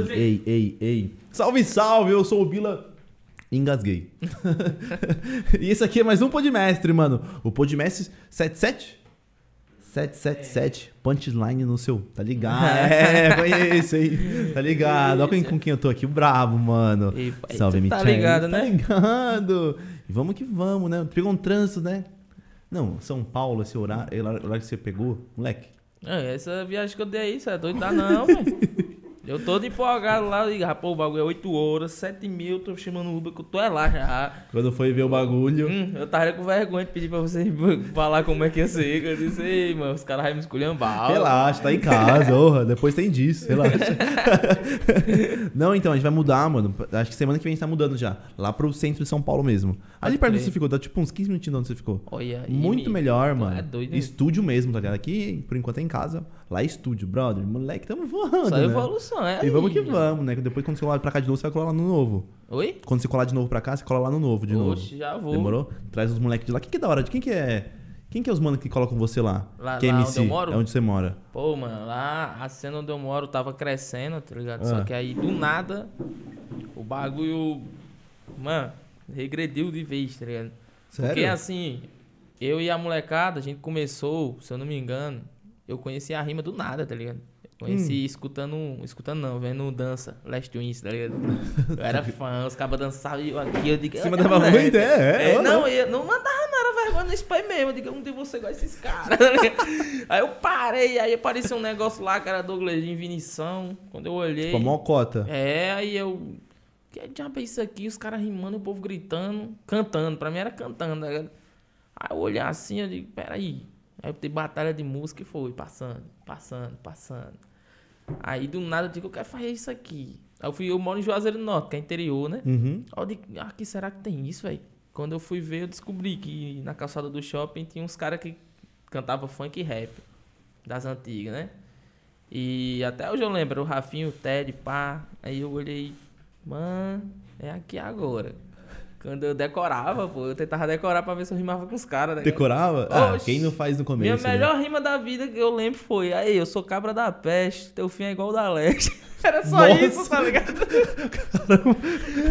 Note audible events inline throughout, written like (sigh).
Ei, ei, ei, ei. Salve, salve, eu sou o Bila. Engasguei. (laughs) e esse aqui é mais um Podmestre, mano. O Podmestre 77? 777, punchline no seu, tá ligado? (laughs) É, conheço aí, tá ligado? Olha com, com quem eu tô aqui, o brabo, mano. Pai, Salve, Michel. tá ligado, né? Tá ligado. E vamos que vamos, né? Pegou um trânsito, né? Não, São Paulo, esse horário, esse horário que você pegou, moleque. É, essa viagem que eu dei aí, você é doido? Dá não, velho. (laughs) Eu todo empolgado lá, digo, rapaz, o bagulho é 8 horas, 7 mil, tô chamando o Uber que eu tô é lá já. Quando foi ver o bagulho. Hum, eu tava com vergonha de pedir pra você (laughs) falar como é que ia ser. que Eu disse, ei, mano, os caras vão me esculhambar. Relaxa, tá em casa, (laughs) orra. Depois tem disso, relaxa. (laughs) Não, então, a gente vai mudar, mano. Acho que semana que vem a gente tá mudando já. Lá pro centro de São Paulo mesmo. Ali perto onde você ficou, dá tipo uns 15 minutinhos de onde você ficou. Olha. Muito me- melhor, Tu mano. É doido, né? Estúdio mesmo, tá ligado? Aqui, por enquanto, é em casa. Lá é estúdio, brother. Moleque, tamo voando, Só né? evolução, é E vamos que vamos, né? Depois, quando você colar pra cá de novo, você vai colar lá no novo. Oi? Quando você colar de novo pra cá, você cola lá no novo de novo. Oxe, já vou. Demorou? Traz os moleques de lá. Quem que é da hora? De quem que é? Quem que é os manos que colocam você lá? Lá- que é lá MC? onde eu moro? É onde você mora. Pô, mano, lá a cena onde eu moro tava crescendo, tá ligado? Só Ah. que aí, do nada, o bagulho, mano, regrediu de vez, tá ligado? Sério? Porque assim, eu e a molecada, a gente começou, se eu não me engano, eu conheci a rima do nada, tá ligado? Conheci Hum. escutando, escutando não, vendo dança, Last Wings, tá ligado? Eu era (laughs) fã, os cabas dançavam e eu aqui, eu digo... Você "Ah, mandava moleque." muito? É, é, É, não, eu não mandava era vergonha no spam mesmo, eu digo, um de você gosta desses caras? (laughs) (laughs) Aí eu parei, aí apareceu um negócio lá, que era Douglas de Vinição, quando eu olhei... Tipo, a mocota. É, aí eu. Que diabo é isso aqui? Os caras rimando, o povo gritando, cantando. Pra mim era cantando. tá ligado? Aí eu olhar assim, eu digo, peraí. Aí eu tenho batalha de música e foi, passando, passando, passando. Aí do nada eu digo, eu quero fazer isso aqui. Aí eu fui, eu moro em Juazeiro do Norte, que é interior, né? Uhum. Aí eu digo, ah, que será que tem isso, velho? Quando eu fui ver, eu descobri que na calçada do shopping tinha uns caras que cantavam funk e rap. Das antigas, né? E até hoje eu lembro, o Rafinho, o Ted, pá. Aí eu olhei, mano, é aqui agora. Quando eu decorava, pô, eu tentava decorar pra ver se eu rimava com os caras, né? Decorava? Ah, Oxi. quem não faz no Minha começo? né? melhor rima da vida que eu lembro foi, aí, eu sou cabra da peste, teu fim é igual o da leste. (laughs) Era só Nossa. isso, tá ligado?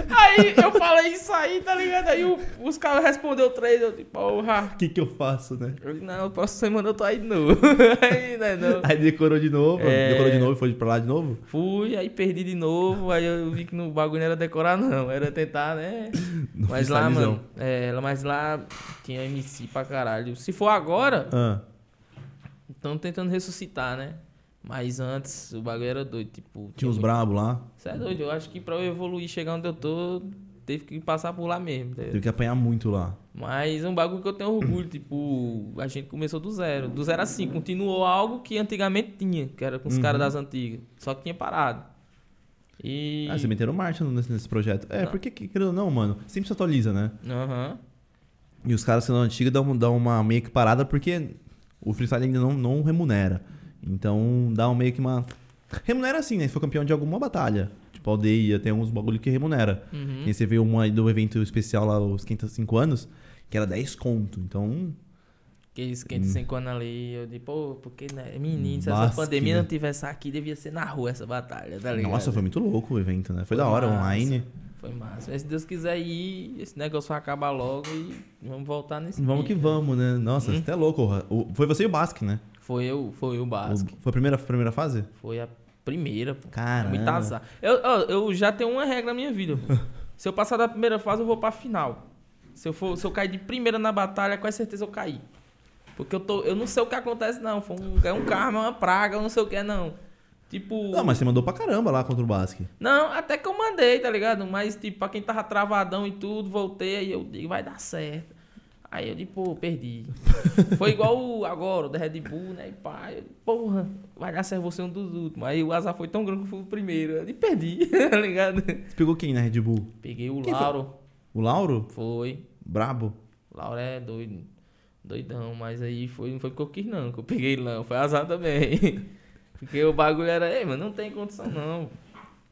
aí eu falei isso aí, tá ligado? Aí o- os caras respondeu três, eu tipo, porra. O que que eu faço, né? Eu não, próxima semana eu tô aí de novo. (laughs) aí, né, não. Aí decorou de novo, É. decorou de novo e foi pra lá de novo? Fui, aí perdi de novo, aí eu vi que no bagulho não era decorar, não. Era tentar, né? (laughs) No mas lá, mano, é, mas lá tinha MC pra caralho. Se for agora, Ah, estão tentando ressuscitar, né? Mas antes o bagulho era doido, tipo. tinha uns brabos lá, Você é doido, eu acho que pra eu evoluir, chegar onde eu tô, teve que passar por lá mesmo. entendeu? teve que apanhar muito lá. Mas é um bagulho que eu tenho orgulho, tipo, a gente começou do zero. Do zero assim, continuou algo que antigamente tinha, que era com os Uhum. caras das antigas. Só que tinha parado. E. Ah, você meteram marcha nesse, nesse projeto. É, Não. porque, querendo ou não, mano, sempre se atualiza, né? Aham. E os caras sendo antigos dão, dão uma meio que parada porque o freestyle ainda não, não remunera. Então dá um meio que uma. Remunera assim, né? Se for campeão de alguma batalha. Tipo, aldeia, tem alguns bagulho que remunera. Uhum. E você vê uma aí do evento especial lá, os 505 anos, que era 10 conto. Então, Que esquenta cinco anos ali, eu digo, pô, porque, né? Menino, se essa Basque, pandemia né? não tivesse aqui, devia ser na rua essa batalha, tá ligado? nossa, foi muito louco o evento, né? Foi, Foi da hora, massa. online. Foi massa. Mas se Deus quiser ir, esse negócio vai acabar logo e vamos voltar nesse Vamos que pique. vamos, né? Nossa, Hum. você é louco. o- Foi você e o Basque, né? Foi eu, foi o O- Basque. Foi a primeira, primeira fase? Foi a primeira, pô. Caramba. Muito azar. Eu, eu já tenho uma regra na minha vida. pô. (laughs) se eu passar da primeira fase, eu vou pra final. Se eu, for, se eu cair de primeira na batalha, com certeza eu caí. Porque eu, tô, eu não sei o que acontece, não. Foi um, é um karma, uma praga, eu não sei o que é, não. Tipo. Não, mas você mandou pra caramba lá contra o Basque. Não, até que eu mandei, tá ligado? Mas, tipo, pra quem tava travadão e tudo, voltei, aí eu digo, vai dar certo. Aí eu digo, pô, perdi. Foi igual o- agora, o da Red Bull, né? E pá, eu porra, vai dar certo você um dos últimos. Aí o azar foi tão grande que eu fui o primeiro. Eu perdi, (laughs) tá ligado? Você pegou quem na Red Bull? Peguei o Quem foi? Lauro, O Lauro? foi. Brabo? O Lauro é doido, doidão, mas aí foi, não foi porque eu quis não, que eu peguei não, foi azar também. (laughs) Porque o bagulho era, ei, mano, não tem condição não.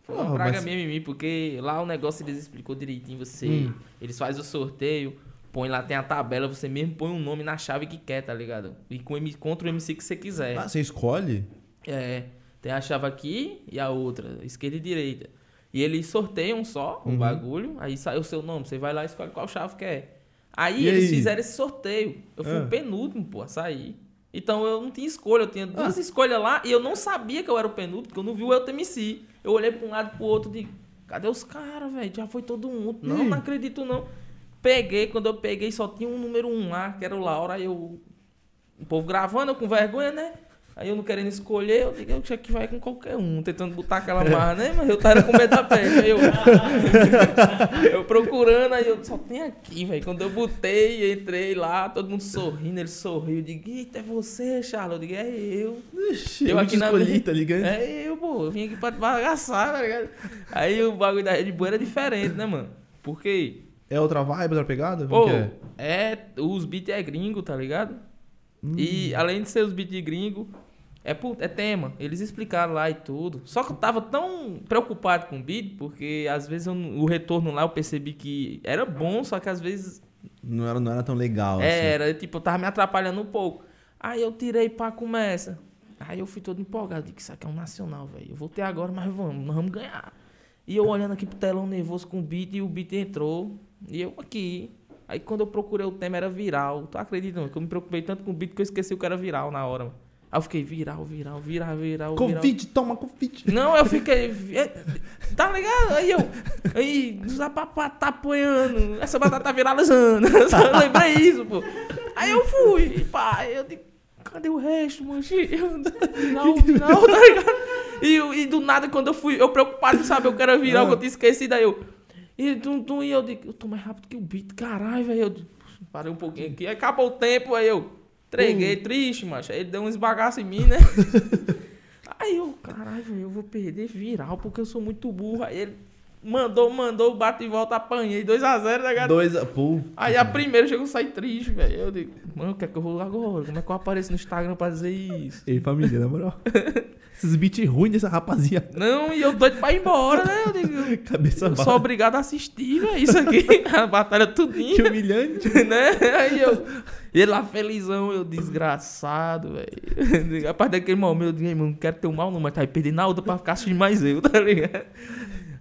Foi uma Porra, praga mas- mesmo em mim, porque lá o negócio eles explicou direitinho, você, Hum. eles fazem o sorteio, põe lá, tem a tabela, você mesmo põe um nome na chave que quer, tá ligado? E com, contra o MC que você quiser. Ah, você escolhe? É. Tem a chave aqui e a outra, esquerda e direita. E eles sorteiam só o Uhum. bagulho, aí sai o seu nome, você vai lá e escolhe qual chave quer. Aí E eles aí? fizeram esse sorteio. Eu fui Ah. o penúltimo, pô, a sair. Então eu não tinha escolha, eu tinha duas Ah. escolhas lá e eu não sabia que eu era o penúltimo, porque eu não vi o LTMC. Eu olhei pra um lado e pro outro e digo, cadê os caras, velho? Já foi todo mundo. Não, não acredito não. Peguei, quando eu peguei só tinha um número um lá, que era o Laura, aí eu. O povo gravando, eu com vergonha, né? Aí eu não querendo escolher, eu digo, eu que vai com qualquer um, tentando botar aquela marra, né? Mas eu tava com medo da peste. Aí eu. (laughs) eu procurando, aí eu só tem aqui, velho. Quando eu botei, entrei lá, todo mundo sorrindo, ele sorriu. Eu digo, eita, é você, Charles? Eu digo, é eu. Ixi, Eu eu aqui te na escolhi, minha- tá ligado? É eu, pô. Eu vim aqui pra te bagaçar, tá ligado? Aí o bagulho da Red Bull era diferente, né, mano? Porque, É outra vibe, outra pegada? Pô, é? é, os beats é gringo, tá ligado? Hum. E além de ser os beats de gringo, é, é tema. Eles explicaram lá e tudo. Só que eu tava tão preocupado com o beat, porque às vezes eu o retorno lá eu percebi que era bom, só que às vezes Não era, não era tão legal, assim. era, tipo, eu tava me atrapalhando um pouco. Aí eu tirei pra começa. Aí eu fui todo empolgado. Digo, isso aqui é um nacional, velho. Eu vou ter agora, mas vamos, nós vamos ganhar. E eu olhando aqui pro telão nervoso com o beat, e o beat entrou. E eu aqui. Aí quando eu procurei o tema era viral. Tu acredita, mano? Que eu me preocupei tanto com o beat que eu esqueci o que era viral na hora, mano. Aí eu fiquei viral, viral, viral, viral, viral. Covid, toma Covid. Não, eu fiquei. é, Tá ligado? Aí eu. Aí, os papá tá apoiando. Essa batata tá viralizando. (laughs) Eu lembrei isso, pô. Aí eu fui. Pá, eu digo, cadê o resto? (laughs) Eu, Viral, (laughs) viral, tá ligado? E, eu- e do nada, quando eu fui, eu preocupado em saber o que era viral, que eu tinha esquecido. Aí eu. E tum, tum, e eu digo, eu tô mais rápido que o beat, caralho, velho. Eu parei um pouquinho aqui. Acabou o tempo, aí eu. Entreguei, triste, macho. Aí ele deu uns bagaços em mim, né? (laughs) Aí eu, caralho, eu vou perder viral porque eu sou muito burro. Aí ele mandou, mandou, bate e volta, apanhei 2x0, né, cara? Dois, pô. Aí a primeira chegou a sair triste, velho. Eu digo, mano, o que é que eu vou agora? Como é que eu apareço no Instagram pra dizer isso? Ei, família, na moral. (laughs) Esses beats ruins dessa rapaziada. Não, e eu doido pra ir embora, né? Eu digo, (laughs) Cabeça eu sou obrigado a assistir, velho, isso aqui. (laughs) A batalha Que tudinho, humilhante. né? Aí eu, ele lá felizão, eu desgraçado, velho. A partir daquele momento eu digo, "Ei, mano, não quero ter um mal não, mas tá aí perdendo na outra pra ficar assistindo mais eu, tá ligado?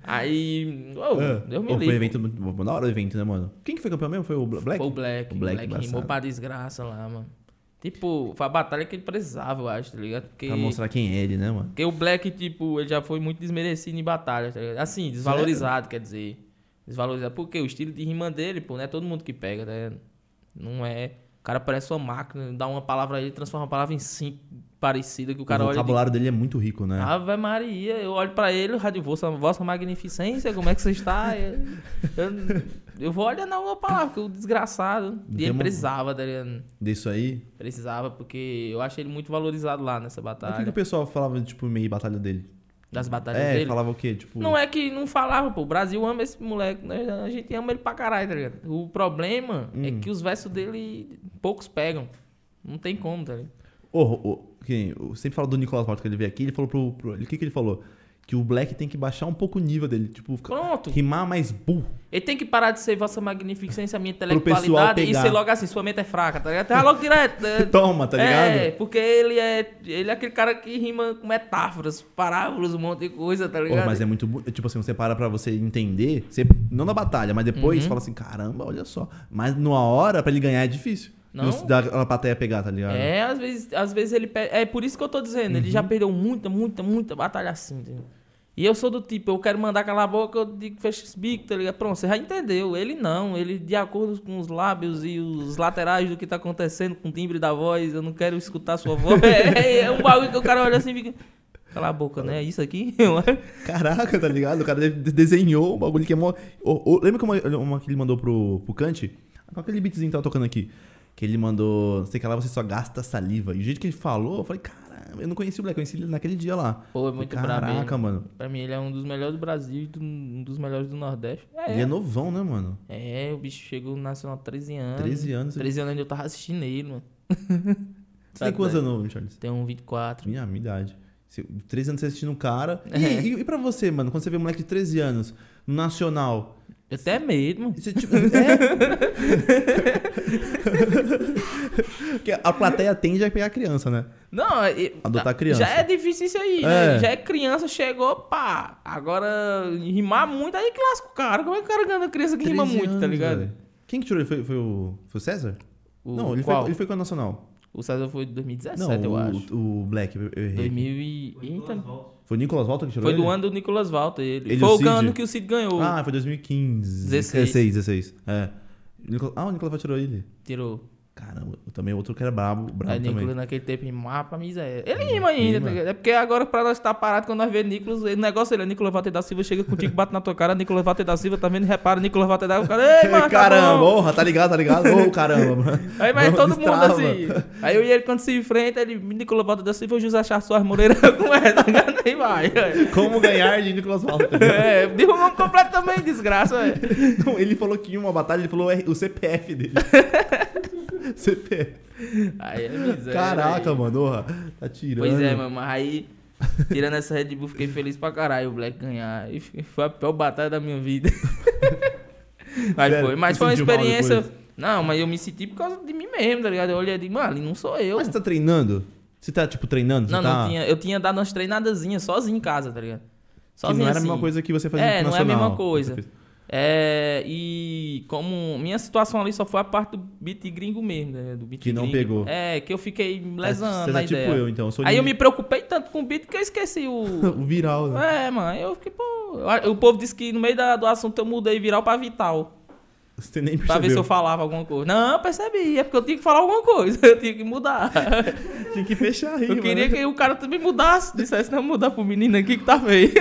Aí, ô, Ah, me pô, foi evento muito da hora o evento, né, mano? Quem que foi campeão mesmo? Foi o Black? Foi o Black. O Black Black, embaçado. rimou pra desgraça lá, mano. Tipo, foi a batalha que ele precisava, eu acho, tá ligado? Porque, Pra mostrar quem é ele, né, mano? porque o Black, tipo, ele já foi muito desmerecido em batalha, tá ligado? Assim, desvalorizado, quer dizer. Desvalorizado. Porque o estilo de rima dele, pô, não é todo mundo que pega, tá ligado? Não é. O cara parece uma máquina, dá uma palavra aí, transforma uma palavra em cinco parecida que o cara o olha diz, vocabulário dele é muito rico, né? Ave Maria, eu olho pra ele, rádio, vossa, vossa magnificência, como é que você está? (laughs) Eu, eu, eu vou olhar na uma palavra, porque o desgraçado. E ele uma- precisava, tá ligado? Disso aí. Precisava, porque eu achei ele muito valorizado lá nessa Mas O que, batalha. que o pessoal falava, tipo, meio batalha dele? Das batalhas É, dele. falava o quê? Tipo. Não é que não falava, pô. O Brasil ama esse moleque. Né? A gente ama ele pra caralho, tá ligado? O problema é Hum. que os versos dele poucos pegam. Não tem como, tá ligado? Ô, ô, quem- eu sempre falo do Nicolas Morto que ele veio aqui, ele falou pro. pro- o que, que ele falou? Que o Black tem que baixar um pouco o nível dele. Tipo, Pronto. rimar mais burro. Ele tem que parar de ser vossa magnificência, minha intelectualidade e ser logo assim, sua mente é fraca, tá ligado? Tá logo direto. né? (laughs) Toma, tá ligado? É, porque ele é, ele é aquele cara que rima com metáforas, parábolas, um monte de coisa, tá ligado? mas é muito. Tipo assim, você para pra você entender. Você, não na batalha, mas depois Uhum. fala assim: caramba, olha só. Mas numa hora, pra ele ganhar é difícil. Não. Não. Dar a plateia pegar, tá ligado? É, às vezes, às vezes ele perde. É por isso que eu tô dizendo, ele Uhum. já perdeu muita, muita, muita batalha assim, entendeu? E eu sou do tipo, eu quero mandar calar a boca, eu digo fecha esse bico, tá ligado? Pronto, você já entendeu. Ele não, ele de acordo com os lábios e os laterais do que tá acontecendo com o timbre da voz, eu não quero escutar sua voz. (laughs) É, é um bagulho que o cara olha assim e fica. Cala a boca, né? É isso aqui? (laughs) Caraca, tá ligado? O cara de- desenhou um bagulho que é mó. Lembra que uma, uma que ele mandou pro, pro Kant? Qual aquele beatzinho que tava tocando aqui? Que ele mandou. Sei que lá você só gasta saliva. E o jeito que ele falou, eu falei, caramba, eu não conheci o Black, eu conheci ele naquele dia lá. Pô, é muito brabo. ele. Caraca, mano. Pra mim, ele é um dos melhores do Brasil e um dos melhores do Nordeste. É, Ele é novão, né, mano? é, o bicho chegou no Nacional 13 anos. 13 anos. 13 anos ainda eu tava assistindo ele, mano. (laughs) Você tem quantos anos, Charles? Tem um 24. Minha, minha idade. 13 anos você assistindo um cara. (laughs) E, É. e, e pra você, mano, quando você vê um moleque de 13 anos, no Nacional. Tenho medo, mano. Você, tipo, é? (laughs) Porque a plateia tende a pegar a criança, né? Não, e- Adotar criança. Já é difícil isso aí, É. né? Já é criança, chegou, pá. Agora, rimar muito, aí que lasca o cara. Como é que o cara ganha criança que rima 13 muito, tá anos, ligado? velho. Quem que tirou ele? Foi, foi o. Foi o César? O, não, ele qual? foi, ele foi com a Nacional. O César foi de 2017, não, eu o, acho. o Black, eu errei. 2000 e... Eita, Foi o Nicolas Volta que tirou foi ele? do ano do Nicolas Walter, ele. Ele foi o Cid? ano que o Cid ganhou. Ah, foi 2015. 16. 16, 16. É. Ah, o Nicolas Volta tirou ele. Tirou. Caramba, também outro que era brabo, brabo Aí também. Nicolas naquele tempo rimava pra miséria. Ele rima ainda, Rima. tá? É porque agora pra nós estar parado quando nós vemos Nicolas, o negócio dele é Nicolas Walter da Silva, chega contigo, bate na tua cara, Nicolas Walter da Silva, tá vendo? Repara, Nicolas Walter da Silva, cara, ei, mano, tá (laughs) caramba, porra, tá ligado, tá ligado? Ô, caramba, mano. (laughs) Aí vai Vamos, todo mundo destrava. assim. Aí eu e ele, quando se enfrenta, ele, Nicolas Walter da Silva, o José Char Soares Moreira, (laughs) como é, tá ligado? Aí vai. Como ganhar de Nicolas Volta. É, derrubamos completo também, desgraça, velho. Não, ele falou que em uma batalha, ele falou o CPF dele. (laughs) CPF. Aí é miséria. Caraca, aí. mano, orra, tá tirando. Pois é, mano, mas aí, tirando essa Red Bull, fiquei feliz pra caralho o Black ganhar. E foi a pior batalha da minha vida. mas Sério, foi, mas foi uma experiência. Não, mas eu me senti por causa de mim mesmo, tá ligado? Eu olhei e disse, mano, não sou eu. Mas você tá treinando? Você tá, tipo, treinando? Não, tá... não tinha. Eu tinha dado umas treinadazinhas sozinho em casa, tá ligado? Que não era a mesma assim. coisa que você fazia É, não é a mesma coisa. É, e como minha situação ali só foi a parte do beat gringo mesmo, né? Do beat Que não gringo. pegou. É, que eu fiquei lesando Você na tá tipo ideia. eu, então. Eu Aí eu de- me preocupei tanto com o beat que eu esqueci o. (laughs) o viral, né? é, mano, eu fiquei, pô. eu- O povo disse que no meio da, do assunto eu mudei viral pra vital. Você nem Pra percebeu. ver se eu falava alguma coisa. Não, eu percebi, é porque eu tinha que falar alguma coisa. (laughs) Eu tinha que mudar. (laughs) Tinha que fechar a rima, Eu queria né? que o cara também mudasse. Dissesse, não, mudar pro menino aqui que tá feio.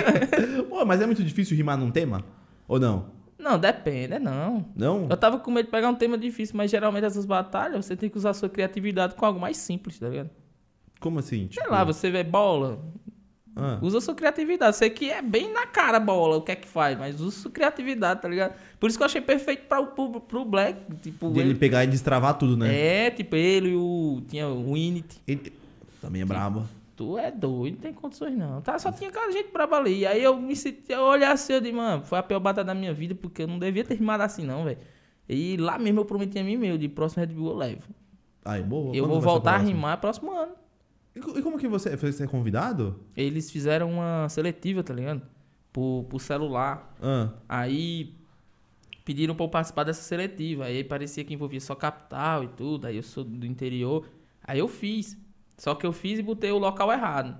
Pô, mas é muito difícil rimar num tema? Ou não? Não, depende, é não. Não? Eu tava com medo de pegar um tema difícil, mas geralmente essas batalhas você tem que usar sua criatividade com algo mais simples, tá ligado? Como assim? Sei Tipo... lá, você vê bola, Ah. usa sua criatividade. Sei que é bem na cara a bola, o que é que faz, mas usa sua criatividade, tá ligado? Por isso que eu achei perfeito pra, pro, pro Black. Tipo, De ele pegar e destravar tudo, né? É, tipo, ele e o. Tinha o Init. Ele... Também é brabo. Tu é doido, não tem condições não. Tá, só tinha cara de gente braba ali. Aí eu me senti, eu olhei assim, eu disse, mano, foi a pior batalha da minha vida, porque eu não devia ter rimado assim, não, velho. E lá mesmo eu prometi a mim meu, de próximo Red Bull eu levo. Ai, boa. eu vou ser voltar a rimar próximo ano. E co- E como que você... Você é convidado? Eles fizeram uma seletiva, tá ligado? Por, por celular. Ah. Aí pediram pra eu participar dessa seletiva. Aí parecia que envolvia só capital e tudo. Aí eu sou do interior. Aí eu fiz. Só que eu fiz e botei o local errado.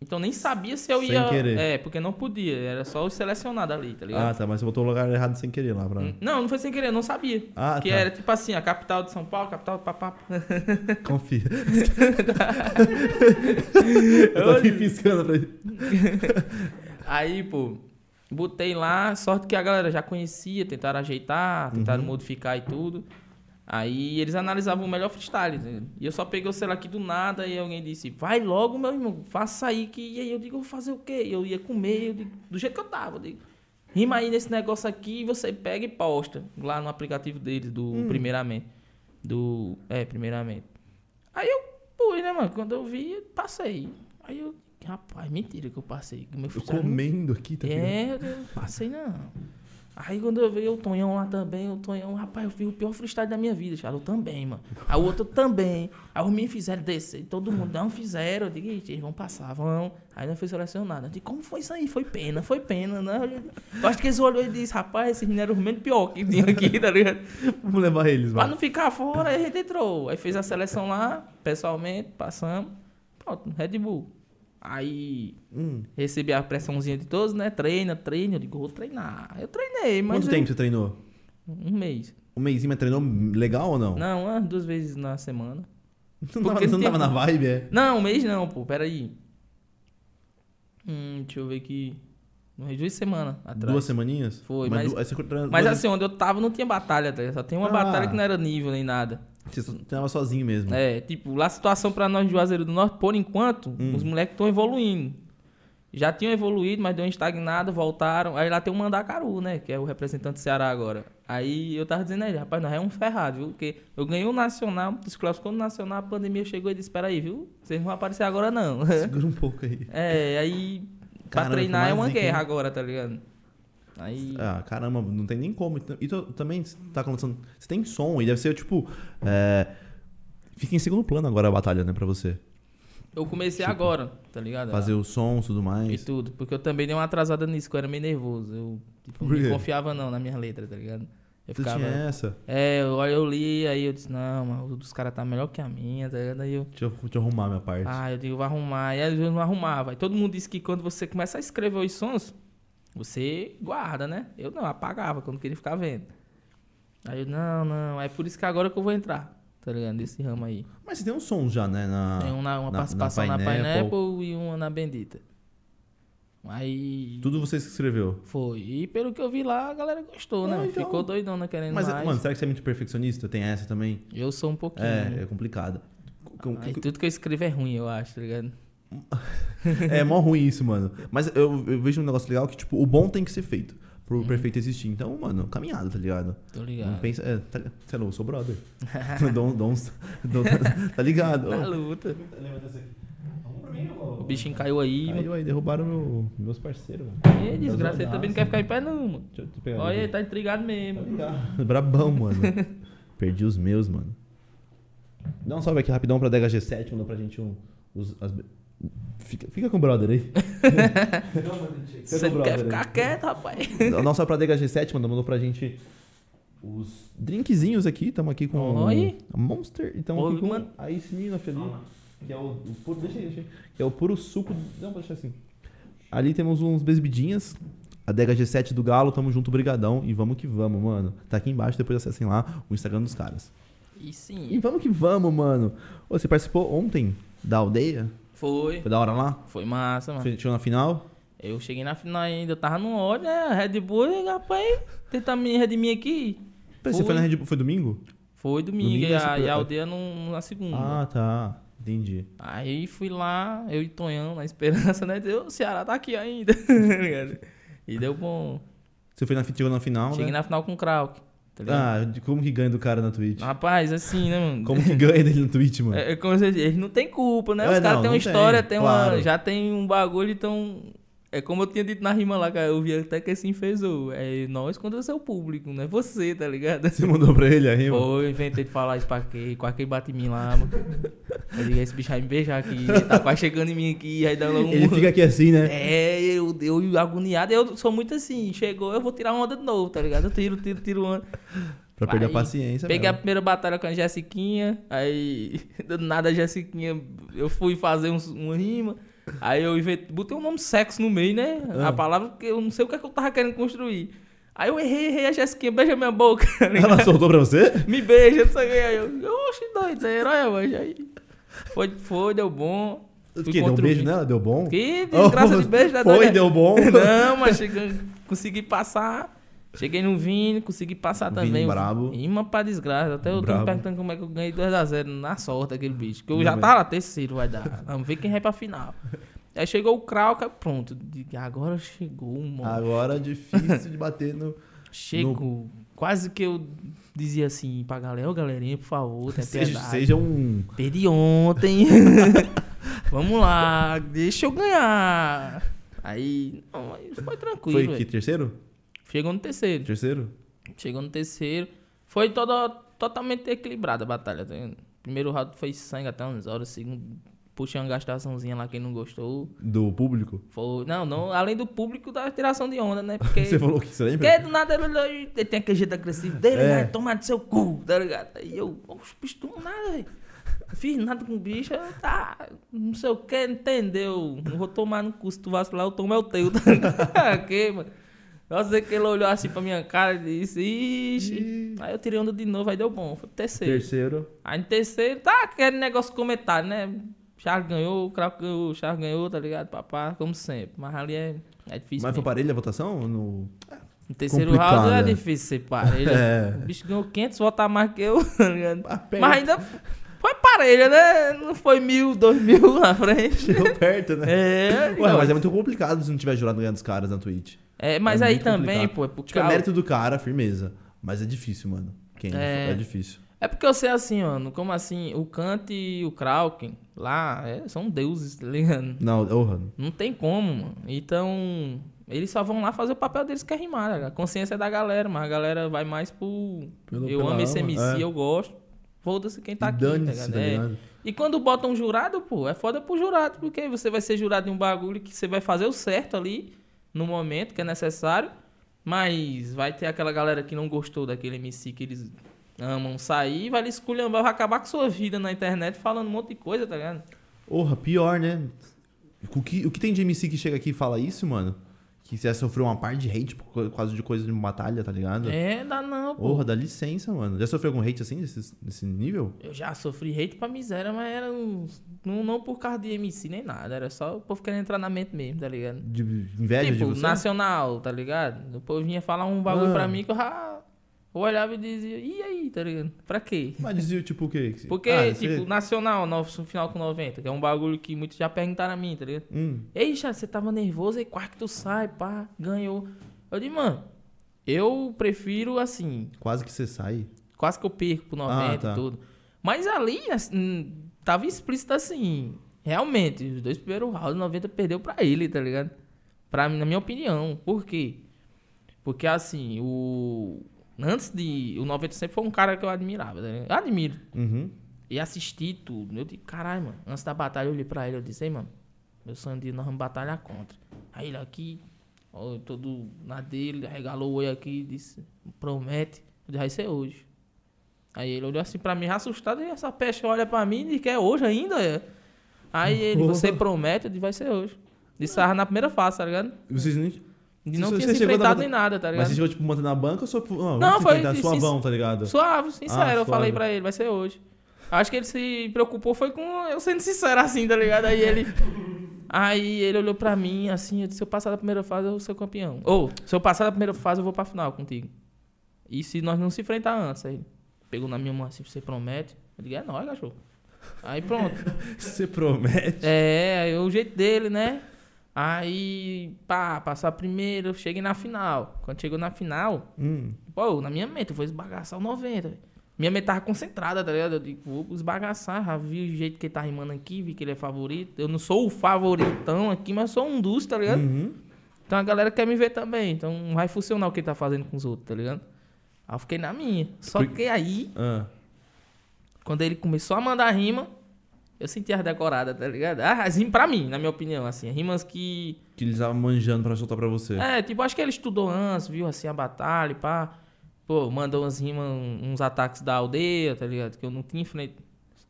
Então nem sabia se eu Sem ia. querer. É, porque não podia. Era só os selecionados ali, tá ligado? Ah, tá. Mas você botou o lugar errado sem querer lá pra... Não, não foi sem querer, eu não sabia. Ah, que tá. era tipo assim, a capital de São Paulo, capital de papá. (laughs) Confia. (laughs) eu tô aqui piscando pra ele. (laughs) Aí, pô, botei lá, sorte que a galera já conhecia, tentaram ajeitar, tentaram Uhum. modificar e tudo. Aí eles analisavam o melhor freestyle. né? E eu só peguei o celular aqui do nada e alguém disse, vai logo, meu irmão, faça aí que. E aí eu digo, vou fazer o quê? Eu ia comer, eu digo, do jeito que eu tava. Eu digo, rima aí nesse negócio aqui e você pega e posta lá no aplicativo deles, do Hum. primeiramente. Do. É, primeiramente. Aí eu pus, né, mano? Quando eu vi, passei. Aí eu, rapaz, mentira que eu passei. Meu Eu comendo aqui, tá ligado? é, eu passei não. Aí quando eu vi o Tonhão lá também, o Tonhão, rapaz, eu fiz o pior freestyle da minha vida, Charles, eu também, mano. Aí o outro também. Aí os meninos fizeram descer, todo mundo não fizeram. Eu digo, "Ixi, eles vão passar, vão. Aí não foi selecionado. Eu digo, como foi isso aí? Foi pena, foi pena, né? Eu, acho que eles olhou e disse, rapaz, esses meninos eram os menos pior que tinha aqui, tá ligado? Vamos levar eles, Pra vai. não ficar fora, aí a gente entrou. Aí fez a seleção lá, pessoalmente, passamos. Pronto, Red Bull. Aí Hum. Recebi a pressãozinha de todos, né? Treina, treina. Eu digo, vou treinar. Eu treinei, mas. Quanto eu- tempo você treinou? Um mês. Um mêsinho, mas treinou legal ou não? Não, umas duas vezes na semana. (laughs) Não, Porque você não tava na vibe, é? Não, um mês não, pô. Peraí. Hum, deixa eu ver aqui. Umas duas semanas atrás. Duas semaninhas? Foi, mas- du- você treina Mas assim, onde eu tava não tinha batalha, tá? Só tem uma Ah. batalha que não era nível nem nada. Você treinava sozinho mesmo. É, tipo, lá a situação pra nós de Juazeiro do Norte, por enquanto, Hum. os moleques estão evoluindo. Já tinham evoluído, mas deu uma estagnada, voltaram. Aí lá tem o Mandacaru, né? Que é o representante do Ceará agora. Aí eu tava dizendo a ele, rapaz, nós é um ferrado, viu? Porque eu ganhei o Nacional, desclassificou no Nacional, a pandemia chegou e disse, espera aí, viu? Vocês não vão aparecer agora não. Segura um pouco aí. é, aí pra Caramba, treinar foi é uma guerra hein? agora, tá ligado? Aí... Ah, caramba, não tem nem como. E tu também tá começando. Você tem som e deve ser tipo. É, Fica em segundo plano agora a batalha, né, pra você. Eu comecei Tipo, agora, tá ligado? Fazer o som e tudo E mais. tudo. Porque eu também dei uma atrasada nisso, que eu era meio nervoso. Eu tipo, não confiava não na minha letra, tá ligado? Eu ficava. tinha essa? É, eu, eu li, aí eu disse, não, mas o dos caras tá melhor que a minha, tá ligado? Aí eu. Deixa eu, deixa eu arrumar minha parte. Ah, eu digo, vou arrumar. E aí eu não arrumava. Aí todo mundo disse que quando você começa a escrever os sons, você guarda, né? Eu não, apagava quando queria ficar vendo. Aí eu, não, não. É por isso que agora que eu vou entrar, tá ligado? Desse ramo aí. Mas você tem um som já, né? Na, Tem uma, uma na- participação na, Pineapple. Pineapple e uma na Bendita. Aí. Tudo você que escreveu. Foi. E pelo que eu vi lá, a galera gostou, né? Ah, então. Ficou doidona querendo Mas, mais. mano, será que você é muito perfeccionista? Tem essa também? Eu sou um pouquinho. É, é complicado. Com- tudo que eu escrevo é ruim, eu acho, tá ligado? É mó ruim isso, mano. Mas eu, eu vejo um negócio legal que, tipo, o bom tem que ser feito. Pro perfeito existir. Então, mano, caminhada, tá ligado? Tô Não ligado. pensa. É, tá, sei lá, eu sou brother. (laughs) dou uns- dou- tá ligado? Na luta. O bichinho caiu aí. Caiu aí, derrubaram meu- meus parceiros, mano. E desgraça, ele também não quer ficar em pé, não, mano. Olha, ele tá intrigado Tá mesmo. ligado? Brabão, mano. (laughs) Perdi os meus, mano. Dá um salve aqui rapidão pra Dega G7, mandou pra gente um. Os, as- fica, fica com o brother aí. (laughs) Você com o quer ficar aí. quieto, rapaz. (laughs) Não só pra Dega G7, mandou, mandou pra gente os drinkzinhos aqui. Tamo aqui com Oi. a Monster e tamo Oi, aqui com mano. a Isnina Feliz. Que é o, o puro. Deixa aí, deixa aí. Que é o puro suco. Não, vou deixar assim. Ali temos uns bebidinhas. A Dega G7 do Galo, tamo junto, brigadão. E vamos que vamos, mano. Tá aqui embaixo, depois acessem lá o Instagram dos caras. E E sim. vamos que vamos, mano. Ô, você participou ontem da aldeia? Foi. Foi da hora lá? Foi massa, mano. Chegou na final? Eu cheguei na final ainda, eu tava no ódio, né? Red Bull, rapaz, tenta me redimir aqui. Peraí, Você Foi. foi na Red Bull? Foi domingo? Foi domingo, Domingo e, a, super- e a aldeia no, na segunda. Ah, tá. Entendi. Aí fui lá, eu e Tonhão, na esperança, né? Deu, o Ceará tá aqui ainda. (laughs) tá e deu bom. Você foi na, chegou na final, Cheguei né? na final com o Krauk, tá ligado? Ah, como que ganha do cara na Twitch? Rapaz, assim, né, mano? Como que ganha dele no Twitch, mano? É, é como você diz, eles não tem culpa, né? É, Os caras têm uma tem, história, tem uma, claro. já tem um bagulho, então... É como eu tinha dito na rima lá, cara, eu vi até que assim fez o... É nós contra o seu público, não é você, tá ligado? Você mandou pra ele a rima? Foi, inventei de falar isso pra quê? Quase que ele bate em mim lá, mano. Eu digo, esse bicho vai me beijar aqui, tá quase chegando em mim aqui, aí dá logo um... Ele fica aqui assim, né? É, eu, eu agoniado, eu sou muito assim, chegou, eu vou tirar uma onda de novo, tá ligado? Eu tiro, tiro, tiro onda. Pra perder a paciência. Peguei a mesmo. primeira batalha com a Jessiquinha, aí (laughs) do nada a Jessiquinha, eu fui fazer uns, uma rima, aí eu inventei, botei o nome sexo no meio, né? Ah. A palavra que eu não sei o que, é que eu tava querendo construir. Aí eu errei, errei, a Jessiquinha beija minha boca? (laughs) Ela soltou pra você? me beija, não sei o que, aí eu, oxe, doido, é herói, mano, aí foi, foi, deu bom. O quê? Deu um beijo nela? Deu bom? Que (laughs) desgraça Oh, de beijo, né? Foi, deu bom. (laughs) Não, mas cheguei, consegui passar. Cheguei no Vini, consegui passar Vini também. brabo. Rima pra desgraça. Até eu tô Brabo. me perguntando como é que eu ganhei 2x0 na sorte aquele bicho. Que eu Não, já tava lá, terceiro vai dar. Vamos ver quem vai pra final. Aí chegou o Krauka, pronto. Agora chegou, mano. Agora difícil de bater no. (laughs) Chegou. Quase que eu dizia assim pra galera, ô galerinha, por favor, tem (laughs) Seja, piedade. seja um. Perdi ontem. (laughs) Vamos lá, deixa eu ganhar. Aí, não, foi tranquilo. Foi que? Terceiro? Chegou no terceiro. Terceiro? Chegou no terceiro. Foi toda, totalmente equilibrada a batalha. tá? Primeiro round foi sangue até umas horas. Segundo, puxei uma gastaçãozinha lá quem não gostou. Do público? Foi, não, não, além do público da tiração de onda, né? (laughs) Porque. Você falou que você lembra? Porque do nada ele, ele tem aquele jeito agressivo dele, É. vai tomar do seu cu, tá ligado? Aí eu, oxe, bicho, tu nada, velho. Fiz nada com o bicho, tá, não sei o que, entendeu? Não vou tomar no cu, se tu vacilar, eu tomo é o teu, (laughs) tá ligado? mano? Eu sei que ele olhou assim pra minha cara e disse, ixi. Aí eu tirei onda de novo, aí deu bom, foi pro terceiro. Terceiro. Aí no terceiro, tá aquele negócio comentário, né? Charles ganhou, o Craco ganhou, o Charles ganhou, tá ligado? Papá, como sempre. Mas ali é, é difícil. Mas foi parelha a votação? No... No terceiro complicado, round é né? difícil ser parelha. (laughs) É. O bicho ganhou 500 votos a mais que eu, (laughs) tá ligado? Mas ainda foi parelha, né? Não foi mil, dois mil (laughs) na frente. Chegou perto, né? É, Ué, mas é muito complicado se não tiver jurado ganhando dos caras na Twitch. é, mas é aí também, complicado. pô, é por Tipo, é causa- mérito do cara, firmeza. Mas é difícil, mano. Quem é, É. difícil. É porque eu sei assim, mano, como assim, o Kant e o Kraken lá é, são deuses, tá ligado? Não, oh, Não tem como, mano. Então, eles só vão lá fazer o papel deles que é rimar. né? A consciência é da galera, mas a galera vai mais pro. Pelo- eu amo esse MC, é. eu gosto. Foda-se quem tá E aqui, tá dane-se, ligado? tá É. E quando bota um jurado, pô, é foda pro jurado, porque você vai ser jurado de um bagulho que você vai fazer o certo ali, no momento que é necessário, mas vai ter aquela galera que não gostou daquele MC que eles amam sair, vai lhe esculhambar, vai acabar com sua vida na internet falando um monte de coisa, tá ligado? Porra, pior, né? O que, o que tem de MC que chega aqui e fala isso, mano? Que você sofreu uma parte de hate por causa de coisa de batalha, tá ligado? É, dá não, pô. Porra, dá licença, mano. Já sofreu algum hate assim, desse, desse nível? Eu já sofri hate pra miséria, mas era uns- não, não por causa de MC nem nada, era só o povo querendo entrar na mente mesmo, tá ligado? De inveja tipo, de você? nacional, tá ligado? O povo vinha falar um bagulho Ah. pra mim que eu já eu olhava e dizia, e aí, tá ligado? Pra quê? Mas dizia tipo o quê? Porque, Ah, tipo, você- nacional, no final com 90, que é um bagulho que muitos já perguntaram a mim, tá ligado? Hum, Ei, já, você tava nervoso, aí quase que tu sai, pá, ganhou. Eu disse, mano, eu prefiro assim, quase que você sai. quase que eu perco pro 90 Ah, tá. e tudo. Mas ali, assim, tava explícito assim, realmente, os dois primeiros rounds, 90 perdeu pra ele, tá ligado? Pra na minha opinião. Por quê? Porque, assim, o... Antes de... O 90 sempre foi um cara que eu admirava, ligado? Eu admiro. Uhum. E assisti tudo. Eu disse, caralho, mano. Antes da batalha, eu olhei pra ele eu disse, ei, mano, meu sonho de nós vamos batalhar contra. Aí ele aqui, ó, todo na dele, regalou o olho aqui e disse, promete. Eu disse, vai ser hoje. Aí ele olhou assim pra mim, assustado, e essa peste olha pra mim e diz que é hoje ainda. É. Aí ele, você (laughs) promete? Eu disse, vai ser hoje. Disse, na primeira fase, tá ligado? Vocês nem... E não Você- tinha se enfrentado nem nada, tá Mas ligado? você chegou, tipo, mantendo na banca ou só... Não, Não, vamos foi- suavão, tá ligado? Suave, sincero, Ah, eu falei suave. pra ele, vai ser hoje. Acho que ele se preocupou foi com eu sendo sincero assim, tá ligado? Aí ele. Aí ele olhou pra mim assim, eu disse, se eu passar da primeira fase, eu vou ser campeão. Ou, se eu passar da primeira fase, eu vou pra final contigo. E se nós não se enfrentar antes, aí pegou na minha mão assim, você promete? Eu digo, é nóis, cachorro. Aí pronto. (laughs) Você promete? É, aí o jeito dele, né? Aí, pá, passar primeiro, cheguei na final. Quando chegou na final, Hum. Pô, na minha mente, eu vou esbagaçar o 90. velho. Minha mente tava concentrada, tá ligado? Eu digo, vou esbagaçar, já vi o jeito que ele tá rimando aqui, vi que ele é favorito. Eu não sou o favoritão aqui, mas sou um dos, tá ligado? Uhum. Então a galera quer me ver também. Então não vai funcionar o que ele tá fazendo com os outros, tá ligado? Aí eu fiquei na minha. Só que aí, Ah. quando ele começou a mandar rima, eu senti as decoradas, tá ligado? Ah, as rimas pra mim, na minha opinião, assim. Rimas que Que eles estavam manjando pra soltar pra você. É, tipo, acho que ele estudou antes, viu assim a batalha e pá. Pô, mandou umas rimas, uns ataques da aldeia, tá ligado? Que eu não tinha enfrentado.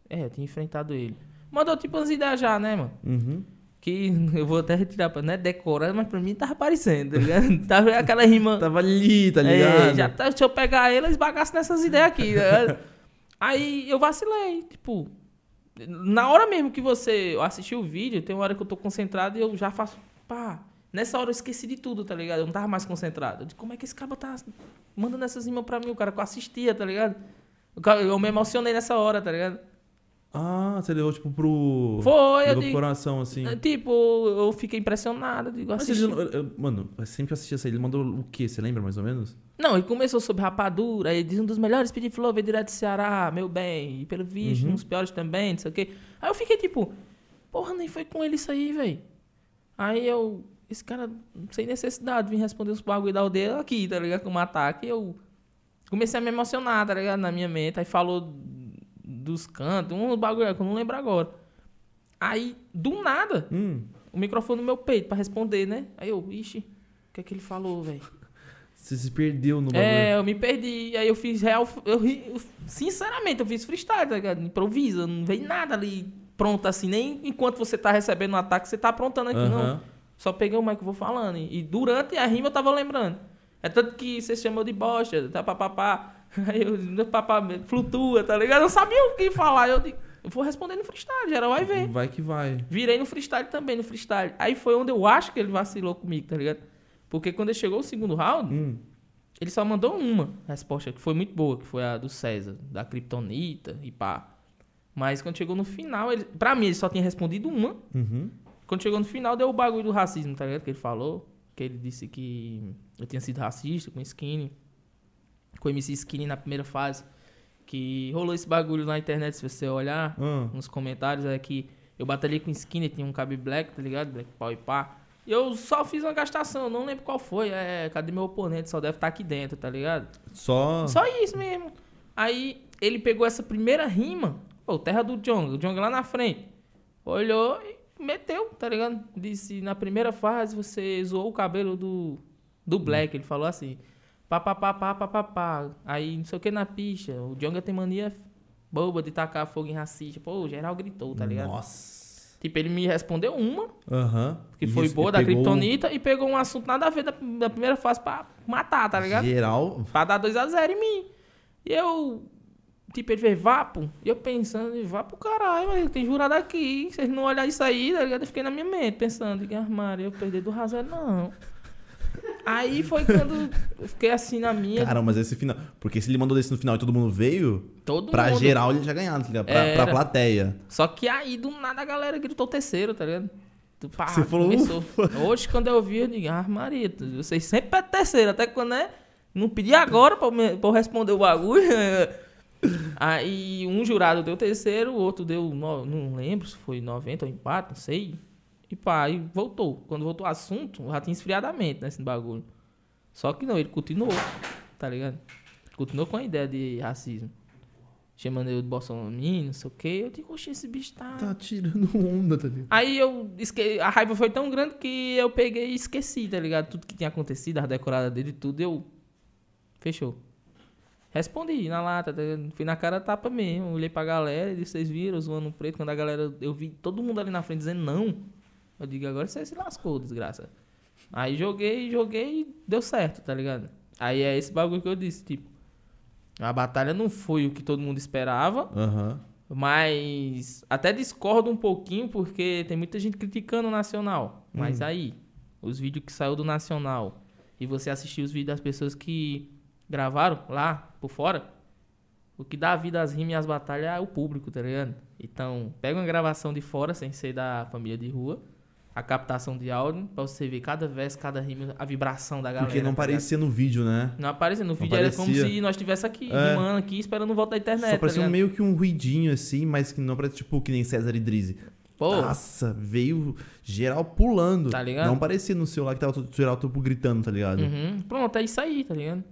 É, eu tinha enfrentado ele. Mandou tipo umas ideias já, né, mano? Uhum. Que (laughs) eu vou até retirar pra não é decorando, mas pra mim tava aparecendo, tá ligado? (laughs) tava aquela rima. (laughs) Tava ali, tá É, ligado? já tá, se eu pegar ele, eles bagaçam nessas ideias aqui, tá ligado? Aí eu vacilei, tipo. Na hora mesmo que você assistiu o vídeo, tem uma hora que eu tô concentrado e eu já faço. Pá. Nessa hora eu esqueci de tudo, tá ligado? Eu não tava mais concentrado. Eu como é que esse cara tá mandando essas rimas pra mim, o cara que eu assistia, tá ligado? Eu me emocionei nessa hora, tá ligado? Ah, você levou, tipo, pro... Foi, eu levou pro digo. coração, assim. É, Tipo, eu fiquei impressionado. Digo, Mas assisti. ele, eu- eu- mano, eu sempre assisti essa aí. Ele mandou o quê? Você lembra, mais ou menos? Não, ele começou sobre rapadura, aí diz um dos melhores speed flow, veio direto do Ceará, meu bem, e pelo visto, Uhum. uns piores também, não sei o quê. Aí eu fiquei tipo, porra, nem foi com ele isso aí, velho. Aí eu, esse cara, sem necessidade, vim responder os bagulho da aldeia aqui, tá ligado? Com um ataque, eu comecei a me emocionar, tá ligado? Na minha mente, aí falou dos cantos, um bagulho que eu não lembro agora. Aí, do nada, Hum, o microfone no meu peito pra responder, né? Aí eu, ixi, o que é que ele falou, velho? você se perdeu no bagulho. É, eu me perdi. Aí eu fiz real. Eu, eu- sinceramente, eu fiz freestyle, tá ligado? Improvisa, não veio nada ali pronto assim. Nem enquanto você tá recebendo um ataque, você tá aprontando aqui, não. Aham. Só peguei o mic e vou falando. E, e durante a rima eu tava lembrando. É tanto que você chamou de bosta, tá papapá. (laughs) Aí eu, meu papá flutua, tá ligado? Eu não sabia o que falar. Eu, digo, eu vou responder no freestyle, geral vai ver. Vai que vai. Virei no freestyle também, no freestyle. Aí foi onde eu acho que ele vacilou comigo, tá ligado? Porque quando ele chegou o segundo round, Hum. ele só mandou uma resposta que foi muito boa, que foi a do César, da Kryptonita e pá. Mas quando chegou no final, ele, pra mim ele só tinha respondido uma. Uhum. Quando chegou no final, deu o bagulho do racismo, tá ligado? Que ele falou. Que ele disse que eu tinha sido racista com Skinny. Com o MC Skinny na primeira fase. Que rolou esse bagulho na internet, se você olhar Ah. nos comentários, é que eu batalhei com Skinny, tinha um Cabe Black, tá ligado? Black Pau e pá. E eu só fiz uma gastação, não lembro qual foi. É, cadê meu oponente? Só deve estar aqui dentro, tá ligado? Só... Só isso mesmo. Aí ele pegou essa primeira rima, pô, terra do Jonga, o Jonga lá na frente. Olhou e meteu, tá ligado? Disse, na primeira fase você zoou o cabelo do, do Black, ele falou assim. Pá, pá, pá, pá, pá, pá, pá. Aí, não sei o que na picha. O Jonga tem mania boba de tacar fogo em racista. Pô, o geral gritou, tá ligado? Nossa. Tipo, ele me respondeu uma, Aham. que foi res- boa da pegou Kryptonita, e pegou um assunto nada a ver da, da primeira fase pra matar, tá ligado? Geral. Pra dar 2x0 em mim. E eu. Tipo, ele fez vapo. E eu pensando, vapo caralho, mas tem jurado aqui. Vocês não olham isso aí, tá ligado? Eu fiquei na minha mente pensando, que armário, eu perder do Razel, não. Aí foi quando eu fiquei assim na minha. Caramba, mas esse final. Porque se ele mandou desse no final e todo mundo veio, todo pra mundo. geral ele já ganhado, tá ligado? Pra, Era. pra plateia. Só que aí, do nada, a galera gritou terceiro, tá ligado? Pá, Você falou, começou. Hoje, quando eu vi, eu digo, ah, Maria, tu- vocês sempre pedem terceiro, até quando é. Não pedi agora pra, eu me- pra eu responder o bagulho. (laughs) Aí um jurado deu terceiro, o outro deu, não lembro se foi 90 ou empate, não sei. E pá, aí voltou. Quando voltou o assunto, já tinha esfriadamente nesse bagulho. Só que não, ele continuou, tá ligado? Continuou com a ideia de racismo. Chamando eu de Bolsonaro, não sei o quê. Eu digo, oxe, esse bicho tá. Tá tirando onda, tá ligado? Aí eu esque... a raiva foi tão grande que eu peguei e esqueci, tá ligado? Tudo que tinha acontecido, as decoradas dele e tudo, eu. Fechou. Respondi na lata, tá fui na cara tapa mesmo. Olhei pra galera e disse, vocês viram zoando preto. Quando a galera. Eu vi todo mundo ali na frente dizendo não. Eu digo, agora você se lascou, desgraça. Aí joguei, joguei e deu certo, tá ligado? Aí é esse bagulho que eu disse, tipo. A batalha não foi o que todo mundo esperava. Aham. Mas até discordo um pouquinho porque tem muita gente criticando o Nacional. Hum. Mas aí, os vídeos que saiu do Nacional e você assistiu os vídeos das pessoas que gravaram lá por fora, o que dá vida às rimas e às batalhas é o público, tá ligado? Então, pega uma gravação de fora, sem ser da família de rua, a captação de áudio, pra você ver cada verso, cada rima, a vibração da galera. Porque não tá ligado? parecia no vídeo, né? Não aparecia. No vídeo era como parecia. se nós estivéssemos aqui, É. rimando aqui, esperando volta da internet. Só tá parecia ligado? meio que um ruidinho assim, mas que não parece tipo que nem César e Drizzy. Pô, Nossa, veio geral pulando. Tá ligado? Não parecia no celular que tava todo, geral todo gritando, tá ligado? Uhum. Pronto, é isso aí, tá ligado?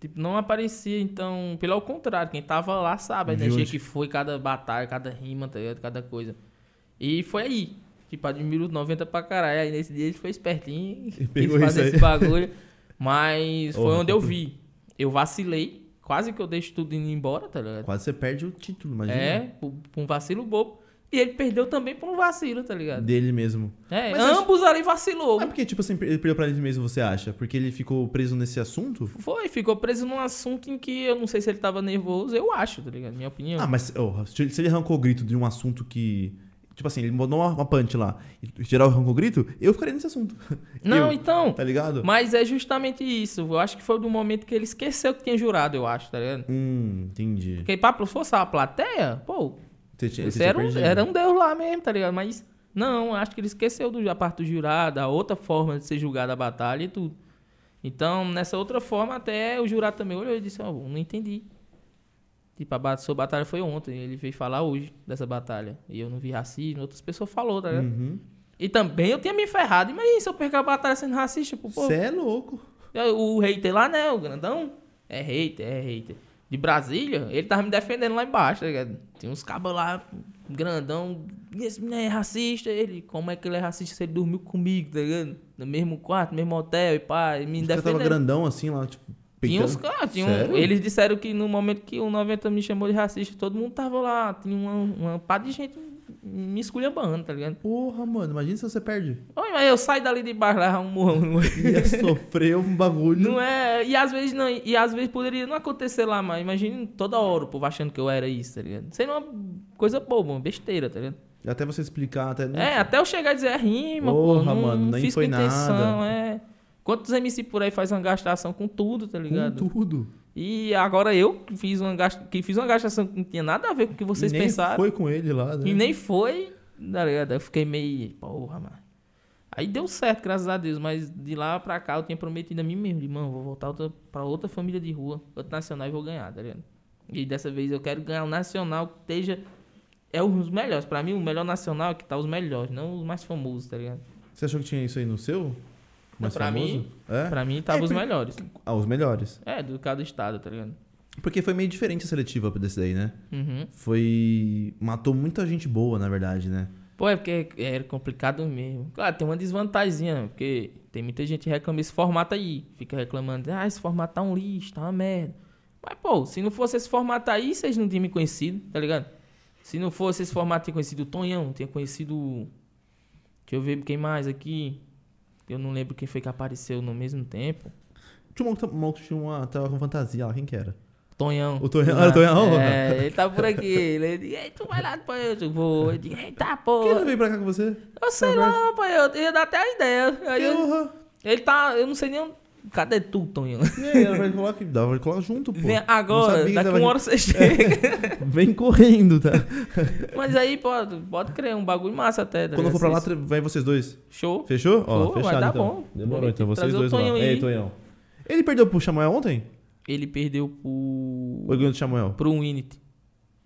Tipo, não aparecia, então, pelo contrário, quem tava lá sabe a energia que foi cada batalha, cada rima, tá ligado? Cada coisa. E foi aí. Tipo, admiro os 90 pra caralho. Aí nesse dia ele foi espertinho (laughs) e fazer esse bagulho. Mas foi onde eu vi. Eu vacilei. Quase que eu deixo tudo indo embora, tá ligado? Quase você perde o título, imagina. É, por, por um vacilo bobo. E ele perdeu também por um vacilo, tá ligado? Dele mesmo. É, Mas ambos ali vacilou. É porque, tipo assim, ele perdeu pra ele mesmo, você acha? Porque ele ficou preso nesse assunto? Foi, ficou preso num assunto em que eu não sei se ele tava nervoso, eu acho, tá ligado? Minha opinião. Ah, mas oh, se ele arrancou o grito de um assunto que. Tipo assim, ele mandou uma, uma punch lá. E geral arrancou o grito, eu ficaria nesse assunto. (laughs) não, eu, então. Tá ligado? Mas é justamente isso. Eu acho que foi do momento que ele esqueceu que tinha jurado, eu acho, tá ligado? Hum, entendi. Porque pra fosse a plateia, pô, Você tinha, você era um, era um deus lá mesmo, tá ligado? Mas não, acho que ele esqueceu do, a parte do jurado, a outra forma de ser julgado a batalha e tudo. Então, nessa outra forma, até o jurado também olhou e disse, ó, não entendi. Tipo, a sua batalha foi ontem, ele veio falar hoje dessa batalha. E eu não vi racismo, outras pessoas falou, tá ligado? Uhum. E também eu tinha me ferrado. Imagina se eu perco a batalha sendo racista, pô. Você é louco. o hater lá, né? O grandão. É hater, é hater. De Brasília, ele tava me defendendo lá embaixo, tá ligado? Tinha uns cabos lá, grandão. "E Esse menino é racista. Ele, como é que ele é racista se ele dormiu comigo, tá ligado? No mesmo quarto, no mesmo hotel e pá. Me Você tava defendendo. grandão assim lá, tipo. Tinha uns peitando. caras, tinha um- eles disseram que no momento que o 90 me chamou de racista, todo mundo tava lá. Tinha uma, uma pá de gente me esculhambando, tá ligado? Porra, mano, imagina se você perde. Oi, mas eu saio dali de baixo, levar um murrão. Ia sofrer um bagulho. Não é. E às vezes não. E às vezes poderia não acontecer lá, mas imagina toda hora o povo achando que eu era isso, tá ligado? Sendo uma coisa boba, uma besteira, tá ligado? Até você explicar, até. É, até eu chegar e dizer é rima, pô. Porra, Não, mano, não nem fiz foi com intenção, nada. é. Quantos MC por aí faz uma gastação com tudo, tá ligado? Com tudo. E agora eu que fiz uma, gasta... que fiz uma gastação que não tinha nada a ver com o que vocês e nem pensaram. foi com ele lá, né? E nem foi, tá ligado? Eu fiquei meio, porra, mano. Aí deu certo, graças a Deus, mas de lá pra cá eu tinha prometido a mim mesmo, de, mano, vou voltar outra, pra outra família de rua, outro nacional e vou ganhar, tá ligado? E dessa vez eu quero ganhar um nacional que esteja. É os melhores. Pra mim, o melhor nacional é que tá os melhores, não os mais famosos, tá ligado? Você achou que tinha isso aí no seu? Mais pra famoso? mim- É? Pra mim, tava É, os melhores. Ah, os melhores. É, do cada estado, tá ligado? Porque foi meio diferente a seletiva desse daí, né? Uhum. Foi. Matou muita gente boa, na verdade, né? Pô, é porque era complicado mesmo. Claro, tem uma desvantagem, porque tem muita gente que reclama esse formato aí. Fica reclamando, ah, esse formato tá um lixo, tá uma merda. Mas, pô, se não fosse esse formato aí, vocês não tinham me conhecido, tá ligado? Se não fosse esse formato, tinha conhecido o Tonhão, tinha conhecido. Deixa eu ver quem mais aqui. Eu não lembro quem foi que apareceu no mesmo tempo. Tinha um maluco- que tinha uma. Tava com fantasia lá, quem que era? Tonhão. O Tonhão- ah, o Tonhão? É, ele tá por aqui. Ele diz, ei, tu vai lá depois, eu vou. Eu digo, eita, pô. Quem não veio pra cá com você? Eu sei lá, pai, eu ia dar até a ideia. Aí eu- Porra! ele tá, eu não sei nem onde. Cadê tu, Tonhão? E aí, vai colar aqui. Dava pra colar junto, pô. Vem agora, sabia daqui uma hora você chega. (laughs) Vem correndo, tá? Mas aí pode, pode criar um bagulho massa até. tá Quando eu for pra lá, vai vocês dois. Show. Fechou? Ó, Show, vai fechado dar então. bom. Demorou, então vocês o dois lá. Aí. Ei, Tonhão. Ele perdeu pro Samuel ontem? Ele perdeu pro. Ganhou do Samuel? pro Winit.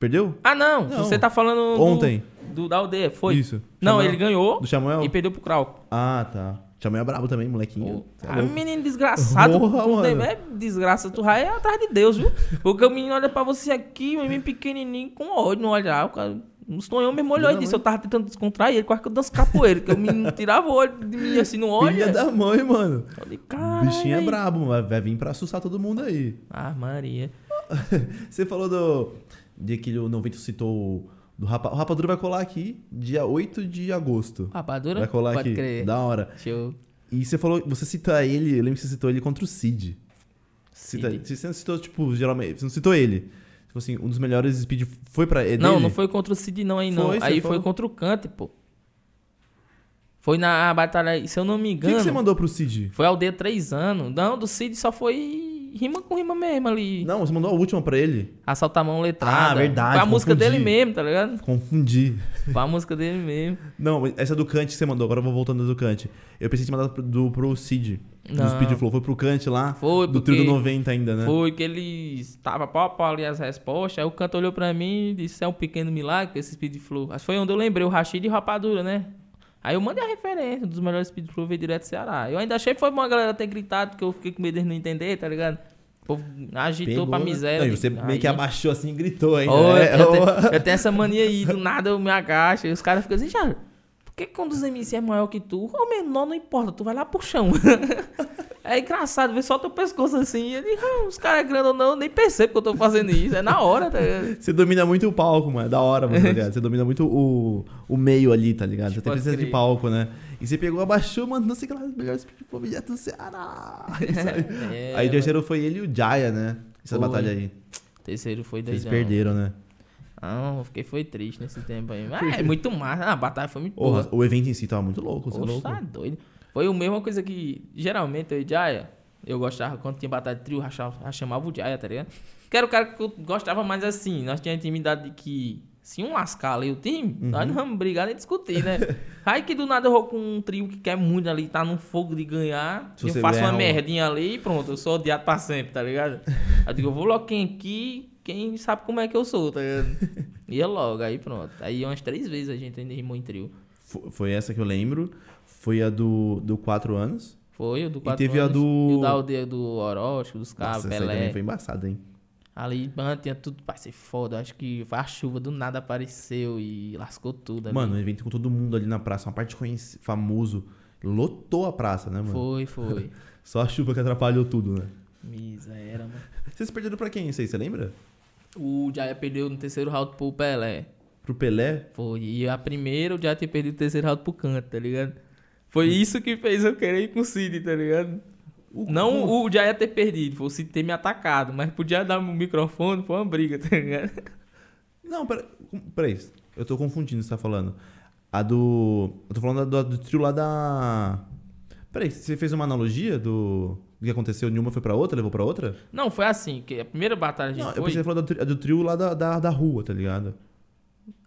Perdeu? Ah, não, Não. Você tá falando. do- Ontem. Do, da aldeia, foi? Isso. Não, ele ganhou Do Samuel? e perdeu pro Krau. Ah, tá. Samuel é brabo também, molequinho. Cê é Ah, menino desgraçado. Porra, tu mano. é desgraça, tu vai atrás de Deus, viu? Porque o menino olha pra você aqui, um menino pequenininho, com ódio no olhar. O cara, uns tonhão mesmo olhou e disse: mãe. Eu tava tentando descontrair ele, quase que eu danço capoeira. que o menino (laughs) tirava o olho de mim assim no olho. Filha da mãe, mano. Eu falei, O cara. bichinho é brabo, vai vai vir pra assustar todo mundo aí. Ah, Maria. (laughs) Você falou do. De que o 90 citou o- do Rapa, o Rapadura vai colar aqui dia 8 de agosto. Rapadura? Vai colar Pode aqui. crer. Da hora. Show. E você falou, você cita ele, eu lembro que você citou ele contra o Cid. Cita, Cid. Você não citou, tipo, geralmente. Você não citou ele. Tipo assim, um dos melhores speed foi pra ele. Não, não foi contra o Cid não aí não. Foi, aí foi contra o Kant, pô. Foi na batalha, se eu não me O que, engano. que você mandou pro Cid? Foi aldeia três anos. Não, do Cid só foi rima com rima mesmo ali. Não, você mandou a última pra ele? Assaltar a mão letrada. Ah, verdade, Foi a música confundi. dele mesmo, tá ligado? Confundi. Foi a música dele mesmo. Não, essa do Kant que você mandou, agora eu vou voltando do Kant. Eu pensei em te mandar pro, do, pro Cid. Do Não. Speed Flow. Foi pro Kant lá. Foi, do trio do porque 90 ainda, né? Foi que ele estava pau a pau ali as respostas. Aí o canto olhou pra mim e disse: É um pequeno milagre esse speed flow. Acho que foi onde eu lembrei o Rashid e Rapadura, né? Aí eu mandei a referência, um dos melhores speed flow veio direto do Ceará. Eu ainda achei que foi bom a galera ter gritado, porque eu fiquei com medo de não entender, tá ligado? O povo agitou pra né? miséria. Não, você meio que Aí- abaixou assim e gritou ainda. Ô, né? eu, tenho, eu tenho essa mania aí, do nada eu me agacho. E os caras ficam assim, já. Por que quando os MC é maior que tu, ou menor, não importa, tu vai lá pro chão. (laughs) é engraçado ver só teu pescoço assim. E ele, "Ah, os caras é grande ou não, nem percebo que eu tô fazendo isso. É na hora, tá ligado? Você domina muito o palco, mano. Da hora, mano, tá (laughs) ligado? Você domina muito o, o meio ali, tá ligado? Você tem presença de palco, né? E você pegou, abaixou, mano, não sei o que lá, os melhores direto do Ceará. (laughs) É, aí o terceiro foi ele e o Jaya, né? Essa Foi. batalha aí. Terceiro foi Vocês doidão. perderam, né? Não, eu fiquei foi triste nesse tempo aí. Mas é muito massa. Ah, a batalha foi muito Porra, boa. o evento em si tava muito louco, você é Poxa, louco. tá doido. Foi a mesma coisa que, geralmente, eu e Jaya, eu gostava, quando tinha batalha de trio, eu chamava o Jaya, tá ligado? Que era o cara que eu gostava mais assim. Nós tínhamos a intimidade de que, se um lascar ali o time, Uhum. nós não vamos brigar nem discutir, né? (laughs) Aí que do nada eu vou com um trio que quer muito ali, tá num fogo de ganhar, Se eu faço uma um- merdinha ali e pronto, eu sou odiado pra sempre, tá ligado? (laughs) Aí eu digo, eu vou logo quem aqui, quem sabe como é que eu sou, tá ligado? (laughs) Ia logo, aí pronto. Aí umas três vezes a gente ainda rimou em trio. Fo- Foi essa que eu lembro. Foi a do, do 4 anos. Foi o do 4 teve a anos, do- E o da aldeia do Horóscopo, dos cabos, Nossa, essa Pelé. também foi embaçada, hein? Ali, mano, tinha tudo pra ser foda. Acho que a chuva do nada apareceu e lascou tudo. ali. Mano, um evento com todo mundo ali na praça, uma parte conheci, famoso. Lotou a praça, né, mano? Foi, foi. (laughs) Só a chuva que atrapalhou tudo, né? Miséria, mano. Vocês perderam pra quem isso aí, você lembra? O Jaya perdeu no terceiro round pro Pelé. Pro Pelé? Foi. E a primeira, o Jaya tinha perdido o terceiro round pro Canto, tá ligado? Foi isso que fez eu querer ir com o Cid, tá ligado? O- Não o- Jaya ter perdido, foi o Cid ter me atacado. Mas podia dar o microfone, foi uma briga, tá ligado? Não, pera, peraí. Eu tô confundindo o que você tá falando. A do. Eu tô falando do, do trio lá da. Peraí, você fez uma analogia do. Do que aconteceu? Nenhuma foi pra outra, levou pra outra? Não, foi assim, que a primeira batalha a gente Não, eu foi... pensei que você falou do, do trio lá da, da, da rua, tá ligado?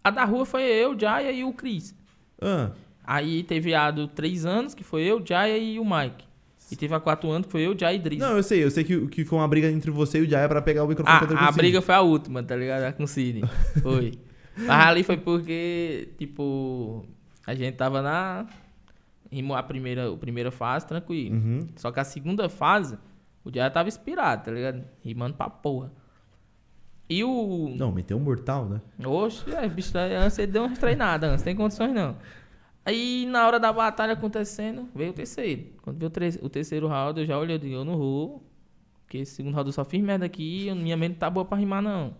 A da rua foi eu, o Jaya e o Chris. Ah, Aí teve a do 3 anos, que foi eu, o Jaya e o Mike. E teve a 4 anos, que foi eu, o Jaya e Driz. não, eu sei, eu sei que, que foi uma briga entre você e o Jaya pra pegar o microfone pra a, a briga foi a última, tá ligado? A com o Cid. Foi. (laughs) Mas ali foi porque, tipo, a gente tava na. Rimou a primeira, a primeira fase, tranquilo. Uhum. Só que a segunda fase, o Jaya tava inspirado, tá ligado? Rimando pra porra. E o. Não, meteu um mortal, né? Oxe, é, bicho, antes ele deu umas treinadas, antes, tem condições não. Aí na hora da batalha acontecendo, veio o terceiro. Quando veio o, tre- o terceiro round, eu já olhei, eu digo, eu não vou. Porque esse segundo round eu só fiz merda aqui, minha mente não tá boa pra rimar, não.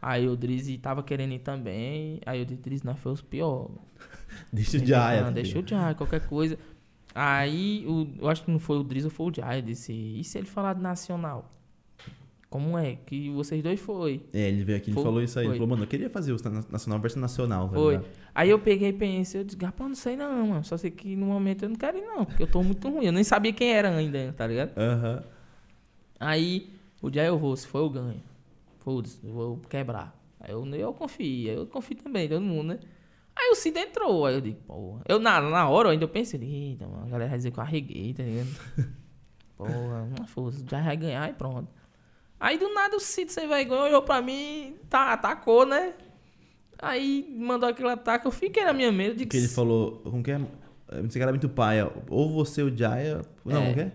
Aí o Drizzy tava querendo ir também. Aí eu disse, Drizzy, nós foi os piores. (laughs) Deixa o Jaya. Não, deixa o Jai, qualquer coisa. Aí, o, eu acho que não foi o Drizzy, foi o. Eu disse, e se ele falar de nacional? Como é? Que vocês dois foi. É, ele veio aqui e Foi- falou isso aí. Ele foi. falou, mano, eu queria fazer o na- nacional versus nacional. tá Foi. ligado? Aí eu peguei e pensei, eu disse, rapaz, não sei não, mano. Só sei que no momento eu não quero ir não, porque eu tô muito ruim. Eu nem sabia quem era ainda, tá ligado? Aham. Aí, o dia eu vou, se for eu ganho. Foda-se, eu vou quebrar. Aí eu, eu confio, eu confio também, todo mundo, né? Aí o Cid entrou, aí eu digo, porra. Eu, na, na hora, eu ainda pensei, eita, mano, a galera vai dizer que eu arreguei, tá ligado? (laughs) porra, não foda-se, já vai ganhar e pronto. Aí do nada o Cid sem vergonha olhou pra mim, tá, atacou, né? Aí mandou aquele ataque, eu fiquei na minha eu digo, Que ele falou, como que é? Você era muito paia. Ou você o Jaya. Não, É. como que é?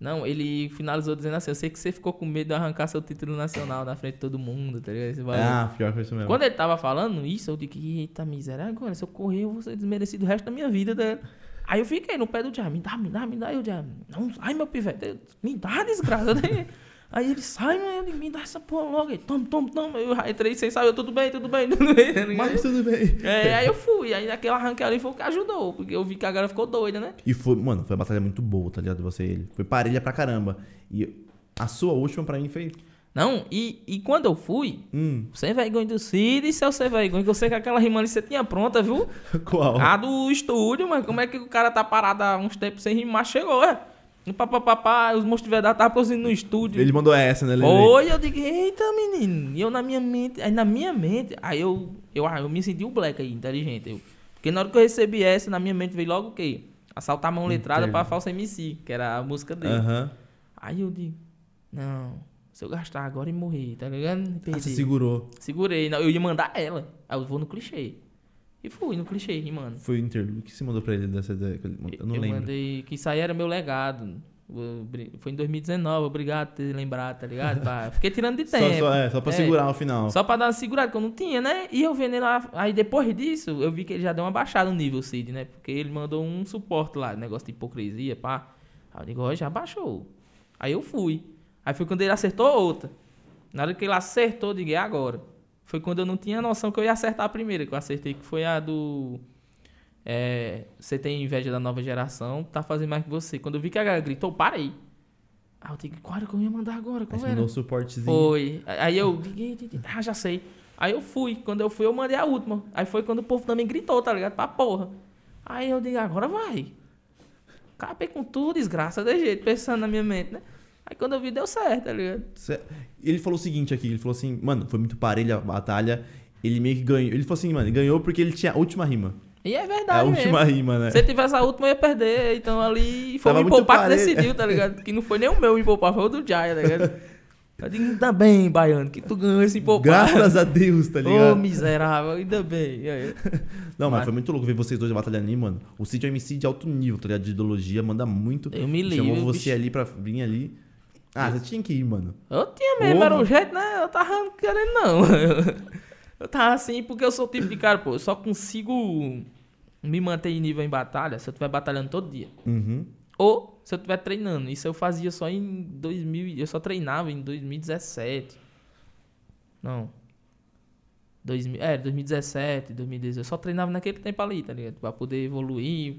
Não, ele finalizou dizendo assim, eu sei que você ficou com medo de arrancar seu título nacional na frente de todo mundo, tá ligado? Esse. Ah, pior que foi isso mesmo. Quando ele tava falando isso, eu digo, eita miséria, agora se eu correr eu vou ser desmerecido o resto da minha vida. Né? Aí eu fiquei no pé do Diabo, me dá, me dá, me dá. E o Diabo, não sai meu pivete, Eu, me dá desgraça. (laughs) Aí ele sai, digo, me dá essa porra logo. Aí, toma, toma, toma. Eu entrei sem saber, tudo bem, tudo bem, tudo bem. (laughs) Mas tudo bem. É, aí eu fui, aí naquele arranque ali foi o que ajudou, porque eu vi que a galera ficou doida, né? E foi, mano, foi uma batalha muito boa, tá ligado? Você e ele. Foi parelha pra caramba. E a sua última pra mim foi. Não, e, e quando eu fui, Hum, sem vergonha do Cid e seu sem vergonha, que eu sei que aquela rima ali você tinha pronta, viu? (laughs) qual? A do estúdio, mas como é que o cara tá parado há uns tempos sem rimar? Chegou, é. No papapá, os monstros de verdade estavam produzindo no estúdio. Ele mandou essa, né, Lele? Oi, eu digo, eita, menino. E eu na minha mente, aí na minha mente, aí eu, eu, ah, eu me senti o Black aí, inteligente. Eu, porque na hora que eu recebi essa, na minha mente veio logo o quê? Assaltar a mão letrada Entendo. pra falsa MC, que era a música dele. Aham. Aí eu digo, não, se eu gastar agora e morrer, tá ligado? Ah, Perdi. você segurou. Segurei, não, eu ia mandar ela. Aí eu vou no clichê. E fui no clichê, rimando. Foi o. O que você mandou pra ele dessa ideia? que ele mandou? Eu não lembro. mandei que isso aí era meu legado. Eu Foi em 2019, obrigado por ter lembrado, tá ligado? Pá, Fiquei tirando de (laughs) Só, tempo. só, é, só pra É. segurar no final. Só pra dar uma segurada, que eu não tinha, né? E eu vendo ele lá. Aí depois disso, eu vi que ele já deu uma baixada no nível Cid, né? Porque ele mandou um suporte lá, negócio de hipocrisia, pá. Aí eu digo, ó, já baixou. Aí eu fui. Aí foi quando ele acertou outra. Na hora que ele acertou, eu digo, é agora. Foi quando eu não tinha noção que eu ia acertar a primeira, que eu acertei, que foi a do. É, você tem inveja da nova geração, tá fazendo mais que você. Quando eu vi que a galera gritou, parei. Aí eu digo, qual era que eu ia mandar agora? Qual você era? suportezinho. Foi. Aí eu, digo, ah, já sei. Aí eu fui. Quando eu fui, eu mandei a última. Aí foi quando o povo também gritou, tá ligado? Pra porra. Aí eu digo, agora vai. Acabei com tudo, desgraça, de jeito, pensando na minha mente, né? Aí quando eu vi, deu certo, tá ligado? Ele falou o seguinte aqui, ele falou assim, mano, foi muito parelha a batalha. Ele meio que ganhou. Ele falou assim, mano, ele ganhou porque ele tinha a última rima. E é É a verdade última mesmo. rima, né? Se eu tivesse a última, eu ia perder. Então ali foi Tava o muito empopar que decidiu, tá ligado? Que não foi nem o meu empopar, foi o do Jaya, tá ligado? (laughs) Eu digo, ainda bem, Baiano, que tu ganhou esse empopar. Graças a Deus, tá Ô, ligado? miserável, ainda bem. (laughs) Não, mas Mas- foi muito louco ver vocês dois batalhando ali, mano. O Cid é um MC de alto nível, tá ligado? De ideologia, manda muito. Eu me Chamou livro, você bicho. ali pra vir ali. Ah, você tinha que ir, mano. Eu tinha mesmo, Porra. era o jeito, né? Eu tava querendo, não. (laughs) Eu tava assim, porque eu sou o tipo de cara, pô, eu só consigo me manter em nível em batalha se eu estiver batalhando todo dia. Uhum. Ou se eu estiver treinando. Isso eu fazia só em 2000, e- eu só treinava em 2017. Não. 2000, é, 2017, 2018. Eu só treinava naquele tempo ali, tá ligado? Pra poder evoluir.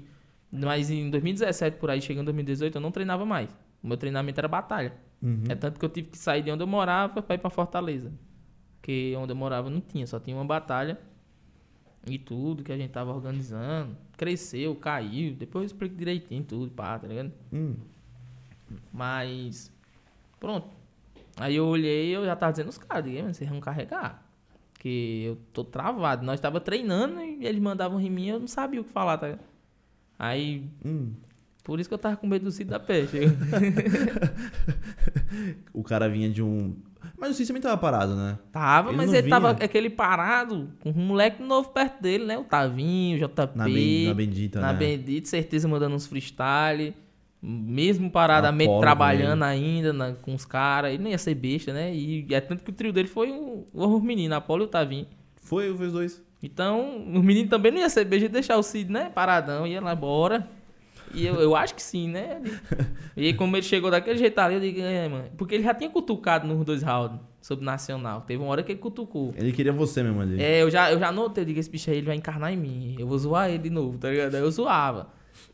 Mas em 2017, por aí, chegando em 2018, eu não treinava mais. O meu treinamento era batalha. Uhum. É tanto que eu tive que sair de onde eu morava pra ir pra Fortaleza. Porque onde eu morava não tinha, só tinha uma batalha. E tudo que a gente tava organizando. Cresceu, caiu. Depois eu explico direitinho tudo, pá, tá ligado? Hum. Mas. Pronto. Aí eu olhei e eu já tava dizendo os caras, digo, "Ei, mano, vocês vão carregar. Porque eu tô travado. Nós tava treinando e eles mandavam riminha, eu não sabia o que falar, tá ligado? Aí. Hum. Por isso que eu tava com medo do Cid da peixe. (laughs) O cara vinha de um. Mas o Cid também tava parado, né? Tava, Ele mas ele vinha. tava aquele parado, com um moleque novo perto dele, né? O Tavinho, o JP. Na, ben- na Bendita, na né? Bendita, certeza mandando uns freestyle. Mesmo paradamente Apolo trabalhando ainda na- com os caras, ele não ia ser besta, né? E é tanto que o trio dele foi um, os meninos, Apolo e o Tavinho. Foi, foi os dois. Então, os meninos também não ia ser besta de deixar o Cid, né? Paradão, ia lá, bora. E eu, eu acho que sim, né? E aí, como ele chegou daquele jeito ali, eu digo, é, mano. Porque ele já tinha cutucado nos dois rounds sobre Nacional. Teve uma hora que ele cutucou. Ele queria você mesmo ali. É, eu já, eu já notei, eu digo, esse bicho aí ele vai encarnar em mim. Eu vou zoar ele de novo, tá ligado? Aí eu zoava.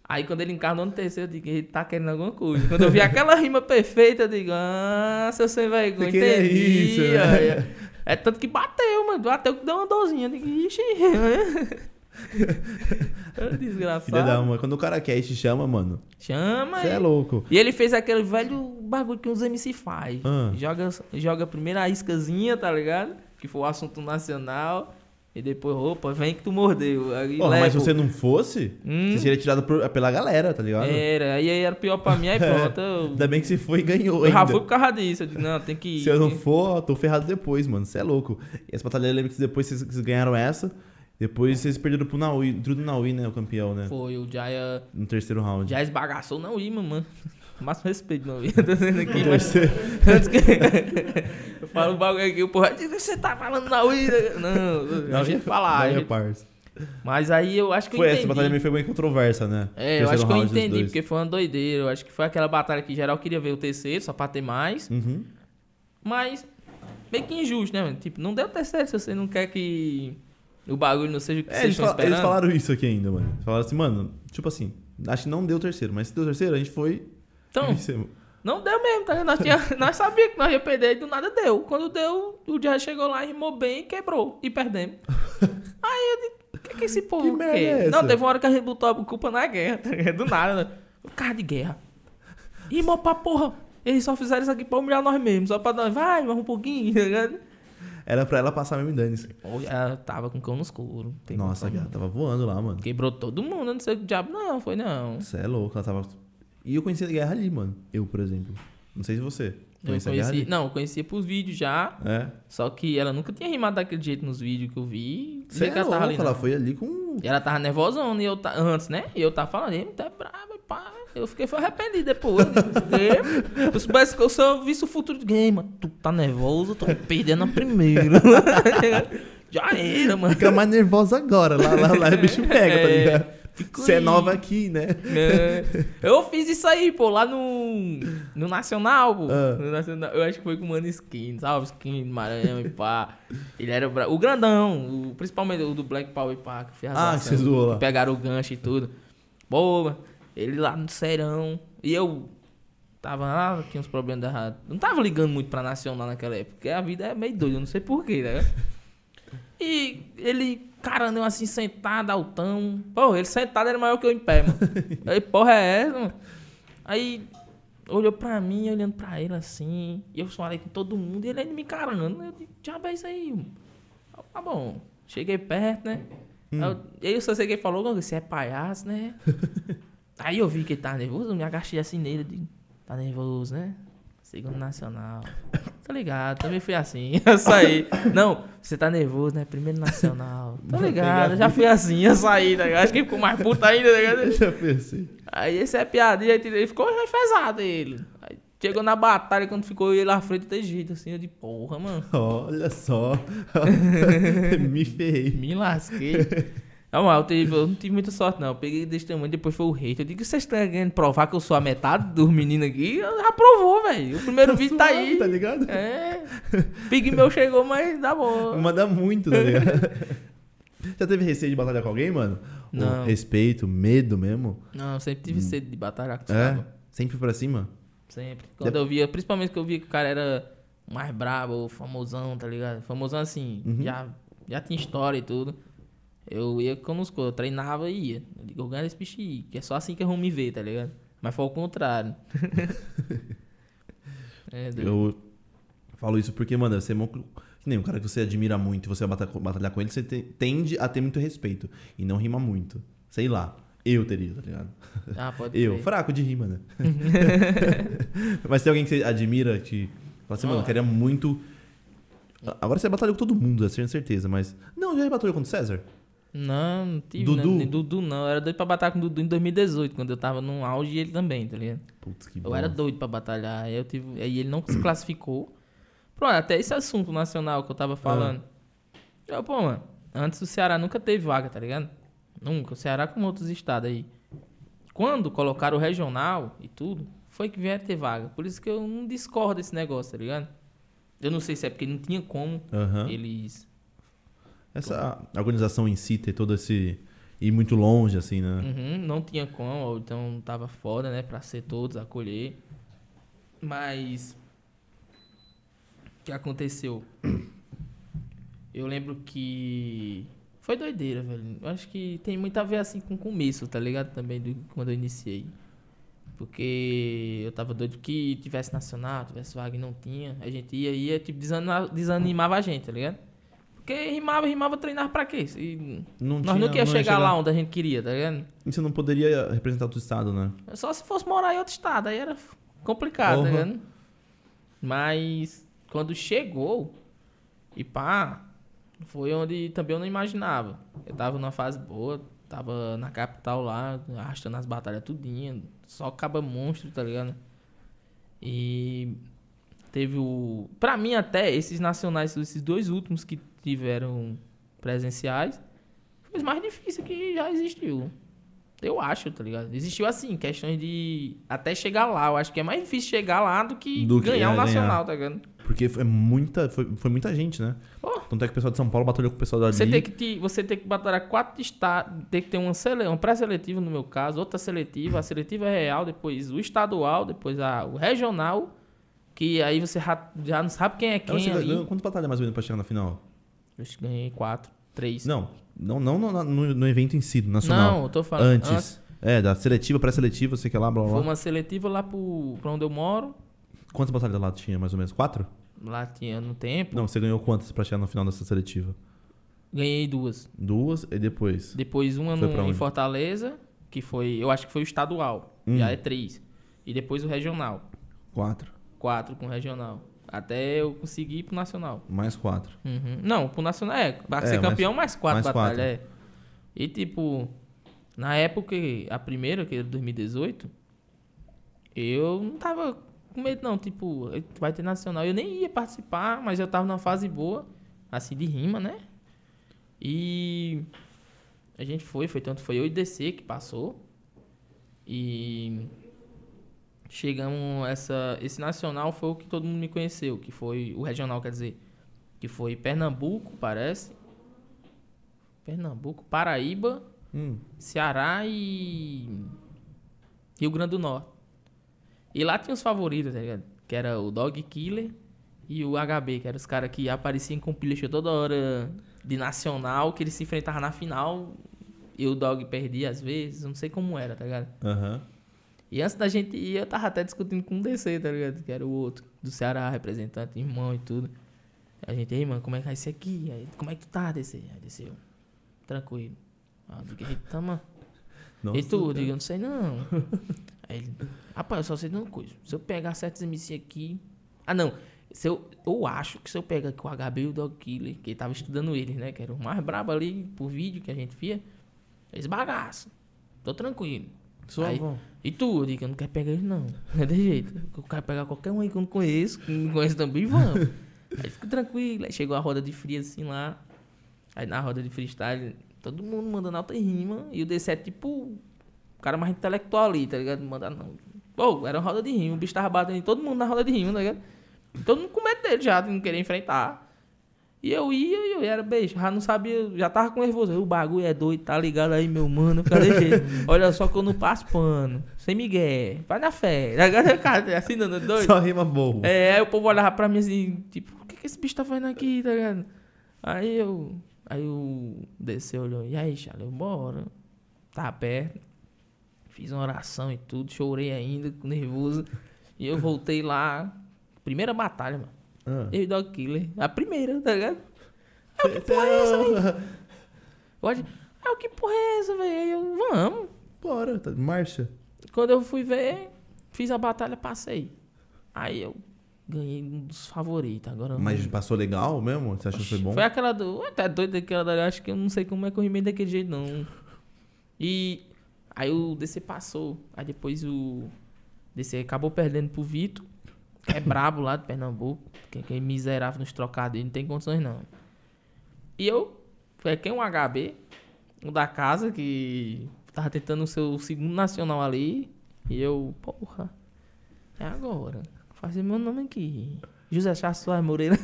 Aí quando ele encarnou no terceiro, eu digo, ele tá querendo alguma coisa. Quando eu vi aquela rima perfeita, eu digo, ah, seu sem vergonha, entendi. isso, né? Aí, É tanto que bateu, mano. Bateu que deu uma dorzinha. Eu digo, ixi. (laughs) (laughs) Desgraçado. Filha da uma. Quando o cara quer e te chama, mano, Chama você é louco. E ele fez aquele velho bagulho que os MC faz. Ah. Joga, joga primeiro a iscazinha, tá ligado? Que foi o assunto nacional. E depois, opa, vem que tu mordeu. Aí Porra, mas se você não fosse, Hum. você seria tirado por- pela galera, tá ligado? Era, aí aí era pior pra mim, aí pronto. (laughs) Eu, Ainda bem que você foi e ganhou eu já ainda. fui por causa disso. Eu digo, não, tem que ir. Se eu não for, tô ferrado depois, mano. Você é louco. E essa batalha, eu lembro que depois vocês, vocês ganharam essa. Depois vocês perderam pro Naui, tudo Naui, né? O campeão, né? Foi, o Jaya No terceiro round. já esbagaçou não ir, mano. (laughs) Máximo respeito, não ir. (laughs) Tô dizendo aqui, mas que... (laughs) eu falo um bagulho aqui, o porra, você tá falando na Wii. Não, a gente falar. Naui é gente- parça. Mas aí eu acho que eu Foi entendi. essa batalha meio foi bem controversa, né? É, eu acho que eu entendi, porque foi uma doideira. Eu acho que foi aquela batalha que geral queria ver o terceiro, só pra ter mais. Uhum. Mas, meio que injusto, né, mano? Tipo, não deu terceiro se você não quer que o bagulho não seja o que É, vocês eles, estão fala- eles falaram isso aqui ainda, mano. Falaram assim, mano, tipo assim, acho que não deu terceiro, mas se deu terceiro, a gente foi. Então, vencemos. não deu mesmo, tá? Nós, tinha, (laughs) nós sabíamos que nós ia perder e do nada deu. Quando deu, o Jazz chegou lá, rimou bem e quebrou. E perdemos. (laughs) Aí eu digo, o que, que esse povo Que quer? é? Não, teve uma hora que a gente botou a culpa na guerra, tá ligado? Do nada, né? O cara de guerra. Rimou pra porra. Eles só fizeram isso aqui pra humilhar nós mesmos. Só pra nós, vai, mais um pouquinho, (laughs) tá ligado? Era pra ela passar mesmo dane-se. Ou já tava com cão no escuro. Nossa, cara, tava voando lá, mano. Quebrou todo mundo, eu não sei o diabo. Não, foi não. Você é louco, ela tava. E eu conhecia a guerra ali, mano. Eu, por exemplo. Não sei se você. Eu Conhecia guerra conheci, não, eu conhecia pros vídeos já. É. Só que ela nunca tinha rimado daquele jeito nos vídeos que eu vi. Você é que ela louco, ali, ela foi ali com. E ela tava nervosona e eu antes, né? E eu tava falando, ele tá brava, pá. Eu fiquei foi arrependido depois. Eu, eu soubesse que eu só visse o futuro de game, mano. Tu tá nervoso, tô perdendo a primeira. (laughs) Já era, mano. Fica mais nervosa agora. Lá, lá, lá o bicho pega, tá É, ligado? Você é nova aqui, né? É. Eu fiz isso aí, pô, lá no, no Nacional, pô. Ah. No Nacional. Eu acho que foi com o Mano Skin, sabe? Skin do Maranhão e pá. Ele era o grandão, o, principalmente o do Black Power e pá. Que fez Ah, que você zoou lá. que Pegaram o gancho e tudo. Boa, ele lá no serão. E eu tava lá, tinha uns problemas da rádio. Não tava ligando muito pra Nacional naquela época, porque a vida é meio doida, eu não sei porquê, né? (laughs) E ele, caramba, assim, sentado, altão. Pô, ele sentado era maior que eu em pé, mano. (laughs) Aí, porra, é essa, mano? Aí, olhou pra mim, olhando pra ele assim. E eu falei com todo mundo e ele ainda me encarando. Eu disse, diabo é isso aí? mano?" Eu, Tá bom. Cheguei perto, né? Aí eu- Aí eu só sei que ele falou, você é palhaço, né? (laughs) Aí eu vi que ele tava nervoso, eu me agachei assim nele. Digo, tá nervoso, né? Segundo Nacional. (laughs) Tá ligado, também fui assim. (laughs) Eu saí. Não, você tá nervoso, né? Primeiro Nacional. (laughs) Tá ligado, já fui assim, eu saí, tá ligado? Acho que ele ficou mais puto ainda, tá ligado? Eu já pensei. Aí esse é piadinha, ele ficou enfesado ele. Aí chegou na batalha, quando ficou ele à frente do jeito, assim, eu de porra, mano. Olha só. Me ferrei. Me lasquei. Não, mas eu, tive- eu não tive muita sorte, não. Eu peguei desse tamanho, depois foi o rei. Eu digo, vocês estão querendo provar que eu sou a metade dos meninos aqui? Eu já provou, velho. O primeiro (laughs) vídeo tá suave, aí. Tá ligado? É. Pig meu chegou, mas dá bom. Manda muito, tá ligado? (laughs) Já teve receio de batalhar com alguém, mano? Ou Não. respeito, medo mesmo? Não, eu sempre tive sede de batalhar com É? Sempre pra cima? Sempre. Quando eu via, principalmente que eu via que o cara era mais brabo, famosão, tá ligado? Famosão assim, Uhum. já, já tinha história e tudo. Eu ia com os eu treinava e ia. Eu digo, eu ganho esse bicho aí, que é só assim que vão me ver, tá ligado? Mas foi ao contrário. (laughs) é. Eu falo isso porque, mano, você é mó... nem um cara que você admira muito e você vai batalhar, com ele, você te- tende a ter muito respeito e não rima muito. Sei lá. Eu teria, tá ligado? Ah, pode (laughs) Eu, ser. fraco de rima, né? (laughs) Mas tem alguém que você admira, que fala assim, mano, eu queria muito. Agora você batalhou com todo mundo, eu tenho certeza, mas. Não, já batalhou com o César? Não, não tive. Dudu? Não, nem Dudu não. Eu era doido pra batalhar com o Dudu em 2018, quando eu tava no auge e ele também, tá ligado? Putz, que Eu bom. era doido pra batalhar. Aí, eu tive, aí ele não se classificou. Pronto, até esse assunto nacional que eu tava falando. Eu, pô, mano, antes o Ceará nunca teve vaga, tá ligado? Nunca. O Ceará como outros estados aí. Quando colocaram o regional e tudo, foi que vieram ter vaga. Por isso que eu não discordo desse negócio, tá ligado? Eu não sei se é porque não tinha como Aham. eles. Essa organização em si ter todo esse. ir muito longe, assim, né? Uhum, não tinha como, então tava foda, né, pra ser todos, acolher. Mas. O que aconteceu? Eu lembro que. Foi doideira, velho. Eu acho que tem muito a ver assim com o começo, tá ligado? Também do, quando eu iniciei. Porque eu tava doido que tivesse nacional, tivesse vaga e não tinha. A gente ia, ia, tipo, desanima- desanimava a gente, tá ligado? Porque rimava, rimava, treinar pra quê? Se- Não nós não ia chegar lá onde a gente queria, tá ligado? E você não poderia representar outro estado, né? Só se fosse morar em outro estado, aí era complicado, tá Porra. ligado? Mas quando chegou, e pá, foi onde também eu não imaginava. Eu tava numa fase boa, tava na capital lá, arrastando as batalhas tudinho, só caba monstro, tá ligado? E teve o. Pra mim, até, esses nacionais, esses dois últimos que tiveram presenciais, foi mais difíceis que já existiu. Eu acho, tá ligado? Existiu assim, questões de. Até chegar lá. Eu acho que é mais difícil chegar lá do que Do que- ganhar é, o ganhar. nacional, tá ligado? Porque foi muita, foi, foi muita gente, né? Pô. Tanto é que o pessoal de São Paulo batalhou com o pessoal dali. Você tem que, te- você tem que batalhar quatro estados, tem que ter uma, sele, uma pré-seletiva no meu caso, outra seletiva, a seletiva é real, depois o estadual, depois a, o regional, que aí você já, já não sabe quem é Então, quem você ali. ganhou quantas batalhas mais ou menos pra chegar na final? Eu acho que ganhei quatro, três. Não, não, não no, no- no evento em si, nacional. Não, eu tô falando. Antes. É, da seletiva, pré-seletiva, sei que lá, blá blá Foi uma seletiva lá pro, pra onde eu moro. Quantas batalhas lá tinha, mais ou menos? Quatro? Lá tinha no tempo. Não, você ganhou quantas pra chegar no final dessa seletiva? Ganhei duas. Duas e depois. Depois uma no- em? Fortaleza, que foi. Eu acho que foi o estadual. Hum. Já é três. E depois o regional. Quatro. Quatro com o regional. Até eu conseguir ir pro nacional. Mais quatro. Uhum. Não, pro nacional é. Pra É, ser mais- campeão, mais quatro mais batalhas. quatro. É. E tipo, na época, a primeira, que era 2018, eu não tava com medo, não. Tipo, vai ter nacional. Eu nem ia participar, mas eu tava numa fase boa, assim, de rima, né? E a gente foi, foi tanto foi eu e DC que passou. E chegamos essa esse nacional foi o que todo mundo me conheceu, que foi o regional, quer dizer, que foi Pernambuco, parece. Pernambuco, Paraíba, Hum. Ceará e Rio Grande do Norte. E lá tinha os favoritos, tá ligado? Que era o Dog Killer e o HB, que eram os caras que apareciam com pilha toda hora de nacional, que eles se enfrentavam na final e o Dog perdia às vezes, não sei como era, tá ligado? Aham. E antes da gente ir, eu tava até discutindo com o DC, tá ligado? Que era o outro, do Ceará, representante, irmão e tudo. A gente, ei, mano, como é que vai ser aqui? Aí, como é que tu tá, DC? Aí desceu. Tranquilo. Aí eu digo, eita, mano. Nossa, E tu? Eu digo, eu não sei não. Aí ele, rapaz, eu só sei de uma coisa. Se eu pegar certos MC aqui. Ah, não. Se eu, eu acho que se eu pegar aqui o HB e o Dog Killer, que tava estudando eles, né? Que era o mais brabo ali por vídeo que a gente via. Eles bagaçam. Tô tranquilo. Aí- Suavão. E tu? Eu digo, eu não quero pegar eles não. (laughs) Não é de jeito. Eu quero pegar qualquer um aí que eu não conheço, que não conheço também, vamos. (laughs) aí fica tranquilo. Aí chegou a roda de fria assim lá. Aí na roda de freestyle, todo mundo mandando alta rima. E o DC é tipo o cara mais intelectual ali, tá ligado? Manda não. Pô, era uma roda de rima. O bicho tava batendo em todo mundo na roda de rima, tá ligado? Todo mundo com medo dele já, de não querer enfrentar. E eu ia e eu era beijo, já não sabia, já tava com nervoso. O bagulho é doido, tá ligado aí, meu mano? Fica de jeito. Olha só que eu não passo pano. Sem migué. Vai na fé. (laughs) Agora, cara, assim, não, não, doido. Só rima boa. É, aí o povo olhava pra mim assim, tipo, o que, que esse bicho tá fazendo aqui, tá ligado? Aí eu. Aí o DC olhou, e aí, Charlie, eu, bora. Tá perto. Fiz uma oração e tudo, chorei ainda, nervoso. E eu voltei lá. Primeira batalha, mano. Ah. Eu e Dog Killer. A primeira, tá ligado? Cê- porra é essa, cê- Hoje, ah, que porra é essa, velho? Aí Eu, vamos. Bora, tá, marcha. Quando eu fui ver, fiz a batalha, passei. Aí eu ganhei um dos favoritos. Agora Mas não- passou legal mesmo? Você achou que foi bom? Foi aquela do. Até doido daquela dali. Acho que eu não sei como é que eu rimei daquele jeito, não. E. Aí o DC passou. Aí depois o. DC acabou perdendo pro Vitor. É brabo lá de Pernambuco. Que, é miserável nos trocados. Não tem condições, não. E eu. Peguei um HB. O da casa, que tava tentando o seu segundo nacional ali. E eu, porra. É agora. Fazer meu nome aqui. José Charles Soares Moreira. (laughs)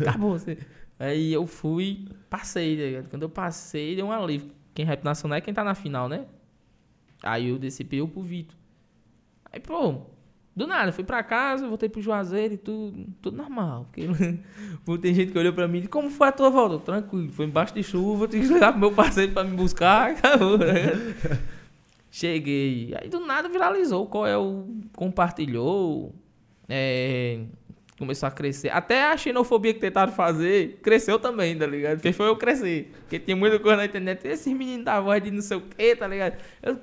Acabou você. Aí eu fui, passei, tá? Quando eu passei, deu um alívio. Quem rap nacional é quem tá na final, né? Aí eu desci eu pro Vitor. Aí, pô, do nada, fui pra casa, voltei pro Juazeiro e tudo, tudo normal. Porque (laughs) tem gente que olhou pra mim e disse, como foi a tua volta? Tranquilo, foi embaixo de chuva, tive que ligar pro meu parceiro pra me buscar, (laughs) acabou, né? Cheguei. Aí do nada viralizou. Qual é o. Compartilhou. É, começou a crescer. Até a xenofobia que tentaram fazer cresceu também, tá ligado? Fez foi eu crescer. Porque tem muita coisa na internet. Esses meninos da voz de não sei o que, tá ligado? Eu-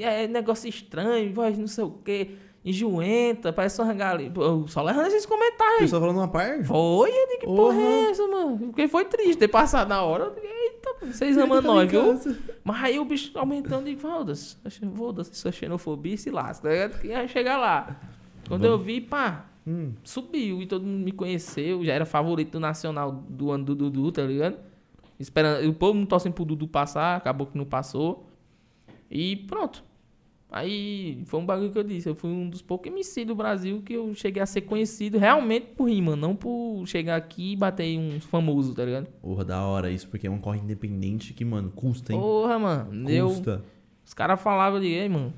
é negócio estranho, voz de não sei o que. Enjoenta, parece galinha. Pô, Só levando esses O comentários. pessoal falando uma par? Foi, eu digo, que porra Porra. é essa, mano? Porque foi triste ter passado na hora. Eu digo, eita, vocês (laughs) amam nós, viu? casa. Mas aí o bicho aumentando e foda-se, foda-se, isso é xenofobia se lasca? Que ia chegar lá. Quando eu vi, pá, Hum. subiu e todo mundo me conheceu, já era favorito do Nacional do ano do Dudu, tá ligado? Esperando, o povo não torcendo pro Dudu passar, acabou que não passou. E pronto. Aí foi um bagulho que eu disse, eu fui um dos poucos MC do Brasil que eu cheguei a ser conhecido realmente por rima, não por chegar aqui e bater um famoso, tá ligado? Porra, da hora isso, porque é um corre independente que, mano, custa, hein? Porra, mano, eu... Custa. Os caras falavam de, ei, mano.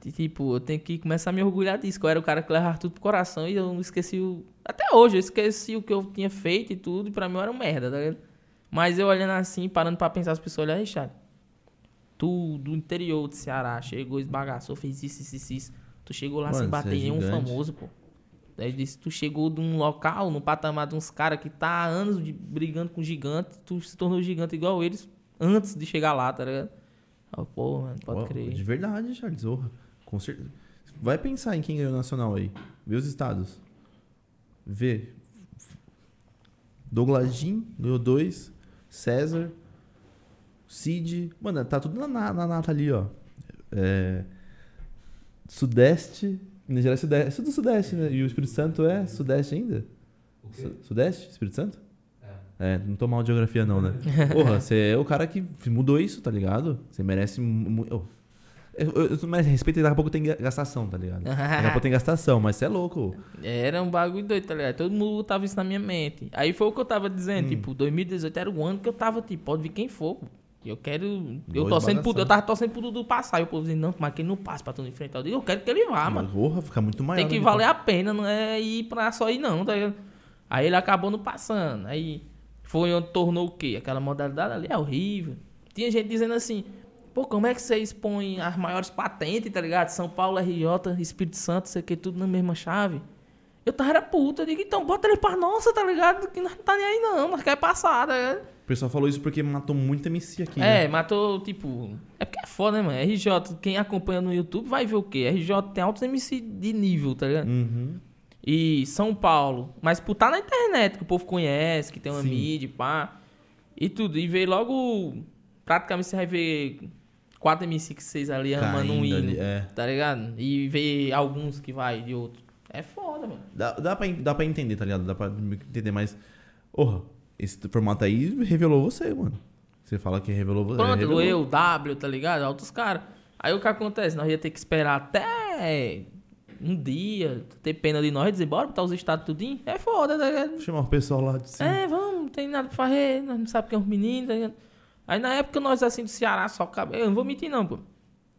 tipo, eu tenho que começar a me orgulhar disso. Que eu era o cara que levava tudo pro coração e eu não esqueci o. Até hoje, eu esqueci o que eu tinha feito e tudo, e pra mim eu era um merda, tá ligado? Mas eu olhando assim, parando pra pensar, as pessoas olham, Richard, tu do interior do Ceará chegou, esbagaçou, fez isso, isso, isso. Tu chegou lá Mano, sem você bater é nenhum gigante. famoso, pô. Daí disse, tu chegou de um local, no patamar de uns caras que tá há anos de- brigando com gigante, tu se tornou gigante igual eles antes de chegar lá, tá ligado? Ah, pô, mano, pode crer. De verdade, Charles, zorra. Com certeza. Vai pensar em quem ganhou o Nacional aí. Vê os estados. Vê. Douglas Jean ganhou dois. César. Cid. Mano, tá tudo na, na, na nata ali, ó. É, Sudeste. Minas Gerais é Sudeste. É tudo Sudeste, né? E o Espírito Santo é Sudeste ainda? O quê? Su- Sudeste? Espírito Santo? É. É, não tô mal de geografia não, né? (laughs) Porra, você é o cara que mudou isso, tá ligado? Você merece... mu- mu- oh. Eu, eu, eu merece respeito e daqui a pouco tem ga- gastação, tá ligado? Daqui a pouco tem gastação, mas você é louco. Era um bagulho doido, tá ligado? Todo mundo tava isso na minha mente. Aí foi o que eu tava dizendo, Hum. tipo, 2018 era o ano que eu tava, tipo, pode vir quem for. Eu quero. Eu torcendo bagação. eu tava torcendo pro Dudu passar. E o povo dizendo, não, mas que ele não passa pra tu enfrentar. Eu digo, eu quero que ele vá, mas, mano. porra, fica muito maior. Tem que né, valer a pena, não é ir pra só ir, não, tá ligado? Aí ele acabou não passando. Aí foi onde tornou o quê? Aquela modalidade ali é horrível. Tinha gente dizendo assim, pô, como é que você expõe as maiores patentes, tá ligado? São Paulo, RJ, Espírito Santo, sei que, tudo na mesma chave. Eu tava era puta, eu digo, então bota ele pra nossa, tá ligado? Que nós não tá nem aí não, nós quer passar, tá ligado? O pessoal falou isso porque matou muito MC aqui, É, né? matou, tipo. É porque é foda, né, mano? RJ, quem acompanha no YouTube vai ver o quê? RJ tem altos MC de nível, tá ligado? Uhum. E São Paulo. Mas por tá na internet, que o povo conhece, que tem uma Sim. mídia, pá. E tudo. E veio logo. Praticamente você vai ver quatro MC que vocês ali amando um hino. é. Tá ligado? E ver alguns que vai de outro. É foda, mano. Dá, dá, pra, dá pra entender, tá ligado? Dá pra entender, mas... Porra, esse formato aí revelou você, mano. Você fala que revelou você. Pronto, revelou. eu, W, tá ligado? Outros caras. Aí o que acontece? Nós ia ter que esperar até um dia, ter pena de nós e dizer, bora botar os estados tudinho. É foda, tá ligado? Chamar o pessoal lá de cima. É, vamos, não tem nada pra fazer, nós não sabemos quem é os meninos, tá ligado? Aí na época nós assim do Ceará só cabe. Eu não vou mentir não, pô.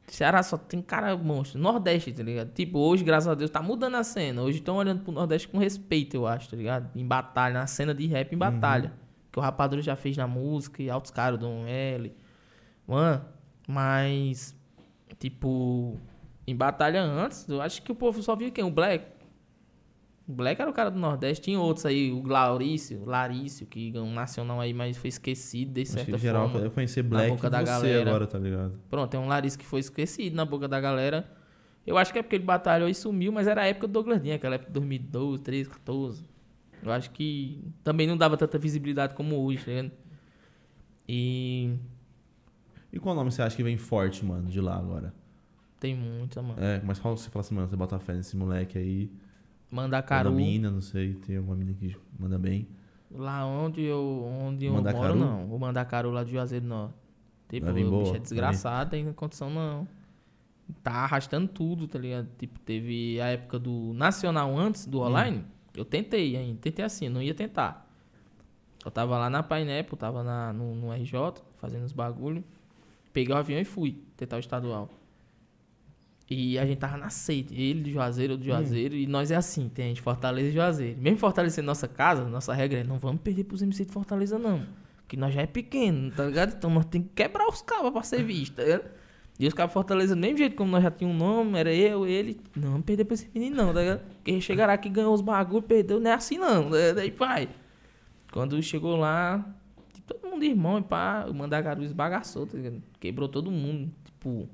Ceará só tem cara monstro. Nordeste, tá ligado? Tipo, hoje, graças a Deus, tá mudando a cena. Hoje estão olhando pro Nordeste com respeito, eu acho, tá ligado? Em batalha, na cena de rap em batalha. Que o Rapadura já fez na música e altos caras do L. Mano, mas. Tipo. Em batalha antes, eu acho que o povo só via quem? O Black. O Black era o cara do Nordeste. Tinha outros aí, o Glaurício, o Larício, que ganhou um nacional aí, mas foi esquecido de Acho certa que, em geral, forma. eu conheci Black boca e da galera. agora, tá ligado? Pronto, tem um Larissa que foi esquecido na boca da galera. Eu acho que é porque ele batalhou e sumiu, mas era a época do Douglas Dinho, aquela época de 2012, 13, 14. Eu acho que também não dava tanta visibilidade como hoje, tá ligado? E E qual nome você acha que vem forte, mano, de lá agora? tem muita, mano. É, mas qual você fala assim, mano, você bota fé nesse moleque aí? Mandacaru, Manda mina, não sei, tem uma mina que manda bem. lá onde eu, onde eu Mandacaru? moro, não. O Mandacaru lá de Juazeiro Norte. Tipo, o boa, bicho é desgraçado, tem condição não. Tá arrastando tudo, tá ligado? Tipo, teve a época do Nacional antes Hum. do online. Eu tentei ainda, tentei assim, não ia tentar. Eu tava lá na Pineapple, tava na, no, no RJ, fazendo os bagulho. Peguei o avião e fui tentar o estadual. E a gente tava na sede, ele de Juazeiro, eu de Juazeiro, e nós é assim, tem a gente Fortaleza e Juazeiro. Mesmo fortalecendo nossa casa, nossa regra é não vamos perder pros MC de Fortaleza, não. Porque nós já é pequeno, tá ligado? Então nós temos que quebrar os cabos pra ser visto, tá ligado? E os cabos Fortaleza, do mesmo jeito como nós já tínhamos um nome, era eu, ele, não vamos perder pra esse menino, não, tá ligado? Porque chegará aqui, ganhou os bagulho, perdeu, não é assim não, tá ligado? Aí, pai. Quando chegou lá, tipo, todo mundo irmão, e pá, o Mandacaru esbagaçou, tá ligado? Quebrou todo mundo, tipo...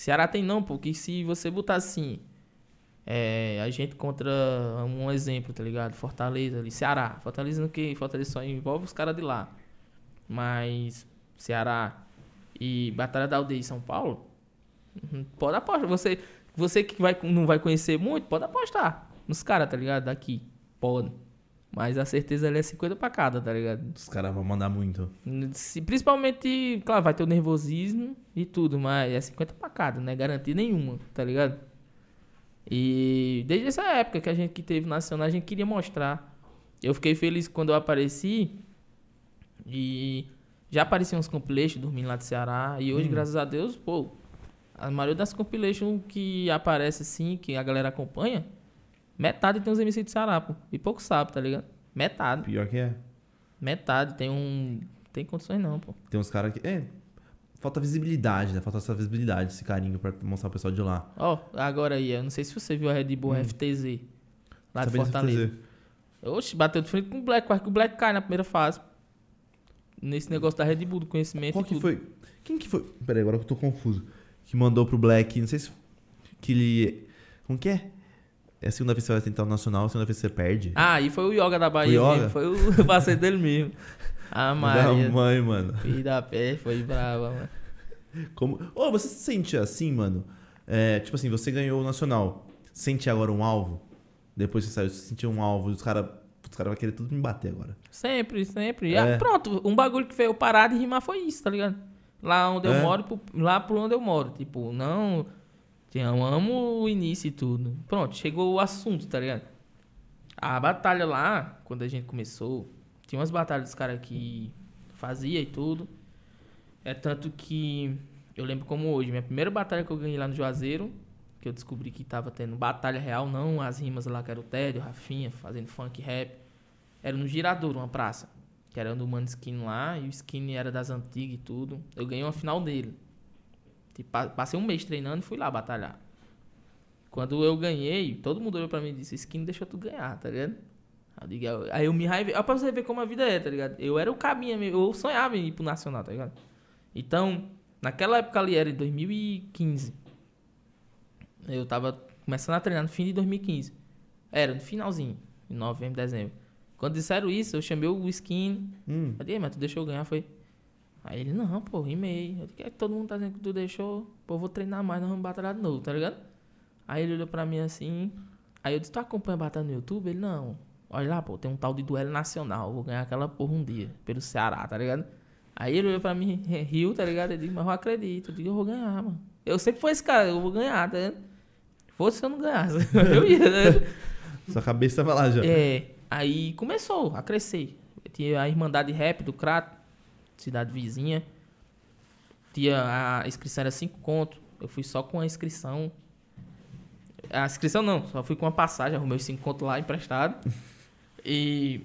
Ceará tem não, porque se você botar assim, é, a gente contra um exemplo, tá ligado? Fortaleza ali, Ceará. Fortaleza no que? Fortaleza só envolve os caras de lá. Mas Ceará e Batalha da Aldeia em São Paulo, uhum, pode apostar. Você, você que vai, não vai conhecer muito, pode apostar nos caras, tá ligado? Daqui. Pode. Mas a certeza ali é 50 pra cada, tá ligado? Os caras vão mandar muito. Se- principalmente, claro, vai ter o nervosismo e tudo, mas é 50 pra cada, não é garantia nenhuma, tá ligado? E desde essa época que a gente que teve nacional, a gente queria mostrar. Eu fiquei feliz quando eu apareci e já apareciam uns compilations dormindo lá do Ceará. E hoje, graças a Deus, pô, a maioria das compilations que aparece assim, que a galera acompanha, metade tem uns MC de Ceará, pô. E pouco sabe, tá ligado? Metade. Pior que é. Metade. Tem um. Tem condições não, pô. Tem uns caras que. É. Falta visibilidade, né? Falta essa visibilidade, esse carinho pra mostrar o pessoal de lá. Ó, agora aí, eu não sei se você viu a Red Bull FTZ. Lá de Sabia Fortaleza. fazer. Oxe, bateu de frente com o Black, quase que o Black cai na primeira fase. Nesse negócio da Red Bull, do conhecimento Qual que tudo. foi? Quem que foi? Peraí, agora que eu tô confuso. Que mandou pro Black, não sei se. Que ele. Como que é? É a segunda vez que você vai tentar o nacional, a segunda vez que você perde. Ah, e foi o Yoga da Bahia Yoga? mesmo. Foi o (laughs) parceiro dele mesmo. A da Maria. mãe, mano. Filho da pé, foi brava, mano. Como... Ô, você se sente assim, mano? É, tipo assim, você ganhou o nacional. Sente agora um alvo? Depois você saiu, você sentiu um alvo, os caras os cara vão querer tudo me bater agora. Sempre, sempre. E, É. ah, pronto, um bagulho que fez eu parar de rimar foi isso, tá ligado? Lá onde eu É? moro, pro- lá por onde eu moro. Tipo, não. Eu amo o início e tudo. Pronto, chegou o assunto, tá ligado? A batalha lá, quando a gente começou, tinha umas batalhas dos caras que fazia e tudo. É tanto que eu lembro como hoje, minha primeira batalha que eu ganhei lá no Juazeiro, que eu descobri que tava tendo batalha real, não as rimas lá que era o Tédio, Rafinha, fazendo funk rap. Era no Girador, uma praça. Que era do Mano Skin lá, e o Skin era das antigas e tudo. Eu ganhei uma final dele. Tipo, pa- passei um mês treinando e fui lá batalhar. Quando eu ganhei, todo mundo olhou pra mim e disse, Skin deixou tu ganhar, tá ligado? Aí eu, digo, "Eu- aí eu me raivei. Olha pra você ver como a vida é, tá ligado? Eu era o caminho, mesmo, eu sonhava em ir pro Nacional, tá ligado? Então, naquela época ali, era em 2015. Eu tava começando a treinar no fim de 2015. Era, no finalzinho, em novembro, dezembro. Quando disseram isso, eu chamei o Skin. Hum. Eu disse, mas tu deixou eu ganhar, foi? Aí ele, não, pô, rimei. Eu disse, "É que todo mundo tá dizendo que tu deixou, pô, eu vou treinar mais, nós vamos batalhar de novo, tá ligado? Aí ele olhou pra mim assim. Aí eu disse, tu acompanha batalha no YouTube? Ele, não. Olha lá, pô, tem um tal de duelo nacional. Eu vou ganhar aquela porra um dia, pelo Ceará, tá ligado? Aí ele olhou pra mim, (laughs) riu, tá ligado? Eu disse, mas eu acredito. Eu digo, eu vou ganhar, mano. Eu sempre fui esse cara, eu vou ganhar, tá ligado? Fosse se eu não ganhasse. (laughs) eu ia, tá ligado? (laughs) Sua cabeça tava lá já. É, aí começou a crescer. Tinha a Irmandade Rap do Crato, cidade vizinha. Tinha a inscrição era 5 conto. Eu fui só com a inscrição. A inscrição não, só fui com a passagem, arrumei os 5 conto lá emprestado. E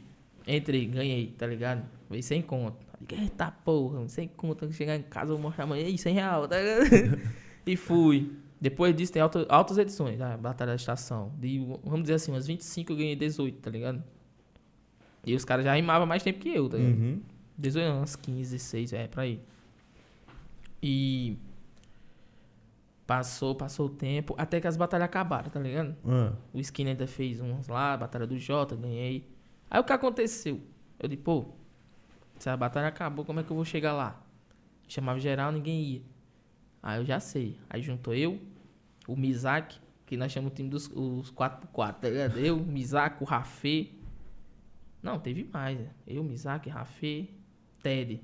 entrei, ganhei, tá ligado? Veio 100 conto. Eita porra, 100 conto, eu chegar em casa, eu vou mostrar amanhã, Ei, 100 real, tá ligado? (laughs) e fui. Depois disso tem alta- altas edições, da Batalha da Estação. De, vamos dizer assim, umas 25 eu ganhei 18, tá ligado? E os caras já rimavam mais tempo que eu, tá ligado? Uhum. 18 anos, 15, 16, é, pra aí. E. Passou, passou o tempo, até que as batalhas acabaram, tá ligado? Ah, O Skinner ainda fez uns lá, batalha do Jota, ganhei. Aí o que aconteceu? Eu disse, pô, se a batalha acabou, como é que eu vou chegar lá? Chamava geral, ninguém ia. Aí eu já sei. Aí juntou eu, o Mizaki, que nós chamamos o time dos os 4x4, tá ligado? Eu, o Mizaki, o Rafê. Não, teve mais. né? Eu, Mizaki, Rafê, Ted.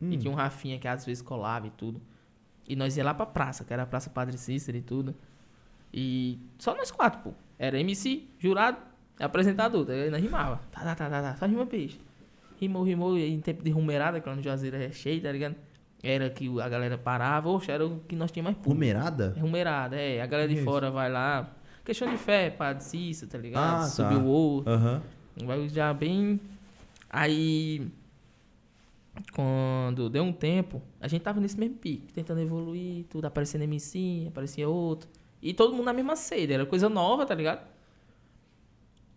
Hum. E tinha um Rafinha que às vezes colava e tudo. E nós ia lá pra praça, que era a Praça Padre Cícero e tudo. E só nós quatro, pô. Era MC, jurado, apresentador, tá? E nós rimava. Tá, tá, tá, tá, tá. Só rima peixe. Rimou, rimou, e em tempo de rumerada, que lá no Juazeiro é cheio, tá ligado? Era que a galera parava, oxe, era o que nós tínhamos mais público. Rumerada? É rumerada, é. A galera de é fora vai lá. Questão de fé, Padre Cícero, tá ligado? Ah, tá. Subiu o outro. Aham. Um bagulho já bem. Aí. Quando deu um tempo, a gente tava nesse mesmo pique, tentando evoluir, tudo, aparecendo MC, aparecia outro. E todo mundo na mesma sede, era coisa nova, tá ligado?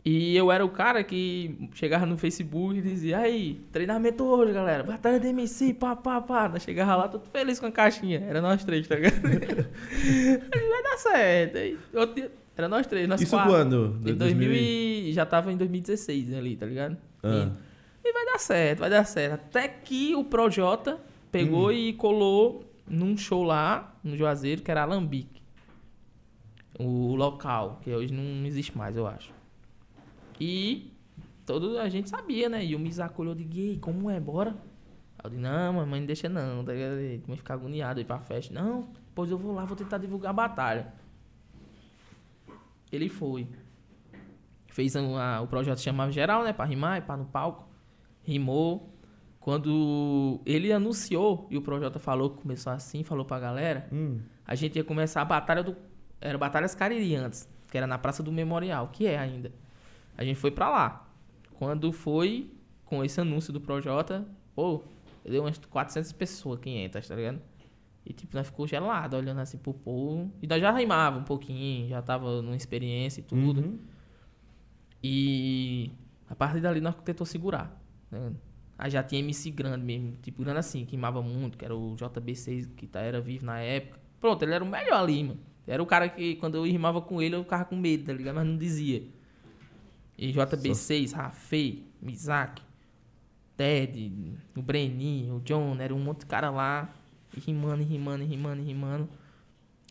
E eu era o cara que chegava no Facebook e dizia, aí, treinamento hoje, galera, batalha de MC, pá, pá, pá. Nós chegava lá, todo feliz com a caixinha. Era nós três, tá ligado? (laughs) Vai dar certo. Aí, dia- era nós três, nós Isso quatro. quando? Em 2000 e... Já tava em 2016 ali, tá ligado? Ah. E, e vai dar certo, vai dar certo. Até que o Projota pegou Hum. e colou num show lá, no Juazeiro, que era Alambique. O local, que hoje não existe mais, eu acho. E todo a gente sabia, né? E o Misako olhou de gay, como é? Bora? Aí eu disse, não, mamãe, não deixa não, tá ligado? Ele vai ficar agoniado aí pra festa. Não, pois eu vou lá, vou tentar divulgar a batalha. Ele foi. Fez um, a- o projeto chamava geral, né? Pra rimar e pá no palco. Rimou. Quando ele anunciou e o projeto falou que começou assim, falou pra galera, Hum. a gente ia começar a batalha do. Era Batalhas Cariri antes, que era na Praça do Memorial, que é ainda. A gente foi pra lá. Quando foi com esse anúncio do Projota, pô, deu umas 400 pessoas, 500, tá ligado? E tipo, nós ficou gelado olhando assim pro povo. E nós já rimava um pouquinho, já tava numa experiência e tudo. Uhum. E a partir dali nós tentou segurar. Né? Aí já tinha MC grande mesmo, tipo, grande assim, que rimava muito, que era o JB6, que tá, era vivo na época. Pronto, ele era o melhor ali, mano. Era o cara que, quando eu rimava com ele, eu ficava com medo, tá ligado? Mas não dizia. E JB6, Rafê, Mizaki, Ted, o Breninho, o John, era um monte de cara lá, e rimando, e rimando, e rimando, e rimando.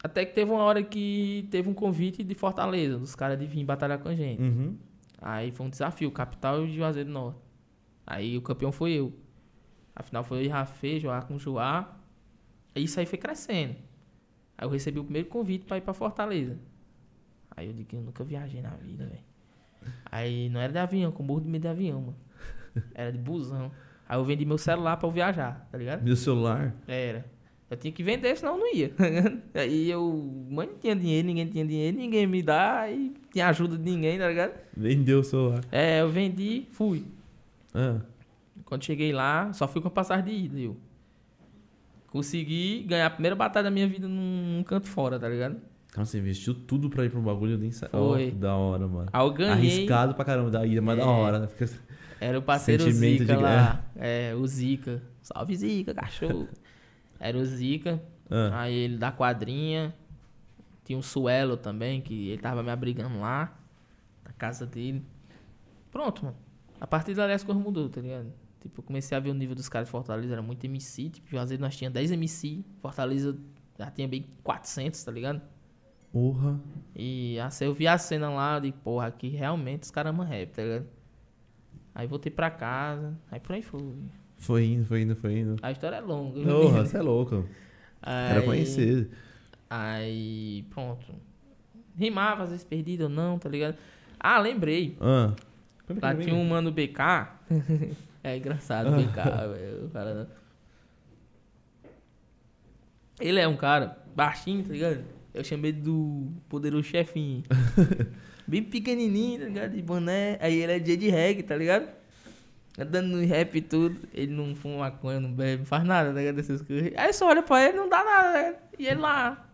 Até que teve uma hora que teve um convite de Fortaleza, dos caras de vir batalhar com a gente. Uhum. Aí foi um desafio, capital de Juazeiro do Norte. Aí o campeão foi eu. Afinal foi eu e Rafê, Joá com Joá. E isso aí foi crescendo. Aí eu recebi o primeiro convite pra ir pra Fortaleza. Aí eu digo que eu nunca viajei na vida, velho. Aí não era de avião, com burro de medo de avião, mano. Era de busão. Aí eu vendi meu celular pra eu viajar, tá ligado? Meu celular. Era. Eu tinha que vender, senão eu não ia. (laughs) Aí eu, mãe, não tinha dinheiro, ninguém tinha dinheiro, ninguém me dá, e tinha ajuda de ninguém, tá ligado? Vendeu o celular. É, eu vendi, fui. Ah. Quando cheguei lá, só fui com a passagem de ida, eu. Consegui ganhar a primeira batalha da minha vida num, num canto fora, tá ligado? Cara, você investiu tudo pra ir pro bagulho, eu nem sei. Foi. Que da hora, mano. Aí eu ganhei. Arriscado pra caramba, daí, mas da É. hora, né? Fica... Era o parceiro Sentimento Zica de lá. É, o Zica. Salve Zica, cachorro. (laughs) Era o Zica. Ah. Aí ele da quadrinha. Tinha um Suelo também, que ele tava me abrigando lá. Na casa dele. Pronto, mano. A partir dali as coisas mudou, tá ligado? Tipo, eu comecei a ver o nível dos caras de Fortaleza, era muito MC. Tipo, Juazeiro nós tinha 10 MC. Fortaleza já tinha bem 400, tá ligado? Porra. E assim, eu vi a cena lá de, porra, aqui realmente os caras rap, tá ligado? Aí voltei pra casa, aí por aí foi. Foi indo, foi indo, foi indo. A história é longa. Porra, você é louco. Era Aí- conhecer. Aí, pronto. Rimava, às vezes perdido ou não, tá ligado? Ah, lembrei. Ah. Lá tinha um mano BK. (laughs) é engraçado, BK, velho. o cara não- Ele é um cara baixinho, tá ligado? Eu chamei do poderoso chefinho. (laughs) Bem pequenininho, tá ligado? De boné. Aí ele é dia de reggae, tá ligado? Andando no rap e tudo. Ele não fuma maconha, não bebe, não faz nada, tá ligado? Dessas coisas. Aí você olha pra ele, não dá nada, tá ligado? E ele lá.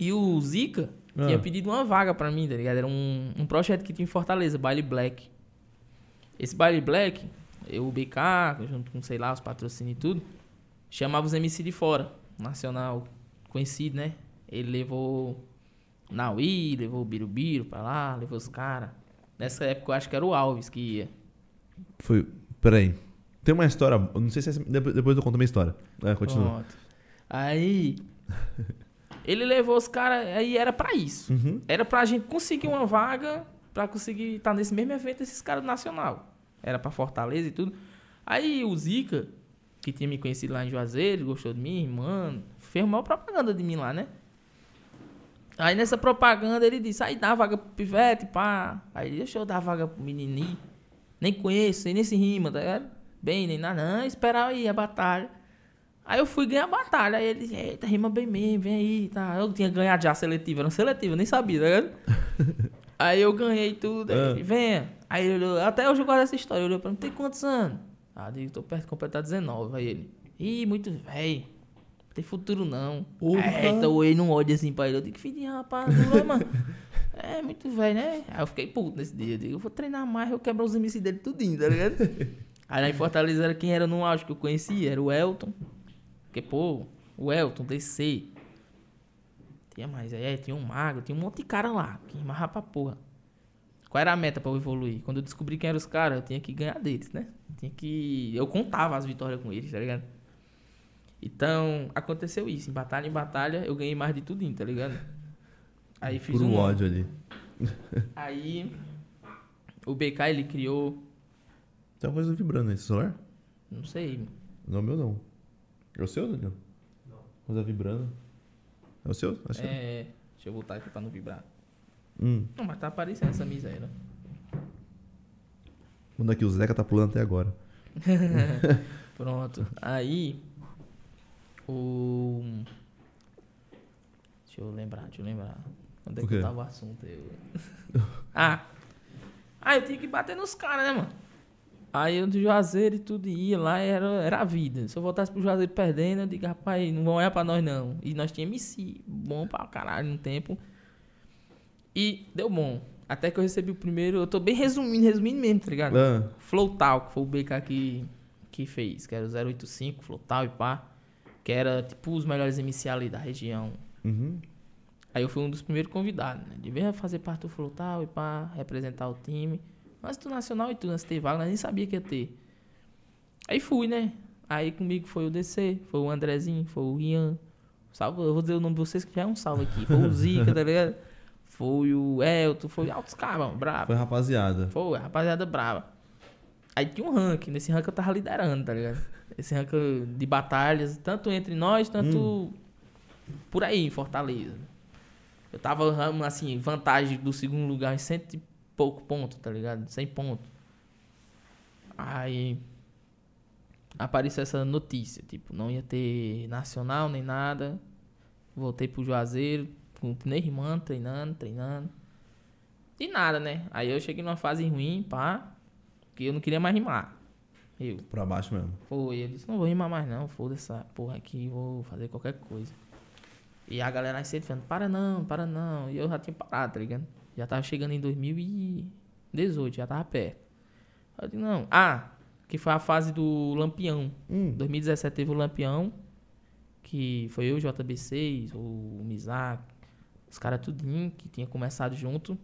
E o Zika Ah. tinha pedido uma vaga pra mim, tá ligado? Era um, um projeto que tinha em Fortaleza, Baile Black. Esse Baile Black, eu, o BK, junto com, sei lá, os patrocínios e tudo, chamava os MC de fora, nacional, conhecido, né? Ele levou Naui, levou o Birubiru pra lá, levou os caras. Nessa época eu acho que era o Alves que ia. Foi. Peraí. Tem uma história. Não sei se é, depois depois eu conto a minha história. É, continua. Pronto. Aí. (laughs) Ele levou os caras, aí era pra isso. Uhum. Era pra gente conseguir uma vaga, pra conseguir estar nesse mesmo evento desses caras do Nacional. Era pra Fortaleza e tudo. Aí o Zica, que tinha me conhecido lá em Juazeiro, gostou de mim, mano, fez uma propaganda de mim lá, né? Aí nessa propaganda ele disse, aí dá vaga pro pivete, pá. Aí deixa eu dar vaga pro menininho. Nem conheço, nem nesse rima, tá ligado? Bem, nem nada, não, esperar aí a batalha. Aí eu fui ganhar a batalha. Aí ele, eita, rima bem mesmo, vem aí, tá. Eu tinha ganhado já a seletiva, era uma seletiva, nem sabia, tá ligado? (laughs) aí eu ganhei tudo, aí Ah. ele, venha. Aí ele olhou, até hoje eu guardo essa história, ele olhou pra mim, tem quantos anos? Ah, eu digo, tô perto de completar 19. Aí ele, ih, muito velho, não tem futuro não. Porra. É, então ele não olha assim pra ele, eu digo, filho de rapadura, mano. (laughs) É, muito velho, né? Aí eu fiquei puto nesse dia, eu digo, eu vou treinar mais, eu quebro os MC dele tudinho, tá ligado? (laughs) Aí lá em Fortaleza era quem era no auge que eu conhecia, era o Elton. Porque, pô, o Elton, DC. Tinha mais, é, tinha um mago, tinha um monte de cara lá, que rimava pra porra. Qual era a meta pra eu evoluir? Quando eu descobri quem eram os caras, eu tinha que ganhar deles, né? Tinha que. Eu contava as vitórias com eles, tá ligado? Então, aconteceu isso. Em batalha em batalha, eu ganhei mais de tudinho, tá ligado? Aí fiz Por um. ódio ali. (laughs) Aí, o BK, ele criou. Tem uma coisa vibrando nesse celular? Não sei, Não é meu, não. É o seu, Daniel? Não. Coisa vibrando. É o seu? Acho que é. É, deixa eu voltar aqui pra não vibrar. Hum. Não, mas tá aparecendo essa miséria. Manda aqui, o Zeca tá pulando até agora. (laughs) (laughs) Pronto. Aí, o... Deixa eu lembrar, deixa eu lembrar. Onde é que tava o assunto? Eu... (laughs) ah! Ah, eu tinha que bater nos caras, né, mano? Aí eu do Juazeiro e tudo ia lá, era, era a vida. Se eu voltasse pro Juazeiro perdendo, eu digo, rapaz, não vão olhar pra nós não. E nós tínhamos MC, bom pra caralho no tempo. E deu bom. Até que eu recebi o primeiro, eu tô bem resumindo, resumindo mesmo, tá ligado? Ah, Flowtal, que foi o BK que, que fez, que era o 085, Flowtal e pá. Que era tipo os melhores MC ali da região. uhum. Aí eu fui um dos primeiros convidados, né? De vir fazer parte do Flowtal e pá, representar o time. Antes do Nacional e tudo, antes de ter vaga, nós nem sabia que ia ter. Aí fui, né? Aí comigo foi o DC, foi o Andrezinho, foi o Ian. Salve, eu vou dizer o nome de vocês que já é um salve aqui. Foi o Zica, tá ligado? Foi o Elton, foi altos caras, brabo. Foi rapaziada. Foi, rapaziada brava. Aí tinha um ranking, nesse ranking eu tava liderando, tá ligado? Esse ranking de batalhas, tanto entre nós, tanto por aí, em Fortaleza. Eu tava, assim, vantagem do segundo lugar em cento e pouco ponto, tá ligado? 100 pontos. Aí apareceu essa notícia, tipo, não ia ter nacional nem nada. Voltei pro Juazeiro, continuei rimando, treinando, treinando. E nada, né? Aí eu cheguei numa fase ruim, pá, que eu não queria mais rimar. Eu. Pra baixo mesmo. Foi, eu disse, não vou rimar mais não, foda essa porra aqui, vou fazer qualquer coisa. E a galera sempre falando, para não, para não. E eu já tinha parado, tá ligado? Já tava chegando em 2018, já tava perto. Eu disse, não. Ah, que foi a fase do Lampião. Hum. 2017 teve o Lampião, que foi eu, o JB6, o Mizak, os caras tudinho, que tinha começado junto.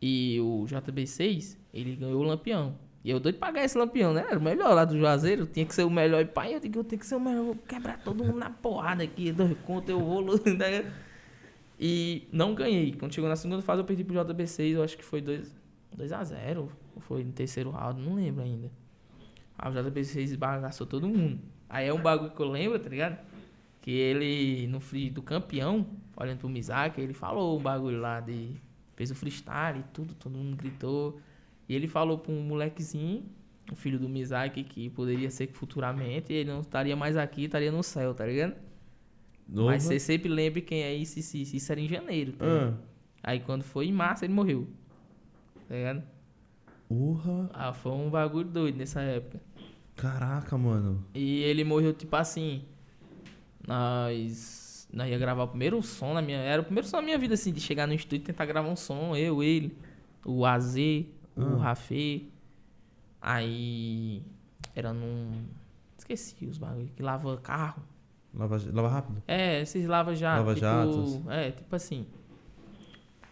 E o JB6, ele ganhou o Lampião. E eu doido pra ganhar esse Lampião, né? Era o melhor lá do Juazeiro, tinha que ser o melhor. E pai, eu digo, eu tenho que ser o melhor, eu vou quebrar todo mundo na porrada aqui, dois contos, eu vou... (laughs) né? E não ganhei. Quando chegou na segunda fase, eu perdi pro JB6, eu acho que foi 2 a 0 ou foi no terceiro round, não lembro ainda. Aí o JB6 bagaçou todo mundo. Aí é um bagulho que eu lembro, tá ligado? Que ele, no free do campeão, olhando pro Mizaki, ele falou um bagulho lá de. Fez o freestyle e tudo, todo mundo gritou. E ele falou pra um molequezinho, o filho do Mizaki, que poderia ser que futuramente ele não estaria mais aqui, estaria no céu, tá ligado? Novo. Mas você sempre lembre quem é isso, isso, isso. Isso era em janeiro, tá? Ah. Aí quando foi em março, ele morreu. Tá ligado? Urra. Ah, foi um bagulho doido nessa época. Caraca, mano. E ele morreu tipo assim. Nós. Nós ia gravar o primeiro som na minha. Era o primeiro som da minha vida, assim, de chegar no estúdio e tentar gravar um som. Eu, ele, o AZ, o Ah. Rafê. Aí. Era num. Esqueci os bagulhos. Que lava carro. Lava, lava rápido? É, esses lava-jatos. Lava tipo, jatos. É, tipo assim.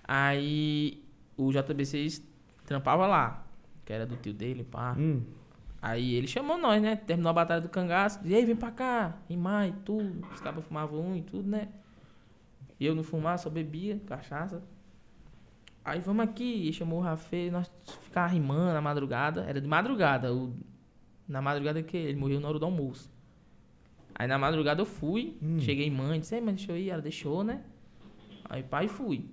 Aí o JBC trampava lá, que era do tio dele, pá. Hum. Aí ele chamou nós, né? Terminou a batalha do cangaço. E aí, vem pra cá, em maio, tudo. Os cabas fumavam um e tudo, né? E eu não fumava, só bebia cachaça. Aí vamos aqui, e chamou o Rafê, nós ficava rimando na madrugada. Era de madrugada, o, na madrugada que ele morreu na hora do almoço. Aí na madrugada eu fui, Hum. cheguei mãe, disse, "Ei, mas deixa eu ir, ela deixou, né? Aí pai fui.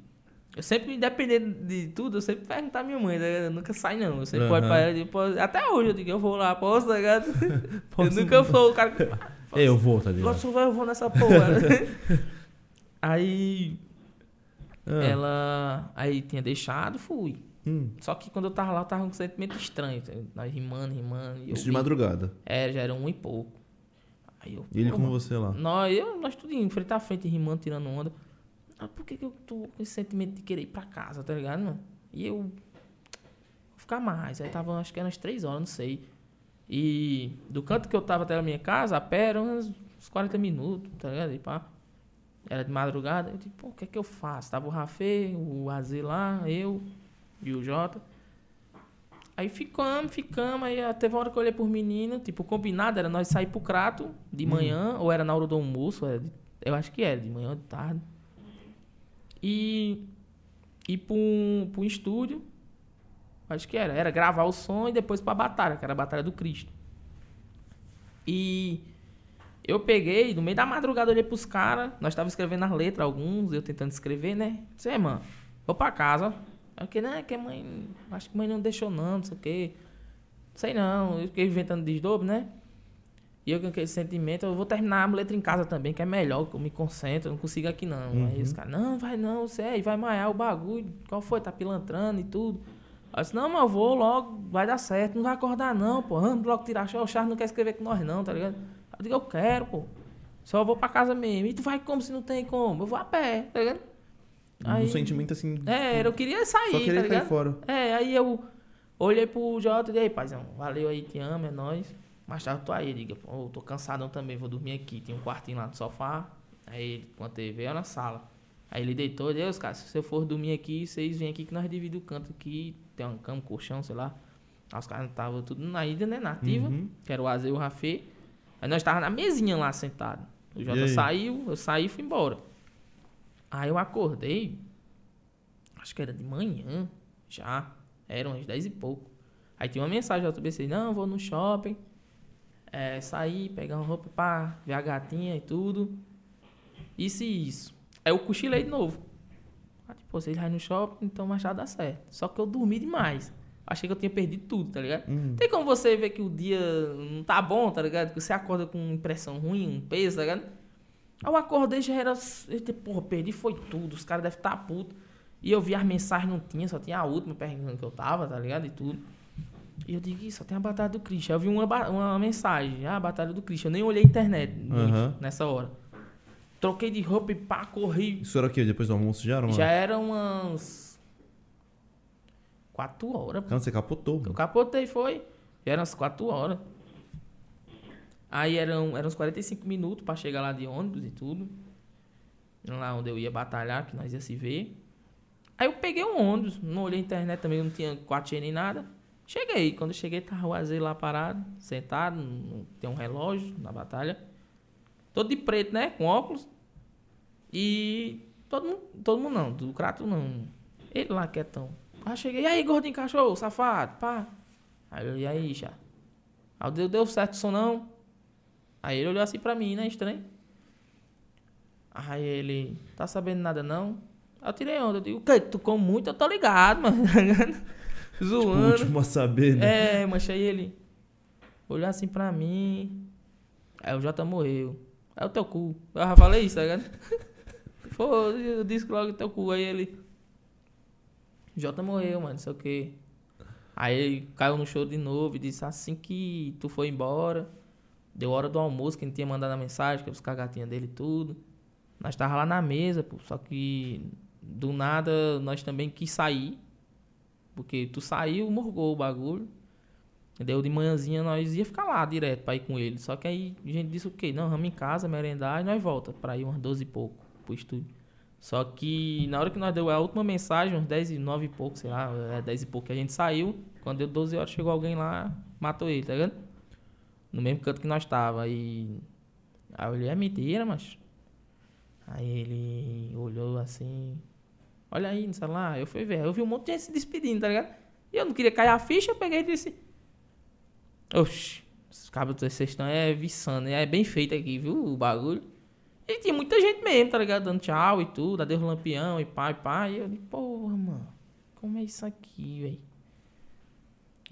Eu sempre, independente de tudo, eu sempre pergunto à minha mãe, né? Eu nunca sai não. Eu sempre Aham. olho pra ela digo, "Pô, até hoje eu digo, eu vou lá, posso, tá ligado? (laughs) eu Posso? nunca sou o cara que. (laughs) Eu vou, tá ligado? vai, eu vou nessa porra. (laughs) aí Ah. ela. Aí tinha deixado, fui. Hum. Só que quando eu tava lá, eu tava com um sentimento estranho. tá? Nós rimando, rimando. E eu Isso de vi- madrugada. É, já era um e pouco. Aí eu. E ele com você lá. Nós, eu, nós tudo em frente a frente, rimando, tirando onda. Ah, por que, que eu tô com esse sentimento de querer ir pra casa, tá ligado, mano? E eu. Vou ficar mais. Aí tava, acho que eram umas três horas, não sei. E do canto que eu tava até a minha casa, a pé eram uns, uns 40 minutos, tá ligado? E pá. Era de madrugada. Eu disse, pô, o que é que eu faço? Tava o Rafê, o AZ lá, eu e o Jota. Aí ficamos, ficamos. Aí ah, teve uma hora que eu olhei por menino. Tipo, combinado era nós sair pro Crato de Hum. manhã, ou era na hora do almoço. De- eu acho que era, de manhã ou de tarde. E ir pra um estúdio. Acho que era. Era gravar o som e depois pra batalha, que era a Batalha do Cristo. E eu peguei, no meio da madrugada, olhei pros caras. Nós tava escrevendo as letras, alguns, eu tentando escrever, né? Sei, mano, vou pra casa. Aí que, né, que a mãe. Acho que a mãe não deixou, não, não sei o quê. Sei não, eu fiquei inventando desdobro, né? E eu com aquele sentimento, eu vou terminar a letra em casa também, que é melhor, que eu me concentro, eu não consigo aqui não. Aí os caras, não, vai não, você aí vai maiar o bagulho. Qual foi? Tá pilantrando e tudo. Aí eu disse, não, mas eu vou logo, vai dar certo, não vai acordar não, pô. Vamos logo tirar o Charles não quer escrever com nós não, tá ligado? Eu digo, eu quero, pô. Só vou pra casa mesmo. E tu vai como se não tem como? Eu vou a pé, tá ligado? Um sentimento assim. É, eu queria sair, Só tá querer cair ligado? fora. É, aí eu olhei pro Jota e aí, paizão, valeu aí, te amo, é nóis. Mais tarde eu tô aí, diga, pô, eu tô cansadão também, vou dormir aqui. Tem um quartinho lá no sofá, aí ele, com a TV, é na sala. Aí ele deitou, Deus, cara, se eu for dormir aqui, vocês vêm aqui que nós dividimos o canto aqui, tem uma cama, um colchão, sei lá. Aí os caras estavam tudo na ilha, né, nativa, Uhum. que era o Aze e o Rafê. Aí nós tava na mesinha lá sentado. O Jota aí? saiu, eu saí e fui embora. Aí eu acordei, acho que era de manhã, já, eram umas 10 e pouco. Aí tinha uma mensagem do JBC, não, vou no shopping, é, sair, pegar uma roupa pra ver a gatinha e tudo. Isso e isso. Aí eu cochilei de novo. Aí, tipo, vocês vai no shopping, então mais tarde dá certo. Só que eu dormi demais. Achei que eu tinha perdido tudo, tá ligado? Hum. Tem como você ver que o dia não tá bom, tá ligado? Que você acorda com impressão ruim, um peso, tá ligado? Aí eu acordei já era. Porra, perdi foi tudo. Os caras devem estar tá putos. E eu vi as mensagens, não tinha, só tinha a última perguntando que eu tava, tá ligado? E tudo. E eu digo, "Ih, só tem a Batalha do Cristo. Aí eu vi uma, uma mensagem, ah, a Batalha do Cristo. Eu nem olhei a internet muito Aham. nessa hora. Troquei de roupa e pá, corri. Isso era o quê? Depois do almoço já era uma... Já eram umas. Quatro horas, pô. Cara, você capotou. Eu capotei, foi. Já eram umas 4 horas. Aí eram, eram uns 45 minutos pra chegar lá de ônibus e tudo. Lá onde eu ia batalhar, que nós ia se ver. Aí eu peguei um ônibus, não olhei a internet também, não tinha 4G nem nada. Cheguei, quando eu cheguei tava o Azer lá parado, sentado, tem um relógio na batalha. Todo de preto, né? Com óculos. E todo mundo, todo mundo não, do Crato não. Ele lá quietão. Aí cheguei, e aí, gordinho cachorro, safado, pá. Aí eu, e aí, já. Aí eu, deu, deu certo o som não? Aí ele olhou assim pra mim, né, estranho. Aí ele, tá sabendo nada não? Aí eu tirei onda, eu digo, o que? Tu come muito? Eu tô ligado, mano. (laughs) Tipo, o Zoando. último a saber, né? É, mas aí ele olhou assim pra mim. Aí o Jota morreu. É o teu cu. Eu já falei isso, tá ligado? (laughs) Pô, eu disse logo teu cu. Aí ele. Jota morreu, mano, não sei o quê. Aí ele caiu no show de novo e disse assim que tu foi embora. Deu hora do almoço, que gente tinha mandado a mensagem, que ia buscar a gatinha dele e tudo. Nós tava lá na mesa, pô. Só que do nada nós também quis sair. Porque tu saiu, morgou o bagulho. Entendeu? De manhãzinha nós ia ficar lá direto pra ir com ele. Só que aí a gente disse o quê? Não, vamos em casa, merendar e nós volta pra ir umas 12 e pouco pro estúdio. Só que na hora que nós deu a última mensagem, uns 10 e 9 e pouco, sei lá, é 10 e pouco que a gente saiu, quando deu 12 horas chegou alguém lá, matou ele, tá ligado? No mesmo canto que nós tava. Aí, aí eu olhei, é mentira, mas. Aí ele olhou assim. Olha aí no celular. Eu fui ver. Eu vi um monte de gente se despedindo, tá ligado? E eu não queria cair a ficha, eu peguei e disse. Oxi, esse cabo de vocês estão é viçando. É bem feito aqui, viu? O bagulho. E tinha muita gente mesmo, tá ligado? Dando tchau e tudo, adeus lampião e pai, pai. E eu porra, mano, como é isso aqui, velho?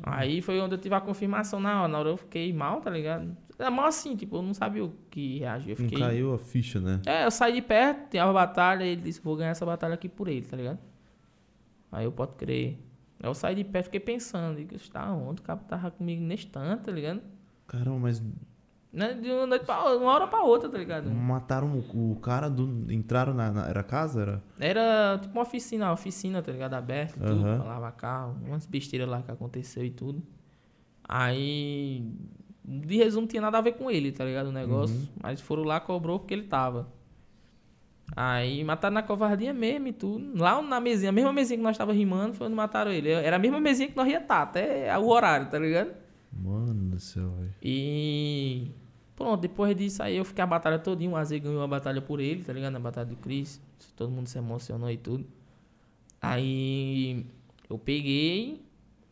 Aí foi onde eu tive a confirmação na hora. Na hora eu fiquei mal, tá ligado? É mal assim, tipo, eu não sabia o que reagir. Eu Não fiquei. caiu a ficha, né? É, eu saí de perto, tinha a batalha, ele disse, vou ganhar essa batalha aqui por ele, tá ligado? Aí eu posso crer. Aí eu saí de perto, fiquei pensando, digo, está onde? O cabo tava comigo nesse tanto, tá ligado? Caramba, mas Né? De uma noite pra uma hora pra outra, tá ligado? mataram o, o cara do. Entraram na, na- Era casa? Era? Era tipo uma oficina, uma oficina, tá ligado? Aberta tudo, Aham. pra lavar carro, umas besteiras lá que aconteceu e tudo. Aí, de resumo, tinha nada a ver com ele, tá ligado? O negócio. Uhum. Mas foram lá, cobrou porque ele tava. Aí mataram na covardia mesmo e tudo. Lá na mesinha, a mesma mesinha que nós tava rimando, foi onde mataram ele. Era a mesma mesinha que nós ia estar, até o horário, tá ligado? Mano do céu, velho. E pronto, depois disso aí eu fiquei a batalha todinha, o Azê ganhou a batalha por ele, tá ligado? Na batalha do Chris. Todo mundo se emocionou e tudo. Aí eu peguei,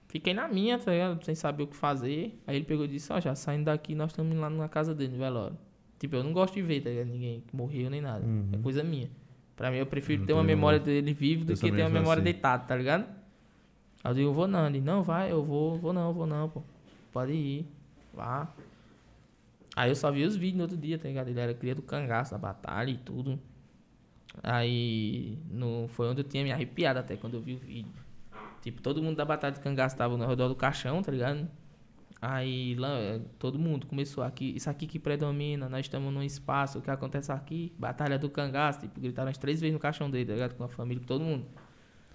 fiquei na minha, tá ligado? Sem saber o que fazer. Aí ele pegou e disse, ó, já saindo daqui, nós estamos lá na casa dele, no velório. Tipo, eu não gosto de ver, tá ligado? Ninguém que morreu nem nada. Uhum. É coisa minha. Pra mim, eu prefiro Eu ter uma não memória dele vivo do Eu que ter uma memória assim. deitado, tá ligado? Aí eu digo, vou não. Ele, não, vai, eu vou, vou não, vou não, pô. Pode ir. Vá. Aí eu só vi os vídeos no outro dia, tá ligado? Ele era cria do cangaço da batalha e tudo. Aí no, foi onde eu tinha me arrepiado até quando eu vi o vídeo. Tipo, todo mundo da batalha do cangaço tava no redor do caixão, tá ligado? Aí lá, todo mundo começou aqui, isso aqui que predomina, nós estamos num espaço, o que acontece aqui? Batalha do cangaço, tipo, gritaram as três vezes no caixão dele, tá ligado? Com a família, com todo mundo.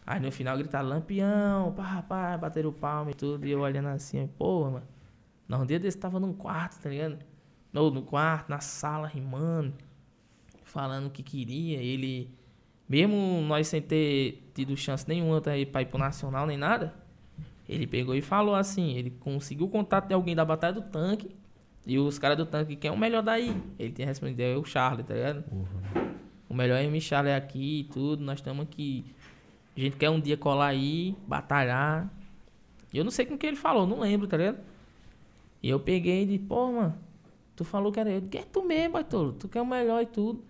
Aí no final gritaram lampião, pá, pá, bateram palma e tudo, e eu olhando assim, porra, mano. Um dia desse tava num quarto, tá ligado? No, no quarto, na sala, rimando, falando o que queria. Ele, mesmo nós sem ter tido chance nenhuma pra ir pro Nacional nem nada, ele pegou e falou assim: ele conseguiu o contato de alguém da Batalha do Tanque. E os caras do tanque, quem é o melhor daí? Ele tinha respondido, é o Charlie, tá ligado? O melhor é o Charlie aqui e tudo, nós estamos aqui. A gente quer um dia colar aí, batalhar. E eu não sei com que ele falou, não lembro, tá ligado? E eu peguei e disse, pô, mano, tu falou que era eu. Que é tu mesmo, Bartolo, tu quer o melhor e tudo.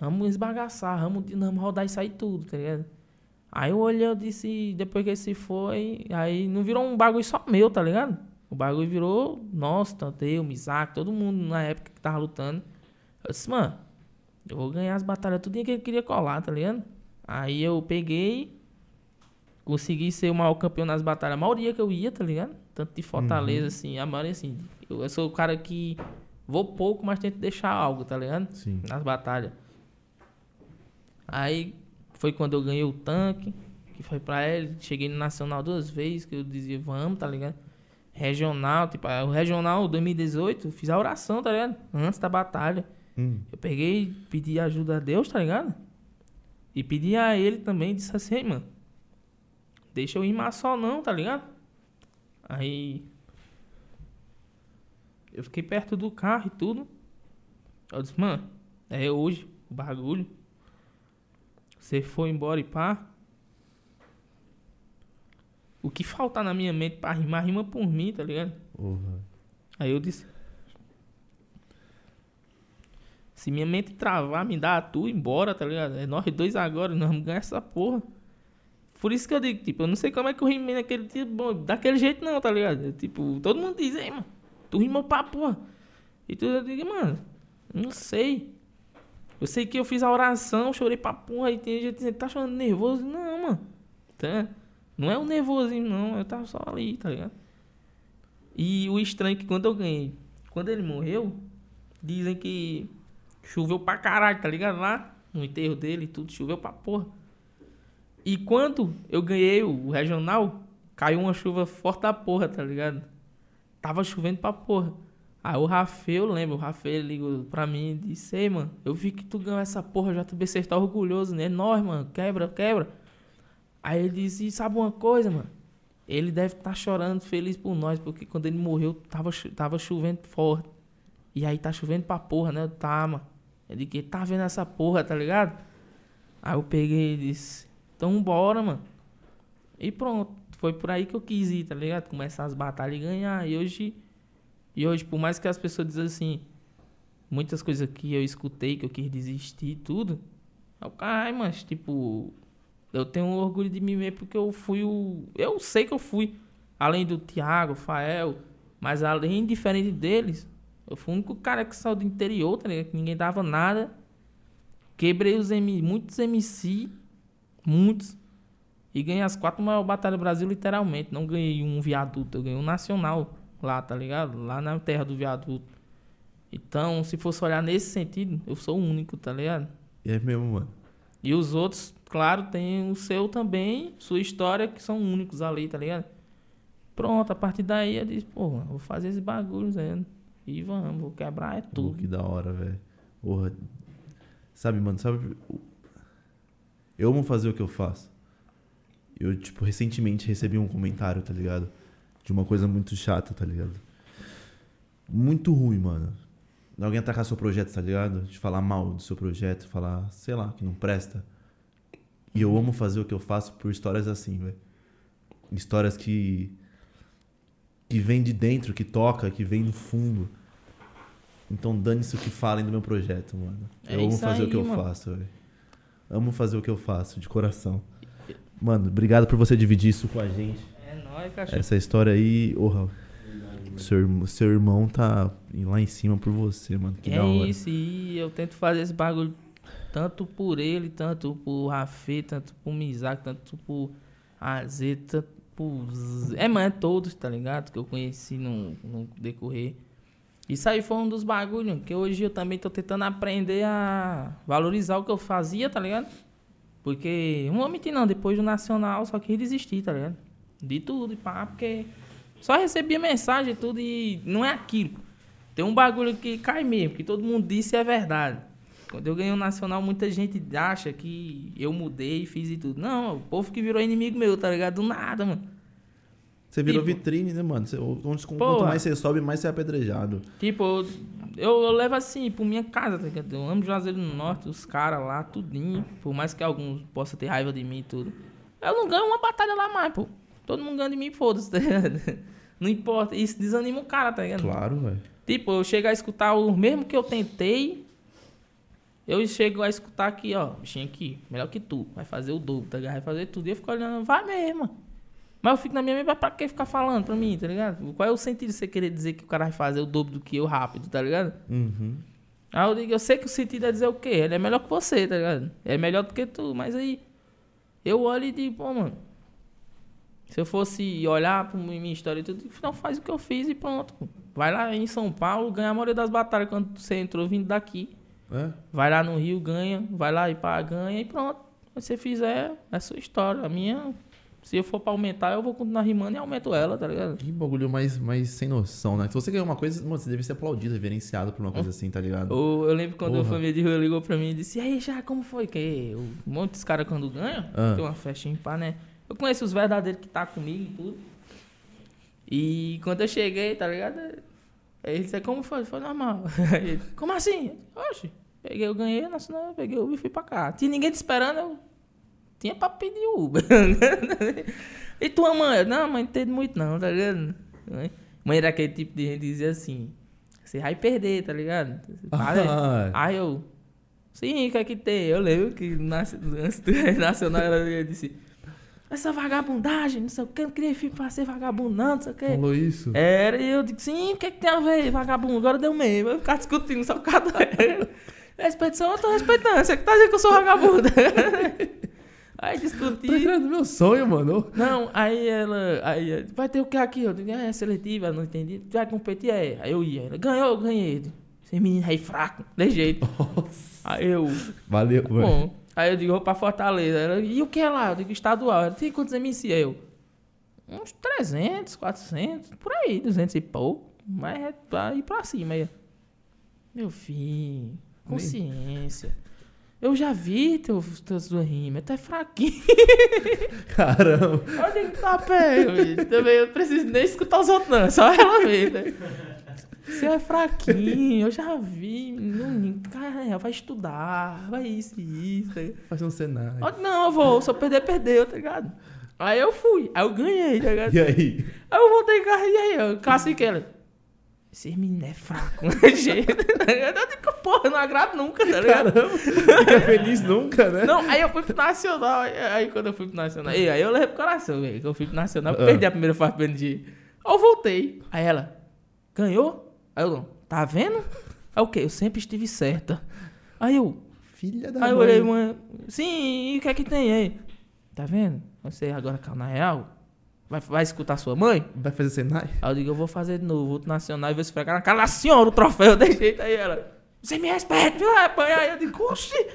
Vamos esbagaçar, vamos, vamos rodar isso aí tudo, tá ligado? Aí eu olhei, eu disse, depois que ele se foi, aí não virou um bagulho só meu, tá ligado? O bagulho virou nosso, tanto eu, Mizak, todo mundo na época que tava lutando. Eu disse, mano, eu vou ganhar as batalhas tudo que ele queria colar, tá ligado? Aí eu peguei, consegui ser o maior campeão nas batalhas, a maioria que eu ia, tá ligado? Tanto de Fortaleza, assim, a maioria, assim. Eu, eu sou o cara que vou pouco, mas tento deixar algo, tá ligado? Sim. nas batalhas. Aí foi quando eu ganhei o tanque, que foi pra ele. Cheguei no Nacional duas vezes, que eu dizia, vamos, tá ligado? Regional, tipo, o Regional 2018, eu fiz a oração, tá ligado? Antes da batalha. Hum. Eu peguei, pedi ajuda a Deus, tá ligado? E pedi a ele também, disse assim, "Ei, mano, deixa eu rimar só não, tá ligado? Aí eu fiquei perto do carro e tudo. Eu disse, mano, é hoje o bagulho. Você foi embora e pá. O que faltar na minha mente pra rimar, rima por mim, tá ligado? Porra. Aí eu disse. Se minha mente travar, me dá a tua embora, tá ligado? É nós dois agora, nós vamos ganhar essa porra. Por isso que eu digo, tipo, eu não sei como é que eu rimei naquele tipo, bom, daquele jeito não, tá ligado? Tipo, todo mundo diz, ei, mano, tu rimou pra porra. E tu eu digo, mano, não sei. Eu sei que eu fiz a oração, chorei pra porra, e tem gente dizendo, tá chorando nervoso? Não, mano. Tá? Não é o nervosinho, não, eu tava só ali, tá ligado? E o estranho é que quando eu ganhei, quando ele morreu, dizem que choveu pra caralho, tá ligado? Lá no enterro dele tudo, choveu pra porra. E quando eu ganhei o regional, caiu uma chuva forte da porra, tá ligado? Tava chovendo pra porra. Aí o Rafael, eu lembro, o Rafael ligou pra mim e disse, ei, mano, eu vi que tu ganhou essa porra, JBC tá orgulhoso, né? Nós, mano, quebra, quebra. Aí ele disse, sabe uma coisa, mano? Ele deve estar tá chorando, feliz por nós, porque quando ele morreu, tava, tava chovendo forte. E aí tá chovendo pra porra, né? Eu, Tá, mano. Ele que tá vendo essa porra, tá ligado? Aí eu peguei e disse, então bora, mano. E pronto. Foi por aí que eu quis ir, tá ligado? Começar as batalhas e ganhar. E hoje, e hoje, por mais que as pessoas dizem assim, muitas coisas que eu escutei, que eu quis desistir e tudo. Eu, ai, mas tipo, eu tenho orgulho de mim mesmo porque eu fui o. Eu sei que eu fui. Além do Thiago, Fael, mas além, diferente deles, eu fui o único cara que saiu do interior, tá ligado? Que ninguém dava nada. Quebrei os M, muitos MC, muitos. E ganhei as quatro maiores batalhas do Brasil, literalmente. Não ganhei um viaduto, eu ganhei um nacional lá, tá ligado? Lá na terra do viaduto. Então, se fosse olhar nesse sentido, eu sou o único, tá ligado? É mesmo, mano. E os outros, claro, tem o seu também, sua história, que são únicos ali, tá ligado? Pronto, a partir daí eu disse, pô, vou fazer esse bagulho, Zé. E vamos, vou quebrar é Pô, tudo. que da hora, velho. Porra. Sabe, mano, sabe. Eu amo fazer o que eu faço. Eu, tipo, recentemente recebi um comentário, tá ligado? De uma coisa muito chata, tá ligado? Muito ruim, mano. Alguém atacar seu projeto, tá ligado? De falar mal do seu projeto, falar, sei lá, que não presta. E eu amo fazer o que eu faço por histórias assim, velho. Histórias que. que vem de dentro, que toca, que vem do fundo. Então dane-se o que falem do meu projeto, mano. É eu amo fazer o aí, que eu mano. faço, velho. Amo fazer o que eu faço, de coração. Mano, obrigado por você dividir isso com a gente. É nóis, cachorro. Essa história aí, orra. Seu, irm- seu irmão tá lá em cima por você, mano. Que é da hora. isso, e eu tento fazer esse bagulho tanto por ele, tanto por Rafê, tanto por Mizak, tanto por AZ, tanto por... É, mano, é todos, tá ligado? Que eu conheci no, no decorrer. Isso aí foi um dos bagulhos que hoje eu também tô tentando aprender a valorizar o que eu fazia, tá ligado? Porque, não vou mentir não, depois do Nacional só quis desistir, tá ligado? De tudo, e pá, porque só recebia mensagem e tudo e não é aquilo. Tem um bagulho que cai mesmo, que todo mundo disse é verdade. Quando eu ganhei o Nacional, muita gente acha que eu mudei fiz e tudo. Não, o povo que virou inimigo meu, tá ligado? Do nada, mano. Você virou Tipo- vitrine, né, mano? Você, onde, quanto mais você sobe, mais você é apedrejado. Tipo, eu, eu, levo assim, por minha casa, tá ligado? Eu amo Juazeiro do Norte, os caras lá, tudinho. Por mais que alguns possam ter raiva de mim e tudo. Eu não ganho uma batalha lá mais, pô. Todo mundo ganha de mim, foda-se, tá ligado? (laughs) Não importa. Isso desanima o cara, tá ligado? Claro, velho. Tipo, eu chego a escutar o mesmo que eu tentei. Eu chego a escutar aqui, ó, bichinho aqui, melhor que tu. Vai fazer o dobro, tá ligado? Vai fazer tudo. E eu fico olhando, vai mesmo. Mas eu fico na minha mente, pra que ficar falando pra mim, tá ligado? Qual é o sentido de você querer dizer que o cara vai fazer o dobro do que eu rápido, tá ligado? Uhum. Aí eu digo, eu sei que o sentido é dizer o quê? Ele é melhor que você, tá ligado? É melhor do que tu, mas aí eu olho e digo, pô, mano. Se eu fosse olhar pra minha história e tudo, não faz o que eu fiz e pronto. Vai lá em São Paulo, ganha a maioria das batalhas quando você entrou vindo daqui. É? Vai lá no Rio, ganha. Vai lá e pá, ganha e pronto. Se você fizer, é sua história. A minha, se eu for pra aumentar, eu vou continuar rimando e aumento ela, tá ligado? Que bagulho mais, mais sem noção, né? Se você ganhou uma coisa, mano, você deve ser aplaudido, reverenciado por uma coisa assim, tá ligado? Eu, eu lembro quando a Porra. família de rua ligou pra mim e disse, e aí, já, como foi? Que um monte de caras quando ganham, Ah. tem uma festinha pá, né? Eu conheço os verdadeiros que tá comigo e tudo. E quando eu cheguei, tá ligado? Aí ele disse, como foi? Foi normal. (laughs) Aí ele, como assim? Oxe, peguei, eu ganhei, nacional, peguei o e fui pra cá. Tinha ninguém te esperando, eu tinha pra pedir Uber. (laughs) e tua mãe? Não, mãe, não entendo muito não, tá ligado? Mãe era aquele tipo de gente que dizia assim, você vai perder, tá ligado? Para, (laughs) Ah, Aí eu, sim, o que é que tem? Eu lembro que antes do Nacional ela disse, essa vagabundagem, não sei o que, não queria filho pra ser vagabundo, não, não sei o que. falou isso? Era, e eu digo, sim, o que, é que tem a ver, vagabundo? Agora deu meio, vai ficar discutindo só por causa do. (laughs) Respeitação, eu tô respeitando, você que tá dizendo que eu sou vagabundo. Aí discuti. Tá entrando no meu sonho, mano. Não, aí ela. Aí, vai ter o que aqui? Eu digo, é seletiva, não entendi. Vai competir, é. Aí eu ia. Ela, ganhou, eu ganhei. Esse menino aí fraco, de jeito. Aí eu. Valeu, velho. Bom. Aí eu digo, vou pra Fortaleza. Ela, e o que é lá? Eu digo, estadual. Ela, tem quantos MC? Aí eu. uns 300, 400, por aí, 200 e pouco. Mas é pra ir pra cima aí. Meu filho, consciência. Eu já vi duas rimas, tu é fraquinho. (laughs) Caramba. Olha que tá perto, Também eu preciso nem escutar os outros, não. É só ela ver, né? Você é fraquinho, eu já vi. Não, cara, vai estudar, vai isso e isso. tá? Fazer um cenário. Não, eu vou, se eu perder, perdeu, tá ligado? Aí eu fui, aí eu ganhei, tá ligado? E aí? Aí eu voltei em casa e aí, eu classifiquei ela. Esse menino é fraco, né, ligado? Eu digo, porra, eu não agrado nunca, tá ligado? Caramba. Fica feliz nunca, né? Não, aí eu fui pro Nacional. Aí, aí quando eu fui pro Nacional. Aí eu levei pro coração, velho. Que eu fui pro Nacional. Ah. Perdi a primeira fase do PNG. Aí eu voltei. Aí ela, ganhou? Aí eu, não, tá vendo? Aí o quê? Eu sempre estive certa. Aí eu, Filha da aí eu mãe. olhei, mãe. Sim, e o que é que tem aí? Tá vendo? Você agora caiu na real? Vai, vai escutar sua mãe? Vai fazer cenário? Aí eu digo, eu vou fazer de novo, outro nacional e vou esfregar na cara da senhora o troféu de jeito. Aí ela, você me respeita, viu, rapaz? Aí eu digo, oxi.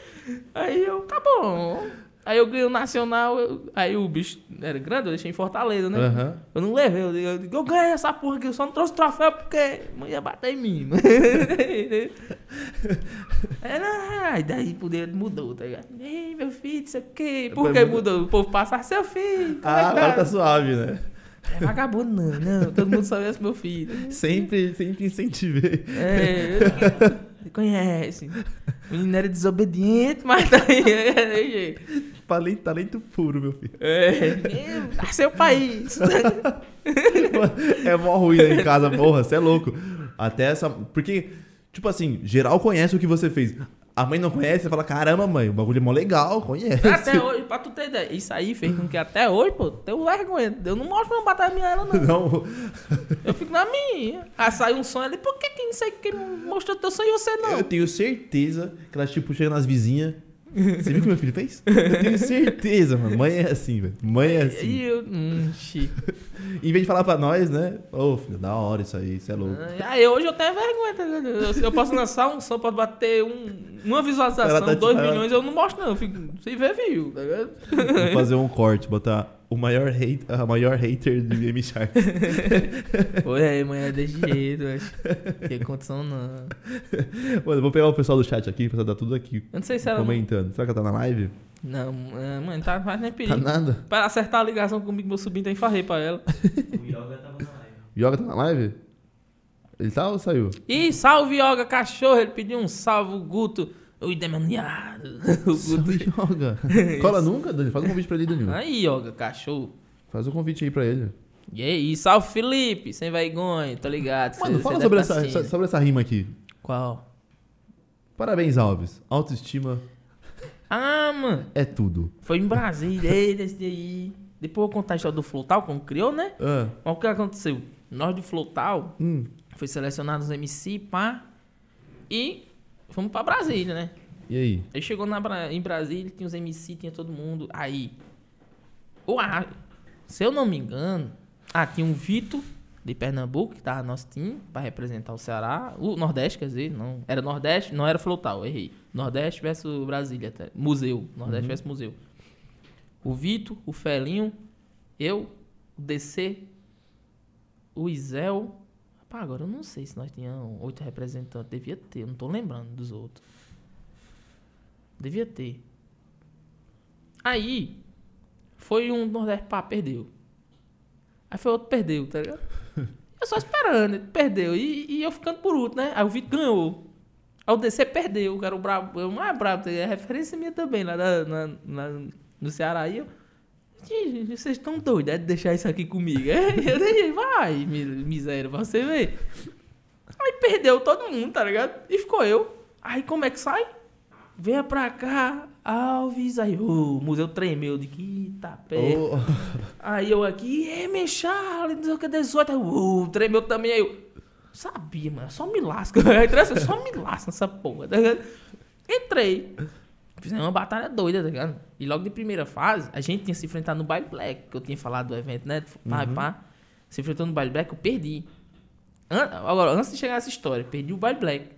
Aí eu, tá bom. Aí eu ganhei o nacional, eu- aí o bicho era grande, eu deixei em Fortaleza, né? Aham. Eu não levei, eu eu, eu ganhei essa porra aqui, eu só não trouxe troféu porque mãe ia bater em mim. (laughs) Aí daí poder mudou, tá ligado? Ei, meu filho, isso aqui, por que Mudou. O povo passa, seu filho, é Ah, que agora tá suave, né? É vagabundo, não, não. Todo mundo sabe esse meu filho. Sempre, sempre incentivei. É, você conhece. O menino era desobediente, mas tá aí. Jeito. Talento, puro, meu filho. é, nasceu país. (laughs) É mó ruim né, em casa, porra, você é louco. Até essa. Porque, tipo assim, geral conhece o que você fez. A mãe não conhece, você fala, caramba, mãe, o bagulho é mó legal, conhece. Até hoje, pra tu ter ideia, isso aí fez com que até hoje, pô, tenho vergonha. Eu não mostro meu batalha minha ela, não. Não, Eu fico na minha. Aí sai um sonho ali, por que quem não sei quem mostrou teu sonho e você não? eu tenho certeza que ela, tipo, chega nas vizinhas. Você viu o que meu filho fez? Eu tenho certeza, mano. Mãe é assim, velho. Mãe é assim. E eu, hum. Em vez de falar pra nós, né? Ô, filho, da hora isso aí, você é louco. Aí hoje eu tenho vergonha, tá ligado? Eu, eu posso lançar um som, pode bater um, uma visualização, tá te 2 falando. milhões, eu não mostro não. Eu fico, se ver, viu, tá ligado? Vou fazer um corte, botar o maior hate, a maior hater de M Shark. Oi, aí, mãe, é desse (laughs) jeito, eu acho. Tem condição não. Mano, eu vou pegar o pessoal do chat aqui, pra dar tudo aqui Eu não sei se ela. comentando. Será que ela tá na live? Não, é, mãe, tá faz nem Tá perigo. nada. Pra acertar a ligação comigo, meu sobrinho tem farrei pra ela. O Yoga tava na live. (laughs) Yoga tá na live? Ele tá ou saiu? Ih, salve, Yoga, cachorro. Ele pediu um salve, o Guto. (laughs) O endemoniado. Guto. Yoga. (laughs) Cola nunca, Dani? Faz um convite pra ele, Danilo. Aí, Yoga, cachorro. Faz um convite aí pra ele. E aí, salve, Felipe, sem vergonha, tá ligado? Mano, Cê- fala cê sobre deve tá essa, essa- sobre essa rima aqui. Qual? Parabéns, Alves. Autoestima Ah, mano. é tudo. Foi em Brasília, esse daí. Depois eu vou contar a história do Flotal, como criou, né? Ah, Mas o que aconteceu? Nós do Flotal, hum. foi selecionado os MC, pá, e fomos pra Brasília, né? E aí? Aí chegou na, em Brasília, tinha os MC, tinha todo mundo. Aí, o A- se eu não me engano, ah, tinha um Vitor de Pernambuco, que tava no nosso time, pra representar o Ceará. O Nordeste, quer dizer, não. Era Nordeste, não era Flotal, errei. Nordeste versus Brasília, até. Museu. Nordeste versus Museu. O Vitor, o Felinho, eu, o DC, o Isel. Rapaz, agora eu não sei se nós tínhamos oito representantes. Devia ter, eu não tô lembrando dos outros. Devia ter. Aí, foi um Nordeste, pá, perdeu. Aí foi outro, perdeu, tá ligado? (laughs) Eu só esperando, ele perdeu. E, e eu ficando por último, né? Aí o Vitor ganhou. Aí o DC perdeu, que era o brabo, o mais brabo, é referência minha também, lá na, na- na- no Ceará. Aí eu. "Gente, Vocês estão doidos, é de deixar isso aqui comigo? É, (laughs) eu deixei, vai, mi- miséria, pra você ver. Aí perdeu todo mundo, tá ligado? E ficou eu. Aí como é que sai? Venha pra cá, Alves. Aí, o museu tremeu de que tá pé. Ô, (laughs) Aí eu aqui, é, meu Charlie, não sei o que, 18. Aí, uh, tremeu também. Aí eu, sabia, mano, só me lasca. (laughs) Só me lasca nessa porra, tá ligado? Entrei. Fizemos uma batalha doida, tá ligado? E logo de primeira fase, a gente tinha se enfrentado no Baile Black, que eu tinha falado do evento, né? Pá, pá. Se enfrentou no Baile Black, eu perdi. An- Agora, antes de chegar nessa história, perdi o Baile Black.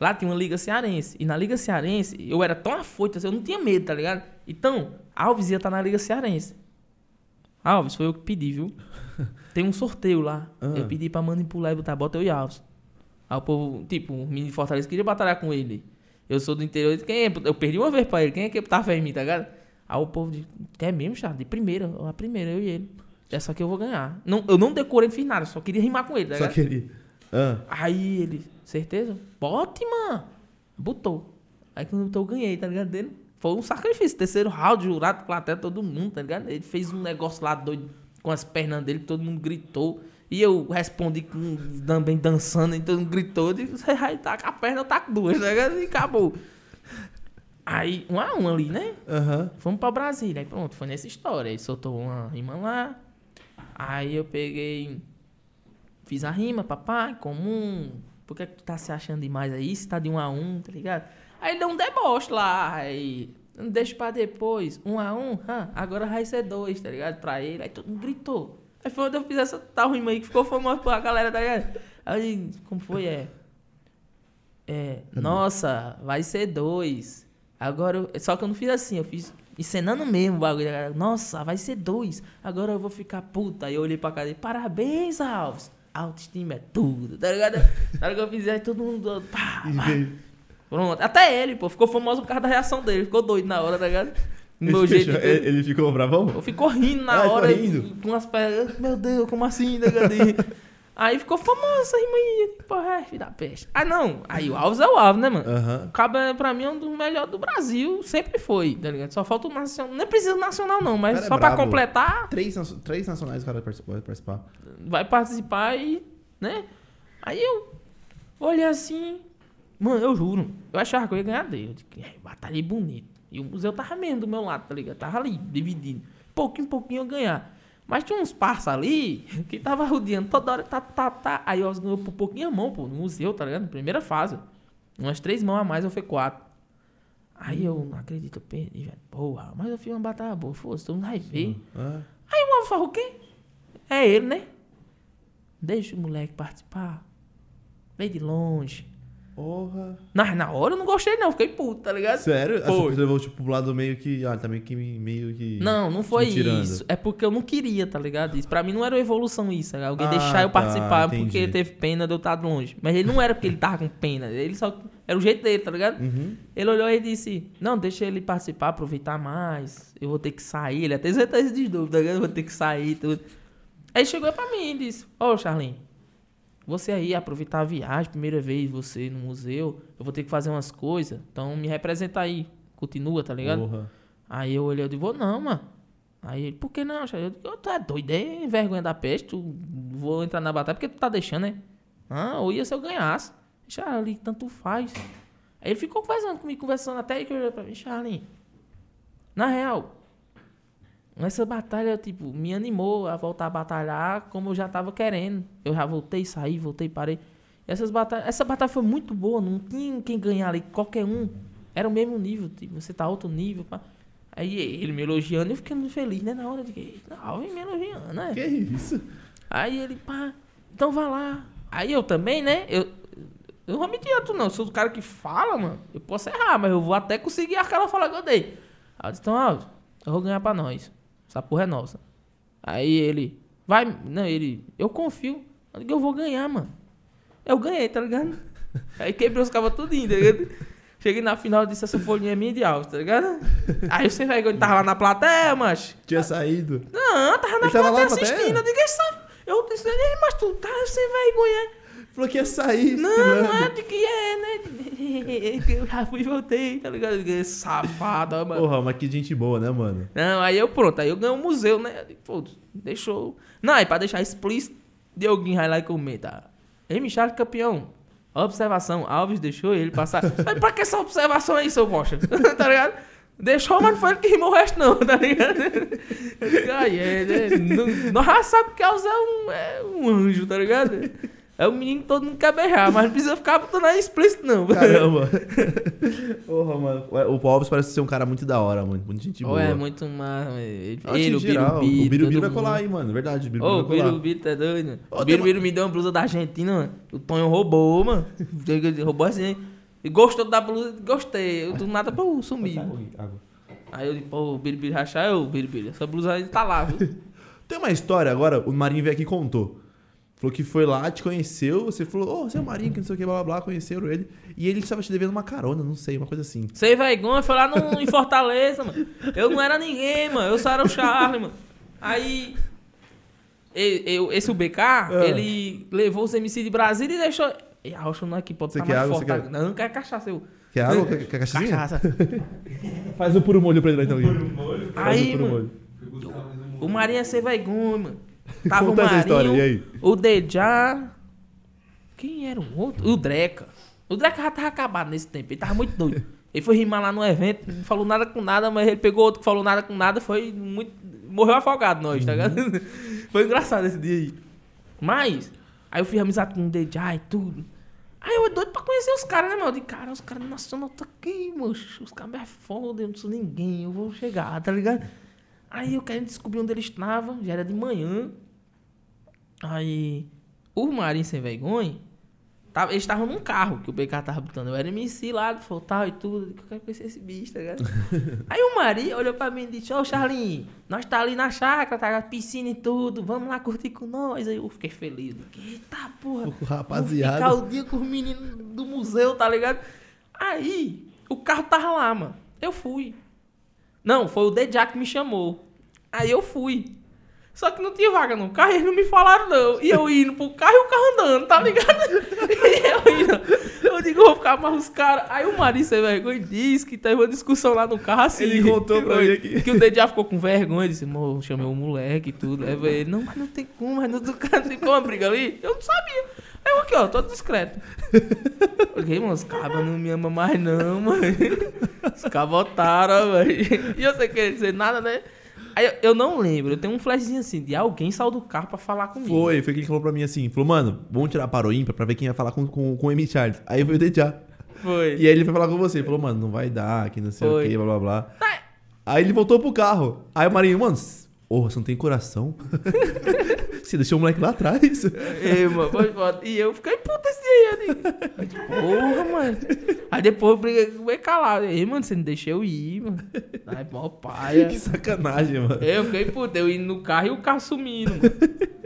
Lá tinha uma Liga Cearense. E na Liga Cearense, eu era tão afoito, assim, eu não tinha medo, tá ligado? Então, Alves ia estar na Liga Cearense. Alves, foi eu que pedi, viu? (laughs) Tem um sorteio lá. Ah. Eu pedi pra manipular e botar bota eu e Alves. Aí o povo, tipo, o menino de Fortaleza queria batalhar com ele. Eu sou do interior, quem é? Eu perdi uma vez pra ele, quem é que tá fé em mim, tá ligado? Aí o povo disse, quer mesmo, Charles? De primeira, a primeira, eu e ele. É só que eu vou ganhar. Não, eu não decorei, não fiz nada, só queria rimar com ele, tá Só ligado? que ele. Ah, Aí ele, certeza? Bote, mano. Botou. Aí quando botou, eu ganhei, tá ligado? Dele. Foi um sacrifício. Terceiro round, jurado, plateia, todo mundo, tá ligado? Ele fez um negócio lá doido com as pernas dele, todo mundo gritou. E eu respondi com, também dançando, e todo mundo gritou. Eu disse, tá com a perna, eu tá com duas, tá ligado? E acabou. Aí, um a um ali, né? Aham. Fomos pra Brasília. Aí pronto, foi nessa história. Aí soltou uma rima lá. Aí eu peguei. Fiz a rima, papai, comum. Por que, que tu tá se achando demais aí? Se tá de um a um, tá ligado? Aí deu um deboche lá. Aí. Deixa pra depois. Um a um, hã, agora vai ser dois, tá ligado? Pra ele. Aí todo mundo gritou. Aí foi onde eu fiz essa tal rima aí que ficou famosa pra galera, tá ligado? Aí, como foi? É. É. Nossa, vai ser dois. Agora, eu- só que eu não fiz assim, eu fiz encenando mesmo o bagulho. galera. Nossa, vai ser dois. Agora eu vou ficar puta. Aí eu olhei pra cara e parabéns, Alves. Autoestima é tudo, tá ligado? Na hora que eu fiz, aí todo mundo. (laughs) Pá. Pronto. Até ele, pô, ficou famoso por causa da reação dele. Ficou doido na hora, tá ligado? Ele, Meu jeito. fechou- de- ele, ele ficou bravão? eu ficou rindo na Ah, ficou hora. rindo? Com as pernas. Meu Deus, como assim, tá ligado? (laughs) Aí ficou famoso essa rima aí. Porra, é, filho da peste. Ah, não. Aí o Alves é o Alves, né, mano? Aham. O Cabo, é, pra mim, é um dos melhores do Brasil. Sempre foi, tá ligado? Só falta o nacional. Nem precisa do nacional, não. Mas é só pra brabo. completar, Três, três nacionais o cara vai participar. vai participar e, né? Aí eu olhei assim, mano, eu juro, eu achava que eu ia ganhar dele. Eu disse, é, batalhei bonito. E o museu tava mesmo do meu lado, tá ligado? Tava ali, dividindo. Pouquinho, pouquinho eu ganhar. Mas tinha uns parça ali que tava rodeando toda hora, tá, tá, tá. Aí eu ganhou por pouquinho a mão, pô, no museu, tá ligado? Primeira fase. Umas três mãos a mais, eu fui quatro. Aí eu não acredito, eu perdi, velho. Porra, mas eu fiz uma batalha boa, foda-se, todo mundo vai ver. Ah, Aí o Alves falou, o quê? É ele, né? Deixa o moleque participar. Vem de longe. Porra. Na, na hora eu não gostei, não. Fiquei puto, tá ligado? Sério? Foi. você levou, tipo, pro lado meio que... Ah, também que meio que... Não, não foi isso. É porque eu não queria, tá ligado? Isso. Pra mim não era evolução isso. tá? Alguém Ah, deixar eu tá, participar porque ele teve pena de eu estar longe. Mas ele não era porque ele tava com pena. Ele só. Era o jeito dele, tá ligado? Uhum. Ele olhou e disse: Não, deixa ele participar, aproveitar mais. Eu vou ter que sair. Ele até certeza de dúvida, tá ligado? Eu vou ter que sair tudo. Aí chegou pra mim e disse: Ô, Charlene, você aí aproveitar a viagem, primeira vez você no museu, eu vou ter que fazer umas coisas. Então me representa aí. Continua, tá ligado? Aí eu olhei e digo, vou não, mano. Aí ele, por que não? Eu digo, tu é doido, é vergonha da peste, tu vou entrar na batalha porque tu tá deixando, né? Ah, ou ia se eu ganhasse. Charlie, tanto faz. Aí ele ficou conversando comigo, conversando até aí que eu olhei pra mim, Charlie. Na real, essa batalha, tipo, me animou a voltar a batalhar como eu já tava querendo. Eu já voltei, saí, voltei, parei. E essas batalhas, essa batalha foi muito boa, não tinha quem ganhar ali, qualquer um. Era o mesmo nível, tipo, você tá outro nível, pá. Aí ele me elogiando, eu ficando feliz, né? Na hora de não, vem me elogiando, né? Que isso? Aí ele, pá, então vai lá. Aí eu também, né? Eu, eu não vou mentir, tu não. Eu sou do cara que fala, mano. Eu posso errar, mas eu vou até conseguir aquela fala que eu dei. Aí eu disse, então, Alves, eu vou ganhar pra nós. Essa porra é nossa. Aí ele, vai, não, ele, eu confio. Eu vou ganhar, mano. Eu ganhei, tá ligado? (laughs) Aí quebrei os cabos tudinho, tá ligado? Cheguei na final e disse, essa folhinha é minha de Alves, tá ligado? (laughs) Aí você vai, tava lá na plateia, macho. Tinha saído. Não, tava na Ele tava lá plateia na plateia? assistindo. Eu digo, essa... Eu disse, "Ei, mas tu tá sem vergonha. Falou que ia sair. Não, estrelando. não é de que é, né? (laughs) Eu já fui e voltei, tá ligado? Ó, mano. Porra, mas que gente boa, né, mano? Não, aí eu pronto, aí eu ganhei um museu, né? Pô, deixou. Não, aí pra deixar explícito, Dioguinho vai lá e comenta. Ei, Michel, campeão. Observação, Alves deixou ele passar. (laughs) Mas pra que essa observação aí, seu bosta? (laughs) tá ligado? Deixou, mas não foi ele que rimou o resto, não, tá ligado? Ai, é, é, não- Nós já sabemos que Alves é um, é um anjo, tá ligado? É um menino que todo mundo quer beijar, mas não precisa ficar botando aí explícito, não. Caramba. (laughs) Porra, mano. O Alves parece ser um cara muito da hora, mano. Muito gente boa. é muito mais. Ele, Acho ele, o geral, Birubi, o Birubi vai mundo. colar aí, mano. Verdade, o Birubi Ô, o vai colar. Birubi tá doido. Ô, o Birubi me deu uma blusa da Argentina, mano. O Tonho roubou, mano. Roubou assim. E gostou da blusa, gostei. Eu do nada, pô, sumi. Aí eu disse, pô, o Birubi rachar, eu, Birubi, essa blusa ainda tá lá, viu? (laughs) Tem uma história agora, o Marinho veio aqui e contou. Falou que foi lá, te conheceu, você falou, ô, você é o Marinho, que não sei o que, blá blá blá, conheceram ele. E ele estava te devendo uma carona, não sei, uma coisa assim. Sem vergonha, foi lá no, em Fortaleza, mano. Eu não era ninguém, mano. Eu só era o Charlie, mano. Aí. eu- eu- esse UBK, É. ele levou os MC de Brasília e deixou. E a rocha não é aqui, pode estar quer mais água, forte. quer- Não, não quero cachaça, eu. Quer água? Quer, quer cachaçinha? Cachaça. (laughs) Faz o puro molho pra ele lá, então. Gui. Faz Aí, o puro mano, molho. o Marinho é sem vergonha, mano. Tava Conta o essa história, Marinho, e aí? o Dejá. Quem era o outro? O Dreca. O Dreca já tava acabado nesse tempo, ele tava muito doido. Ele foi rimar lá no evento, não falou nada com nada, mas ele pegou outro que falou nada com nada, foi muito. Morreu afogado nós, tá ligado? (laughs) foi engraçado esse dia aí. Mas, aí eu fiz amizade com o Dejá e tudo. Aí eu doido pra conhecer os caras, né, mano? Eu disse, cara, os caras nacional tá aqui, moço. Os caras me é foda, eu não sou ninguém, eu vou chegar, tá ligado? Aí eu querendo descobrir onde eles estavam, já era de manhã. Aí, o Marinho sem vergonha, tava, eles estavam num carro que o BK tava botando. Eu era MC lá, tal e tudo. Eu quero conhecer esse bicho, tá ligado? (laughs) Aí o Marinho olhou pra mim e disse: Ô Charlinho, nós tá ali na chácara, tá? Piscina e tudo, vamos lá curtir com nós. Aí eu fiquei feliz. Eita porra, O rapaziada. ficar o dia com os meninos do museu, tá ligado? Aí, o carro tava lá, mano. Eu fui. Não, foi o Dejá que me chamou. Aí eu fui. Só que não tinha vaga no carro, eles não me falaram não. E eu indo pro carro e o carro andando, tá ligado? (laughs) E eu indo. Eu digo, vou ficar mais os caras. Aí o Marinho sem vergonha disse que teve uma discussão lá no carro assim. Ele contou pra mim aqui. Que o Dejá ficou com vergonha, disse, amor, chamei o moleque e tudo. Aí ele, não, mas não tem como, mas (laughs) não tem como uma briga ali. Eu não sabia. Aí eu aqui, ó, todo discreto. Porque, mano, os cabas não me amam mais não, mano. (laughs) Os otaram, velho. E eu sem querer dizer nada, né? Aí eu, eu não lembro, eu tenho um flashzinho assim, de alguém saiu do carro pra falar comigo. Foi, foi que ele falou pra mim assim. Falou, mano, vamos tirar para o ímpar pra ver quem vai falar com, com, com o M. Charles. Aí foi o Dejá. Foi. E aí ele foi falar com você. Falou, mano, não vai dar, que não sei Foi. o que, blá blá blá. Aí ele voltou pro carro. Aí o Marinho, mano, porra, você não tem coração? (laughs) você deixou o moleque lá atrás. Ei, mano, foi foda. E eu fiquei puta esse dia aí. Digo, porra, mano. Aí depois eu briguei com o lá. Ei, mano, você não deixou eu ir, mano. Ai, mó paia. que sacanagem, mano. Eu fiquei puta, eu indo no carro e o carro sumindo, mano. (laughs)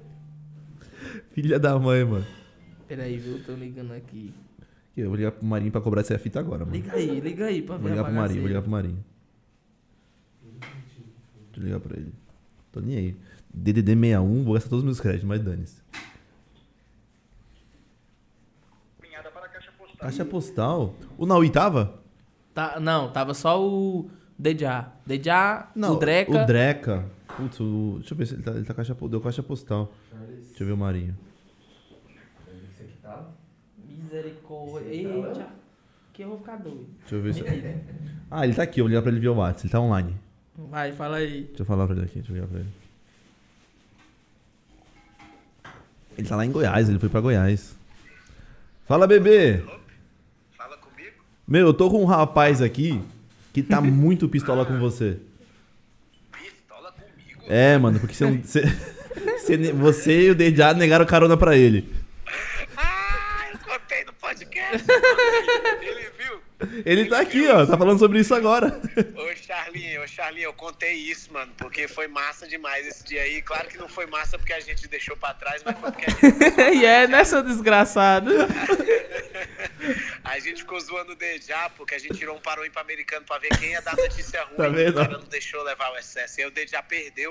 Filha da mãe, mano. Peraí, viu? Tô ligando aqui. Eu vou ligar pro Marinho pra cobrar essa fita agora, mano. Liga aí, liga aí pra ver Vou ligar pro Marinho, vou ligar pro Marinho. Deixa eu ligar pra ele. Tô nem aí. DDD 61, vou gastar todos os meus créditos, mas dane-se. Caixa postal. Caixa postal? O Naui tava? Tá, não, tava só o Dejá. Dejá, o Dreca. O Dreca. Putz, o... deixa eu ver se ele tá, ele tá caixa, deu caixa postal. Deixa eu ver o Marinho. Misericórdia. Eita. Que eu vou ficar doido. Deixa eu ver se. Ah, ele tá aqui, eu vou ligar pra ele via WhatsApp, ele tá online. Vai, fala aí. Deixa eu falar pra ele aqui, deixa eu ligar pra ele. Ele tá lá em Goiás, ele foi pra Goiás. Fala, bebê! Fala comigo. Meu, eu tô com um rapaz aqui que tá muito pistola com você. Pistola comigo. É, mano, porque você, não- você, você, você e o Dejá negaram carona pra ele. Ah, eu contei no podcast. (laughs) Ele? Ele tá aqui, ó, tá falando sobre isso agora. (laughs) Ô, Charlinho, ô, Charlinho, eu contei isso, mano, porque foi massa demais esse dia aí. Claro que não foi massa porque a gente deixou pra trás, mas foi porque a gente, (laughs) e é, né, seu desgraçado? (laughs) a gente ficou zoando o Dejá, porque a gente tirou um parou pra americano pra ver quem ia dar notícia ruim. Tá vendo? O cara não deixou levar o excesso. E aí o Dejá perdeu.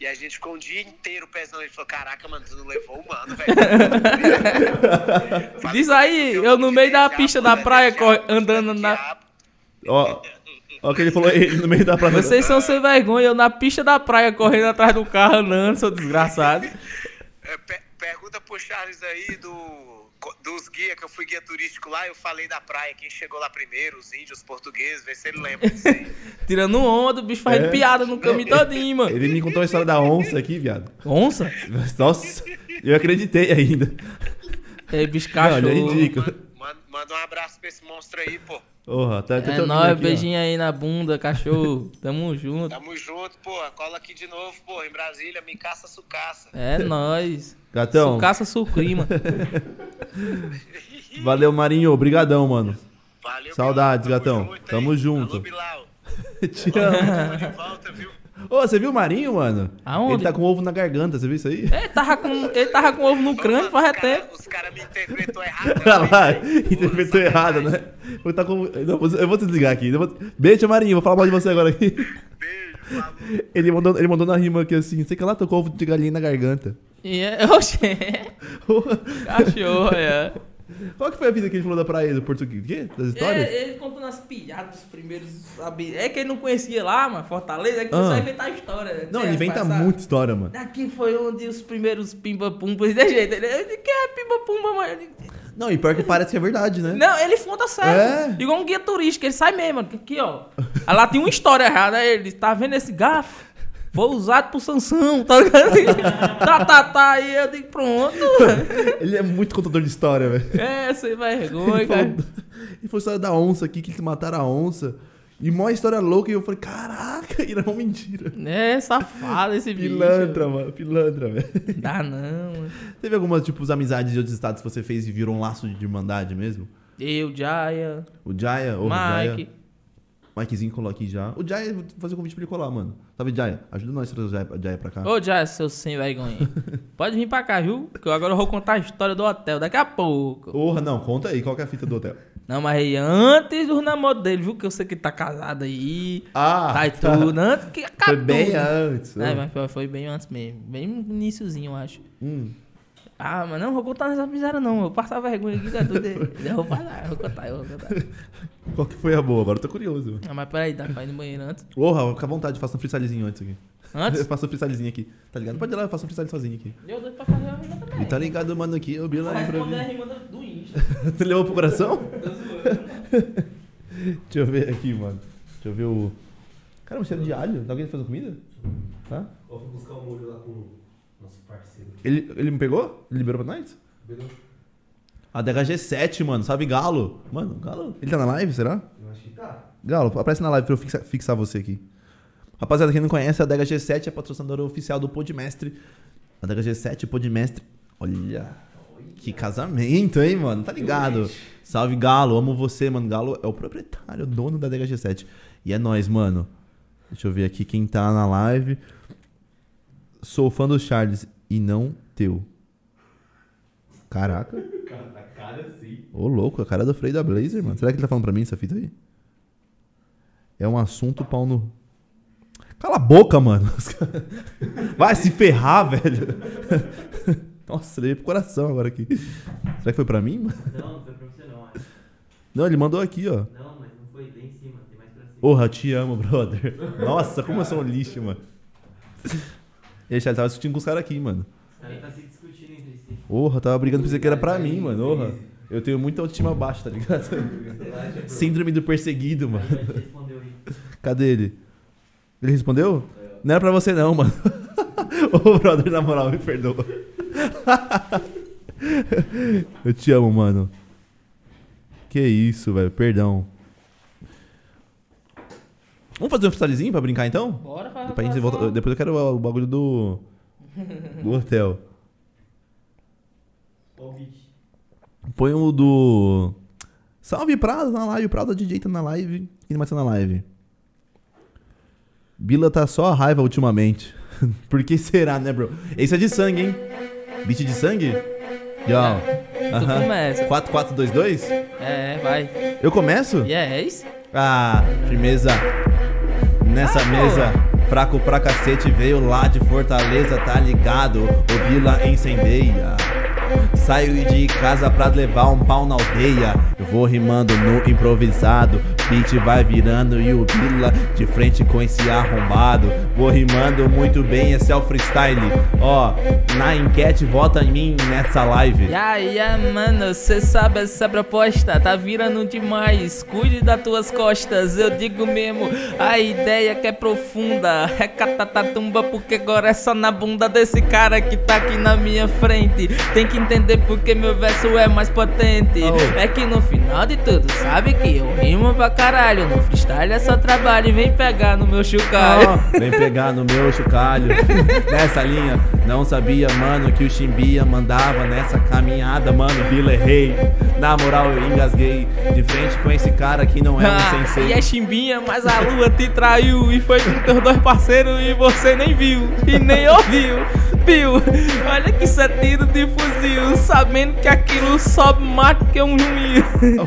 E a gente ficou um dia inteiro pesando. Ele falou: Caraca, mano, tu não levou o mano, velho. (laughs) Diz aí, "Eu no meio da pista da praia, andando na- diabo." Ó, ó que ele falou ele no meio da praia. Vocês são sem vergonha, eu na pista da praia correndo atrás do carro andando, seu desgraçado. É, pe- pergunta pro Charles aí do, dos guias, que eu fui guia turístico lá, eu falei da praia, quem chegou lá primeiro, os índios, os portugueses, vê se ele lembra disso aí. (laughs) Tirando onda, o bicho fazendo É. piada no caminho todinho, mano. Ele me contou a história da onça aqui, viado. Onça? (laughs) Nossa, eu acreditei ainda. É, bicho Não, cachorro. ele é ridículo. Manda, manda um abraço pra esse monstro aí, pô. Porra, tá, tá te É nóis, aqui, ó. beijinho aí na bunda, cachorro. Tamo junto. Tamo junto, pô. Cola aqui de novo, pô. Em Brasília, me caça, sucaça. É nóis. Gatão, Sucaça sucrima. (laughs) (laughs) valeu, Marinho. Obrigadão, mano. Valeu, Saudades, Bilal. gatão. Tamo junto. Alô, Bilal. (laughs) Te amo. Tamo de volta, viu? Ô, você viu o Marinho, mano? Aonde? Ele tá com ovo na garganta, você viu isso aí? Ele tava com, ele tava com ovo no crânio faz tempo. Os caras me interpretou errado. (laughs) Olha lá, interpretou errado, né? Vou tá com... não, eu vou desligar aqui. vou- Beijo, Marinho, vou falar mal de você agora aqui. Beijo. Ele mandou, ele mandou na rima aqui assim, sei que lá tocou ovo de galinha na garganta. E é, (laughs) oxe, cachorro, é. Qual que foi a vida que ele falou da praia do português? Quê? Das histórias? É, ele contando as piadas dos primeiros. Sabe? É que ele não conhecia lá, mano, Fortaleza, é que Ah. só inventar a história. Não, né, ele inventa passar. muita história, mano. Aqui foi onde os primeiros pimba-pumbas de jeito. Ele, ele que é pimba-pumba, mano. Ele- Não, e pior que parece que é verdade, né? Não, ele conta sério. É? Igual um guia turístico, ele sai mesmo, mano. Aqui, ó. Aí lá tem uma história errada. Aí ele tá vendo esse garfo? Foi usado por Sansão, tá ligado? (laughs) tá, tá, tá. Aí eu digo, pronto. Ele é muito contador de história, velho. É, sem vergonha, Ele cara. falou, ele falou a história da onça aqui, que eles mataram a onça. E mó história louca, e eu falei, caraca, e (laughs) era uma mentira. É, safado esse bicho. Pilantra, mano, pilantra, velho. Dá não, mano. Teve algumas, tipo, amizades de outros estados que você fez e virou um laço de irmandade mesmo? Eu, Jaya, O Jaya, ou o Jaya. Mike. Mikezinho colou aqui já. O Jaya, vou fazer o convite pra ele colar, mano. Sabe, Jaya? Ajuda nós a trazer o Jaya, Jaya pra cá. Ô, Jaya, seu sem vergonha. (laughs) Pode vir pra cá, viu? Que eu agora eu vou contar a história do hotel daqui a pouco. Porra, não, conta aí, qual que é a fita do hotel? Não, mas aí antes do namoro dele, viu? Que eu sei que tá casado aí. Ah, tá e tudo. Antes que Foi acabou. bem antes. É, mas foi- foi bem antes mesmo. Bem no iniciozinho, eu acho. Hum. Ah, mas não vou contar nessa miséria não. Eu passar vergonha aqui, cara. tudo. (laughs) Eu vou falar, eu vou contar, eu vou contar. Qual que foi a boa? Agora eu tô curioso. Ah, mas peraí, dá pra ir no banheiro antes? Porra, fica à vontade, faça um freestylezinho antes aqui. Antes? (laughs) Eu faço um freestylezinho aqui, tá ligado? Pode ir lá, eu faço um freestyle sozinho aqui. Eu doido pra fazer a rima também. E tá ligado, mano, aqui, Bila Vou aí pra responder a mim. rima do, Insta. (laughs) Você levou pro coração? Deixa eu ver aqui, mano. Deixa eu ver o. Cara, um cheiro de alho. Tá alguém fazendo comida? Tá? Eu fui buscar o molho lá com nosso parceiro. Ele, ele me pegou? Ele liberou pra nós? Beleza? A DHG7, mano. Sabe Galo? Mano, Galo. Ele tá na live, será? Eu acho que tá. Galo, aparece na live pra eu fixar, fixar você aqui. Rapaziada, quem não conhece, a DHG7 é patrocinadora oficial do Podmestre. A DHG7, Podmestre. Olha. Que casamento, hein, mano? Tá ligado? Salve, Galo. Amo você, mano. Galo é o proprietário, dono da DHG7. E é nóis, mano. Deixa eu ver aqui quem tá na live. Sou fã do Charles e não teu. Caraca. Cara, a cara sim. Ô, louco, a cara do Frei da Blazer, mano. Será que ele tá falando pra mim essa fita aí? É um assunto pau no. Cala a boca, mano. (laughs) Vai se ferrar, velho. (laughs) Nossa, ele veio pro coração agora aqui. Será que foi pra mim, mano? Não, não foi pra você não, acho. Não, ele mandou aqui, ó. Não, mas não foi lá em cima, tem mais pra cima. Porra, te amo, brother. Nossa, como eu sou um lixo, mano. E aí, Charlie, tava discutindo com os caras aqui, mano. Os caras tá se discutindo entre si. Porra, tava brigando pra dizer que era pra mim, mano. Porra. Eu tenho muita autoestima baixa, tá ligado? Síndrome do perseguido, mano. Cadê ele? Ele respondeu? Não era pra você não, mano. (laughs) Ô, brother, na moral, me perdoa. (laughs) Eu te amo, mano. Que isso, velho. Perdão. Vamos fazer um freestylezinho pra brincar então? Bora fazer Depois, a gente volta- depois eu quero o o bagulho do. Do hotel. Põe o do. Salve Prada na live. Prada DJ tá na live. Quem mais tá na live? Bila tá só a raiva ultimamente. (laughs) Por que será, né, bro? Esse é de sangue, hein? Beat de sangue? Yo. Tu começa. 4422? É, vai. Eu começo? Yes. Ah, firmeza. Nessa mesa, fraco pra cacete, veio lá de Fortaleza, tá ligado? O Bila incendeia. Saio de casa pra levar um pau na aldeia. Eu vou rimando no improvisado. Beat vai virando e o Bila de frente com esse arrombado. Vou rimando muito bem, esse é o freestyle. Ó, na enquete, vota em mim nessa live. Ya, ya, mano, cê sabe essa proposta tá virando demais. Cuide das tuas costas, eu digo mesmo. A ideia que é profunda é catatatumba, porque agora é só na bunda desse cara que tá aqui na minha frente. Tem que entender porque meu verso é mais potente. Oh. É que no final de tudo, sabe que eu rimo pra caralho. No freestyle é só trabalho e vem pegar no meu chocalho. Ó, vem pegar no meu chocalho. (laughs) Nessa linha, não sabia, mano, que o Chimbia mandava nessa caminhada, mano. Bila errei. Na moral, eu engasguei. De frente com esse cara que não é um Ah, sensei. e é chimbinha, mas a lua te traiu E foi com teus dois parceiros e você nem viu E nem ouviu, viu? Olha que tiro de fuzil Sabendo que aquilo sobe mais que um juiz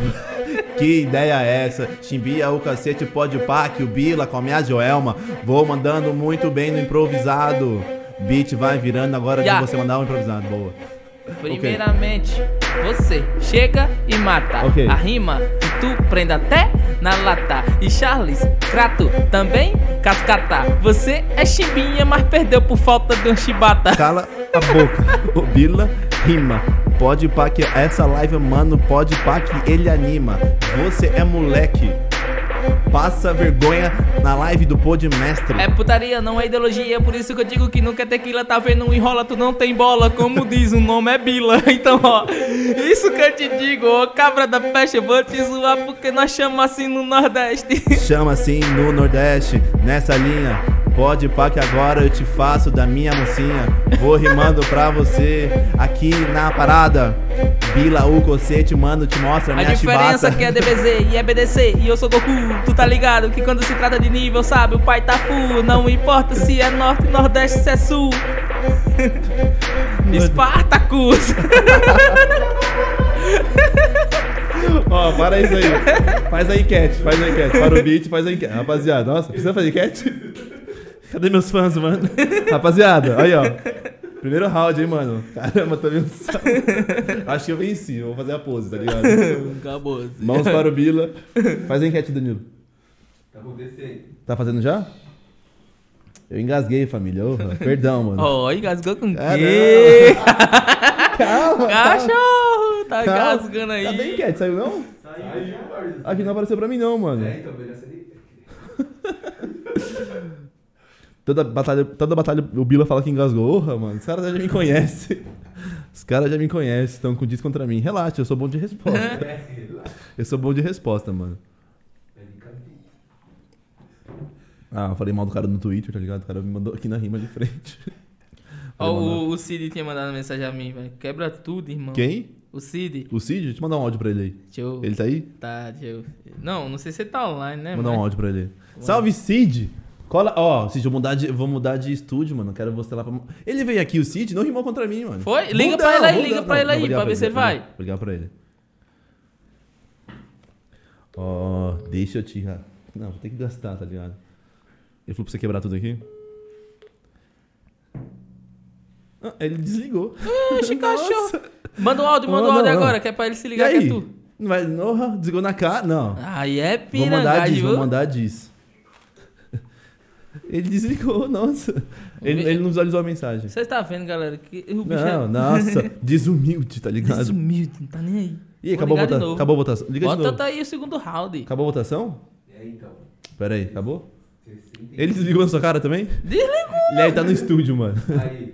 (laughs) Que ideia é essa? Chimbia o cacete pode pá, que o Bila com a minha Joelma. Vou mandando muito bem no improvisado. Beat vai virando agora Já. de você mandar um improvisado. Boa. Primeiramente, você chega e mata Ok. A rima tu prende até na lata E Charles, Crato, também cascata Você é chimbinha, mas perdeu por falta de um chibata (laughs) Cala a boca. (laughs) O Bila rima. Pode pá que essa live, mano, pode pá que ele anima. Você é moleque. Passa vergonha na live do Podmestre. É putaria, não é ideologia, por isso que eu digo que nunca é tequila, tá vendo enrola, tu não tem bola, como diz, o nome é Bila. (laughs) Então, ó, isso que eu te digo, ô cabra da peste, eu vou te zoar porque nós chamamos assim no Nordeste. Chama assim no Nordeste, nessa linha. Pode pá que agora eu te faço da minha mocinha. Vou rimando pra você aqui na parada. Bila o cocete, mano, te mostra A minha diferença chibata. que é DBZ e é BDC e eu sou Goku, tu tá ligado que quando se trata de nível, sabe, o pai tá full, não importa se é norte, nordeste, se é sul. Espartacus! Ó, para isso aí. Faz a enquete, faz a enquete. Para o beat, faz a enquete. Rapaziada, nossa, precisa fazer enquete? Cadê meus fãs, mano? (laughs) Rapaziada, aí, ó. Primeiro round, hein, mano. Caramba, tô vendo só. Acho que eu venci, eu vou fazer a pose, tá ligado? Acabou. Mãos para o Bila. Faz a enquete, Danilo. Tá acontecendo. Tá fazendo já? Eu engasguei, família. Ô, perdão, mano. Ó, engasgou com o Ah, quê? (laughs) Calma, calma. Cachorro! Tá Calma. engasgando aí. Cadê a enquete? Saiu não? Saiu. Aqui não apareceu pra mim não, mano. É, então, você (laughs) Toda batalha, toda batalha o Bila fala que engasgou. Orra, mano. Os caras já me conhecem. Os caras já me conhecem, estão com disso contra mim. Relaxa, eu sou bom de resposta. (laughs) Eu sou bom de resposta, mano. Ah, eu falei mal do cara no Twitter, tá ligado? O cara me mandou aqui na rima de frente. (laughs) Ó, mal o, o Cid tinha mandado mensagem a mim, velho. Quebra tudo, irmão. Quem? O Cid. O Cid? Deixa eu mandar um áudio pra ele aí. Deixa eu. Ele tá aí? Tá, deixa eu. Não, não sei se ele tá online, né? Mandar um mas- áudio pra ele. Salve, Cid! Cola. Ó, Cid, eu vou mudar de, vou mudar de estúdio, mano. Quero você lá pra. Ele veio aqui, o Cid, não rimou contra mim, mano. Foi? Liga Muda, pra ele aí, liga pra ele aí, pra ver se ele vai. Vou ligar pra ele. Ó, deixa eu te. ra- Não, vou ter que gastar, tá ligado? Ele falou pra você quebrar tudo aqui. Ah, ele desligou. (laughs) Nossa. cachorro. Manda um áudio, manda um áudio não, agora, não. que é pra ele se E ligar que aí? é tu. Não vai. Não, desligou na cara? Não. Aí é Vou mandar disso, vou mandar disso. Ele desligou, nossa. Ele, ele não visualizou a mensagem. Você tá vendo, galera, que o bicho Não, é nossa, (laughs) desumilde, tá ligado? desumilde, não tá nem aí. E aí, Vou acabou a, ligar de vota... novo. acabou a votação? Liga de Bota novo. tá aí o segundo round. Acabou a votação? É, então. Pera aí, acabou? 60... Ele desligou na sua cara também? Desligou. Ele aí tá no estúdio, mano. Aí,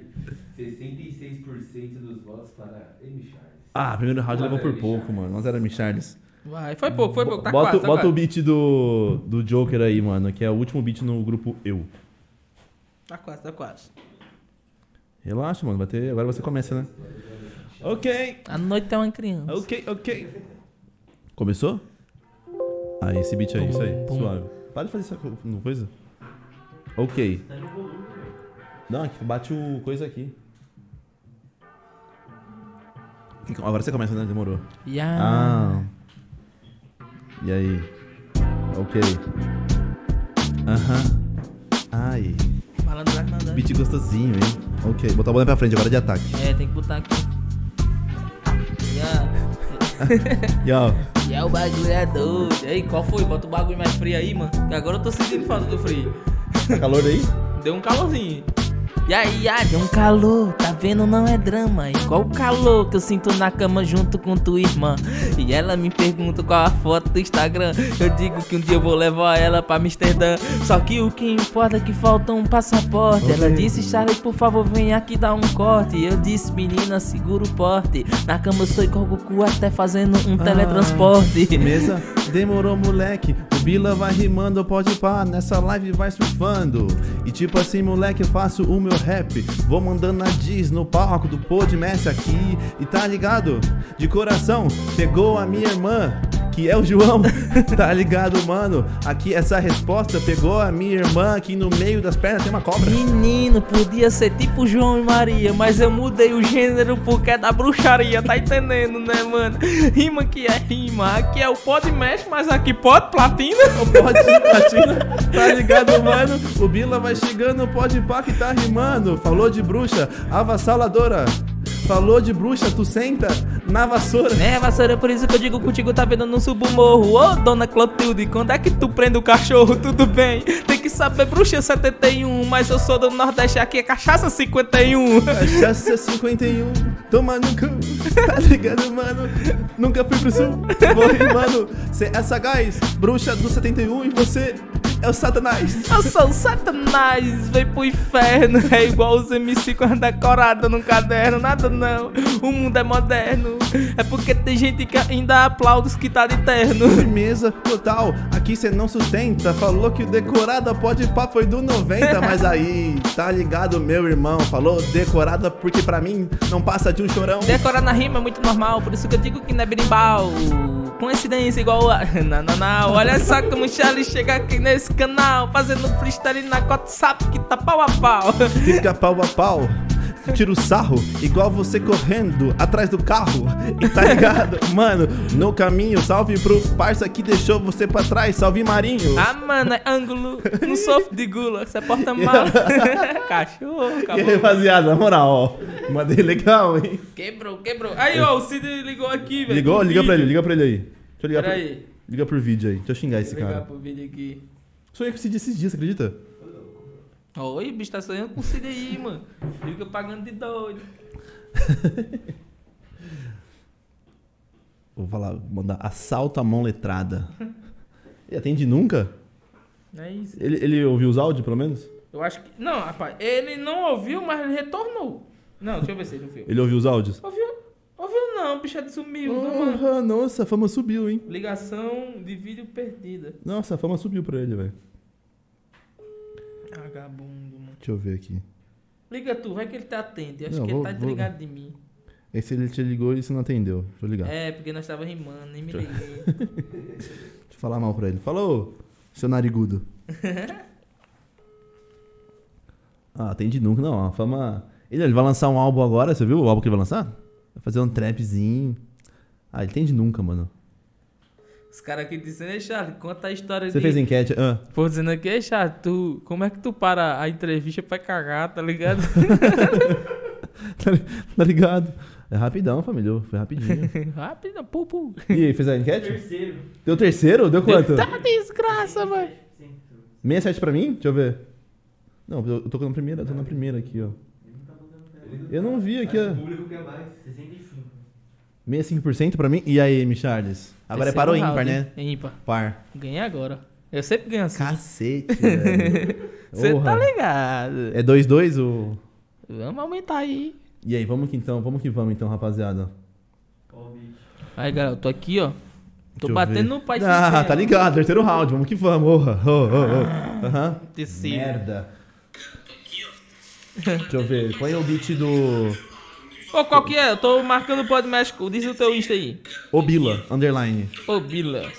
66% dos votos para M. Charles. Ah, primeiro round levou por era pouco, mano. Nós era Micharles. Vai, foi pouco, foi pouco. Tá bota quase, tá bota o quase. beat do, do Joker aí, mano, que é o último beat no grupo Eu. Tá quase, tá quase. Relaxa, mano, vai ter... agora você começa, né? Ok, A noite é uma criança. ok, ok. Começou? Ah, esse beat aí, isso aí, bum. suave. Para de fazer essa co- coisa. Ok. Não, bate o coisa aqui. Agora você começa, né? Demorou. Yeah. Ah. E aí? Ok. Aham. Ai. Malandragem, malandragem. Beat gostosinho, hein? Ok. Botar a bola pra frente agora de ataque. É, tem que botar aqui. Yeah. (laughs) E ó. E é o bagulho é doido. Ei, qual foi? Bota o bagulho mais frio aí, mano. Que agora eu tô sentindo falta do frio. Tá calor aí? Deu um calorzinho. E aí, ah, deu um calor, tá vendo? Não é drama. Igual o calor que eu sinto na cama junto com tua irmã. E ela me pergunta qual a foto do Instagram. Eu digo que um dia eu vou levar ela pra Amsterdã. Só que o que importa é que falta um passaporte. Ela disse, Charlie, por favor, vem aqui dar um corte. Eu disse, menina, segura o porte. Na cama eu sou igual Goku, até fazendo um Ah, teletransporte. Mesa. (laughs) Demorou, moleque. O Bila vai rimando, pode pá. Nessa live vai surfando. E tipo assim, moleque, eu faço o meu rap. Vou mandando a diz no palco do Podmestre aqui. E tá ligado? De coração, pegou a minha irmã. Que é o João, (laughs) tá ligado, mano? Aqui essa resposta pegou a minha irmã aqui no meio das pernas tem uma cobra. Menino, podia ser tipo João e Maria, mas eu mudei o gênero porque é da bruxaria, tá entendendo, né, mano? Rima que é rima, aqui é o pode mexe, mas aqui pode platina. Pode platina, tá ligado, mano? O Bila vai chegando, pode pá que tá rimando. Falou de bruxa, avassaladora. Falou de bruxa, tu senta na vassoura. É, vassoura, por isso que eu digo contigo tá vendo no subo morro. Ô, dona Clotilde, quando é que tu prende o cachorro? (laughs) Tudo bem, tem que saber bruxa 71, mas eu sou do Nordeste, aqui é cachaça 51. Cachaça 51, toma no cu. Tá ligado, mano? Nunca fui pro sul. Foi, mano. Cê é sagaz, bruxa do 71 e você é o Satanás. Eu sou o Satanás, vem pro inferno. É igual os MC com a decorada no caderno. Nada não, o mundo é moderno. É porque tem gente que ainda aplaude os que tá de terno. (laughs) Firmeza total, aqui cê não sustenta. Falou que o decorada pode pá foi do 90, mas aí, tá ligado, meu irmão? Falou decorada porque pra mim não passa de um chorão. Decorar na rima é muito normal, por isso que eu digo que não é berimbau. Coincidência igual a. (laughs) Não, não, não. Olha só como o Charlie chega aqui nesse canal, fazendo freestyle na WhatsApp que tá pau a pau. Fica pau a pau. Tira o sarro, igual você correndo atrás do carro. E tá (laughs) ligado? Mano, no caminho, salve pro parça que deixou você pra trás. Salve Marinho. Ah, mano, é ângulo. (laughs) Não sofro de gula, você porta mal. (laughs) Cachorro, E aí, acabou. rapaziada, na moral, ó. Mandei legal, hein? Quebrou, quebrou. Aí, ó, o Cid ligou aqui, velho. Ligou? pro Liga pra ele, vídeo. liga pra ele aí. Deixa eu ligar Pera pra... aí. Liga por vídeo aí. Deixa eu xingar esse Vou ligar cara. pro vídeo aqui. Sonhei com esse dia esses dias, você acredita? Oi, bicho, tá sonhando com aí, mano. Fica pagando de doido. Vou falar, mandar assalto à mão letrada. Ele atende nunca? É isso. Ele, ele ouviu os áudios, pelo menos? Eu acho que. Não, rapaz, ele não ouviu, mas ele retornou. Não, deixa eu ver se ele ouviu. Ele ouviu os áudios? Ouviu? Ouviu não, bicho, ele sumiu. não, mano. Ah, nossa, a fama subiu, hein? Ligação de vídeo perdida. Nossa, a fama subiu pra ele, velho. Vagabundo, mano. Deixa eu ver aqui. Liga tu, vai que ele te atende. Acho Não, que vou- ele tá vou- ligado de mim. Esse ele te ligou e você não atendeu. Deixa eu ligar. É, porque nós tava rimando, nem me liguei. (laughs) (laughs) Deixa eu falar mal pra ele. Falou, seu narigudo. (laughs) ah, atende nunca. Não, a fama... Ele, ele vai lançar um álbum agora, você viu o álbum que ele vai lançar? Vai fazer um trapzinho. Ah, ele atende nunca, mano. Os caras aqui dizendo, ei, Charlie, conta a história Você de... fez enquete? Ah, Pô, dizendo aqui, ei, Charlie, tu... como é que tu para a entrevista pra cagar, tá ligado? (laughs) tá tá ligado? É rapidão, família. Foi rapidinho. (laughs) Rápido, pu, pu. E aí, fez a enquete? Terceiro. Deu terceiro? Deu quanto? Tá desgraça, velho. 67 pra mim? Deixa eu ver. Não, eu tô na primeira, eu tô na primeira aqui, ó. Eu não vi aqui, O ó. público quer mais. 65. 65% pra mim. E aí, M. Charles? Agora é para o ímpar, round, né? Ímpar. Par. Ganhei agora. Eu sempre ganho assim. Cacete, (laughs) velho. Você tá ligado. É 2-2 o... Vamos aumentar aí. E aí, vamos que então, vamos que vamos então, rapaziada. Aí, galera, eu tô aqui, ó. Tô Deixa batendo no pai Ah, tá ligado, terceiro round, vamos que vamos. Oh, oh, oh, oh. Aham. Terceiro. Merda. Deixa eu ver, põe o beat do Ô, qual que é? Eu tô marcando o Pod México. Diz o teu Insta aí. Obila, underline. Ô, Bila.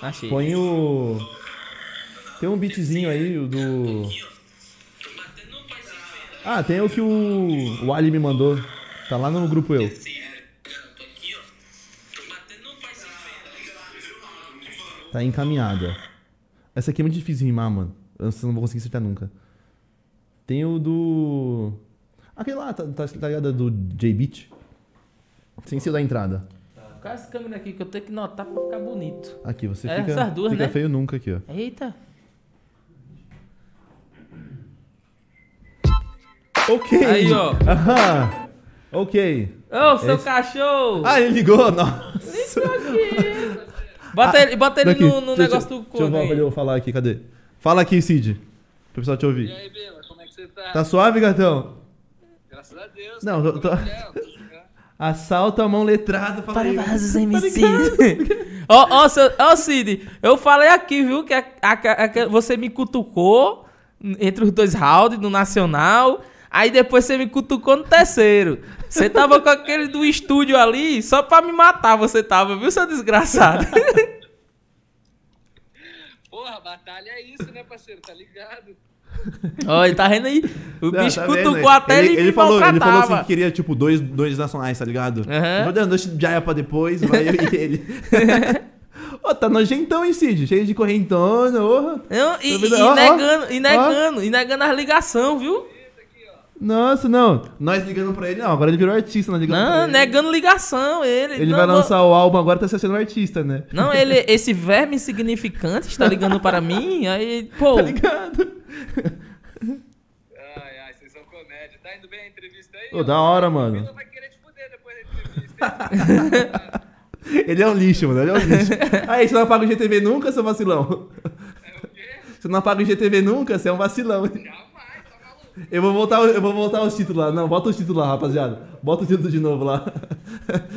Achei. Põe o... Tem um beatzinho aí, do... Ah, tem o que o, o Ali me mandou. Tá lá no grupo eu. Tá encaminhada. Essa aqui é muito difícil de rimar, mano. Eu não vou conseguir acertar nunca. Tem o do... Aquele lá, tá, tá, tá ligado? Do J-Beat. Sem ser da entrada. Coloca essa câmera aqui que eu tenho que notar pra ficar bonito. Aqui, você É, fica, essas duas, fica né? feio nunca aqui, ó. Eita. Ok. Aí, ó. Aham. Ok. Ô, seu Esse- Ah, Ah, ele ligou? (laughs) Nossa. Bota ele, bota ele Daqui. no, no Deixa- negócio do Deixa eu eu falar aqui, cadê? Fala aqui, Cid. Pro pessoal te ouvir. E aí, Bela, como é que você tá? Tá suave, gatão? Graças a Deus. Não, tá tô- tô jogando. (laughs) Assalta a mão letrada. Para (laughs) Tá MCs. ligado? Ó, ó, ó, Cid, eu falei aqui, viu, que a- a- a- você me cutucou entre os dois rounds do Nacional. Aí depois você me cutucou no terceiro. Você tava com aquele do estúdio ali só pra me matar, você tava, viu, seu desgraçado? (laughs) Porra, batalha é isso, né, parceiro? Tá ligado? (laughs) Ó, ele tá vendo aí? O Não, bicho tá cutucou até ele, me falou, ele falou assim que queria, tipo, dois, dois nacionais, tá ligado? Eu vou dar dois Jaya pra depois, vai eu e (laughs) ele. Ô, tá nojentão, hein, Cid? Cheio de correntona, porra. Não, e, e Ó, ó, negando, e negando, e negando as ligações, viu? Nossa, não. Nós ligando pra ele, não. Agora ele virou artista, nós ligando pra Não, ele. negando ligação, ele. Ele não, vai vou- lançar o álbum agora, tá sendo artista, né? Não, ele, (laughs) esse verme insignificante está ligando para mim, aí, pô, Tá ligado? Ai, ai, vocês são comédia. Tá indo bem a entrevista aí? Ô, da hora, mano. Ele vai querer te fuder depois da entrevista. (laughs) Ele é um lixo, mano. Ele é um lixo. Aí, você não apaga o GTV nunca, seu vacilão? é o quê? Você não apaga o GTV nunca, você é um vacilão. Maluco? Eu vou voltar, eu vou voltar os títulos lá. Não, bota os títulos lá, rapaziada. Bota os títulos de novo lá.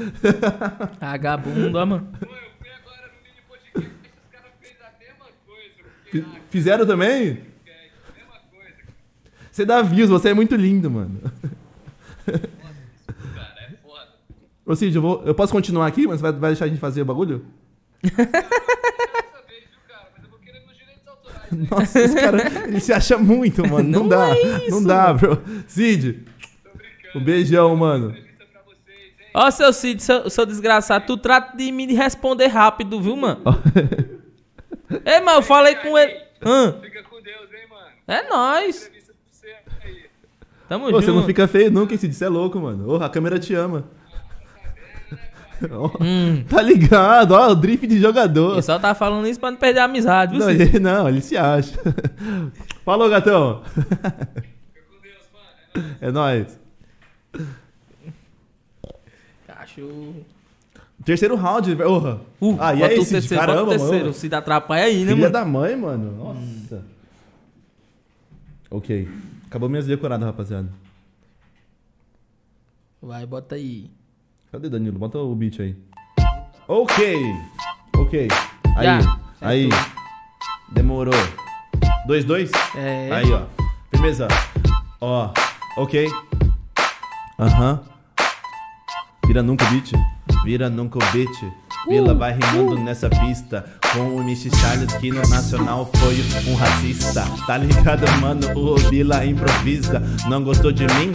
(laughs) vagabundo, ó, mano. Pô, eu fui agora no mini podcast os caras fez a mesma coisa. Fizeram também? mesma coisa. Você dá views, você é muito lindo, mano. Cara, é foda. Ô Cid, eu, vou, eu posso continuar aqui, mas vai, vai deixar a gente fazer o bagulho? (laughs) (laughs) Nossa, esse cara, ele se acha muito, mano. Não, Não dá. é isso, não dá, bro. Cid, Tô brincando. um beijão, mano. Ó, seu Cid, seu, seu desgraçado, tu trata de me responder rápido, viu, mano? (laughs) Ei, mano, eu falei com ele. Hã? Fica com Deus, hein, mano? É nóis. Tamo Ô, junto. você não fica feio nunca, hein, Cid? Você é louco, mano. Ô, a câmera te ama. Hum. (laughs) Tá ligado, ó, o drift de jogador. Ele só tá falando isso pra não perder a amizade, viu, Não ele, não, ele se acha. (laughs) Falou, gatão. É nóis. É. Cachorro. Terceiro round, velho. Orra. Uh, ah, e aí, o Cid? terceiro, Caramba, terceiro. mano. Se dá atrapalha aí, né, Filha mano? da mãe, mano. Nossa. Ok. Acabou minhas decoradas, rapaziada. Vai, bota aí. Cadê Danilo? Bota o beat aí. Ok. Ok. Aí. Já. Aí. Demorou. 2, 2? É. Aí, ó. Firmeza. Ó. Ok. Aham. Vira nunca o beat. Vira nunca o beat. Vila vai rimando nessa pista. Com o Nishi Charles que no Nacional foi um racista. Tá ligado, mano? O Vila improvisa. Não gostou de mim?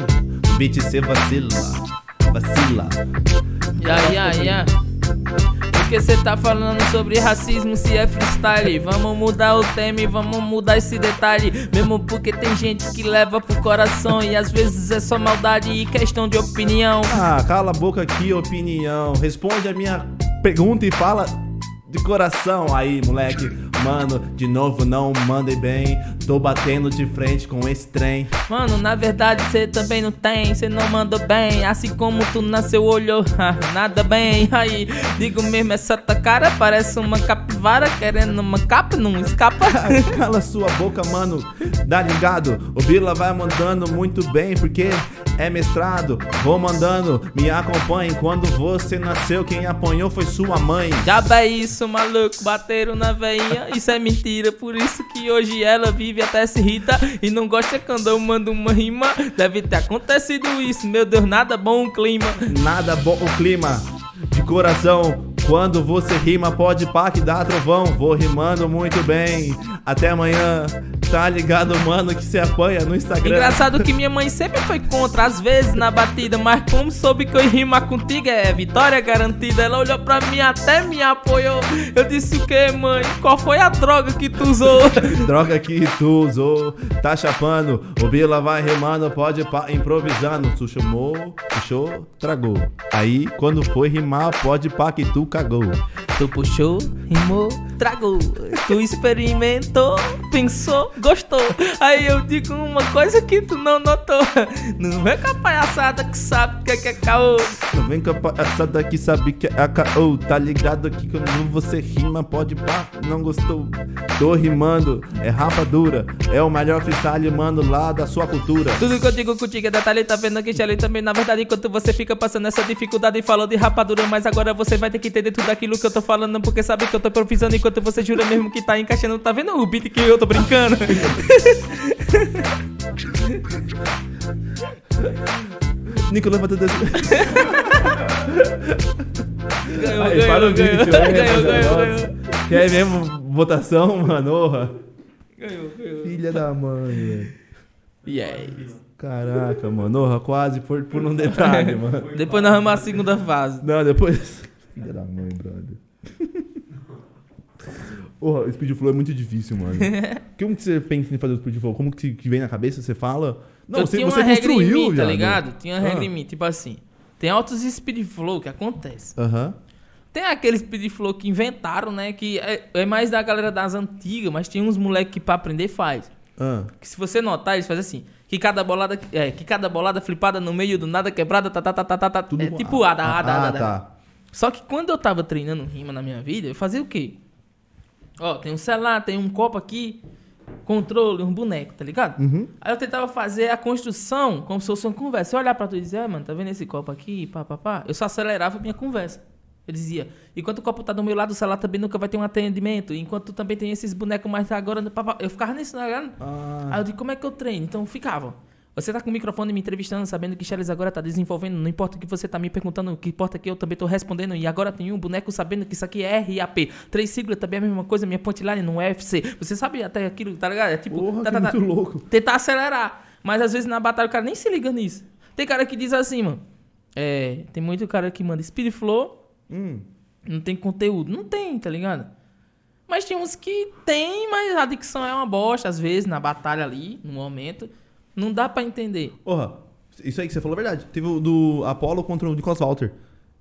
Beat cê vacila. Vacila. Ya, ya, ya. Porque você tá falando sobre racismo se é freestyle. Vamos mudar o tema e vamos mudar esse detalhe. Mesmo porque tem gente que leva pro coração. E às vezes é só maldade e questão de opinião. Ah, cala a boca aqui, opinião. Responde a minha pergunta e fala de coração. Aí, moleque, mano, de novo não mandei bem. Tô batendo de frente com esse trem. Mano, na verdade cê também não tem, cê não mandou bem. Assim como tu nasceu, olhou, (laughs) nada bem. Aí, digo mesmo, essa tua cara parece uma capivara querendo uma capa, não escapa. (laughs) Cala sua boca, mano. Dá ligado? O Bila vai mandando muito bem, porque é mestrado. Vou mandando, me acompanhe. Quando você nasceu, quem apanhou foi sua mãe. Já é isso, maluco, bateram na veinha, isso é mentira, por isso que hoje ela vive até se irrita e não gosta quando eu mando uma rima. Deve ter acontecido isso, meu Deus, nada bom o clima. Nada bom o clima de coração. Quando você rima, pode pá que dá trovão. Vou rimando muito bem. Até amanhã. Tá ligado, mano, que você apanha no Instagram. Engraçado que minha mãe sempre foi contra, às vezes na batida, mas como soube que eu ia rimar contigo é vitória garantida. Ela olhou pra mim até me apoiou. Eu disse o que, mãe? Qual foi a droga que tu usou? (laughs) Droga que tu usou, tá chapando. O Bila vai rimando, pode pá improvisando. Tu chamou, puxou, tragou. Aí, quando foi rimar, pode pá que tu cagou. Tu puxou, rimou, tragou. Tu experimentou, pensou, gostou. Aí eu digo uma coisa que tu não notou. Não vem com a palhaçada que sabe que é que é caô. Não vem com a palhaçada que sabe que é KO. Tá ligado que quando você rima, pode pá, não gostou. Tô rimando, é rapadura. É o melhor freestyle, mano, lá da sua cultura. Tudo que eu digo contigo é detalhe, tá vendo que Shelly também, na verdade, enquanto você fica passando essa dificuldade e falou de rapadura, mas agora você vai ter que entender tudo aquilo que eu tô falando, porque sabe que eu tô improvisando enquanto você jura mesmo que tá encaixando, tá vendo o beat que eu tô brincando? (laughs) Nico, levanta Deus. Ganhou, Aí, para o ganhou, vídeo, ganhou, ganhou, ganhou, ganhou. Quer mesmo votação, mano? Ganhou, ganhou. Filha da mãe. Yes. Caraca, mano. Quase por, por um (laughs) detalhe, mano. Depois nós vamos à segunda fase. Não, depois. Filha da mãe, brother. Porra, o Speed Flow é muito difícil, mano. (laughs) Como que você pensa em fazer o Speed Flow? Como que que vem na cabeça? Você fala. Não, eu você, tinha você uma regra em construiu, mim, tá viado. ligado? Tinha uma Ah. regra em mim, tipo assim. Tem altos speed flow que acontece. Aham. Tem aquele speed flow que inventaram, né? Que é, é mais da galera das antigas, mas tem uns moleques que pra aprender faz. Ah. Que se você notar, eles fazem assim. Que cada bolada, é, que cada bolada flipada no meio do nada quebrada, tá, tá, tá, tá, tá, tá. Tudo é tipo ada, ah, ada, ah, ada. tá. Só que quando eu tava treinando rima na minha vida, eu fazia o quê? Ó, tem um celular, tem um copo aqui, controle, um boneco, tá ligado? Uhum. Aí eu tentava fazer a construção como se fosse uma conversa. Eu olhar pra tu e dizer, ah, mano, tá vendo esse copo aqui? Pá, pá, pá. Eu só acelerava a minha conversa. Eu dizia, enquanto o copo tá do meu lado, o celular também nunca vai ter um atendimento. Enquanto tu também tem esses bonecos mais agora. pá, pá. Eu ficava nisso, ligado? Ah. Aí eu digo, como é que eu treino? Então ficava. Você tá com o microfone me entrevistando, sabendo que Charles agora tá desenvolvendo. Não importa o que você tá me perguntando, o que importa é que eu também tô respondendo. E agora tem um boneco sabendo que isso aqui é RAP. Três siglas também é a mesma coisa, minha punchline não é UFC. Você sabe até aquilo, tá ligado? É tipo. Porra, tá, que tá, tá. muito louco. Tentar acelerar. Mas às vezes na batalha o cara nem se liga nisso. Tem cara que diz assim, mano. É. Tem muito cara que manda speed flow, Hum. não tem conteúdo. Não tem, tá ligado? Mas tem uns que tem, mas a dicção é uma bosta, às vezes, na batalha ali, no momento. Não dá pra entender. Porra, isso aí que você falou é verdade. Teve o do Apollo contra o Nicholas Walter.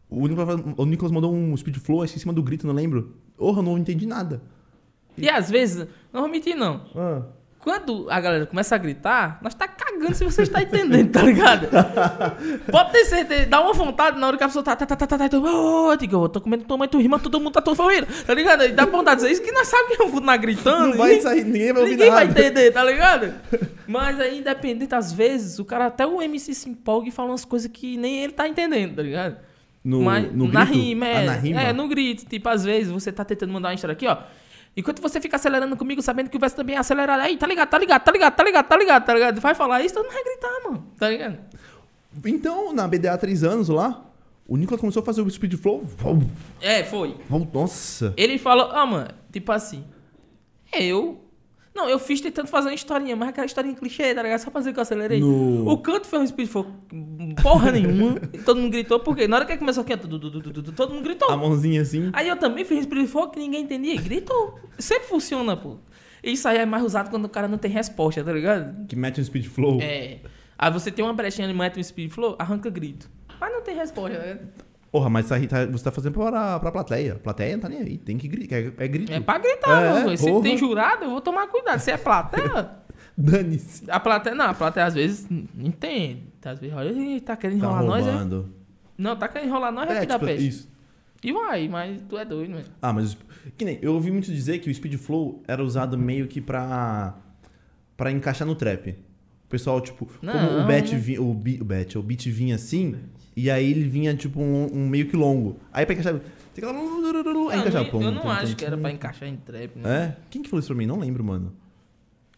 O Nicholas, o Nicholas mandou um speed flow acho que em cima do grito, não lembro. Porra, eu não entendi nada. E às vezes, não vou mentir não. Ah. Quando a galera começa a gritar, nós tá cagando se você está entendendo, tá ligado? Pode ter certeza, dá uma vontade na hora que a pessoa tá, tá, tá, tá, tá, tá, ô, digo, eu tô comendo tua mãe, tu rima, todo mundo tá tua família, tá ligado? E dá vontade de dizer isso que nós sabemos que eu vou na gritando. Não vai sair, ninguém vai ouvir Ninguém vai entender, tá ligado? Mas aí, independente, às vezes, o cara, até o MC se empolga e fala umas coisas que nem ele tá entendendo, tá ligado? No, Mas no na grito? rima, é. Ah, na rima? É, no grito. Tipo, às vezes você tá tentando mandar uma história aqui, ó. Enquanto você fica acelerando comigo, sabendo que o verso também é acelerado. Aí, tá ligado, tá ligado, tá ligado, tá ligado, tá ligado, tá ligado. Vai falar isso, tu não vai gritar, mano. Tá ligado? Então, na BDA há três anos lá, o Nicholas começou a fazer o speed flow. É, foi. Nossa. Ele falou, ah, mano, tipo assim. Eu. Não, eu fiz tentando fazer uma historinha, mas aquela historinha clichê, tá ligado? Só pra dizer que eu acelerei. No- O canto foi um speed flow porra nenhuma. todo mundo gritou, porque na hora que começou aqui, todo mundo gritou. A mãozinha assim. Aí eu também fiz Spirit Flow que ninguém entendia gritou. Sempre funciona, pô. Isso aí é mais usado quando o cara não tem resposta, tá ligado? Que mete um speed flow. É. Aí você tem uma brechinha e mete um Spirit Flow, arranca grito. Mas não tem resposta, tá ligado? Porra, mas tá- você tá fazendo pra, pra plateia. A plateia não tá nem aí. Tem que gritar. É, é grito. É pra gritar, É, mano. Se tem jurado, eu vou tomar cuidado. Se é plateia, (laughs) Dane-se. a plateia, não, a plateia às vezes não entende. Às vezes, olha, "Ih, tá querendo Tá enrolar nós, é? Não, tá querendo enrolar nós, é, É, aqui da tipo, peste. isso. E vai, mas tu é doido, mano. Ah, mas. Que nem. Eu ouvi muito dizer que o speed flow era usado meio que pra. pra encaixar no trap. O pessoal, tipo. como Não, o bet né? vinha. O, bi- o bet, o beat vinha assim. E aí ele vinha, tipo, um, um meio que longo. Aí pra encaixar. Aí Não, encaixava. eu, eu não acho que era pra encaixar em trap, né? É? Quem que falou isso pra mim? Não lembro, mano.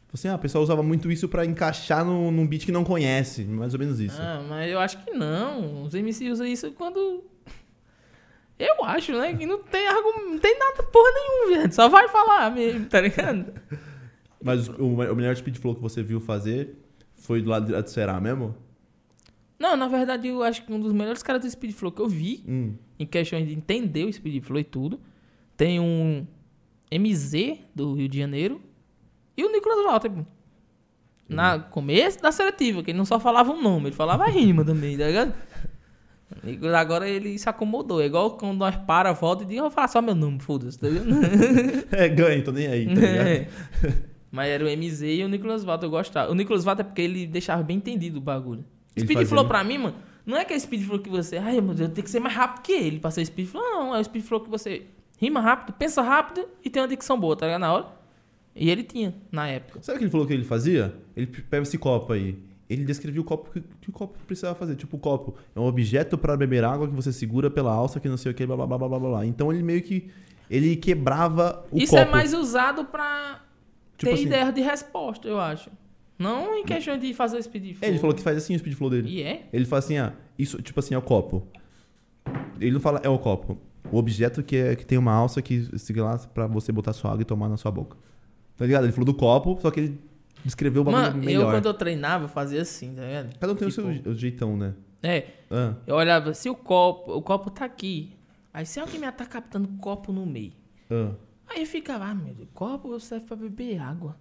Falei assim, ah, o pessoal usava muito isso pra encaixar no, num beat que não conhece. Mais ou menos isso. Ah, mas eu acho que não. Os MC usam isso quando. (laughs) Eu acho, né? Que não tem argumento, não tem nada porra nenhuma, velho. Só vai falar mesmo, tá ligado? Mas o, o melhor speed flow que você viu fazer foi do lado do Será mesmo? Não, na verdade, eu acho que um dos melhores caras do Speed Flow que eu vi, Hum. em questões de entender o Speed Flow e tudo, tem um MZ do Rio de Janeiro e o Nicolas Walter. pô. Na começo da seletiva, que ele não só falava um nome, ele falava rima (laughs) também, tá ligado? Agora ele se acomodou. É igual quando nós para, volta e diz, eu vou falar só meu nome, foda-se, tá ligado? (laughs) É, ganho, tô nem aí, tá ligado? É. Mas era o MZ e o Nicolas Walter, eu gostava. O Nicolas Walter é porque ele deixava bem entendido o bagulho. Ele Speed Flow né? pra mim, mano, não é aquele Speed Flow que você... Ai, meu Deus, tem que ser mais rápido que ele pra ser Speed Flow. Não, é o Speed Flow que você rima rápido, pensa rápido e tem uma dicção boa, tá ligado? Na hora. E ele tinha, na época. Sabe o que ele falou que ele fazia? Ele pega esse copo aí. Ele descrevia o copo que, que o copo precisava fazer. Tipo, o copo é um objeto para beber água que você segura pela alça, que não sei o que, blá blá blá blá blá blá. Então ele meio que. Ele quebrava o Isso copo. é mais usado pra Tipo ter assim- ideia de resposta, eu acho. Não em questão de fazer o speed flow. É, ele falou que faz assim o speed flow dele. E é? Ele fala assim, ah, isso, tipo assim, é o copo. Ele não fala, é o copo. O objeto que, é, que tem uma alça que siga lá pra você botar sua água e tomar na sua boca. Tá ligado? Ele falou do copo, só que ele descreveu o bagulho Mano, eu quando eu treinava, eu fazia assim, tá ligado? Cada um tem Tipo, o seu o jeitão, né? É, Ah, eu olhava, se o copo, o copo tá aqui. Aí se alguém me tá captando o copo no meio. ah. Aí eu ficava, ah, meu Deus, copo serve pra beber água.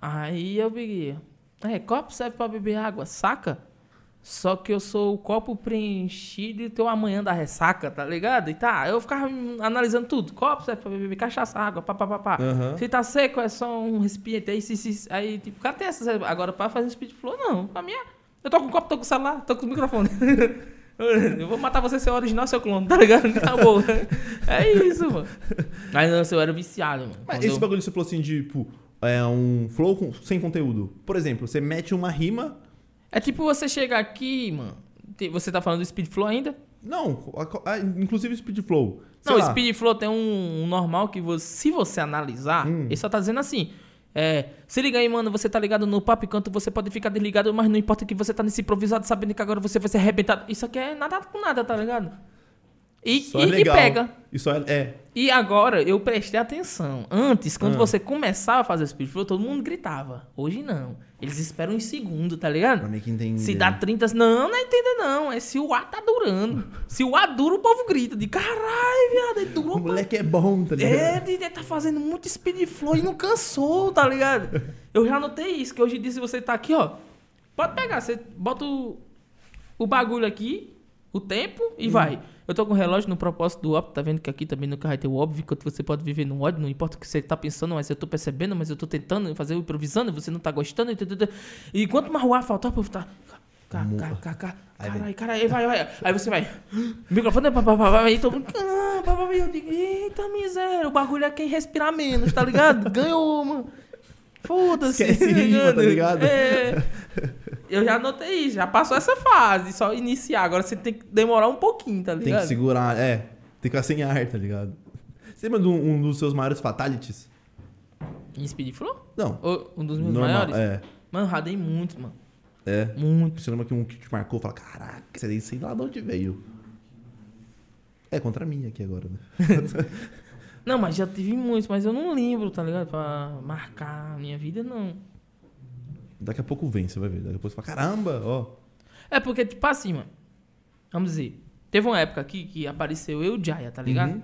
Aí eu peguei, é, copo serve pra beber água, saca? Só que eu sou o copo preenchido e teu amanhã da ressaca, tá ligado? E tá, eu ficava analisando tudo. Copo serve pra beber cachaça, água, pá, pá, pá, pá. Aham. Se tá seco, é só um recipiente. Aí, se, se, aí tipo, cara tem essas. Agora, pra fazer speed flow, não. Pra mim, é- eu tô com o copo, tô com o celular, tô com o microfone. (laughs) eu vou matar você, seu original, seu clone, tá ligado? (laughs) Acabou. É isso, mano. Mas não, eu era viciado, mano. Mas Quando esse eu- bagulho você falou assim, de, tipo, é um flow com- sem conteúdo. Por exemplo, você mete uma rima. É tipo você chegar aqui, mano. Você tá falando do speed flow ainda? Não, a- a- inclusive speed flow. Não, lá. speed flow tem um, um normal que você, se você analisar, Hum. ele só tá dizendo assim. É, se liga aí, mano, você tá ligado no papo e canto, você pode ficar desligado, mas não importa que você tá nesse improvisado, sabendo que agora você vai ser arrebentado. Isso aqui é nada com nada, tá ligado? E, Só e, é e pega. Isso é, é. E agora eu prestei atenção. Antes, quando Ah. você começava a fazer o speed flow, todo mundo gritava. Hoje não. Eles esperam um segundo, tá ligado? Pra meio que entender. Se dá 30, não, não entenda não. É se o ar tá durando. Se o ar dura, o povo grita de caralho, viado, ele durou O moleque é bom, tá ligado? é, de- de tá fazendo muito speed flow e não cansou, tá ligado? Eu já notei isso, que hoje em dia se você tá aqui, ó, pode pegar, você bota o, o bagulho aqui, o tempo e vai. Eu tô com o relógio no propósito do óbvio, tá vendo que aqui também nunca vai ter o óbvio, enquanto você pode viver no ódio, não importa o que você tá pensando, mas eu tô percebendo, mas eu tô tentando fazer improvisando, você não tá gostando, e, e quanto mais o ar faltar, povo tá... Cá, cá, cá, cá, caralho, vai, vai. Aí você vai. Microfone, pá, pá, pá, pá, aí todo mundo. Ah, eu digo, eita miséria, o bagulho é quem respirar menos, tá ligado? (laughs) Ganhou, mano. Foda-se. Esquece rima, tá ligado? É. (laughs) Eu já notei isso, já passou essa fase, só iniciar. Agora você tem que demorar um pouquinho, tá Tem ligado? que segurar, é. Tem que ficar sem ar, tá ligado? Você lembra de um, um dos seus maiores fatalities? Em Speed Flow? Não. Ou Um dos meus Normal, maiores? é. Mano, eu radei muito, mano. É. Muito. Você lembra que um que te marcou? Fala, caraca, esse daí sei lá de onde veio. É contra mim aqui agora, né? (laughs) Não, mas já tive muitos, mas eu não lembro, tá ligado? Pra marcar a minha vida, não. Daqui a pouco vem, você vai ver. Daqui a pouco você fala, caramba, ó. É porque, tipo assim, mano. Vamos dizer. Teve uma época aqui que apareceu eu e o Jaya, tá ligado? Uhum.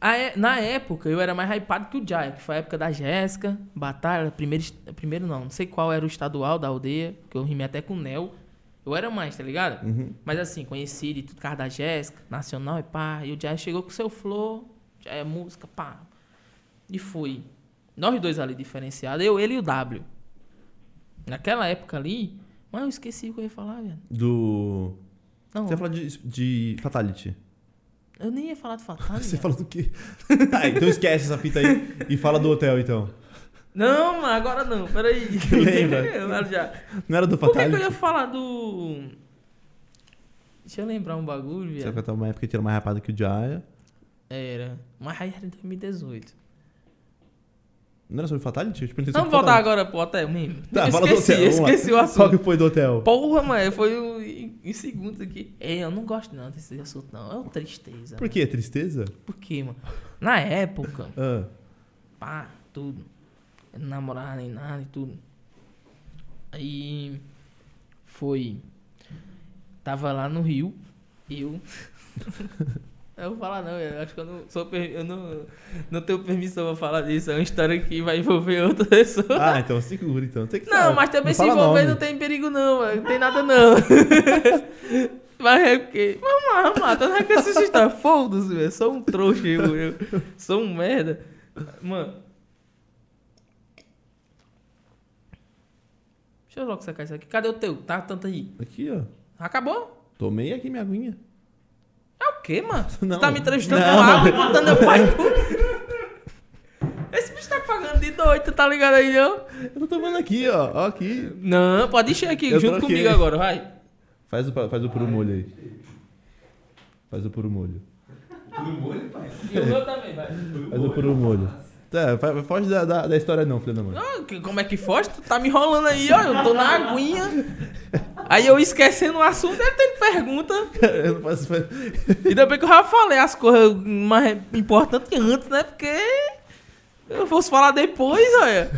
É- na época, eu era mais hypado que o Jaya, que foi a época da Jéssica, Batalha, primeiro, primeiro não, não sei qual era o estadual da aldeia, que eu rimei até com o Nel. Eu era mais, tá ligado? Uhum. Mas assim, conheci de tudo causa da Jéssica, nacional e pá. E o Jaya chegou com seu flow, é música, pá. E foi. Nós dois ali diferenciados, eu, ele e o W. Naquela época ali, mas eu esqueci o que eu ia falar, velho. Do. Não, Você ia falar de, de Fatality. eu nem ia falar de Fatality. Você fala do quê? (laughs) tá, então esquece essa fita aí e fala do hotel, então. Não, agora não, peraí. (laughs) (laughs) Lembra? Já. Não era do Por que, que eu Fatality? ia falar do. Deixa eu lembrar um bagulho, Você velho. vai uma época que era mais rapado que o Jaya. Era. Mas aí era em 2018. Não era sobre Fatality? Perguntei Vamos voltar Fatality. agora pro hotel mesmo. (laughs) Tá, fala do esqueci, hotel. esqueci o Qual assunto. que foi do hotel? Porra, mano, foi em, em segundos aqui. É, eu não gosto não desse assunto, não. É uma tristeza. Por quê? Tristeza? Por quê, mano? Na época, Ah, pá, tudo. Eu não namorava nem nada e tudo. Aí foi. Tava lá no Rio, eu. (laughs) eu vou falar não, eu acho que eu não sou eu não, não tenho permissão pra falar disso. É uma história que vai envolver outra pessoa. ah então segura então. Tem que Não, falar. mas também se fala envolver nome. não tem perigo não, não tem nada não. (laughs) mas é porque. Vamos lá, vamos lá, tô com essa história. Foda-se, velho. Sou um trouxa, eu, eu. Sou um merda. Mano. Deixa eu logo sacar isso aqui. Cadê o teu? Tá tanto aí. Aqui, ó. Acabou? Tomei aqui minha aguinha. É o quê, mano? (laughs) Não. Você tá me entrevistando com água e botando meu pai. (laughs) Esse bicho tá pagando de doido, tá ligado aí, não? Eu tô tomando aqui, ó. Ó, aqui. Não, pode encher aqui, Eu junto troquei. comigo agora, vai. Faz o, faz o puro molho aí. Faz o puro molho. Tudo molho, pai? E o meu também, vai. Faz o puro molho. Tá, foge da, da, da história não, filho da mãe. Que- como é que foge? Tu tá me enrolando aí, ó. Eu tô na aguinha. Aí eu esquecendo o assunto, ele tem pergunta. (laughs) Eu não faço... E depois que eu já falei as coisas mais importantes antes, né? Porque eu fosse falar depois, olha.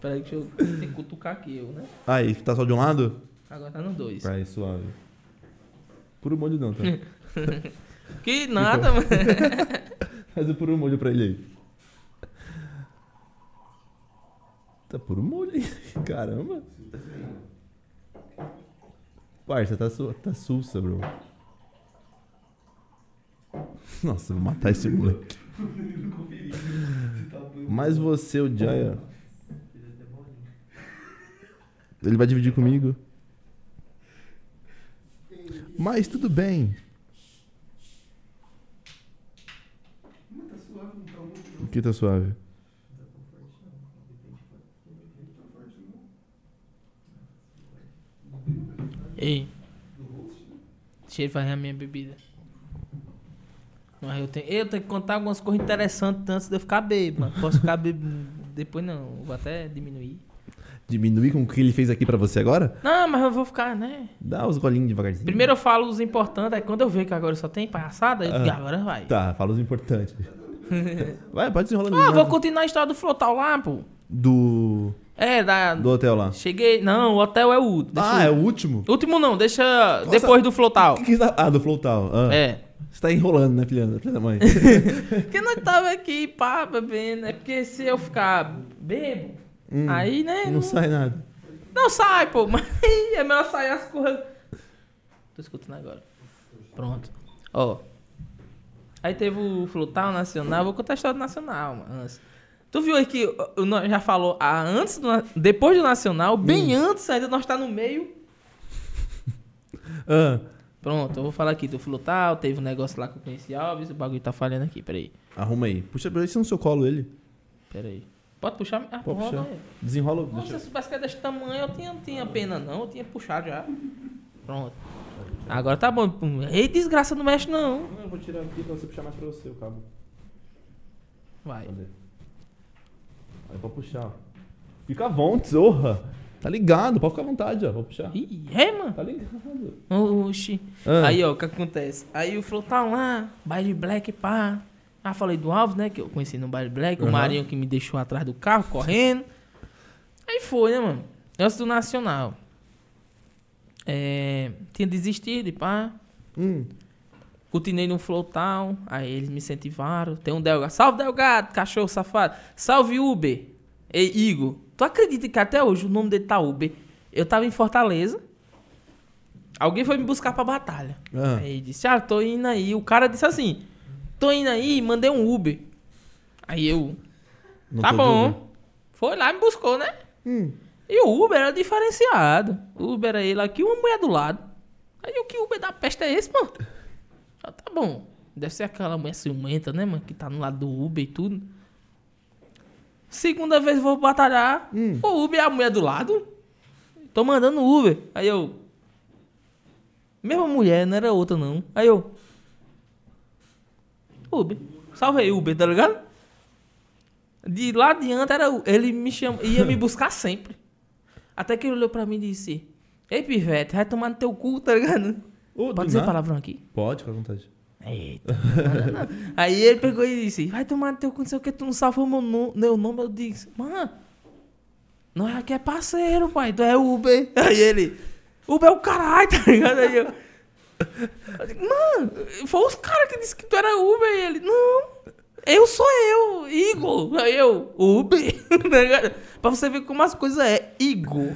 Peraí, deixa eu ter que cutucar aqui, eu, né? Aí, tá só de um lado? Agora tá no dois. Aí, suave. Puro molho não, tá? (laughs) Que nada, mano. (laughs) Faz o puro molho pra ele aí. Tá puro molho. (laughs) Caramba. Parça, tá, su tá sussa, bro. Nossa, vou matar esse moleque. Mas você, o Jaya. Ele vai dividir comigo. Mas tudo bem. O que tá suave? Ei. Deixa ele fazer a minha bebida. Mas eu tenho, eu tenho que contar algumas coisas interessantes antes de eu ficar bêbado, mano. Posso ficar bêbado (laughs) depois não. Vou até diminuir. Diminuir com o que ele fez aqui pra você agora? Não, mas eu vou ficar, né? Dá os golinhos devagarzinho. Primeiro eu falo os importantes, aí quando eu ver que agora só tem palhaçada, eu digo, Ah. agora vai. Tá, fala os importantes. (laughs) Vai, pode desenrolar. Ah, vou continuar a história do flotal lá, pô. Do. É, da. Do hotel lá. Cheguei. Não, o hotel é o último. Deixa Ah, é o último? Último não, deixa. Depois do flotal. Que que tá- Ah, do Flotal. Ah. É. Você tá enrolando, né, filha, filha da mãe? (laughs) Porque nós tava aqui, pá, bebendo. É porque se eu ficar bebo, Hum, aí, né? Não Não, sai nada. não sai, pô. Mas (laughs) é melhor sair as coisas. Tô escutando agora. Pronto. Ó. Aí teve o Flotal Nacional. Vou contar a história do Nacional, mano. antes. Tu viu aí que o- o- já falou ah, antes do, depois do Nacional, bem Hum. antes, ainda nós tá no meio. Ah, Pronto, eu vou falar aqui do Flotal. Teve um negócio lá que eu conheci Alves. O bagulho tá falhando aqui, peraí. arruma aí. Puxa isso no seu colo ele. Peraí. Pode puxar? Ah, Pode puxar. aí. Desenrola. Nossa, Deixa... se soubesse que é desse tamanho, eu tinha, tinha pena não, eu tinha puxado já. Pronto. Agora tá bom. Ei, desgraça, não mexe não. eu vou tirar aqui pra você puxar mais pra você o cabo. Vai. Cadê? Aí pode puxar. ó. Fica à vontade, zorra. Tá ligado, pode ficar à vontade, ó. Vou puxar. Ih, é, mano. Tá ligado. Oxi. Ah. Aí, ó, o que acontece? Aí o Flow tá lá, baile black, pá. Ah, falei do Alves, né? Que eu conheci no baile black. O Aham. Marinho que me deixou atrás do carro, correndo. Aí foi, né, mano? Antes do Nacional. É, tinha desistido, pá. Hum. Continuei no Flowtown, aí eles me incentivaram. Tem um Delgado. Salve, Delgado, cachorro safado. Salve, Uber. Ei, Igor, tu acredita que até hoje o nome dele tá Uber? Eu tava em Fortaleza. Alguém foi me buscar pra batalha. Ah. Aí disse, ah, tô indo aí. O cara disse assim, tô indo aí, mandei um Uber. Aí eu, Não tá bom. Foi lá e me buscou, né? Hum. E o Uber era diferenciado. O Uber era ele aqui e uma mulher do lado. Aí o que Uber da peste é esse, mano? Ah, tá bom. Deve ser aquela mulher ciumenta, né, mano? Que tá no lado do Uber e tudo. Segunda vez vou batalhar. Hum. O Uber é a mulher do lado. Tô mandando Uber. Aí eu. Mesma mulher, não era outra não. Aí eu. Uber. Salve aí, Uber, tá ligado? De lá adiante era ele me chama, ia me buscar sempre. Até que ele olhou pra mim e disse: Ei, pivete, vai tomar no teu cu, tá ligado? Do Pode dizer palavrão aqui? Pode, fica à vontade. Eita. não, (laughs) não. Aí ele pegou e disse: Vai tomar no teu cu, não sei o que, tu não salvou meu, no- meu nome. Eu disse: Mano, nós aqui é parceiro, pai, tu é Uber. (laughs) Aí ele: Uber é o caralho, tá ligado? Aí eu. eu digo, Mano, foi os caras que disse que tu era Uber. E ele: Não, eu sou eu, Igor. Aí eu: Uber, (laughs) tá ligado? Pra você ver como as coisas é: Igor.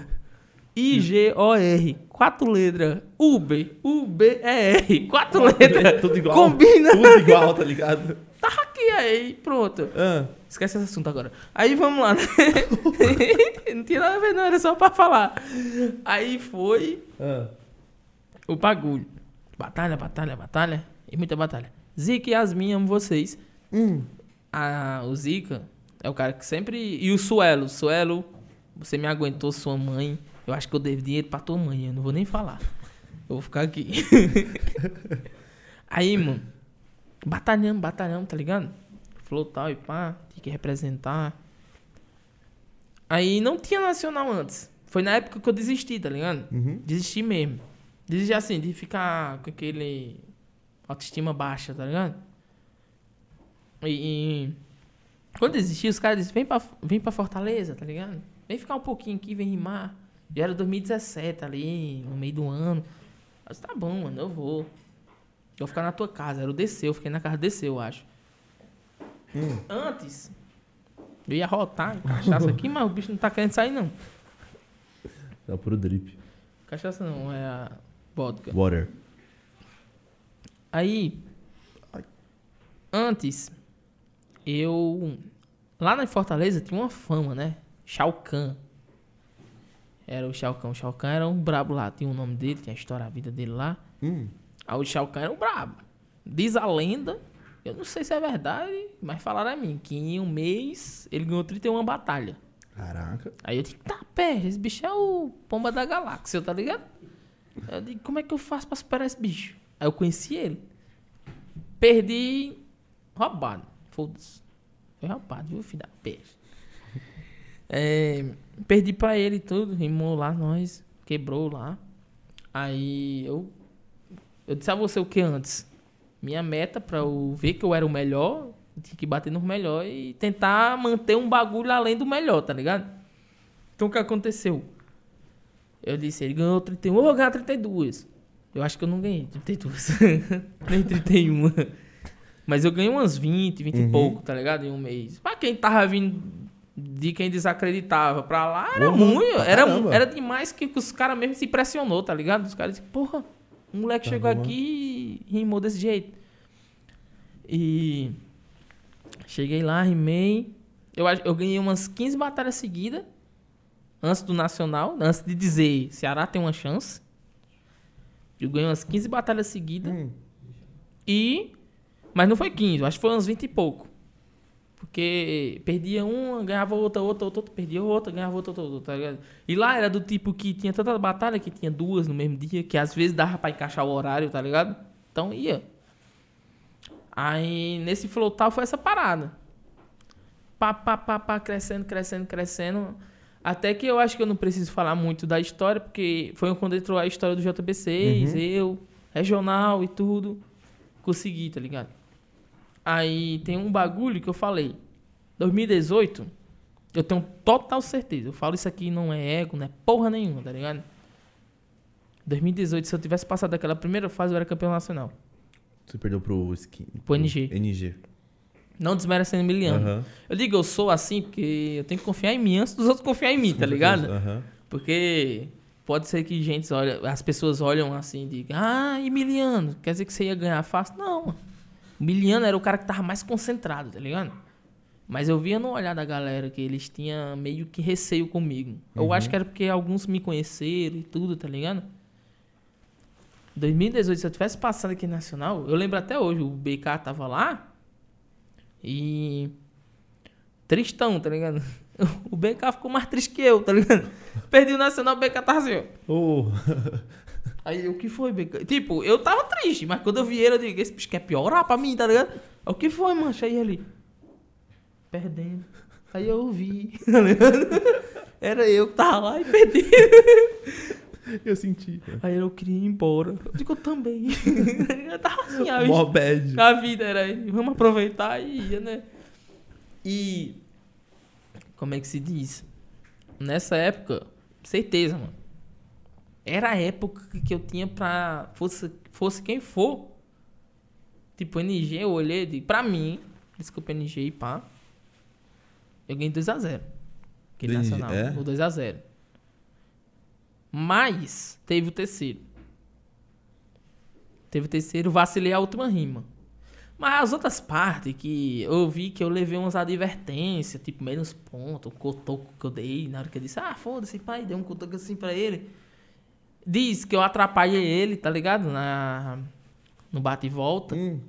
I-G-O-R, quatro letras. Uber, U-B-E-R, quatro letras. Tudo igual. Combina. Tudo igual, tá ligado? (laughs) Tá aqui aí, pronto. Ah. Esquece esse assunto agora. Aí vamos lá, né? (laughs) não tinha nada a ver, não, era só pra falar. Aí foi Ah. o bagulho. Batalha, batalha, batalha. E muita batalha. Zica e Yasmin, amo vocês. Hum. A, o Zica, É o cara que sempre. E o Suelo. Suelo, você me aguentou, sua mãe. Eu acho que eu devo dinheiro pra tua mãe. Eu não vou nem falar. Eu vou ficar aqui. Aí, mano. Batalhando, batalhando, tá ligado? Falou tal e pá. Tinha que representar. Aí não tinha nacional antes. Foi na época que eu desisti, tá ligado? Uhum. Desisti mesmo. Desisti assim, de ficar com aquele autoestima baixa, tá ligado? E, e quando desisti, os caras disseram, vem pra, vem pra Fortaleza, tá ligado? Vem ficar um pouquinho aqui, vem rimar. Já era 2017 ali, no meio do ano. Eu disse, tá bom, mano, eu vou. Eu vou ficar na tua casa. Era o DC, eu fiquei na casa do DC, eu acho. Antes, eu ia rotar cachaça aqui, mas o bicho não tá querendo sair, não. Dá pro drip. Cachaça não, é a vodka. Water. Aí, antes, eu. Lá na Fortaleza tinha uma fama, né? Shao Kahn. Era o Shao Kahn. O Shao Kahn era um brabo lá. Tinha o nome dele, tinha a história, a vida dele lá. Hum. Aí o Shao Kahn era um brabo. Diz a lenda, eu não sei se é verdade, mas falaram a mim que em um mês ele ganhou 31 batalha. Caraca. Aí eu digo, tá, pé, esse bicho é o pomba da galáxia, tá ligado? Eu digo, como é que eu faço pra superar esse bicho? Aí eu conheci ele. Perdi roubado. Foda-se. Foi roubado, viu, filho da peixe? É, perdi pra ele e tudo, rimou lá, nós, quebrou lá. Aí eu. Eu disse a você o que antes? Minha meta pra eu ver que eu era o melhor, tinha que bater no melhor e tentar manter um bagulho além do melhor, tá ligado? Então o que aconteceu? Eu disse, ele ganhou 31, eu vou ganhar 32. Eu acho que eu não ganhei 32. (laughs) Nem 31. Mas eu ganhei umas 20, 20 e pouco, tá ligado? Em um mês. Pra quem tava vindo de quem desacreditava pra lá, era Uhum, muito. Era, caramba. era demais que, os caras mesmo se impressionou, tá ligado? Os caras disseram, porra, um moleque Tá chegou bom. aqui e rimou desse jeito. E cheguei lá, rimei. Eu, eu ganhei umas 15 batalhas seguidas antes do Nacional, antes de dizer Ceará tem uma chance. Eu ganhei umas 15 batalhas seguidas. Hum. E. Mas não foi 15, eu acho que foi uns 20 e pouco. Porque perdia uma, ganhava outra, outra, outra, outra, perdia outra, ganhava outra, outra, outra, tá ligado? E lá era do tipo que tinha tanta batalha que tinha duas no mesmo dia, que às vezes dava pra encaixar o horário, tá ligado? Então ia. Aí nesse flotal foi essa parada. Pá, pá, pá, pá, crescendo, crescendo, crescendo. Até que eu acho que eu não preciso falar muito da história, porque foi quando entrou a história do JB6, eu, regional e tudo. Consegui, tá ligado? Aí tem um bagulho que eu falei. 2018, eu tenho total certeza. Eu falo isso aqui não é ego, não é porra nenhuma, tá ligado? 2018, se eu tivesse passado daquela primeira fase, eu era campeão nacional. Você perdeu pro skin. Pro NG. NG. Não desmerecendo Emiliano. Aham. Eu digo, eu sou assim porque eu tenho que confiar em mim antes dos outros confiar em mim, tá ligado? Aham. Porque pode ser que gente olha, as pessoas olham assim e digam, ah, Emiliano, quer dizer que você ia ganhar fácil? Não, mano. O Emiliano era o cara que tava mais concentrado, tá ligado? Mas eu via no olhar da galera que eles tinham meio que receio comigo. Eu acho que era porque alguns me conheceram e tudo, tá ligado? 2018, se eu tivesse passado aqui na Nacional, eu lembro até hoje, o BK tava lá e. Tristão, tá ligado? (laughs) O BK ficou mais triste que eu, tá ligado? (laughs) Perdi o Nacional, o BK tava assim, ó. Oh. (laughs) Aí o que foi, BK? Tipo, eu tava triste, mas quando eu vi ele, eu digo, esse bicho quer piorar pra mim, tá ligado? O que foi, mancha? Aí ele. Perdendo. Aí eu vi, tá ligado? Era eu que tava lá e perdi. (laughs) Eu senti. Aí eu queria ir embora. Eu digo, eu também. (laughs) eu tava assim. Mó bad. A vida era aí, vamos aproveitar e ia, né? E. Como é que se diz? Nessa época, certeza, mano. Era a época que eu tinha pra. Fosse, fosse quem for. Tipo, NG, eu olhei. Pra mim, desculpa, NG e pá. Eu ganhei 2x0. Aquele NG, nacional. é? O 2x0. Mas teve o terceiro. Teve o terceiro, vacilei a última rima. Mas as outras partes que eu vi que eu levei umas advertências, tipo menos ponto, o cotoco que eu dei, na hora que eu disse, ah, foda-se, pai, dei um cotoco assim pra ele. Diz que eu atrapalhei ele, tá ligado? Na, no bate e volta. Hum.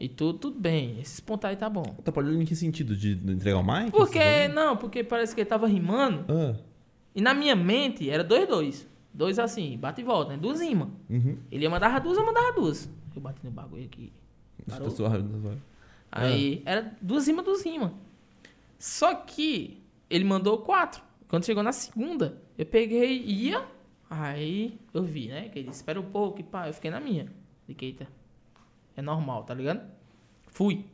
E tudo, tudo bem. Esses pontos aí tá bom. Atrapalhou em que sentido? De entregar o mic? Porque, não, porque parece que ele tava rimando. Ah, E na minha mente era dois, dois. Dois assim, bate e volta, né? Duas rimas. uhum. Ele ia mandar duas, eu mandava duas. Eu bati no bagulho aqui. Parou? Tá suave, tá suave. Aí era duas rimas, duas rimas. Só que ele mandou quatro. Quando chegou na segunda, eu peguei e ia. Aí eu vi, né? Que ele disse, espera um pouco e pá. Eu fiquei na minha. Fiquei, eita. É normal, tá ligado? Fui.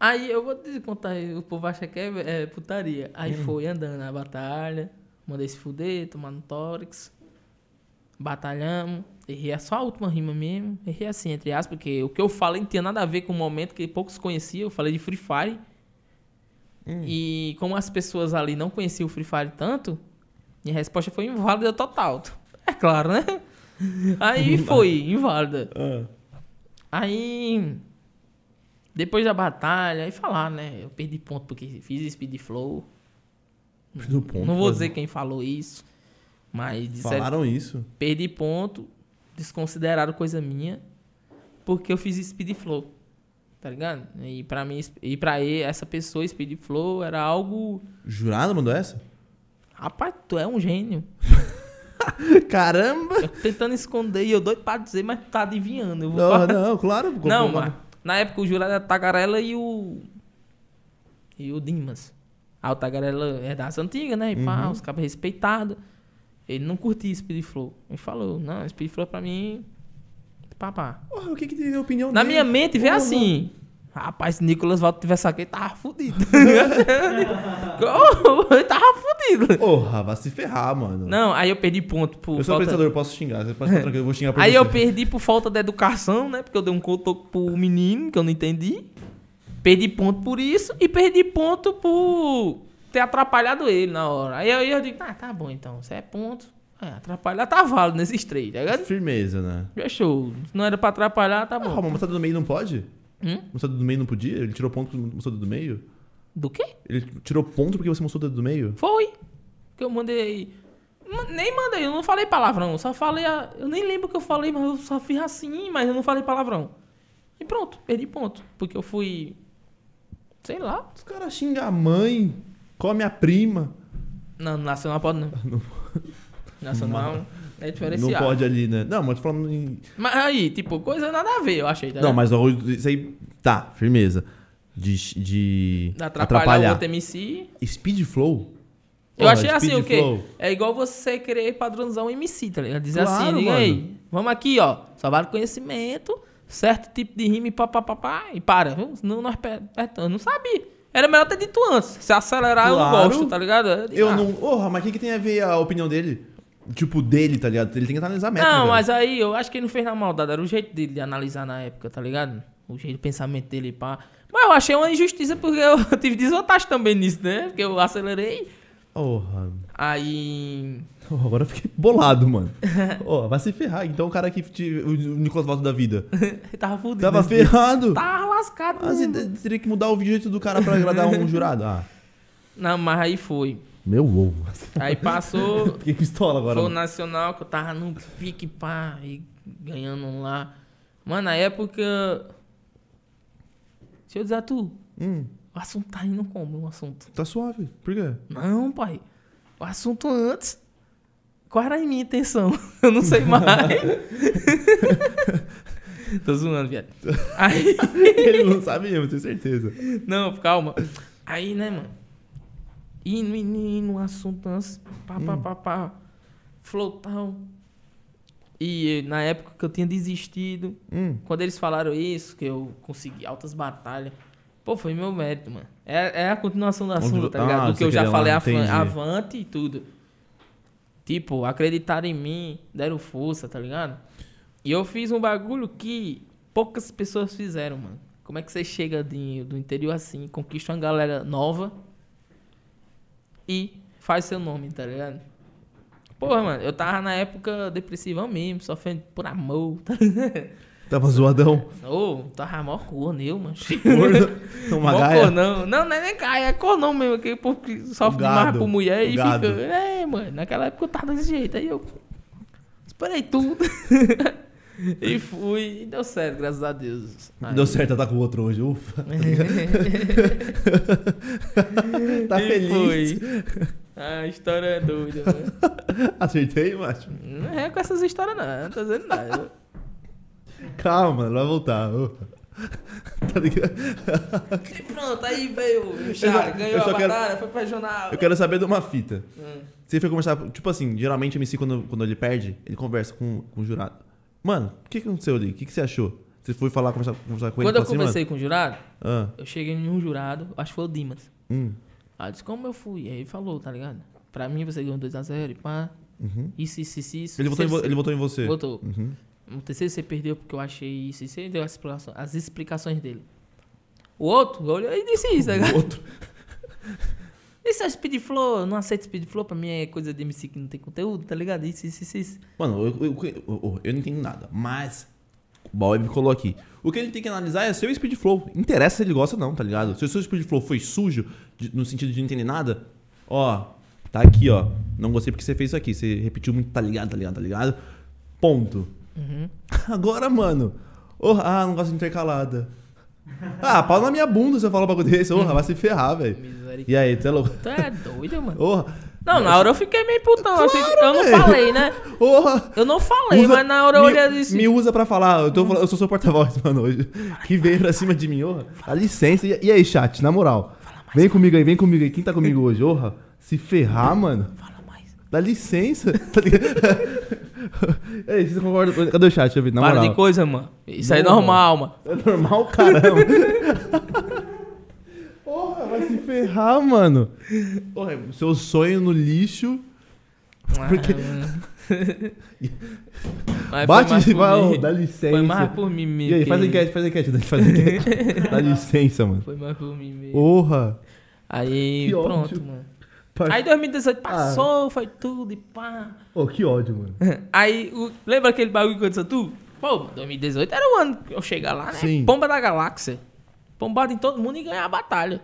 Aí eu vou te contar, o povo acha que é, é putaria. Aí foi andando na batalha, mandei se fuder, tomando tórax. Batalhamos. Errei só a última rima mesmo. Errei assim, entre aspas, porque o que eu falei não tinha nada a ver com o momento que poucos conheciam. Eu falei de Free Fire. E como as pessoas ali não conheciam o Free Fire tanto, minha resposta foi inválida total. É claro, né? Aí foi, inválida. Ah. Aí, depois da batalha, aí falar, né? Eu perdi ponto porque fiz speed flow. No ponto, não vou dizer quem falou isso, mas disseram, Falaram isso? perdi ponto, desconsideraram coisa minha, porque eu fiz speed flow. Tá ligado? E pra mim, e pra ele, essa pessoa, speed flow, era algo. Jurado mandou essa? Rapaz, tu é um gênio. (laughs) (laughs) Caramba! Eu tentando esconder e eu doido pra dizer, mas tá adivinhando. Eu vou Não, falar. não, claro. Não, mas na época o jurado era Tagarela e o. E o Dimas. Ah, o Tagarela é das antigas, né? E pá, Uhum. os cabos respeitados. Ele não curtia Speed Flow. Ele falou, não, Speed Flow pra mim. Pá, pá. Porra, o que que tem a opinião Na dele? minha mente Porra. assim. Rapaz, se Nicolas Valdo tivesse aqui, ele tava fudido. (laughs) Ele tava fudido. Porra, vai se ferrar, mano. Não, aí eu perdi ponto por eu sou falta- apresentador, eu posso xingar. Você pode ficar tranquilo, eu vou xingar por Aí você. eu perdi por falta de educação, né? Porque eu dei um cotoco pro menino, que eu não entendi. Perdi ponto por isso e perdi ponto por ter atrapalhado ele na hora. Aí eu, eu digo, ah, tá bom então, se é ponto. É, atrapalhar tá válido nesses três, tá ligado? Firmeza, né? Fechou. Se não era pra atrapalhar, tá Ah, bom. uma moçada do meio não pode? Hum? Moçada do meio não podia? Ele tirou ponto porque moçada do meio? Do quê? Ele tirou ponto porque você mostrou o dedo do meio? Foi. Que eu mandei. Ma- Nem mandei, eu não falei palavrão. eu Só falei. A... Eu nem lembro o que eu falei, mas eu só fiz assim, mas eu não falei palavrão. E pronto, perdi ponto. Porque eu fui. Sei lá. Os caras xingam a mãe, come a prima. Não, nacional pode não. (laughs) Nacional é diferenciado. Não pode ali, né? Não, mas tô falando em... Mas aí, tipo, coisa nada a ver, eu achei. Tá Não, mas isso aí... Tá, firmeza. De, de Atrapalhar, atrapalhar. o outro MC. Speed Flow? Eu Porra, achei assim, o quê? Flow. É igual você querer um MC, tá ligado? Dizer Claro, assim, mano. aí, vamos aqui, ó. Só vale conhecimento, certo tipo de rima e pá, pá, pá, pá, e para, viu? Senão nós per- Eu não sabia. Era melhor ter dito antes. Se acelerar, eu não Claro. gosto, tá ligado? digo, Eu ah. não... Porra, mas o que, que tem a ver a opinião dele? Tipo, dele, tá ligado? Ele tem que analisar a métrica. Não, velho. mas aí eu acho que ele não fez na maldade. Era o jeito dele de analisar na época, tá ligado? O jeito de pensamento dele, pá. Mas eu achei uma injustiça porque eu (laughs) tive desvantagem também nisso, né? Porque eu acelerei. Porra... Aí. Oh, agora eu fiquei bolado, mano. (laughs) Ó, vai se ferrar. Então o cara que... te- O Nicolas Valdo da vida. ele (laughs) tava fudido. Tava nesse ferrado. Tava lascado. Ah, te- teria que mudar o jeito do cara pra agradar um jurado. Ah, Não, mas aí foi. Meu ovo. Aí passou. (laughs) Fiquei pistola agora. foi o. Nacional que eu tava no pique, pá, e ganhando um lá. Mano, na época. Deixa eu dizer a tu. Hum, O assunto tá indo como? O assunto. tá suave. Por quê? Não, pai. O assunto antes. Qual era a minha intenção? (laughs) Eu não sei mais. (laughs) Tô zoando, viado. Aí. Ele não sabe mesmo, tenho certeza. Não, calma. Aí, né, mano? Indo, indo, indo, no assunto antes. Pá, pá, pá, pá. Flotão. E na época que eu tinha desistido, Hum, quando eles falaram isso, que eu consegui altas batalhas. Pô, foi meu mérito, mano. É, é a continuação do assunto, tá ligado? Ah, Do que eu já lá, falei entendi. avante e tudo. Tipo, acreditaram em mim, deram força, tá ligado? E eu fiz um bagulho que poucas pessoas fizeram, mano. Como é que você chega de- do interior assim, conquista uma galera nova e faz seu nome, tá ligado? Porra, mano, eu tava na época depressiva mesmo, sofrendo por amor, tá ligado? tava zoadão. Ô, tava mó corno eu, mano. (laughs) Gordo. Uma gaia. cornão. Não, não é nem caia, é cornão mesmo, que porque sofre gado, por mulher e fica. É, mano, naquela época eu tava desse jeito. Aí eu. Esperei tudo. (laughs) E fui, e deu certo, graças a Deus. Aí- Deu certo, tá com o outro hoje. Ufa. (laughs) (laughs) tá E feliz. fui. A história é doida, mano. (laughs) Acertei, macho? Não é com essas histórias, não. Não tô dizendo nada. Calma, vai voltar. Ufa. Tá ligado? E pronto, aí veio o Charlie, ganhou a quero- batalha, foi pra regional. Eu quero saber de uma fita. Hum. Você foi conversar. Tipo assim, geralmente o MC, quando, quando ele perde, ele conversa com, com o jurado. Mano, o que, que aconteceu ali? O que, que você achou? Você foi falar, conversar, conversar com ele? Quando eu assim, conversei com o jurado, mano, eu cheguei em um jurado, acho que foi o Dimas. ah, hum, Aí eu disse, como eu fui? Aí ele falou, tá ligado? Pra mim você ganhou 2x0 e pá. uhum. Isso, isso, isso, isso. Ele, votou em, vo- ele votou em você. Votou. Uhum. No terceiro você perdeu porque eu achei isso, isso. Ele deu as explicações, as explicações dele. O outro olhou e disse isso, tá ligado? O outro. (laughs) Isso é speed flow, eu não aceito speed flow, pra mim é coisa de MC que não tem conteúdo, tá ligado? Isso, isso, isso, isso. Mano, eu, eu, eu- eu não entendo nada, mas. O Bob me colou aqui. O que ele tem que analisar é seu speed flow. Interessa se ele gosta ou não, tá ligado? Se o seu speed flow foi sujo, de- no sentido de não entender nada, ó, tá aqui, ó. Não gostei porque você fez isso aqui. Você repetiu muito, tá ligado, tá ligado, tá ligado? Ponto. Uhum. (laughs) Agora, mano. Oh, ah, não gosto de intercalada. Ah, pau na minha bunda se eu falar um bagulho desse. Porra, vai se ferrar, velho. E aí, tu é louco? Tu é doido, mano. Porra, Não, na hora eu fiquei meio putão. assim, eu não falei, né? porra. Eu não falei, Usa- mas na hora eu olhei disse. Me usa pra falar. Eu, tô falando- eu sou seu porta-voz, (laughs) mano, hoje. Que veio pra cima de mim, orra. Dá licença. E, aí, chat, na moral. Vem comigo aí, vem comigo aí. Quem tá comigo hoje, orra? Se ferrar, mano. Fala. Dá licença. (laughs) Tá ligado? (laughs) Ei, vocês concordam? Cadê o chat? Ver, na Para moral. de coisa, mano. Isso aí é normal, mano. É normal, caramba. (laughs) Porra, vai se ferrar, mano. Porra, seu sonho no lixo. Porque- Mas Bate foi mais e por vai, mim. dá licença. Foi mais por mim mesmo. E aí, faz a que- enquete, faz a enquete, Dani, faz a enquete. Dá licença, mano. Foi mais por mim mesmo. Porra. Aí, Que pronto, ódio. mano. Aí 2018 Ah. passou, foi tudo e pá. Ô, que ódio, mano. (laughs) Aí, o- lembra aquele bagulho que aconteceu tu? Pô, 2018 era o ano que eu chegar lá, né? Sim. Pomba da galáxia. Pombado em todo mundo e ganhar a batalha.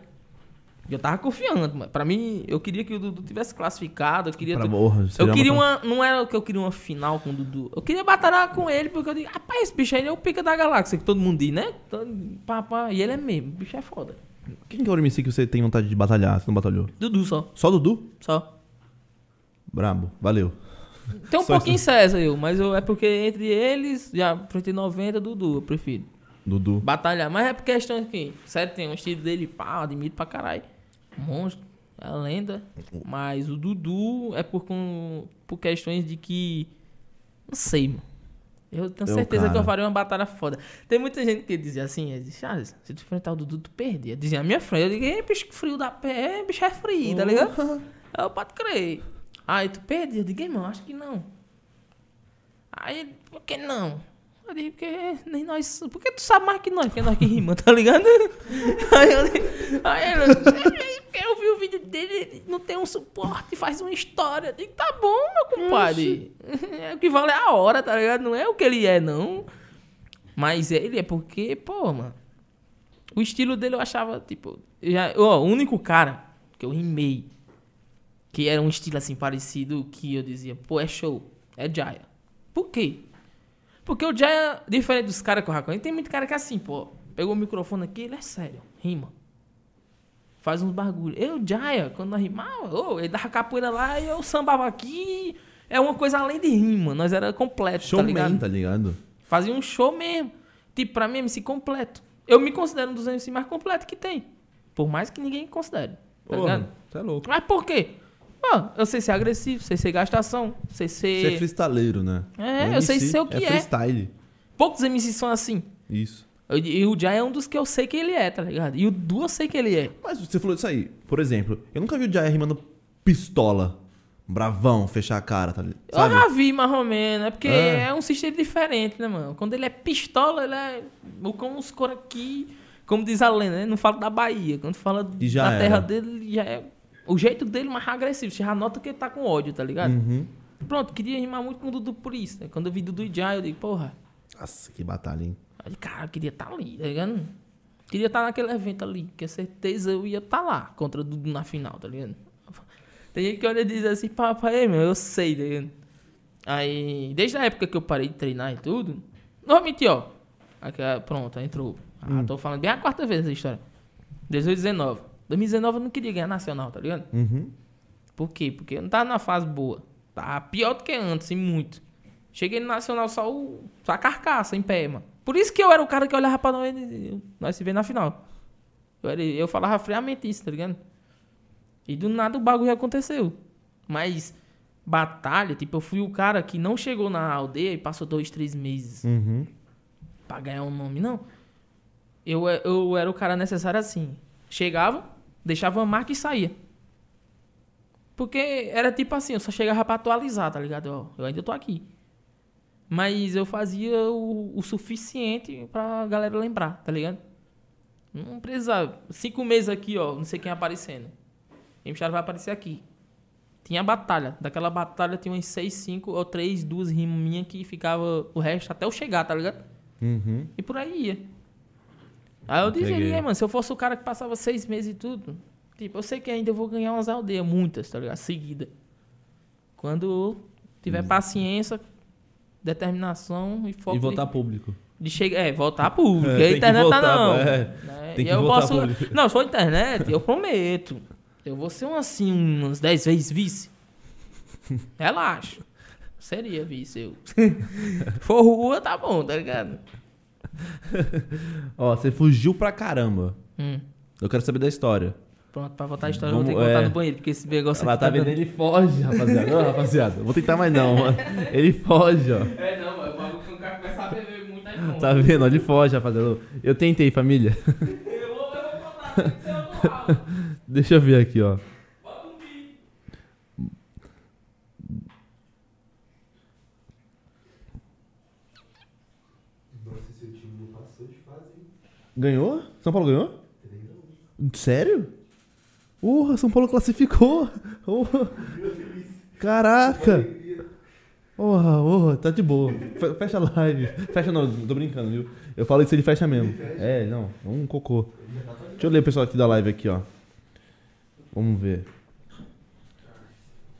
Eu tava confiando, mano. Pra mim, eu queria que o Dudu tivesse classificado. Eu queria. Pra porra, Eu queria uma- uma. Não era que eu queria uma final com o Dudu. Eu queria batalhar com ele, porque eu digo, rapaz, esse bicho aí é o pica da galáxia, que todo mundo diz, né? Todo- Pá, pá. E ele é mesmo, o bicho é foda. Quem que é o MC que você tem vontade de batalhar? Você não batalhou? Dudu só, Só Dudu? só. Brabo, valeu. Tem um Só pouquinho César eu, mas eu, é porque entre eles, já entre 90 Dudu, eu prefiro. Dudu. Batalhar. Mas é por questão aqui. Sério, tem um estilo dele, pá, eu admiro pra caralho. Monstro, é a lenda. Mas o Dudu é por, com, por questões de que. Não sei, mano. Eu tenho É o certeza que cara. eu faria uma batalha foda. Tem muita gente que dizia assim, diz, Charles, se tu enfrentar o Dudu, tu perdia. Dizia a minha frente, eu digo, "Ei, bicho que frio da pé, é, bicho é frio, tá ligado? Eu pode crer. Aí tu perdia, eu digo, irmão, acho que não. Aí por que não? Eu porque nem nós. Porque tu sabe mais que nós, porque é nós que rima, tá ligado? (laughs) Aí eu aí ele, "É, porque eu vi o vídeo dele, ele não tem um suporte, faz uma história. Eu digo, tá bom, meu compadre. É, o que vale é a hora, tá ligado? Não é o que ele é, não. Mas ele é porque, pô, mano. O estilo dele eu achava, tipo. Já, ó, o único cara que eu rimei que era um estilo assim parecido que eu dizia, pô, é show, é Jaya. Por quê? Porque o Jaya, diferente dos caras que eu raconto, tem muito cara que é assim, pô, pegou o microfone aqui, ele é sério, rima. Faz uns bagulho. Eu, Jaya, quando nós rimava, ô, ele dava capoeira lá e eu sambava aqui. É uma coisa além de rima, nós era completo, tá Showman, ligado? tá ligado? Fazia um show mesmo. Tipo, pra mim, MC completo. Eu me considero um dos MC mais completos que tem. Por mais que ninguém considere. Tá ligado? Porra, você é louco. Mas por quê? Eu sei ser agressivo, sei ser gastação, sei ser. Você é freestyleiro, né? É, eu sei ser o que é. freestyle. Poucos MCs são assim. Isso. Eu- E o Jai é um dos que eu sei que ele é, tá ligado? E o Du eu sei que ele é. Mas você falou disso aí. Por exemplo, eu nunca vi o Jai rimando pistola. Bravão, fechar a cara, tá ligado? Eu já vi mais ou menos, é porque É. é, um sistema diferente, né, mano? Quando ele é pistola, ele é. Com os cor aqui, como diz a lenda, né? Não fala da Bahia. Quando fala da terra era. dele, já é. O jeito dele mais agressivo. Você já nota que ele tá com ódio, tá ligado? Uhum. Pronto, queria rimar muito com o Dudu por isso. Né? Quando eu vi Dudu e Jai, eu digo, porra. Nossa, que batalha, hein? Aí, cara, eu queria estar ali, tá ligado? Queria estar naquele evento ali, que certeza eu ia estar lá contra o Dudu na final, tá ligado? Tem gente que olha e diz assim, papai, meu, eu sei, tá ligado? Aí, desde a época que eu parei de treinar e tudo, mentir, ó. Aqui, ah, pronto, entrou. Ah, Hum. tô falando bem a quarta vez essa história. 18, 19. 2019 eu não queria ganhar nacional, tá ligado? Uhum. Por quê? Porque eu não tava na fase boa. Tava pior do que antes, e muito. Cheguei no Nacional só, o, só a carcaça em pé, mano. Por isso que eu era o cara que olhava pra nós, nós se ver na final. Eu, era- eu falava friamente isso, tá ligado? E do nada o bagulho aconteceu. Mas batalha, tipo, eu fui o cara que não chegou na aldeia e passou dois, três meses Uhum. pra ganhar um nome, não. Eu, eu era o cara necessário assim. Chegava, deixava uma marca e saía. Porque era tipo assim, eu só chegava pra atualizar, tá ligado? Ó, eu ainda tô aqui. Mas eu fazia o, o suficiente pra galera lembrar, tá ligado? Não precisava. Cinco meses aqui, ó, não sei quem aparecendo. Quem vai aparecer aqui. Tinha batalha. Daquela batalha tinha umas seis, cinco ou três, duas rimas minhas que ficava o resto até eu chegar, tá ligado? Uhum. E por aí ia. Aí eu dizia, Peguei. "É, mano, se eu fosse o cara que passava seis meses e tudo, tipo, eu sei que ainda eu vou ganhar umas aldeias, muitas, tá ligado? Seguida. Quando eu tiver paciência, determinação e foco E de- votar público. de chegar. É, voltar público. (laughs) É, a internet voltar, tá não. é. Né? Tem E que eu voltar posso. público. Não, se for internet, eu prometo. Eu vou ser um assim, umas 10 vezes vice. (laughs) Relaxa. Seria vice eu. (laughs) For rua, tá bom, tá ligado? (laughs) Ó, você fugiu pra caramba. Hum. Eu quero saber da história. Pronto, pra voltar a história, eu vou ter que Vamos- voltar é. no banheiro, porque esse negócio Ela aqui tá dando- vendo, ele foge, rapaziada. Ô, rapaziada, vou tentar mais não, mano. Ele foge, ó. É, não, mas o bagulho que o cara começar a beber muito aí. Tá vendo? Ele foge, rapaziada. Eu tentei, família. Eu vou, eu vou contar. (laughs) Deixa eu ver aqui, ó. Bota um pi. Nossa, seu time não passou de fase, hein? Ganhou? São Paulo ganhou? Sério? Porra, São Paulo classificou. Porra. Caraca. Porra, porra, tá de boa. Fe- Fecha a live. Fecha não, tô brincando, viu? Eu falo isso, ele fecha mesmo. É, não, um cocô. Deixa eu ler o pessoal aqui da live aqui, ó. Vamos ver.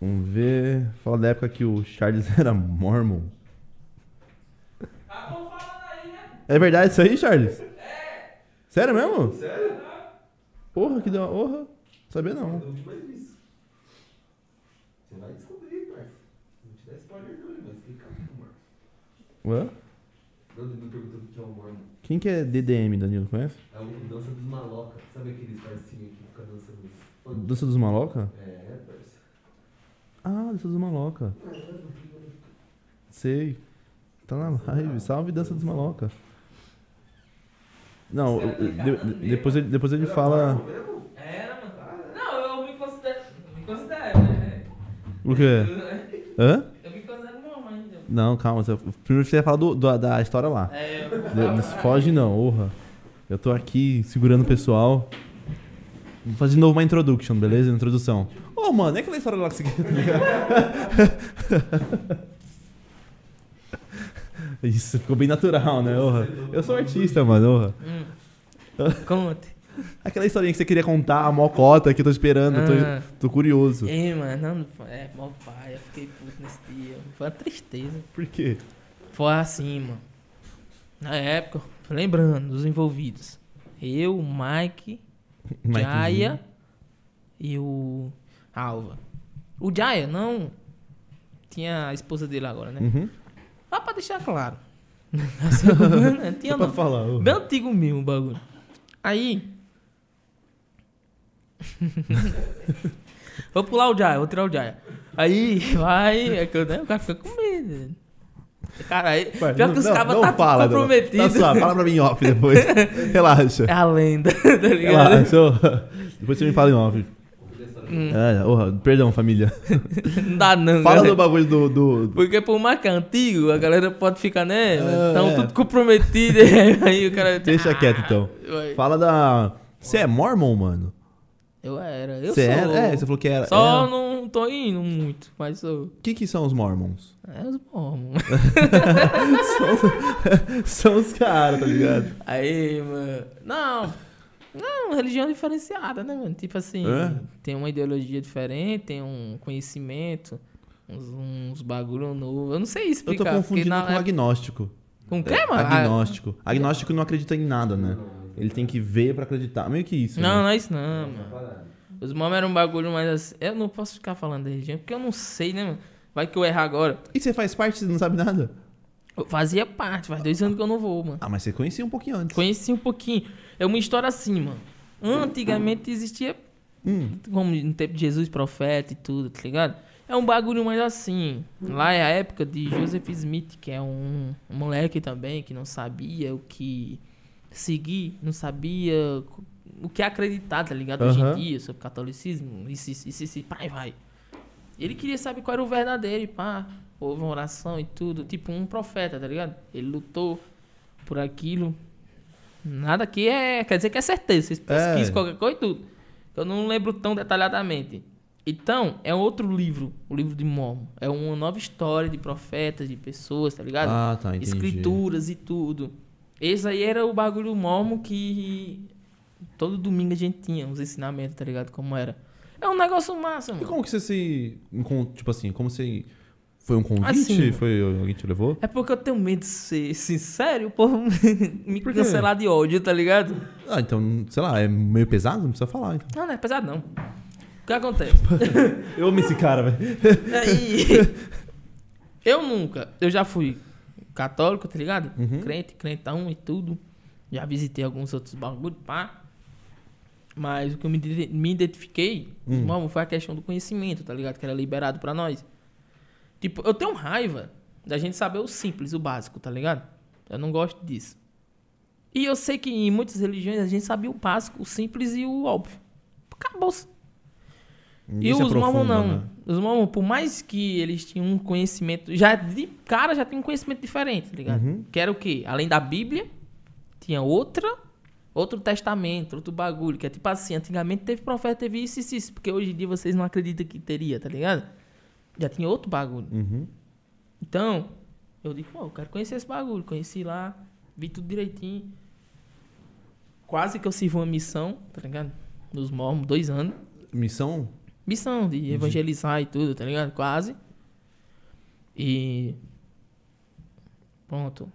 Vamos ver. Fala da época que o Charles (laughs) era mormon. Tá né? É verdade isso aí, Charles? Sério mesmo? Sério? Porra, que da honra. Sabia Eu não. não vi mais isso. Você vai descobrir, parça. Não te dá spoiler não, ele vai explicar o que é o Mormon. Ué? Não, ele não perguntou o que é o Mormon. Quem que é DDM, Danilo? Conhece? É o Dança dos Maloca. Sabe aqueles parcinhos que ficam dançando funk? Dança dos Maloca? É, parça. Ah, Dança dos Maloca. Sei. Tá na live. Salve Dança dos Maloca. Não, eu- eu- de- de- depois, ele, depois ele fala. Era, mano. Não, eu me considero. Me considero, né? O quê? Hã? Eu me considero mormon ainda. Não, calma. você- Primeiro você ia falar do, do- da história lá. É, De- de- foge não, orra. Eu tô aqui segurando o pessoal. Vou fazer de novo uma introduction, beleza? Introdução. Ô, mano, é aquela história lá que você quer, tá? (laughs) (laughs) Isso, ficou bem natural, né, orra? Eu sou artista, mano, orra. conte. (laughs) Aquela historinha que você queria contar, a mocota que eu tô esperando, Ah. tô, tô curioso. Ei, mano, não, é, mó pai, eu fiquei puto nesse dia. Foi uma tristeza. Por quê? Foi assim, mano. Na época, lembrando dos envolvidos. Eu, o Mike, (laughs) Jaya e o Alva. O Jaya não tinha a esposa dele agora, né? Uhum. Só pra deixar claro. (laughs) Não tinha Só pra não. falar. Bem antigo mesmo o bagulho. Aí. (laughs) vou pular o Jaya, vou tirar o Jaya. Aí, vai. É que eu, né, o cara fica com medo. Cara, aí, Vai, pior não- que os cabas não tá fala, comprometidos. Tá suave, fala pra mim em off depois. (laughs) Relaxa. É a lenda, tá ligado? Relaxa. Depois você me fala em off. Hum, É, orra, perdão, família. (laughs) não dá não, Fala galera. do bagulho do. do- Porque por mais que é antigo, a galera pode ficar, né? Ah, Estão é. tudo comprometido. (laughs) aí o cara. Deixa quieto então. Vai. Fala da. Você é mormon, mano? Eu era, eu Você sou. era? É, você falou que era. Só é. não tô indo muito, mas sou. O que, que são os mormons? É os mormons. são, (laughs) são os caras, tá ligado? Aí, mano. Não. Não, religião diferenciada, né, mano? Tipo assim, É? tem uma ideologia diferente, tem um conhecimento, uns, uns bagulho novo. Eu não sei Eu explicar. tô porque confundindo na com agnóstico. Com o quê, mano? Ah, Agnóstico. Agnóstico não acredita em nada, né? Ele tem que ver pra acreditar. Meio que isso. Não, né? não é isso não, mano. Os mormons eram um bagulho mais assim. Eu não posso ficar falando da religião, porque eu não sei, né, mano? Vai que eu errar agora. E você faz parte, você não sabe nada? Eu fazia parte, faz dois anos que eu não vou, mano. Ah, mas você conhecia um pouquinho antes. Conheci um pouquinho. É uma história assim, mano. Antigamente existia, Hum. como no tempo de Jesus, profeta e tudo, tá ligado? É um bagulho mais assim. Lá é a época de Joseph Smith, que é um, um moleque também que não sabia o que seguir, não sabia o que acreditar, tá ligado? Hoje em dia, sobre catolicismo, isso, isso, isso, isso, pai, vai. Ele queria saber qual era o verdadeiro e pá, houve uma oração e tudo, tipo um profeta, tá ligado? Ele lutou por aquilo. Nada aqui é, quer dizer que é certeza, vocês pesquisam É. qualquer coisa e tudo. Eu não lembro tão detalhadamente. Então, é outro livro, o livro de Mormon. É uma nova história de profetas, de pessoas, tá ligado? Ah, tá, entendi. Escrituras e tudo. Esse aí era o bagulho mormon que todo domingo a gente tinha uns ensinamentos, tá ligado? Como era. É um negócio massa, E mano. como que você se. Tipo assim, como você. Foi um convite? Assim. Foi alguém te levou? É porque eu tenho medo de ser sincero e o povo (laughs) me cancelar de ódio, tá ligado? Ah, então, sei lá, é meio pesado? Não precisa falar, então. Não, não é pesado não. O que acontece? (laughs) Eu amo esse cara, velho. Aí, (laughs) eu nunca, eu já fui católico, tá ligado? Uhum. Crente, crentão e tudo. Já visitei alguns outros bagulho, pá. Mas o que eu me, me identifiquei, Hum. irmão, foi a questão do conhecimento, tá ligado? Que era liberado pra nós. Tipo, eu tenho raiva da gente saber o simples, o básico, tá ligado? Eu não gosto disso. E eu sei que em muitas religiões a gente sabia o básico, o simples e o óbvio. Acabou-se. E os mormons não. né? Os mormons, por mais que eles tinham um conhecimento, já de cara já tinha um conhecimento diferente, tá ligado? Uhum. Que era o quê? Além da Bíblia, tinha outra, outro testamento, outro bagulho, que é tipo assim, antigamente teve profeta, teve isso, isso, isso, porque hoje em dia vocês não acreditam que teria, tá ligado? Já tinha outro bagulho. Uhum. Então, eu digo, pô, eu quero conhecer esse bagulho. Conheci lá, vi tudo direitinho. Quase que eu sirvo uma missão, tá ligado? Nos mormons, dois anos. Missão? Missão de evangelizar e tudo, tá ligado? Quase. E. Pronto.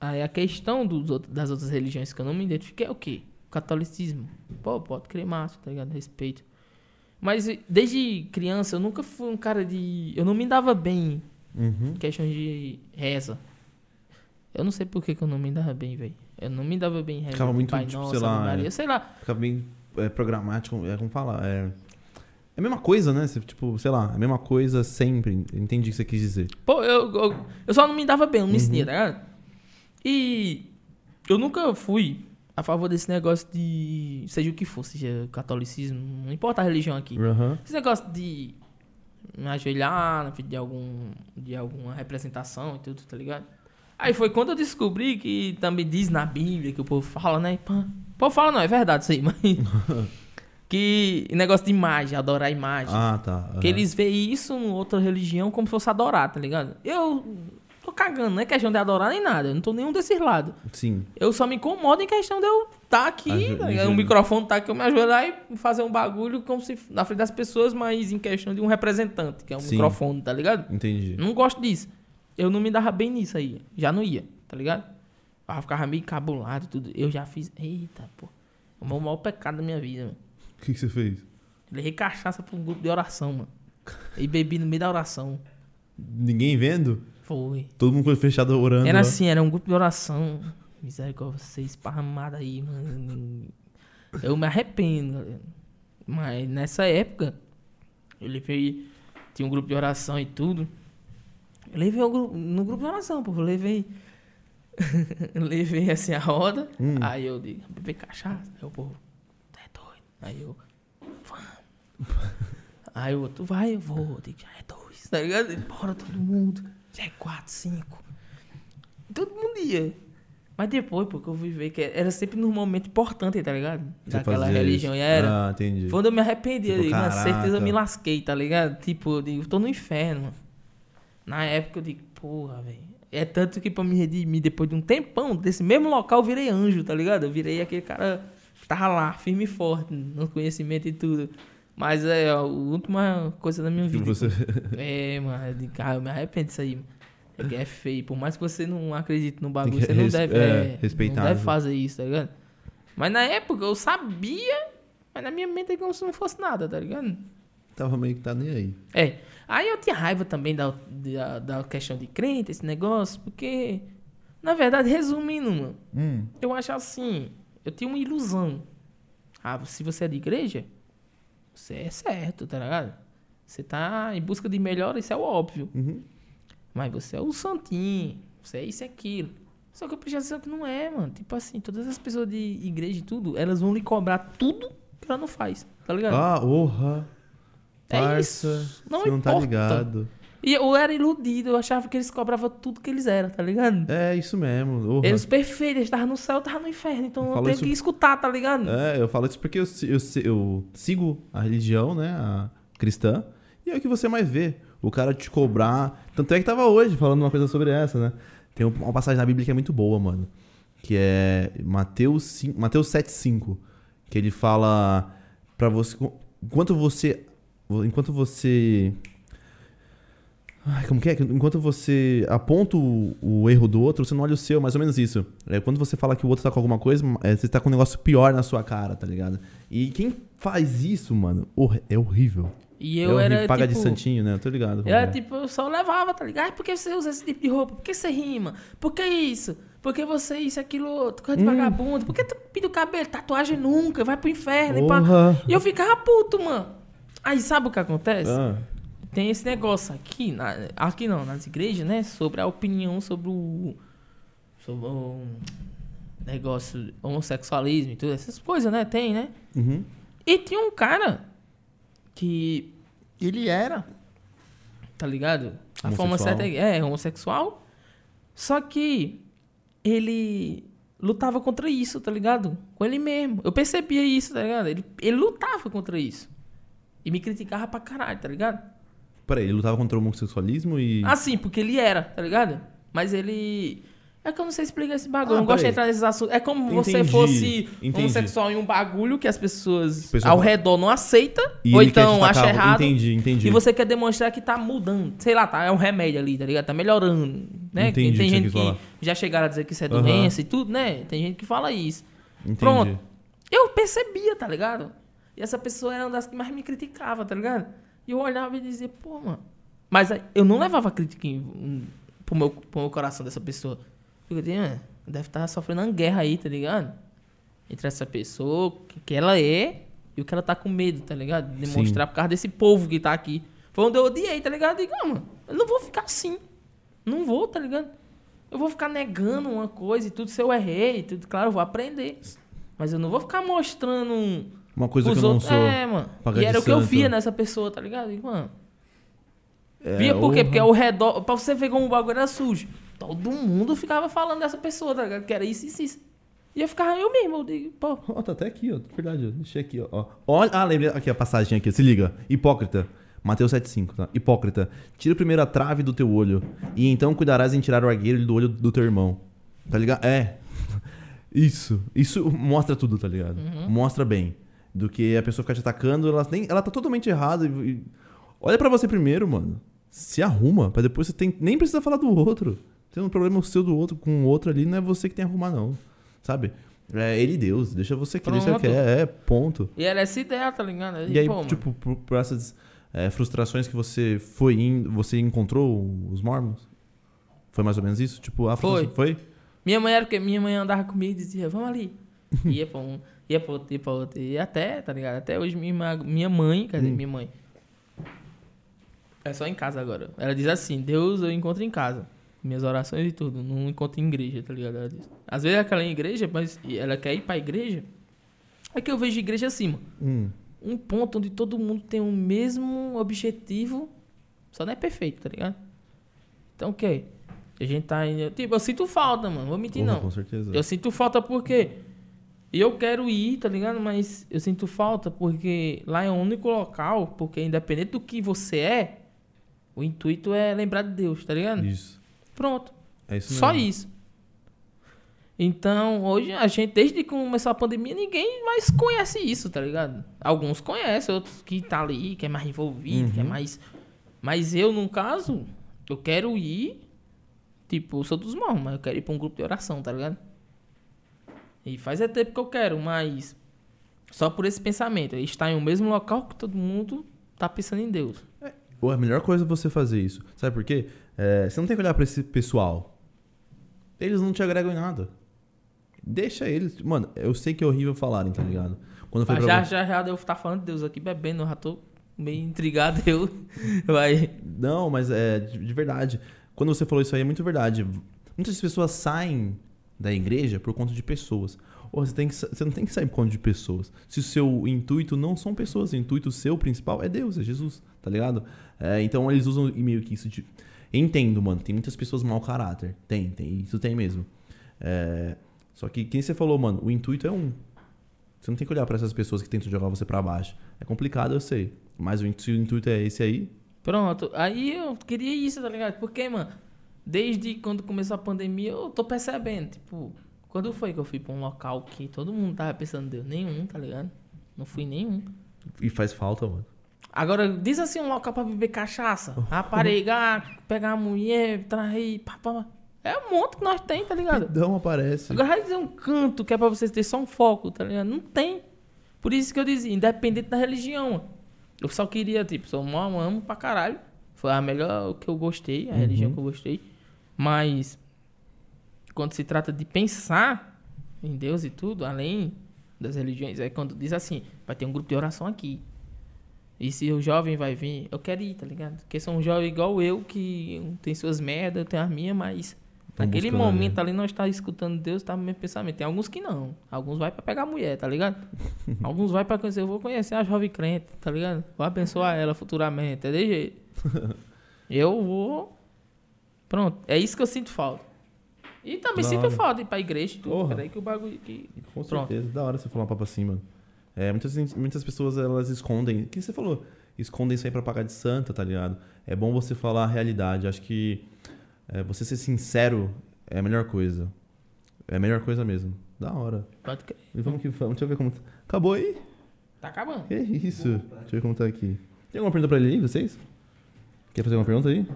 Aí a questão dos das outras religiões que eu não me identifiquei é o quê? O catolicismo. Pô, pode crer massa, tá ligado? Respeito. Mas desde criança eu nunca fui um cara de. Eu não me dava bem Uhum. em questões de reza. Eu não sei por que, que eu não me dava bem, velho. Eu não me dava bem em reza. Ficava muito, Pai tipo, Nosso, sei lá, Maria, é. sei lá. Fica bem é, programático, é como falar. É... é a mesma coisa, né? Você, tipo, sei lá, a mesma coisa sempre. Entendi o que você quis dizer. Pô, eu, eu, eu só não me dava bem, eu não me Uhum. sentia, tá ligado? E eu nunca fui a favor desse negócio de. seja o que for, seja catolicismo, não importa a religião aqui. Aham. Esse negócio de me ajoelhar de, algum, de alguma representação e tudo, tá ligado? Aí foi quando eu descobri que também diz na Bíblia que o povo fala, né? O povo fala, não, é verdade isso aí, mas. (laughs) que negócio de imagem, adorar a imagem. Ah, tá. Que aham. eles veem isso em outra religião como se fosse adorar, tá ligado? Eu tô cagando, não é questão de adorar nem nada. Eu não tô nenhum desses lados. Sim. Eu só me incomodo em questão de eu estar aqui, Ajo- tá ligado? o ajoelhar. microfone tá aqui, eu me ajoelhar e fazer um bagulho como se na frente das pessoas, mas em questão de um representante, que é um Sim. microfone, tá ligado? Entendi. Não gosto disso. Eu não me dava bem nisso aí. Já não ia, tá ligado? Eu ficava meio cabulado e tudo. Eu já fiz. Eita, pô. É o meu maior pecado da minha vida, mano. O que, que você fez? Levei cachaça pra um grupo de oração, mano. E bebi no meio da oração. Ninguém vendo? Foi. Todo mundo foi fechado orando. Era assim, era um grupo de oração. Misericórdia, você esparramada aí, mano. Eu me arrependo, galera. Mas nessa época, eu levei. Tinha um grupo de oração e tudo. Eu levei no grupo de oração, pô. Eu levei. (laughs) levei assim a roda. Hum. Aí eu digo, beber cachaça. Aí o povo, tu é doido. Aí eu, vamos. (laughs) Aí o outro, vai, eu vou. Eu digo, já é dois, tá ligado? Bora todo mundo. Já é quatro, cinco. Todo mundo ia. Mas depois, porque eu fui ver que era sempre num momento importante, tá ligado? Você Daquela religião. isso. E era. Ah, entendi. Quando eu me arrependi, eu Tipo, digo, com certeza eu me lasquei, tá ligado? Tipo, eu digo, tô no inferno, mano. Na época eu digo, porra, velho. É tanto que pra me redimir, depois de um tempão, desse mesmo local, eu virei anjo, tá ligado? Eu virei aquele cara que tava lá, firme e forte, no conhecimento e tudo. Mas é a última coisa da minha vida. você... É, mano, digo, cara, eu me arrependo disso aí. mano. É que é feio. Por mais que você não acredite no bagulho, você não deve, é, é, respeitar, não deve fazer isso, tá ligado? Mas na época eu sabia, mas na minha mente é como se não fosse nada, tá ligado? Tava meio que tá nem aí. É. Aí eu tinha raiva também da, da, da questão de crente, esse negócio, porque, na verdade, resumindo, mano, Hum. eu acho assim, eu tinha uma ilusão. Ah, se você é de igreja, você é certo, tá ligado? Você tá em busca de melhor, isso é o óbvio. Uhum. Mas você é o santinho, você é isso e aquilo. Só que eu prestei atenção que não é, mano. Tipo assim, todas as pessoas de igreja e tudo, elas vão lhe cobrar tudo que ela não faz, tá ligado? Ah, orra. É Parça, isso. Não você não tá importa. ligado. E eu era iludido, eu achava que eles cobravam tudo que eles eram, tá ligado? É isso mesmo. Orra. Eles perfeitos, eles estavam no céu, eu tava no inferno, então Eu eu, tenho isso- que escutar, tá ligado? É, eu falo isso porque eu, eu, eu sigo a religião, né, a cristã, e é o que você mais vê. O cara te cobrar. Tanto é que tava hoje falando uma coisa sobre essa, né? Tem um- uma passagem na Bíblia que é muito boa, mano. Que é Mateus, 5, Mateus 7,5. Que ele fala pra você. Enquanto você. Enquanto você. Ai, como que é? Enquanto você aponta o, o erro do outro, você não olha o seu, mais ou menos isso. É, quando você fala que o outro tá com alguma coisa, é, você tá com um negócio pior na sua cara, tá ligado? E quem faz isso, mano, é horrível. E é eu horrível. era Paga tipo... de santinho, né? Eu tô ligado. Eu era é. tipo, eu só levava, tá ligado? Ah, por que você usa esse tipo de roupa? Por que você rima? Por que isso? Por que você isso, aquilo, outro? Coisa de Hum. vagabundo? Por que tu pinta o cabelo? Tatuagem nunca, vai pro inferno. E. Porra. e eu ficava puto, mano. Aí sabe o que acontece? Ah, Tem esse negócio aqui, na- aqui não, nas igrejas, né? Sobre a opinião sobre o. Sobre o negócio homossexualismo e tudo, essas coisas, né? Tem, né? uhum. E tinha um cara que ele era, tá ligado? A forma certa é, é homossexual. Só que ele lutava contra isso, tá ligado? Com ele mesmo. Eu percebia isso, tá ligado? Ele, ele lutava contra isso. E me criticava pra caralho, tá ligado? Peraí, ele lutava contra o homossexualismo e. Assim, porque ele era, tá ligado? Mas ele. É que eu não sei explicar esse bagulho. Ah, eu não gosto de entrar nesses assuntos. É como você Entendi, fosse entendi. homossexual em um bagulho que as pessoas O pessoal ao redor não aceita. E ou então acha errado. Entendi, entendi. E você quer demonstrar que tá mudando. Sei lá, tá? É um remédio ali, tá ligado? Tá melhorando. Né? Entendi Tem você gente que falar. já chegaram a dizer que isso é Aham. doença e tudo, né? Tem gente que fala isso. Entendi. Pronto. Eu percebia, tá ligado? E essa pessoa era uma das que mais me criticava, tá ligado? E eu olhava e dizia, pô, mano. Mas eu não levava crítica em- pro, meu, pro meu coração dessa pessoa. Eu dizia, "Ah, deve estar sofrendo uma guerra aí, tá ligado? Entre essa pessoa, que, que ela é, e o que ela tá com medo, tá ligado? De Demonstrar por causa desse povo que tá aqui. Foi onde eu odiei, tá ligado? Eu digo, ah, mano, eu não vou ficar assim. Não vou, tá ligado? Eu vou ficar negando uma coisa e tudo, se eu errei tudo, claro, eu vou aprender. Mas eu não vou ficar mostrando um, Uma coisa os que eu não outros. sou. É, mano. E era o que eu santo. via nessa pessoa, tá ligado? E, mano, É, via por quê? orra. Porque ao redor, pra você ver como o bagulho era sujo. Todo mundo ficava falando dessa pessoa, tá ligado? Que era isso, isso, isso. E eu ficava eu mesmo, eu digo, pô. Ó, tá até aqui, ó. Verdade, ó. Deixei aqui, ó. ó. Olha, ah, lembrei aqui a passagem aqui. Se liga. Hipócrita. Mateus 7,5, tá? Hipócrita. Tira primeiro a trave do teu olho, e então cuidarás em tirar o argueiro do olho do teu irmão. Tá ligado? É. (laughs) Isso. Isso mostra tudo, tá ligado? Uhum. Mostra bem. Do que a pessoa ficar te atacando, ela, nem, ela tá totalmente errada. e- e- olha pra você primeiro, mano. Se arruma, pra depois você tem, nem precisa falar do outro. Tem um problema seu do outro com o outro ali, não é você que tem que arrumar, não. Sabe? É ele e Deus, deixa você que deixa que é, é, ponto. E era essa ideia, tá ligado? E aí, pô, tipo, por, por essas é, frustrações que você foi indo, você encontrou os mormons? Foi mais ou menos isso? Tipo, a Foi. Foi? Minha mãe era porque minha mãe andava comigo e dizia, vamos ali. (laughs) ia pra um, ia pra outro, ia pra outro. E até, tá ligado? Até hoje minha, minha mãe, quer dizer, Hum. minha mãe. É só em casa agora. Ela diz assim, Deus eu encontro em casa. Minhas orações e tudo. Não encontro em igreja, tá ligado? Ela diz. Às vezes ela é em igreja, mas ela quer ir pra igreja. É que eu vejo igreja assim, mano. Hum. Um ponto onde todo mundo tem o mesmo objetivo. Só não é perfeito, tá ligado? Então o quê? A gente tá indo. Tipo, eu sinto falta, mano. Vou mentir, Porra, não. Com certeza. Eu sinto falta porque eu quero ir, tá ligado? Mas eu sinto falta porque lá é o único local, porque independente do que você é, o intuito é lembrar de Deus, tá ligado? Isso. Pronto. É isso Só mesmo. isso. Então, hoje a gente, desde que começou a pandemia, ninguém mais conhece isso, tá ligado? Alguns conhecem, outros que tá ali, que é mais envolvido, que é Uhum. mais. Mas eu, no caso, eu quero ir Tipo, eu sou dos mormons, mas eu quero ir pra um grupo de oração, tá ligado? E faz é tempo que eu quero, mas só por esse pensamento. Estar em um mesmo local que todo mundo tá pensando em Deus. Pô, a melhor coisa é você fazer isso. Sabe por quê? É, você não tem que olhar pra esse pessoal. Eles não te agregam em nada. Deixa eles. Mano, eu sei que é horrível falarem, tá ligado? Quando eu Mas pra já, já, já deu estar falando de Deus aqui bebendo, eu já tô meio intrigado. (laughs) Eu. Vai. Não, mas é de, de verdade. Quando você falou isso aí, é muito verdade. Muitas pessoas saem da igreja por conta de pessoas. Ou você, tem que, você não tem que sair por conta de pessoas. Se o seu intuito não são pessoas, o intuito seu principal é Deus, é Jesus, tá ligado? É, então eles usam meio que isso de. Entendo, mano. Tem muitas pessoas mau caráter. Tem, tem. Isso tem mesmo. É, só que quem você falou, mano, o intuito é um. Você não tem que olhar pra essas pessoas que tentam jogar você pra baixo. É complicado, eu sei. Mas o intuito é esse aí, Pronto. Aí eu queria isso, tá ligado? Porque, mano, desde quando começou a pandemia, eu tô percebendo. Tipo, quando foi que eu fui pra um local que todo mundo tava pensando em Deus? Nenhum, tá ligado? Não fui nenhum. e faz falta, mano. Agora, diz assim um local pra beber cachaça, (laughs) raparigar, pegar a mulher, trair, pá, pá, pá. É um monte que nós tem, tá ligado? Não aparece. Agora vai dizer um canto que é pra vocês ter só um foco, tá ligado? Não tem. Por isso que eu dizia, independente da religião. Eu só queria, tipo, sou mó, amo pra caralho. Foi a melhor que eu gostei, a religião que eu gostei. Mas, quando se trata de pensar em Deus e tudo, além das religiões, é quando diz assim, vai ter um grupo de oração aqui. E se o jovem vai vir, eu quero ir, tá ligado? Porque são um jovem igual eu, que tem suas merdas, eu tenho as minhas, mas Tão naquele buscando momento ali nós tá escutando Deus, tá no mesmo pensamento. Tem alguns que não. Alguns vai pra pegar mulher, tá ligado? (laughs) alguns vai pra conhecer, eu vou conhecer a jovem crente, tá ligado? Vou abençoar ela futuramente, é de jeito. (laughs) eu vou. Pronto, é isso que eu sinto falta. E também Da sinto hora. falta de ir pra igreja e tudo. Porra. Peraí que o bagulho. Que... Com Pronto. certeza. Da hora você falar um papo assim, mano. É, muitas, muitas pessoas, elas escondem. O que você falou? Escondem isso aí pra pagar de santa, tá ligado? É bom você falar a realidade. Acho que é, você ser sincero é a melhor coisa. É a melhor coisa mesmo. Da hora. Pode crer. E vamos que vamos. Deixa eu ver como. Acabou aí? Tá acabando. Que isso? Deixa eu ver como tá aqui. Tem alguma pergunta pra ele aí, vocês? Quer fazer alguma pergunta aí?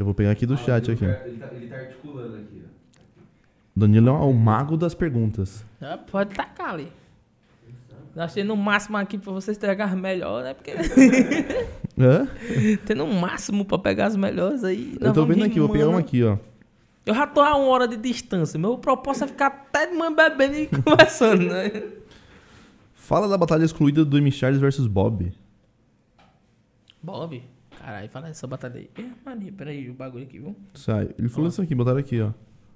Eu vou pegar aqui do chat aqui. Ele tá, ele tá articulando aqui, ó. Danilo é o mago das perguntas. Ah, pode tacar ali. Nós temos no máximo aqui pra vocês pegar as melhores, né? Porque (laughs) Hã? (laughs) tem no máximo pra pegar as melhores aí. Eu tô vendo aqui, vou pegar uma aqui, ó. Eu já tô a uma hora de distância. Meu propósito é ficar até de manhã bebendo e (laughs) conversando, né? Fala da batalha excluída do Amy Charles versus Bob. Bob, caralho, fala essa batalha aí. É, mania, peraí, o bagulho aqui, viu? Sai. Ele falou isso aqui, botaram aqui, ó.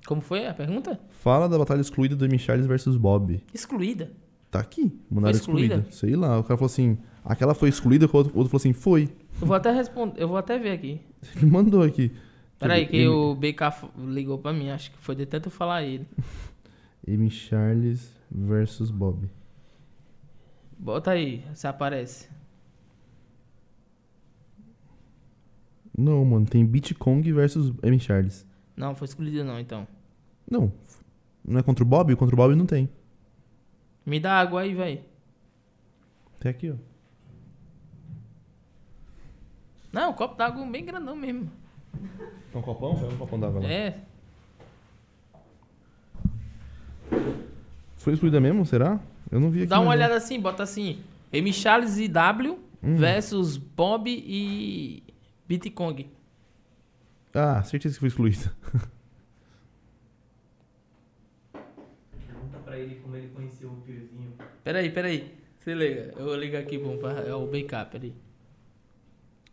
Como foi a pergunta? Fala da batalha excluída do Amy Charles versus Bob. Excluída. Tá aqui. Mandaram excluída? excluída. Sei lá. O cara falou assim, aquela foi excluída, o outro, o outro falou assim, foi. Eu vou até responder, eu vou até ver aqui. (laughs) Ele mandou aqui. Peraí, que o BK ligou pra mim, acho que foi de tanto falar ele. (laughs) Amy Charles versus Bob. Bota aí, se aparece. Não, mano, tem Beat Kong versus Amy Charles. Não, foi excluída não, então. Não. Não é contra o Bob? Contra o Bob não tem. Me dá água aí, véi. Tem aqui, ó. Não, um copo d'água bem grandão mesmo. Tem um copão? Pega um copão d'água lá. É, Foi excluída mesmo, será? Eu não vi aqui. dá uma olhada assim, bota assim. M. Charles e W Hum. versus Bob e Bitcoin. Ah, certeza que foi excluída. Pergunta pra ele como ele conheceu o Piozinho. Peraí, peraí. Se liga, eu vou ligar aqui bom, pra, é o BK, peraí.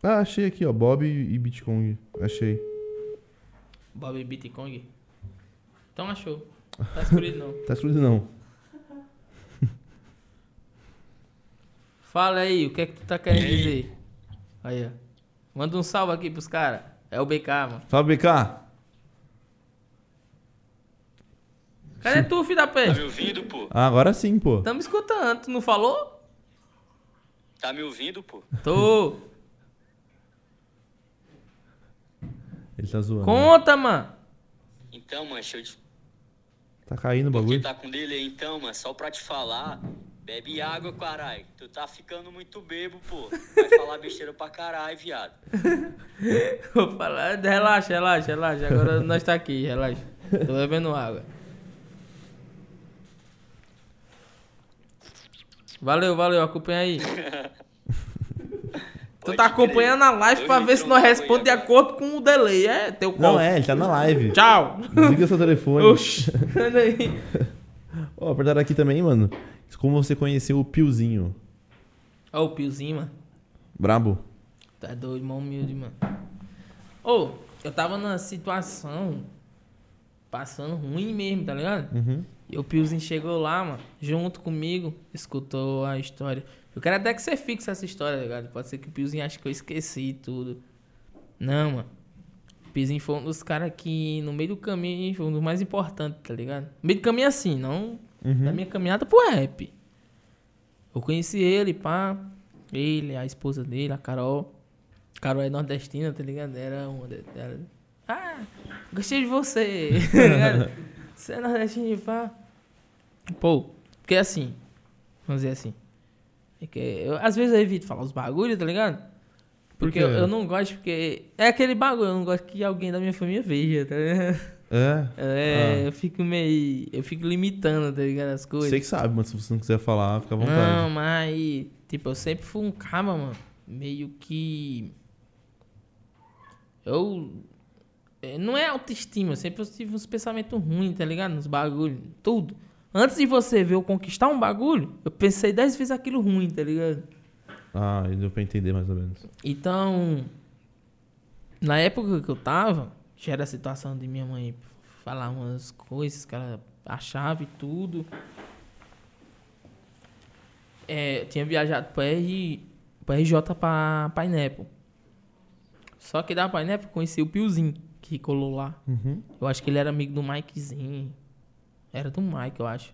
Ah, achei aqui, ó. Bob e Kong. Achei. Bob e Bitcoin. Então achou. Tá escolhido não. (laughs) Tá excluído não. Fala aí, o que é que tu tá querendo dizer? Aí, ó. Manda um salve aqui pros caras. É o BK, mano. Fala, BK. Cadê tu, filho da Tá peste? me ouvindo, pô? Ah, agora sim, pô. Tamo escutando, tu não falou? Tá me ouvindo, pô? Tô. Ele tá zoando. Conta, mano. Então, mano, deixa eu te... Tá caindo o Porque bagulho. tá com delay, então, mano, só pra te falar Bebe água, caralho. Tu tá ficando muito bebo, pô. Vai falar besteira pra caralho, viado. (laughs) Vou falar. Relaxa, relaxa, relaxa. Agora nós tá aqui, relaxa. Tô bebendo água. Valeu, valeu, acompanha aí. (laughs) Tu tá crer. acompanhando a live pra ver se nós responde de acordo com o delay. É, teu Não é, ele tá na live. Tchau. Desliga seu telefone. Oxi. (laughs) Olha aí. Ó, perguntaram aqui também, mano. Como você conheceu o Piozinho? Ó o Piozinho, mano. Brabo? Tá doido, irmão humilde, mano. Ô, eu tava numa situação passando ruim mesmo, tá ligado? Uhum. E o Piozinho chegou lá, mano, junto comigo, escutou a história. Eu quero até que você fixe essa história, tá ligado? Pode ser que o Piozinho ache que eu esqueci tudo. Não, mano. O Piozinho foi um dos caras que, no meio do caminho, foi um dos mais importantes, tá ligado? No meio do caminho assim, não Uhum. da minha caminhada pro rap. Eu conheci ele, pá. Ele, a esposa dele, a Carol. Carol é nordestina, tá ligado? Era uma. Era... Ah, gostei de você. (laughs) tá ligado? Você é nordestino, pá. Pô, porque assim. Vamos dizer assim. É que eu, às vezes eu evito falar os bagulhos, tá ligado? Porque quê? eu, eu não gosto, porque. É aquele bagulho, eu não gosto que alguém da minha família veja, tá ligado? (laughs) É. É, Ah. eu fico meio. Eu fico limitando, tá ligado? As coisas. Você que sabe, mas se você não quiser falar, fica à vontade. Não, mas. Tipo, eu sempre fui um cara, mano. Meio que. Eu. eh, Não é autoestima, eu sempre tive uns pensamentos ruins, tá ligado? Nos bagulhos, tudo. Antes de você ver eu conquistar um bagulho, eu pensei dez vezes aquilo ruim, tá ligado? Ah, deu pra entender mais ou menos. Então, na época que eu tava, já era a situação de minha mãe falar umas coisas que ela achava e tudo. É, eu tinha viajado pra, R, pra RJ pra Pineapple. Só que da Pineapple eu conheci o Piozinho, que colou lá. Uhum. Eu acho que ele era amigo do Mikezinho. Era do Mike, eu acho.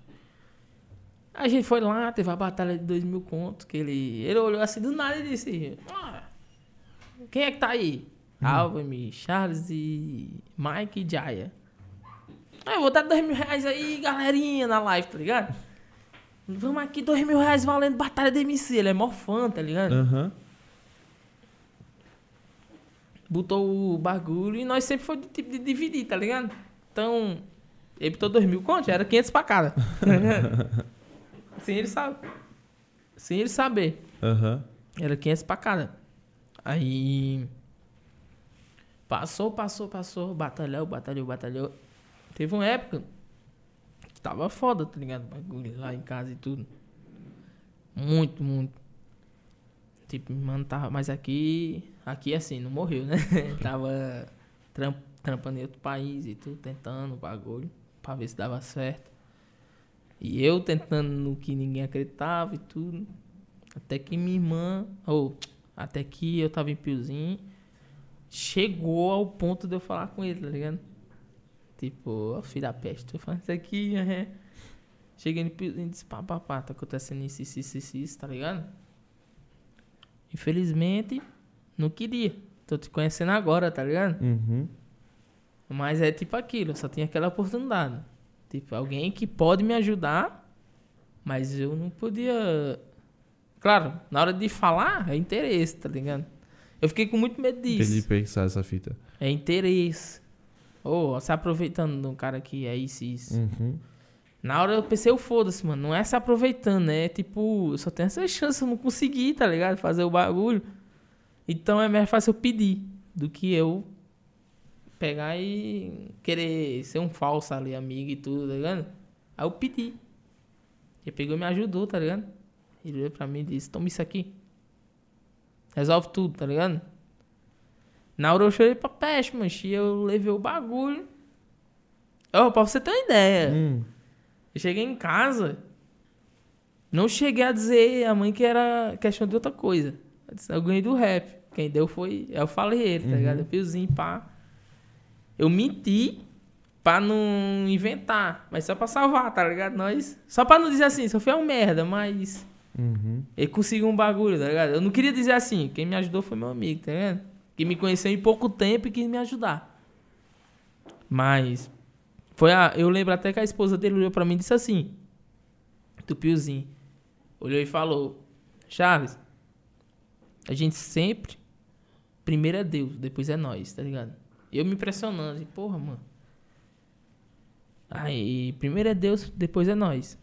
A gente foi lá, teve a batalha de dois mil contos, que ele... Ele olhou assim do nada e disse... "Ah, quem é que tá aí? Alvin, Charles e Mike e Jaya. Ah, eu vou dar dois mil reais aí, galerinha, na live, tá ligado? Vamos aqui, dois mil reais valendo batalha de MC. Ele é mó fã, tá ligado? Aham. botou o bagulho e nós sempre foi do tipo de dividir, tá ligado? Então, ele botou dois mil contos, já era 500 pra cada. (laughs) Sem ele saber. Sem ele saber. Aham. Era 500 pra cada. Aí. Passou, passou, passou. Batalhou, batalhou, batalhou. Teve uma época que tava foda, tá ligado? Bagulho lá em casa e tudo. Muito, muito. Tipo, mano, tava. Mas aqui. Aqui assim, não morreu, né? (laughs) tava tram, trampando em outro país e tudo, tentando o bagulho. Pra ver se dava certo. E eu tentando no que ninguém acreditava e tudo. Até que minha irmã, ou até que eu tava em Piozinho, chegou ao ponto de eu falar com ele, tá ligado? Tipo, ó, filho da peste, tô falando isso aqui, (laughs) é. Cheguei e disse, pá, pá, pá, tá acontecendo isso, isso, isso, isso, tá ligado? Infelizmente, não queria. Tô te conhecendo agora, tá ligado? Uhum. Mas é tipo aquilo, só tinha aquela oportunidade. Tipo, alguém que pode me ajudar, mas eu não podia. Claro, na hora de falar, é interesse, tá ligado? Eu fiquei com muito medo disso. Entendi pensar essa fita. É interesse. Ou se aproveitando de um cara que é isso e isso. Uhum. Na hora eu pensei, eu foda-se, mano. Não é se aproveitando, né? É tipo, eu só tenho essa chance, eu não consegui, tá ligado? Fazer o bagulho. Então é mais fácil eu pedir do que eu pegar e querer ser um falso ali, amigo e tudo, tá ligado? Aí eu pedi. Ele pegou e me ajudou, tá ligado? Ele olhou pra mim e disse, toma isso aqui. Resolve tudo, tá ligado? Na hora eu chorei pra peste, mancho. E eu levei o bagulho. Ó, pra você ter uma ideia. Hum. Eu cheguei em casa, não cheguei a dizer a mãe que era questão de outra coisa. Eu disse, Eu ganhei do rap. Quem deu foi. Eu falei ele, tá ligado? Eu piozinho, pá. Eu menti pra não inventar, mas só pra salvar, tá ligado? Nós. Só pra não dizer assim, só foi um merda, mas. Uhum. Ele conseguiu um bagulho, tá ligado? Eu não queria dizer assim, quem me ajudou foi meu amigo, tá ligado? Que me conheceu em pouco tempo e quis me ajudar. Mas. Foi a, eu lembro até que a esposa dele olhou pra mim e disse assim: Do Piozinho. olhou e falou: Charles, a gente sempre. Primeiro é Deus, depois é nós, tá ligado? Eu me impressionando, e, porra, mano. Aí, primeiro é Deus, depois é nós.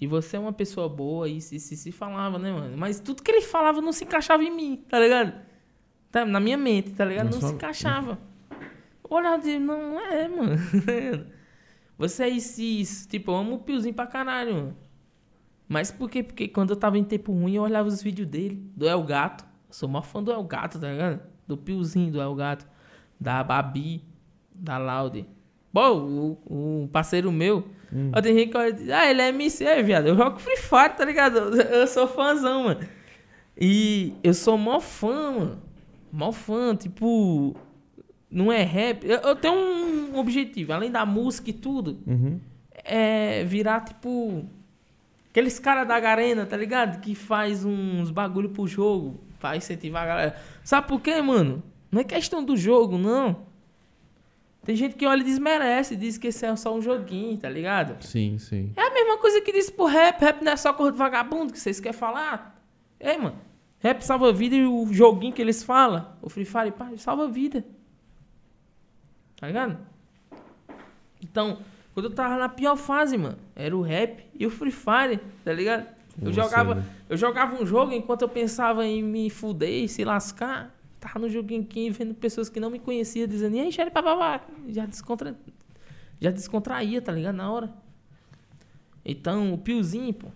E você é uma pessoa boa, e se, se, se falava, né, mano? Mas tudo que ele falava não se encaixava em mim, tá ligado? Tá, na minha mente, tá ligado? Na Não sua- se encaixava. Olha, não não é, mano. (laughs) Você é isso, isso. Tipo, eu amo o Piozinho pra caralho, mano. Mas por quê? Porque quando eu tava em tempo ruim, eu olhava os vídeos dele, do El Gato. Eu sou maior fã do El Gato, tá ligado? Do Piozinho, do El Gato. Da Babi, da Laude. Pô, o, o parceiro meu, ó, tem gente que olha diz, ah, ele é MC, aí, viado. Eu jogo Free Fire, tá ligado? Eu, (laughs) eu sou fãzão, mano. E eu sou mó fã, mano. Mó fã, tipo. Não é rap. Eu, eu tenho um objetivo, além da música e tudo, Uhum. é virar, tipo. Aqueles caras da Garena, tá ligado? Que faz uns bagulho pro jogo. Pra incentivar a galera. Sabe por quê, mano? Não é questão do jogo, não. Tem gente que olha e desmerece, diz que esse é só um joguinho, tá ligado? Sim, sim. É a mesma coisa que disse pro rap. Rap não é só cor de vagabundo que vocês querem falar. Ei, mano. Rap salva vida e o joguinho que eles falam, o Free Fire, pá, salva vida. Tá ligado? Então, quando eu tava na pior fase, mano, era o rap e o Free Fire, tá ligado? Eu Você, jogava, né? eu jogava um jogo enquanto eu pensava em me fuder e se lascar. Tava no joguinho aqui vendo pessoas que não me conheciam dizendo, e aí, Xere, papapá. Já, descontra... já descontraía, tá ligado? Na hora. Então, o Piozinho, pô,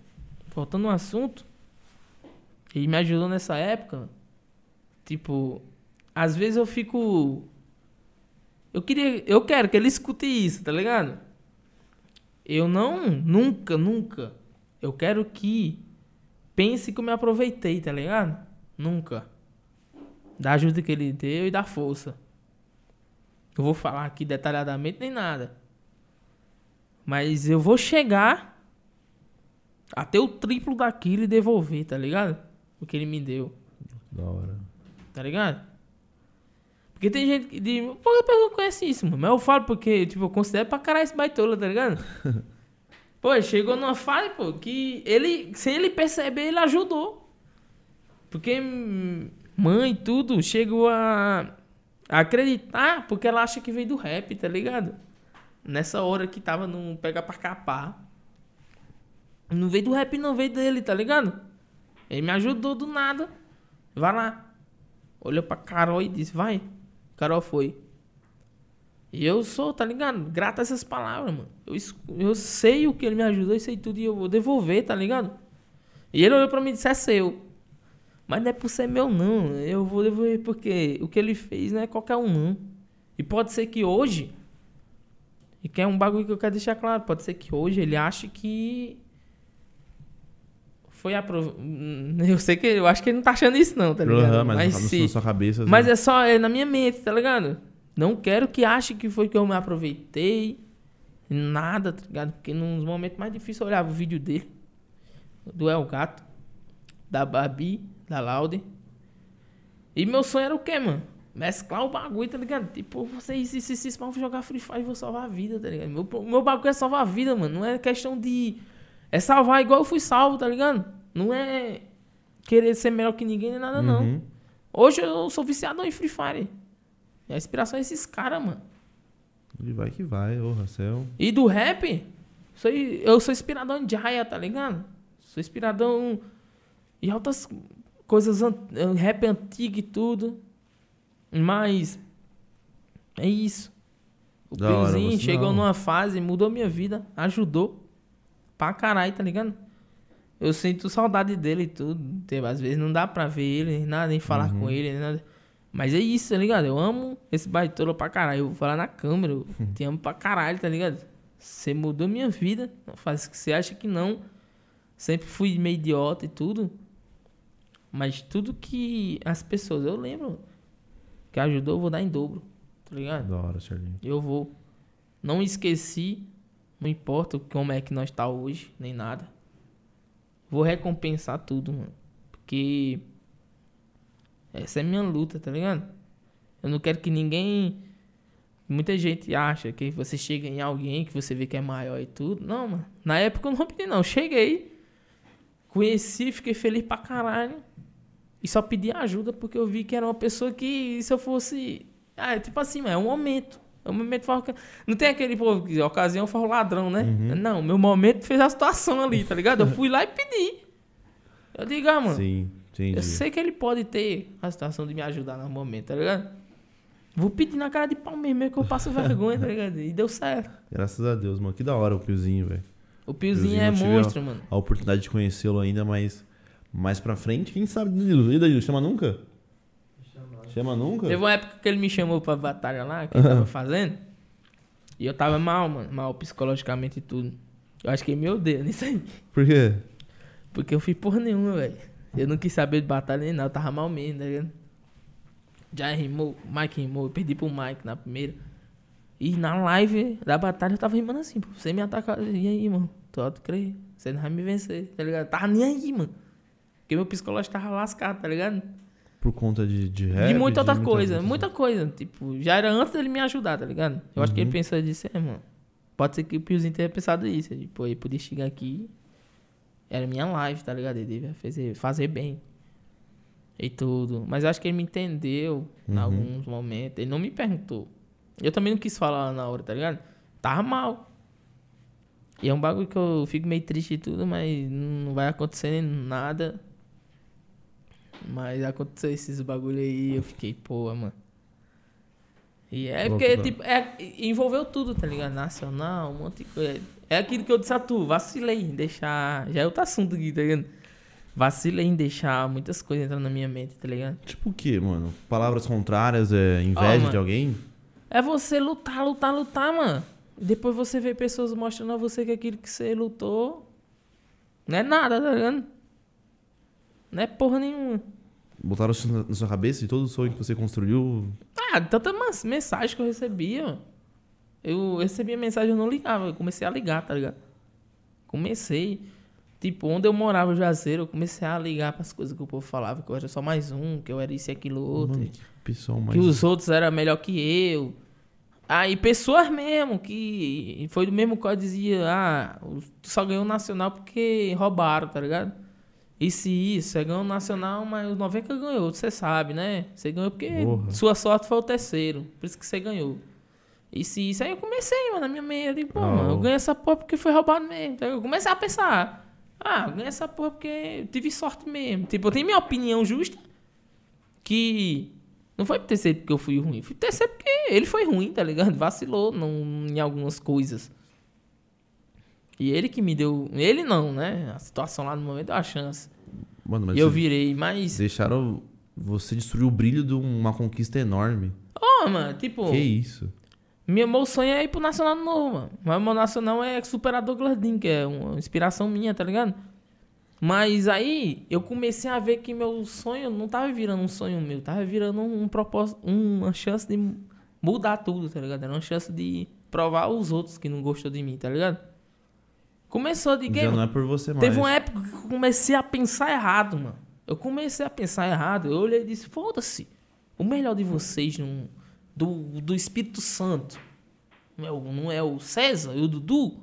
voltando ao assunto, ele me ajudou nessa época. Tipo, às vezes eu fico. Eu queria. Eu quero que ele escute isso, tá ligado? Eu não. Nunca, nunca. Eu quero que pense que eu me aproveitei, tá ligado? Nunca. Da ajuda que ele deu e da força. Eu vou falar aqui detalhadamente nem nada. Mas eu vou chegar até o triplo daquilo e devolver, tá ligado? O que ele me deu. Da hora. Tá ligado? Porque tem gente que diz, pô, a pessoa conhece isso, mano. Mas eu falo porque, tipo, eu considero pra caralho esse baitola, tá ligado? (laughs) pô, chegou numa fase, pô, que ele, sem ele perceber, ele ajudou. Porque hum, mãe tudo chegou a acreditar porque ela acha que veio do rap, tá ligado? Nessa hora que tava no pega pra capar. Não veio do rap, não veio dele, tá ligado? Ele me ajudou do nada. Vai lá. Olhou pra Carol e disse, vai. Carol foi. E eu sou, tá ligado? Grato a essas palavras, mano. Eu, eu sei o que ele me ajudou, eu sei tudo e eu vou devolver, tá ligado? E ele olhou pra mim e disse, é seu. Mas não é por ser meu, não. Eu vou devolver porque o que ele fez não é qualquer um, não. E pode ser que hoje. E que é um bagulho que eu quero deixar claro. Pode ser que hoje ele ache que. Foi aprovado. (laughs) Eu sei que. Eu acho que ele não tá achando isso, não, tá ligado? Aham, mas, mas se- sua cabeça. mas assim, é só é na minha mente, tá ligado? Não quero que ache que foi que eu me aproveitei. Nada, tá ligado? Porque nos momentos mais difíceis eu olhava o vídeo dele. Do El Gato. Da Babi. Da Laude. E meu sonho era o quê, mano? Mesclar o bagulho, tá ligado? Tipo, você isso, isso, isso, jogar Free Fire e vou salvar a vida, tá ligado? Meu, meu bagulho é salvar a vida, mano. Não é questão de. É salvar igual eu fui salvo, tá ligado? Não é querer ser melhor que ninguém nem nada, não. Uhum. Hoje eu sou viciado em Free Fire. E a inspiração é esses caras, mano. Ele vai que vai, ô Racel. E do rap, sou, eu sou inspiradão em Jaya, tá ligado? Sou inspiradão em altas coisas, an- rap antigo e tudo. Mas é isso. O Da Piozinho chegou não. numa fase, mudou minha vida, ajudou. Pra caralho, tá ligado? Eu sinto saudade dele e tudo. Às vezes não dá pra ver ele, nem nada, nem falar Uhum. com ele, nem nada. Mas é isso, tá ligado? Eu amo esse baitola pra caralho. Eu vou falar na câmera, eu Uhum. te amo pra caralho, tá ligado? Você mudou minha vida. Faz o que você acha que não. Sempre fui meio idiota e tudo. Mas tudo que as pessoas, eu lembro, que ajudou, eu vou dar em dobro, tá ligado? Da hora, Charlinho. Eu vou. Não esqueci, não importa como é que nós tá hoje, nem nada. Vou recompensar tudo, mano. Porque essa é minha luta, tá ligado? Eu não quero que ninguém. Muita gente acha que você chega em alguém que você vê que é maior e tudo. Não, mano. Na época eu não pedi, não. Cheguei. Conheci, fiquei feliz pra caralho. E só pedi ajuda porque eu vi que era uma pessoa que, se eu fosse. Ah, é tipo assim, mas é um momento. É um momento. que- Não tem aquele povo que ocasião foi ladrão, né? Uhum. Não, meu momento fez a situação ali, tá ligado? Eu fui lá e pedi. Eu digo, ah, mano. Sim, entendi. Eu sei que ele pode ter a situação de me ajudar no momento, tá ligado? Vou pedir na cara de pau mesmo, mesmo que eu passo vergonha, tá ligado? E deu certo. Graças a Deus, mano. Que da hora o Piozinho, velho. O Piozinho Piozinho é tive a- monstro, mano. A oportunidade de conhecê-lo ainda, mas mais pra frente, quem sabe, Danilo? E Danilo, chama nunca? Chama nunca? Teve uma época que ele me chamou pra batalha lá, que ele tava (laughs) fazendo. E eu tava mal, mano. Mal psicologicamente e tudo. Eu acho que ele me odeia (laughs) nisso aí. Por quê? Porque eu fiz porra nenhuma, velho. Eu não quis saber de batalha nem nada, eu tava mal mesmo, tá ligado? Já rimou, o Mike rimou, eu perdi pro Mike na primeira. E na live da batalha eu tava rimando assim, pô. Você me atacar, e aí, mano? Tu auto crer, você não vai me vencer, tá ligado? Tava nem aí, mano. Porque meu psicológico tava lascado, tá ligado? Por conta de, de rap? de muita outra muita coisa, muita coisa. Tipo, já era antes dele me ajudar, tá ligado? Eu acho que ele Uhum. pensou disso, é, mano. Pode ser que o Piozinho tenha pensado isso. Tipo, ele podia chegar aqui. Era minha live, tá ligado? Ele devia fazer, fazer bem. E tudo. Mas eu acho que ele me entendeu em Uhum. alguns momentos. Ele não me perguntou. Eu também não quis falar na hora, tá ligado? Tava mal. E é um bagulho que eu fico meio triste e tudo, mas não vai acontecer nada. Mas aconteceu esses bagulho aí, eu fiquei, pô, mano. E é Pô, porque, que tipo, é, envolveu tudo, tá ligado? Nacional, um monte de coisa. É aquilo que eu disse a tu, vacilei em deixar. Já é outro assunto aqui, tá ligado? Vacilei em deixar muitas coisas entrando na minha mente, tá ligado? Tipo o quê, mano? Palavras contrárias, é inveja de alguém? É você lutar, lutar, lutar, mano. Depois você vê pessoas mostrando a você que aquilo que você lutou não é nada, tá ligado? Não é porra nenhuma. Botaram isso na sua cabeça de todo o sonho que você construiu? Ah, tanta mensagem que eu recebia. Eu recebia mensagem, eu não ligava. Eu comecei a ligar, tá ligado? Comecei. Tipo, onde eu morava, Juazeiro, eu comecei a ligar pras coisas que o povo falava, que eu era só mais um, que eu era isso e aquilo outro. Mano, que pessoal mais... que os outros eram melhor que eu. Aí pessoas mesmo, que foi do mesmo eu dizia, ah, tu só ganhou o nacional porque roubaram, tá ligado? E isso, você ganhou o nacional, mas o 90 ganhou, você sabe, né? Você ganhou porque Porra. sua sorte foi o terceiro, por isso que você ganhou. E isso, aí eu comecei, mano, na minha mente, eu digo, pô, Ah, mano, eu ganhei essa porra porque foi roubado mesmo. Então eu comecei a pensar, ah, eu ganhei essa porra porque eu tive sorte mesmo. Tipo, eu tenho minha opinião justa, que não foi terceiro porque eu fui ruim, foi terceiro porque ele foi ruim, tá ligado? Vacilou não, em algumas coisas. E ele que me deu. Ele não, né? A situação lá no momento deu a chance. Mano, mas e eu virei, mas. deixaram você destruir o brilho de uma conquista enorme. Ó, mano, tipo. Que isso? Meu, meu sonho é ir pro Nacional novo, mano. Mas meu Nacional é superar Douglas Dean, que é uma inspiração minha, tá ligado? Mas aí eu comecei a ver que meu sonho não tava virando um sonho meu, tava virando um propósito, uma chance de mudar tudo, tá ligado? Era uma chance de provar os outros que não gostou de mim, tá ligado? Começou de Já game. não é por você mais. Teve uma época que eu comecei a pensar errado, mano. Eu comecei a pensar errado. Eu olhei e disse: foda-se. O melhor de vocês não, do, do Espírito Santo não é, o, não é o César e o Dudu?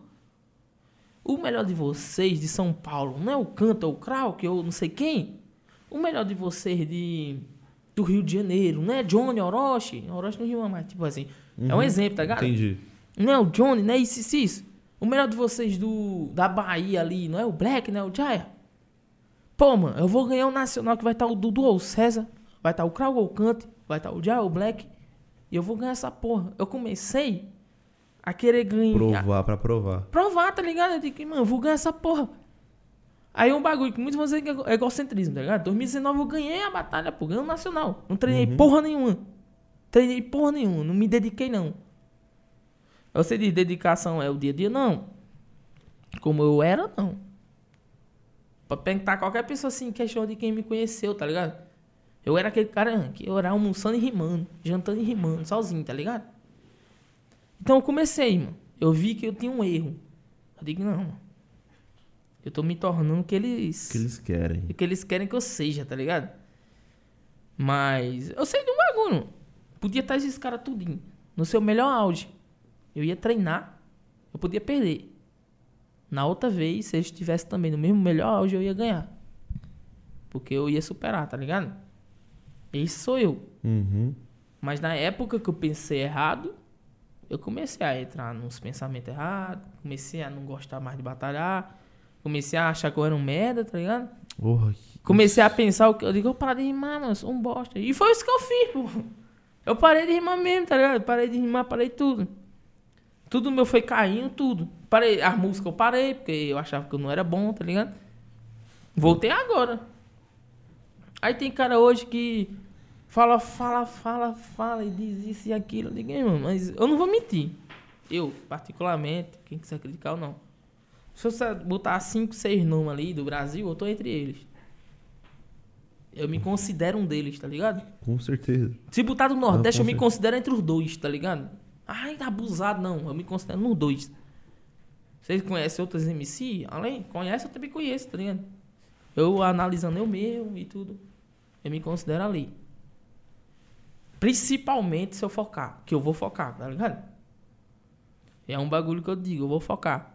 O melhor de vocês de São Paulo não é o Canto, é o Krau, que eu não sei quem? O melhor de vocês de do Rio de Janeiro não é Johnny Orochi? Orochi não rima mais, tipo assim. É um exemplo, tá ligado? Entendi. Não é o Johnny, não é isso, isso, isso. O melhor de vocês do, da Bahia ali, não é o Black, não é o Jaya? Pô, mano, eu vou ganhar o Nacional que vai estar o Dudu ou o César, vai estar o Krau ou o Cante, vai estar o Jaya ou o Black. E eu vou ganhar essa porra. Eu comecei a querer ganhar. Provar pra provar. Provar, tá ligado? Eu digo, mano, eu vou ganhar essa porra. Aí um bagulho que muitos vão dizer que é ego- é egocentrismo, tá ligado? 2019 eu ganhei a batalha, pô, ganhei o Nacional. Não treinei porra nenhuma. Treinei porra nenhuma, não me dediquei não. Você diz dedicação é o dia a dia? Não. Como eu era, não. Pra perguntar qualquer pessoa assim, questão de quem me conheceu, tá ligado? Eu era aquele cara que eu era almoçando e rimando, jantando e rimando, sozinho, tá ligado? Então eu comecei, mano. Eu vi que eu tinha um erro. Eu digo, não, mano. Eu tô me tornando o que eles. O que eles querem. o que eles querem que eu seja, tá ligado? Mas eu sei de um bagulho. Podia estar esses caras tudinho. No seu melhor auge. Eu ia treinar. Eu podia perder. Na outra vez, se eu estivesse também no mesmo melhor auge, eu ia ganhar. Porque eu ia superar, tá ligado? Esse sou eu. Uhum. Mas na época que eu pensei errado, eu comecei a entrar nos pensamentos errados, comecei a não gostar mais de batalhar, comecei a achar que eu era um merda, tá ligado? Porra, Comecei a pensar, o que eu digo, eu parei de rimar, mano, eu sou um bosta. E foi isso que eu fiz, pô. Eu parei de rimar mesmo, tá ligado? Eu parei de rimar, parei tudo. Tudo meu foi caindo, tudo. Parei, as músicas eu parei, porque eu achava que eu não era bom, tá ligado? Voltei agora. Aí tem cara hoje que fala, fala, fala, fala e diz isso e aquilo. Eu digo, "Ei, mano, mas eu não vou mentir. Eu, particularmente, quem quiser criticar ou não. Se você botar cinco, seis nomes ali do Brasil, eu tô entre eles. Eu me considero um deles, tá ligado? com certeza. Se botar do Nordeste, Ah, eu me certeza. considero entre os dois, tá ligado? Ai, tá abusado, não. Eu me considero nos dois. Vocês conhecem outros MC? Além? Conhece, eu também conheço, tá ligado? Eu analisando eu mesmo e tudo. Eu me considero ali. Principalmente se eu focar. Que eu vou focar, tá ligado? É um bagulho que eu digo, eu vou focar.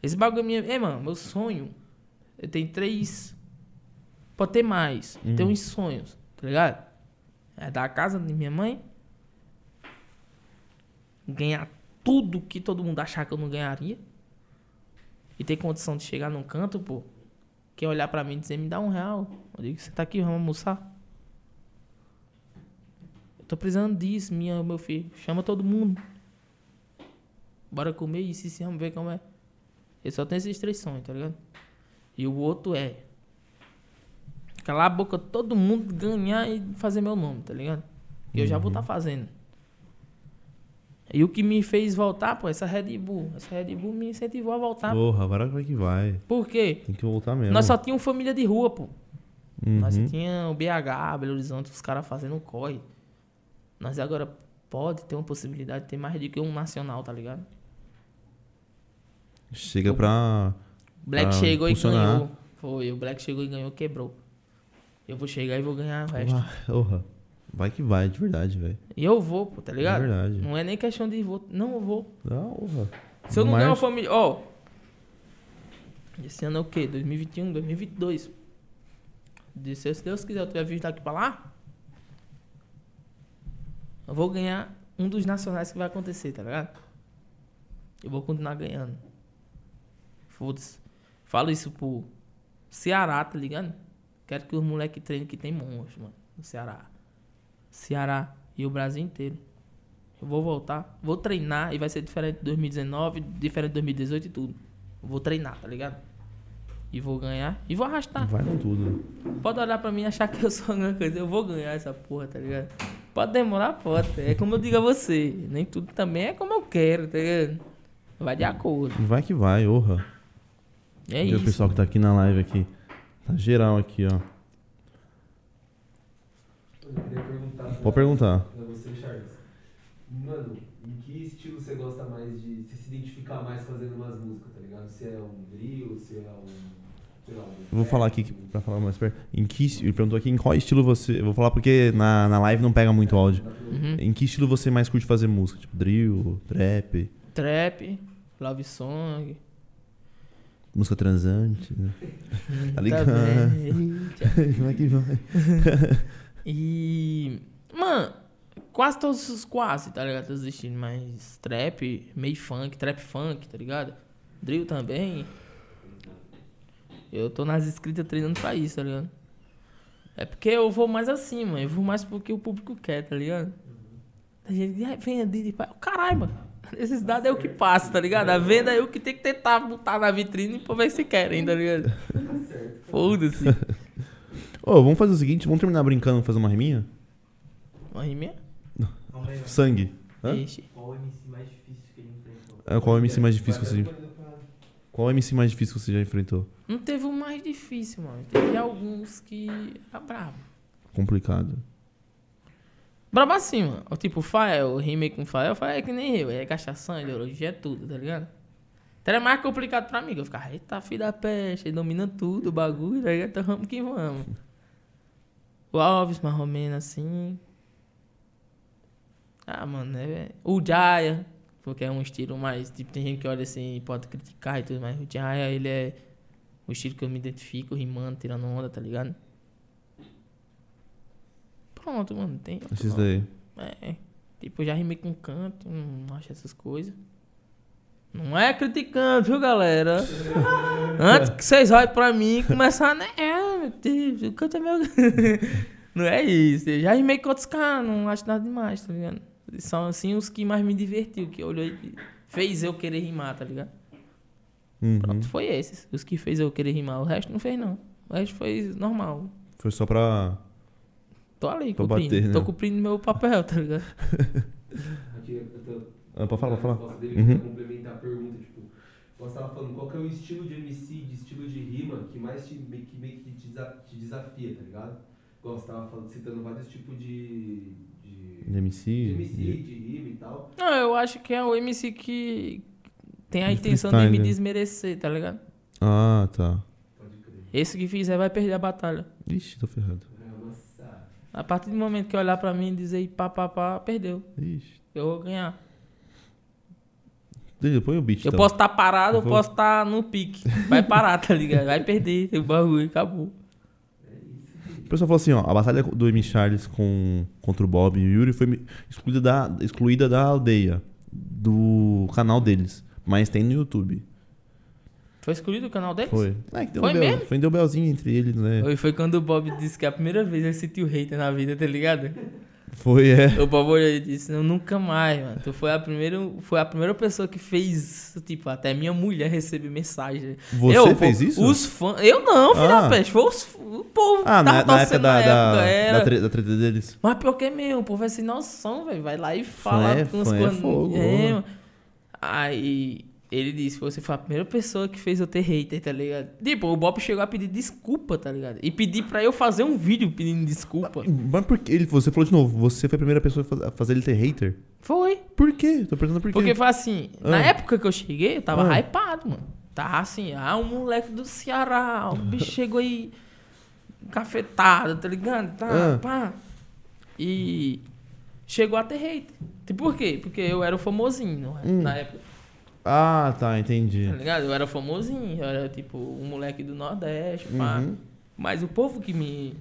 Esse bagulho é minha. É, mano, meu sonho. Eu tenho três. Pode ter mais. Eu tenho uns sonhos, tá ligado? É da casa de minha mãe. Ganhar tudo que todo mundo achar que eu não ganharia. E ter condição de chegar num canto, pô. Que é olhar pra mim e dizer, me dá um real. Eu digo, você tá aqui, vamos almoçar. Eu tô precisando disso, minha, meu filho. Chama todo mundo. Bora comer isso, isso, vamos ver como é. Eu só tenho esses três sonhos, tá ligado? E o outro é calar a boca todo mundo, ganhar e fazer meu nome, tá ligado? E eu já vou estar fazendo. E o que me fez voltar, pô, essa Red Bull. Essa Red Bull me incentivou a voltar. Porra, agora vai que vai. Por quê? Tem que voltar mesmo. Nós só tínhamos família de rua, pô. Uhum. Nós tinha o BH, Belo Horizonte, os caras fazendo corre. Nós agora pode ter uma possibilidade de ter mais do que um nacional, tá ligado? Chega pra. Black Pra chegou e funcionar. ganhou. Foi, o Black chegou e ganhou, quebrou. Eu vou chegar e vou ganhar o resto. Ah, Porra. Vai que vai, de verdade, velho. E eu vou, pô, tá ligado? É verdade. Não é nem questão de vou. Não, eu vou. Ah, porra. Se eu não Mas- ganhar uma família. Ó. esse ano é o quê? 2021, 2022. De- Se Deus quiser, eu tiver vindo daqui pra lá. Eu vou ganhar um dos nacionais que vai acontecer, tá ligado? Eu vou continuar ganhando. Foda-se. Falo isso pro Ceará, tá ligado? Quero que os moleques treinem que tem monstro, mano. No Ceará. Ceará e o Brasil inteiro. Eu vou voltar, vou treinar e vai ser diferente de 2019, diferente de 2018 e tudo. Eu vou treinar, tá ligado? E vou ganhar e vou arrastar. Vai com tudo. Pode olhar pra mim e achar que eu sou alguma coisa. Eu vou ganhar essa porra, tá ligado? Pode demorar, pode. É como eu digo a você. Nem tudo também é como eu quero, tá ligado? Vai de acordo. Vai que vai, orra. É E o isso. pessoal que tá aqui na live aqui. Tá geral aqui, ó. Eu queria perguntar Pode perguntar. pra você, Charles. Mano, em que estilo você gosta mais de você se identificar mais fazendo umas músicas, tá ligado? Se é um drill, se é um. Sei lá, Eu vou falar aqui pra falar mais perto. Em que, ele perguntou aqui em qual estilo você. Eu vou falar porque na, na live não pega muito áudio. Uhum. Em que estilo você mais curte fazer música? Tipo, drill, trap, Trap, love song. música transante, né? Tá ligado? (laughs) Como é que vai? (laughs) E. Mano, quase todos os quase, tá ligado? Todos os estilos, mas trap, meio funk, trap funk, tá ligado? Drill também. Eu tô nas escritas treinando pra isso, tá ligado? É porque eu vou mais assim, mano. Eu vou mais porque o público quer, tá ligado? A gente diz, "Ai, vem Didi, pai. Caralho, mano. (laughs) A necessidade é o que passa, tá ligado? A venda é eu que tem que tentar botar na vitrine pra ver se querem, tá ligado? Foda-se. (laughs) Ô, vamos fazer o seguinte, vamos terminar brincando, fazer uma riminha? Uma riminha? Calma aí, Sangue. Hã? Ixi. Qual o MC mais difícil que ele enfrentou? É, Qual o MC mais difícil que você Qual o MC mais difícil que você já enfrentou? Não teve o mais difícil, mano. Teve alguns que era brabo. Complicado. Brabo assim, mano. O Tipo, o Fael, o remake com o Fael, o Fael é que nem eu. É cachação, ideologia, é tudo, tá ligado? Então era mais complicado pra mim. Eu ficava, eita, filho da peste, ele domina tudo, o bagulho, tá ligado? Então vamos que vamos. O Alves, mais ou menos assim. Ah, mano, é... O Jaya, Porque é um estilo mais. Tipo, tem gente que olha assim e pode criticar e tudo mais. O Jiraya, ele é o estilo que eu me identifico, rimando, tirando onda, tá ligado? Pronto, mano. Tem. Esses daí. É. Tipo, eu já rimei com canto, não acho essas coisas. Não é criticando, viu, galera? (laughs) Antes que vocês olhem pra mim e começar, né? É, meu Deus, o canto é meu. (laughs) não é isso. Eu já rimei com outros caras, não acho nada demais, tá ligado? São assim os que mais me divertiu, que olhou e fez eu querer rimar, tá ligado? Uhum. Pronto, foi esses. Os que fez eu querer rimar. O resto não fez, não. O resto foi normal. Foi só pra. Tô ali, Pra cumprindo. bater, né? Tô cumprindo meu papel, tá ligado? (laughs) Aqui, eu tô, Ah, pode falar, a pode falar. resposta dele Uhum. pra complementar a pergunta, tipo, você tava falando qual que é o estilo de MC, de estilo de rima que mais te, que, que te desafia, tá ligado? Igual você tava falando, citando vários tipos de, de, MC. de MC, de- de rima e tal. Não, eu acho que é o MC que tem a De intenção de me né? desmerecer, tá ligado? Ah, tá. Pode crer. Esse que fizer vai perder a batalha. Ixi, tô ferrado. É. A partir do momento que olhar pra mim e dizer pá, pá, pá, perdeu. Ixi. Eu vou ganhar. Põe o beat. Eu então. posso estar parado, eu Eu vou- posso estar no pique. Vai parar, tá ligado? Vai perder o bagulho, acabou. Pessoal falou assim, ó, a batalha do M. Charles com, contra o Bob e o Yuri foi excluída da, excluída da aldeia, do canal deles. Mas tem no YouTube. Foi escolhido o canal deles? Foi. É, que deu Foi um bel- mesmo? Foi um deu belzinho entre eles, né? Foi, foi quando o Bob disse que a primeira vez ele sentiu hater na vida, tá ligado? Foi, é. O Bob olhou e disse, não, nunca mais, mano. Tu foi a primeira, foi a primeira pessoa que fez, tipo, até minha mulher receber mensagem. Você Eu, fez pô, isso? Os fãs. Eu não, filho Ah. da peste. Foi os, o povo. Ah, na, na época da, na da, época, era. da, tre- da treta deles. Mas pior que é mesmo, o povo é sem noção, velho. Vai lá e fala é- com fã é coisas. fogo. É, mano. Aí ele disse, você foi a primeira pessoa que fez eu ter hater, tá ligado? Tipo, o Bob chegou a pedir desculpa, tá ligado? E pedir pra eu fazer um vídeo pedindo desculpa. Mas por que? Você falou de novo, você foi a primeira pessoa a faz- a fazer ele ter hater? Foi. Por quê? Tô perguntando por quê. Porque foi assim, na Ah. época que eu cheguei, eu tava Ah. hypado, mano. Tava assim, ah, um moleque do Ceará, o bicho (laughs) chegou aí cafetado, tá ligado? Tá, Ah. pá. E chegou a ter hater. E por quê? Porque eu era o famosinho Hum. na época, Ah, tá, entendi. tá ligado? Eu era famosinho, eu era tipo um moleque do Nordeste, pá. Uhum. Mas o povo que me,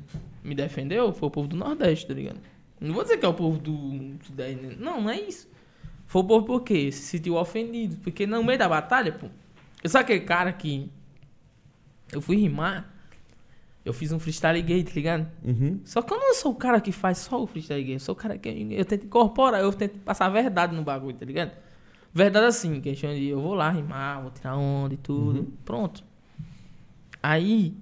me defendeu foi o povo do Nordeste, tá ligado? Não vou dizer que é o povo do Sudeste, não, não é isso. Foi o povo por quê? Se sentiu ofendido. Porque no meio da batalha, pô, eu sou aquele cara que eu fui rimar, eu fiz um freestyle gay, tá ligado? Uhum. Só que eu não sou o cara que faz só o freestyle gay, eu sou o cara que eu tento incorporar, eu tento passar a verdade no bagulho, tá ligado? Verdade assim, questão de eu vou lá rimar, vou tirar onda e tudo, pronto. Aí,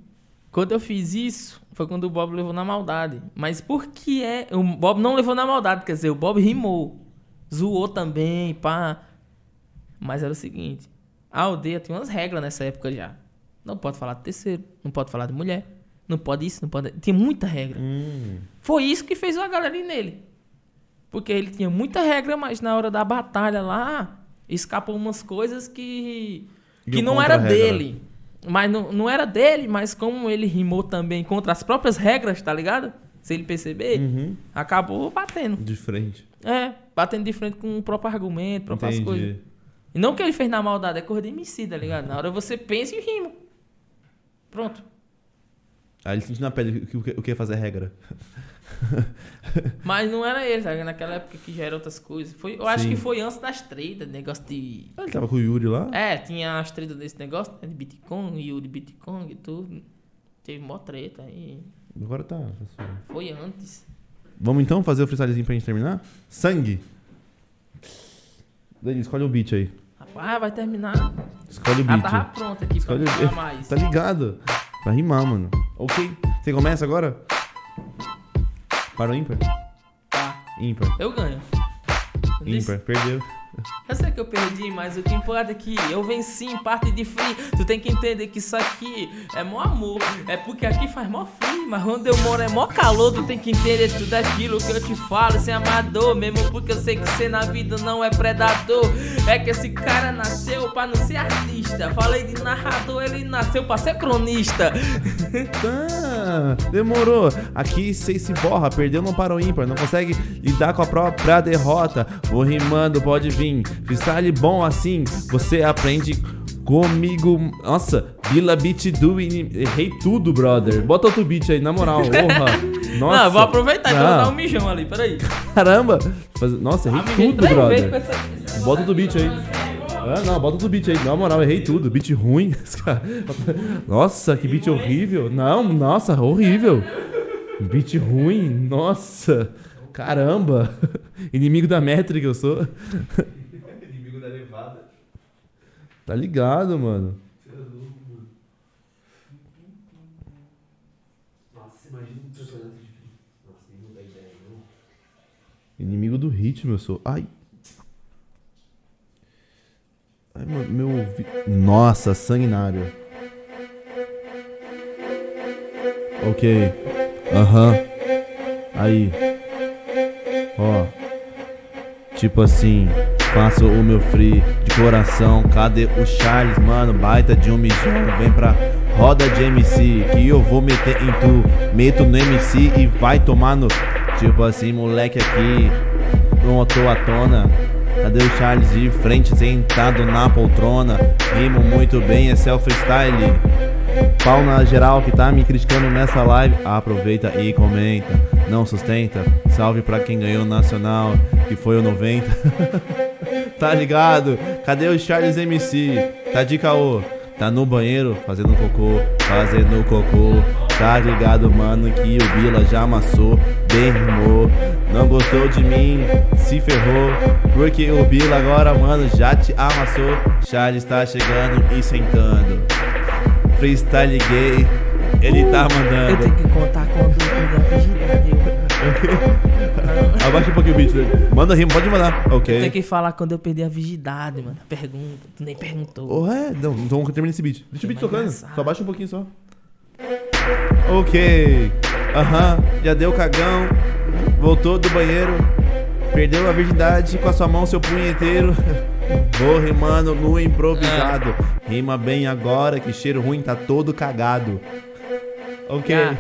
quando eu fiz isso, foi quando o Bob levou na maldade. Mas por que é. O Bob não levou na maldade, quer dizer, o Bob rimou. Zoou também, pá. Mas era o seguinte: a aldeia tinha umas regras nessa época já. Não pode falar de terceiro, não pode falar de mulher, não pode isso, não pode. Tinha muita regra. Hum. Foi isso que fez a galera ir nele. Porque ele tinha muita regra, mas na hora da batalha lá, escapou umas coisas que. que não era regra. dele. Mas não, não era dele, mas como ele rimou também contra as próprias regras, tá ligado? Se ele perceber, Uhum. acabou batendo. De frente. É, batendo de frente com o próprio argumento, próprias coisas. Entendi. E não que ele fez na maldade, é coisa de MC, tá ligado? Na hora você pensa e rima. Pronto. Aí ele sentiu na pele o que, o que ia fazer regra. (laughs) Mas não era ele, ligado? Naquela época que já eram outras coisas. Foi, eu acho Sim. que foi antes das tretas, negócio de. Ah, ele tava com o Yuri lá? É, tinha as tretas desse negócio, né, de Bitcoin, Yuri Bitcoin e tudo. Teve mó treta aí. Agora tá. Foi antes. Vamos então fazer o freestylezinho pra gente terminar? Sangue. Dani, escolhe o beat aí. Rapaz, vai terminar. Escolhe o Ah, beat. tava pronto aqui pra Escolhe não o mais. Tá ligado? Pra rimar, mano. Ok. Você começa agora? Para o ímpar? Tá, Ímpar. eu ganho. Ímpar. Perdeu. Eu sei que eu perdi, mas o que importa é que eu venci em parte de free. Tu tem que entender que isso aqui é mó amor. É porque aqui faz mó frio, mas onde eu moro é mó calor. Tu tem que entender tudo aquilo que eu te falo sem amador. Mesmo porque eu sei que você na vida não é predador. É que esse cara nasceu pra não ser artista. Falei de narrador, ele nasceu pra ser cronista. Tá, (laughs) demorou. Aqui seis se borra, perdeu não para o ímpar, não consegue lidar com a própria derrota. Vou rimando, pode vir. Freestyle bom assim, você aprende comigo. Nossa, Bila Beat do. Errei tudo, brother. Bota outro beat aí, na moral. (laughs) Porra. Nossa. Não, vou aproveitar que eu vou Não. dar um mijão ali, peraí. Caramba! Nossa, errei Ah, tudo, brother. essa- Bota do beat aí. Ah, não, bota do beat aí. Na moral, errei tudo. Beat ruim. (laughs) Nossa, que beat horrível. Não, nossa, horrível. Beat ruim. Nossa. Caramba. (laughs) Inimigo da métrica eu sou. Inimigo da levada. Tá ligado, mano. Nossa, imagina um campeonato de free. Nossa, nem não dá ideia, não. Inimigo do ritmo eu sou. Ai. Ai, mano, meu ouvi... Nossa, sanguinário. Ok. Aham. Aí. Ó. Tipo assim, faço o meu free de coração. Cadê o Charles, mano? Baita de um mijão. Vem pra roda de MC que eu vou meter em tu. Meto no MC e vai tomar no. Tipo assim, moleque aqui. Não à tona. Cadê o Charles de frente, sentado na poltrona? Rimo muito bem, é o freestyle. Pau na geral que tá me criticando nessa live. Aproveita e comenta. Não sustenta. Salve pra quem ganhou o Nacional, que foi o 90. (laughs) tá ligado? Cadê o Charles MC? Tá de caô. Tá no banheiro fazendo cocô, fazendo cocô. Tá ligado, mano, que o Bila já amassou, bem rimou. Não gostou de mim, se ferrou. Porque o Bila agora, mano, já te amassou. Charles tá chegando e sentando. Freestyle gay, ele tá Eu mandando. tenho que contar quando eu perdi a virgindade. Eu, (laughs) Abaixa um pouquinho o beat. Manda rima, pode mandar. eu Ok. tenho que falar quando eu perdi a virgindade, mano. Pergunta, tu nem perguntou. Oh, é? Não, então termina esse beat. Deixa o beat tocando. Só baixa um pouquinho só. Ok. Aham. Já deu cagão. Voltou do banheiro. Perdeu a virgindade com a sua mão, seu punheteiro. (laughs) Vou rimando no improvisado. Rima bem agora que cheiro ruim tá todo cagado. Ok. Ah.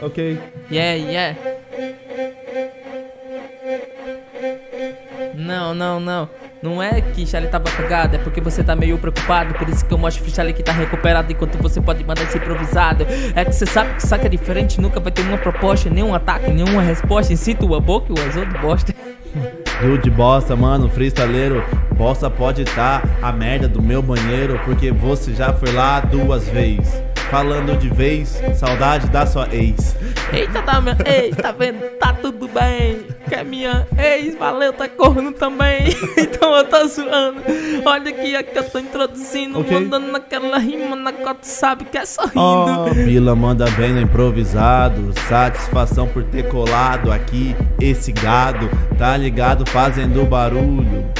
Ok. Yeah, yeah. Não, não, não. Não é que Charlie tava cagado, é porque você tá meio preocupado. Por isso que eu mostro o Charlie que tá recuperado enquanto você pode mandar esse improvisado. É que você sabe que saca é diferente, nunca vai ter uma proposta, nenhum ataque, nenhuma resposta. Si tua boca e o azul de bosta. (laughs) Rio de bosta, mano, freestaleiro. Bosta pode tá a merda do meu banheiro, porque você já foi lá duas vezes. Falando de vez, saudade da sua ex. Eita, tá, ei, tá vendo? Tá tudo bem. Que é minha ex, valeu, tá corno também. (laughs) então eu tô zoando. Olha aqui, aqui eu tô introduzindo, Ok. mandando naquela rima na tu sabe que é sorrindo. Oh, Bila manda bem no improvisado. Satisfação por ter colado aqui esse gado. Tá ligado fazendo barulho.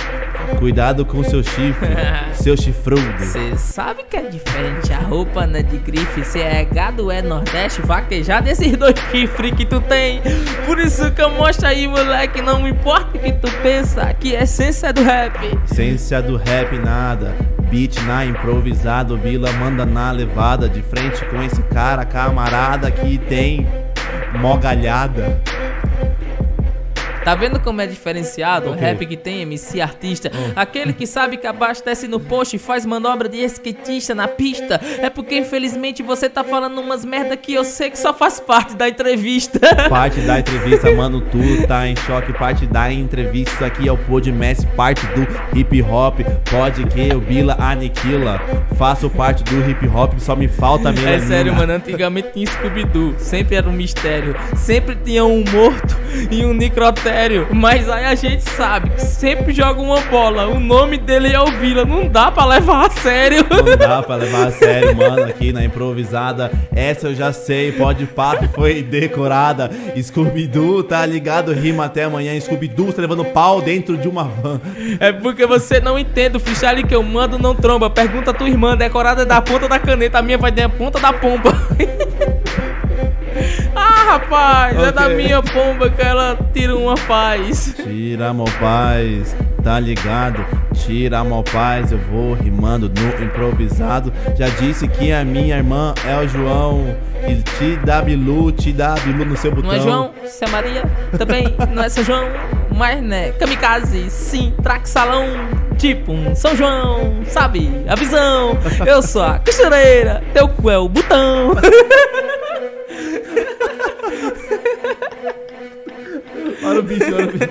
Cuidado com seu chifre, seu chifrudo. Cê sabe que é diferente, a roupa não é de grife. Se é gado, é nordeste, vaquejado, esses dois chifres que tu tem. Por isso que eu mostro aí, moleque. Não importa o que tu pensa, que a essência é do rap. Essência do rap nada. Beat na improvisado, Bila manda na levada. De frente com esse cara, camarada que tem mó galhada. Tá vendo como é diferenciado o Ok. rap que tem MC artista? Aquele que sabe que abastece no post e faz manobra de skatista na pista. É porque infelizmente você tá falando umas merda que eu sei que só faz parte da entrevista. Parte da (laughs) entrevista, mano, tu tá em choque. Parte da entrevista, isso aqui é o Podmess, parte do hip hop. Pode que o Bila aniquila. Faço parte do hip hop, só me falta a É sério, mano, antigamente tinha Scooby-Doo, sempre era um mistério, sempre tinha um morto e um necrotério, mas aí a gente sabe que sempre joga uma bola, o nome dele é o Vila, não dá pra levar a sério. Não dá pra levar a sério, mano, aqui na improvisada. Essa eu já sei, pode papo foi decorada. Scooby-Doo, tá ligado? Rima até amanhã. Scooby-Doo tá levando pau dentro de uma van. É porque você não entende, o freestyle que eu mando não tromba, pergunta a tua irmã, decorada é da ponta da caneta, a minha vai da ponta da pomba. (laughs) rapaz, é da minha pomba que ela tira uma paz. Tira mal paz, tá ligado? Tira mal paz, eu vou rimando no improvisado. Já disse que a minha irmã é o João. E te dá bilu, te dá bilu no seu botão. Não é João, se é Maria, também não é São João, mas né, kamikaze, sim, traque salão, tipo um São João, sabe? A visão. Eu sou a costureira, teu cu é o botão. (laughs) Olha o bicho, olha o bicho.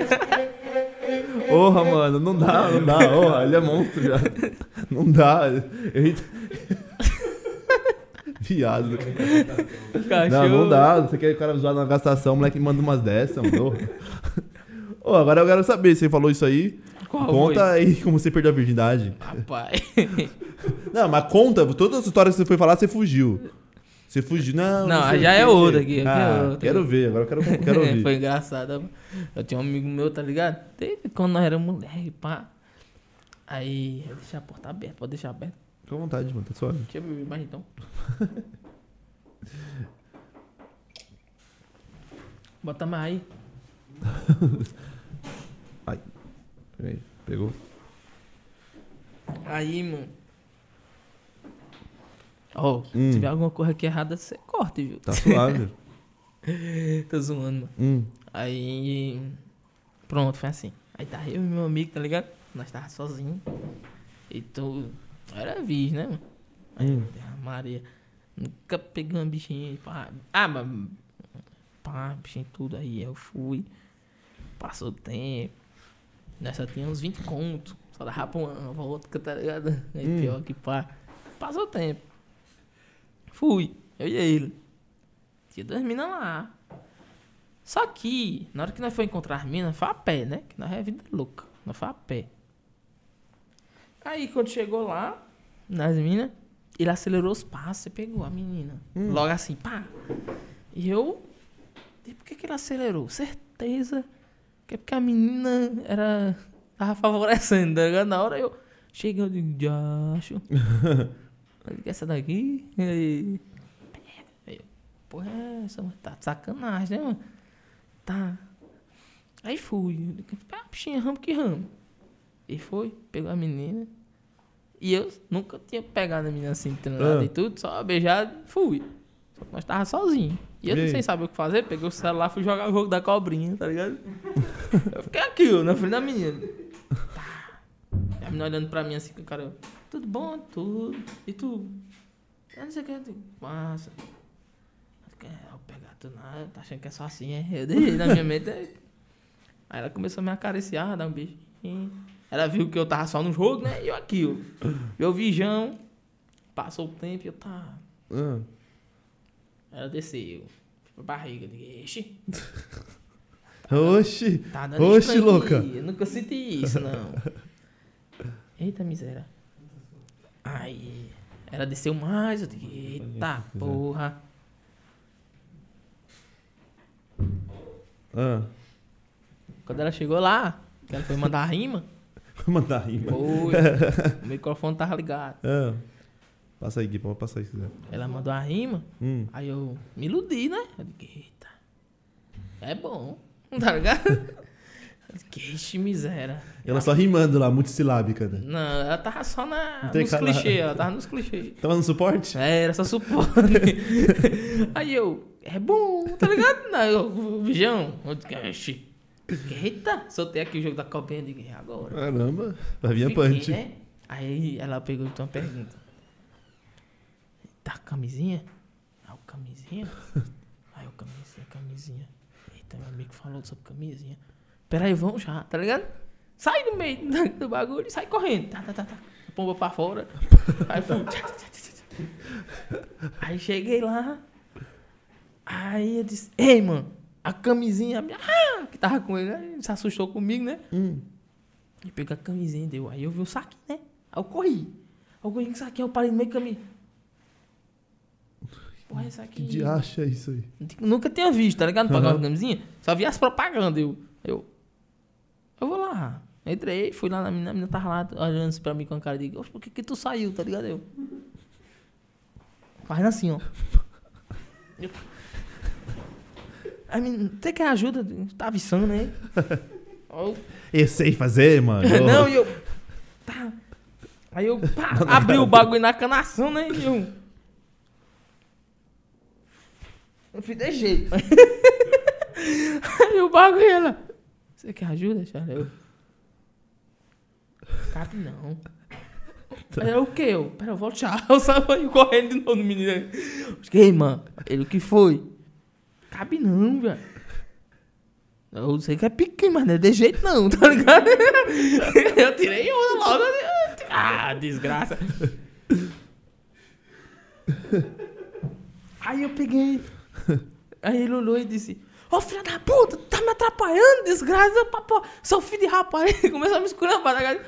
Porra, mano, não dá, não dá. Porra, ele é monstro já. Não dá. Eu... (laughs) Viado. Não, não dá. Você quer o cara zoar na gastação, o moleque manda umas dessas, mano. Ô, agora eu quero saber, você falou isso aí. Qual conta foi? aí como você perdeu a virgindade. Rapaz. Não, mas conta, todas as histórias que você foi falar, você fugiu. Você fugiu, não. Não, sei já o é quê. outra aqui, aqui é Ah, outra. Quero ver, agora eu quero, (laughs) quero ouvir. Foi engraçado. Eu tinha um amigo meu, tá ligado? Desde quando nós éramos moleque, pá. Aí, eu deixei a porta aberta, pode deixar aberta. Fica à vontade, mano, tá suave. Deixa eu beber mais então. (laughs) Bota mais aí. Peraí, pegou? Aí, mano. Ó, Hum. se tiver alguma coisa aqui errada, você corte, viu? Tá suave. (laughs) Tô zoando, mano. hum. Aí. Pronto, foi assim. Aí tá eu e meu amigo, tá ligado? Nós tava sozinhos. E tu. Era virgem, né, mano? Aí, Hum. a Maria. Nunca peguei uma bichinha. Pá. Ah, mas. Pá, bichinha e tudo. Aí eu fui. Passou o tempo. Nessa tinha uns 20 contos. Só dava pra uma volta, tá ligado? Aí Hum. pior que pá. Passou o tempo. Fui. Eu e ele. Tinha duas minas lá. Só que, na hora que nós foi encontrar as minas, foi a pé, né? Que nós é vida louca. Nós foi a pé. Aí, quando chegou lá, nas minas, ele acelerou os passos e pegou a menina. Logo assim, pá. E eu. E por que, que ele acelerou? Certeza que é porque a menina era. Tava favorecendo, tá? Na hora eu. Cheguei, eu digo, já acho. (laughs) essa daqui? E aí, porra, é essa, mano? Tá de sacanagem, né, mano? Tá. Aí fui. Ah, bichinha, ramo que ramo. E foi, pegou a menina. E eu nunca tinha pegado a menina assim, treinado Ah. e tudo, só beijado fui. Só que nós tava sozinhos. E eu E não sem saber o que fazer, peguei o celular fui jogar o jogo da cobrinha, tá ligado? (laughs) eu fiquei aqui, ó, na frente da menina. Tá. E a menina olhando pra mim assim com o cara, tudo bom, tudo. E tu? Eu não sei o que, eu digo, massa. Eu pegar tu nada, tá achando que é só assim, é? Eu deixei na minha mente. é. Aí ela começou a me acariciar, dar um beijinho. Ela viu que eu tava só no jogo, né? E eu aqui, ó. Eu vijão. Passou o tempo e eu tá. Ah. Ela desceu. Fui pra barriga. Digo, Ixi, (laughs) Oxi. tá dando Oxi, louca. Eu nunca senti isso, não. Eita miséria. Aí. Ela desceu mais. Eu digo, eita porra. Ah. Quando ela chegou lá, ela foi mandar a rima, (laughs) Vou mandar rima. foi. (laughs) o microfone tava ligado. Ah. Passa aí, Gui, pode passar aí se quiser. Ela mandou a rima, Hum. aí eu me iludi, né? Eu digo, eita. É bom. (laughs) Tá ligado? Ixi, miséria. Ela só rimando lá, multissilábica, né? Não, ela tava só na, nos clichês, ela tava nos clichês. Tava no suporte? É, era só suporte. (laughs) Aí eu, é bom, tá ligado? Não, eu, Bijão, ixi. Eita, soltei aqui o jogo da cobrinha, eu digo, e agora? Caramba. Vai vir a punch. né? Aí ela pegou então uma pergunta. Tá camisinha? Ah, o camisinha? Aí (laughs) o camisinha, camisinha. Eita, meu amigo falou sobre camisinha. Peraí, vamos já, tá ligado? Sai do meio (laughs) do- bagulho e sai correndo. Tá, tá, tá, tá. Pomba pra fora. Aí fui. Aí cheguei lá. Aí eu disse, ei, mano, a camisinha, a minha- ah, que tava com ele, ele se assustou comigo, né? Hum. Ele pegou a camisinha deu. Aí eu vi o saquinho, né? Aí eu corri. Aí eu corri com o saquinho, eu parei no meio do caminho. Porra, esse aqui. Que de acha isso aí? Nunca tinha visto, tá ligado? Pagar Aham. uma camisinha. Só vi as propagandas. Eu, eu, eu vou lá. Entrei, fui lá na menina, a menina tava lá olhando assim pra mim com a cara de, "Oxe, por que que tu saiu, tá ligado? Eu. Faz assim, ó. Eu- Aí, menina, você quer ajuda? Tá avisando, né? Aí eu Eu sei fazer, mano. não, e eu. Tá. Aí eu pá, abri o bagulho na canação, né? E eu. Eu fiz de jeito. (laughs) Aí o bagulho ela. Você quer ajuda, Charlie? Eu. Cabe não. Aí eu, o que? Eu, pera, eu vou tchau. (laughs) Eu saí correndo de novo no menino. Fiquei, mano. Ele, o que foi? Cabe não, velho. Eu sei que é pequeno, mas não é de jeito não, tá ligado? (laughs) Eu tirei onda logo. Ah, desgraça. Aí eu peguei. Aí ele olhou e disse: Ô filho da puta, tá me atrapalhando, desgraça, papo. Seu filho de rapaz. Aí (laughs) começou a me esculhambar, tá ligado?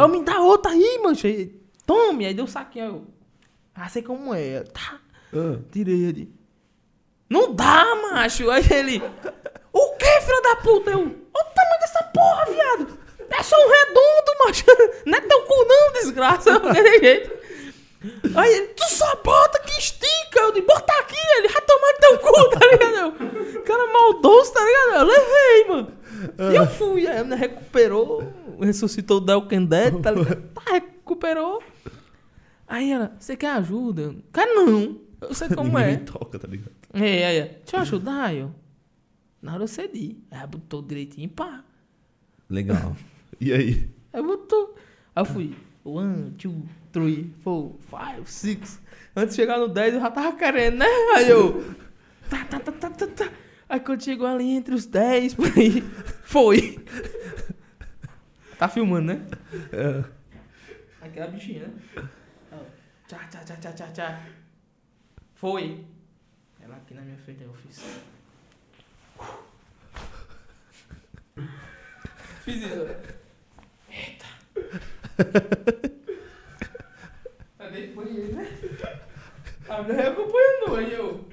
Eu me dá outra aí, mancha. Aí, Tome, aí deu um saquinho. aí Eu, ah, sei como é. Tá. Ah. Tirei ele. Não dá, macho. Aí ele. O que, filho da puta? Eu. Olha o tamanho dessa porra, viado. É só um redondo, macho. (laughs) Não é teu cu, não, desgraça. Daquele jeito. Aí ele, tu só bota que estica. Eu disse, bota aqui. Ele, vai tomar teu cu, tá ligado? Eu, cara maldoso, tá ligado? Eu levei, mano. E eu fui. Aí menina recuperou. Ressuscitou o Delken Dead, tá ligado? (laughs) Tá, recuperou. Aí ela, você quer ajuda? Quero não. Eu sei como Ninguém é. me toca, tá ligado? É, aí, deixa eu ajudar, eu. Na hora eu cedi. Aí botou direitinho, pá. Legal. E aí? Aí botou. Aí eu fui. One, two, three, four, five, six. Antes de chegar no 10 eu já tava querendo, né? Aí eu. Tá, tá, tá, tá, tá, tá. Aí quando chegou ali entre os 10, por aí. Foi. Tá filmando, né? É. Aquela bichinha, né? Tchá, tchá, tchá, tchá, tchá, tchá. Foi. Ela aqui na minha frente, aí eu fiz. Fiz isso. Eita. (laughs) Depois ele, né? A mulher acompanhando, aí eu.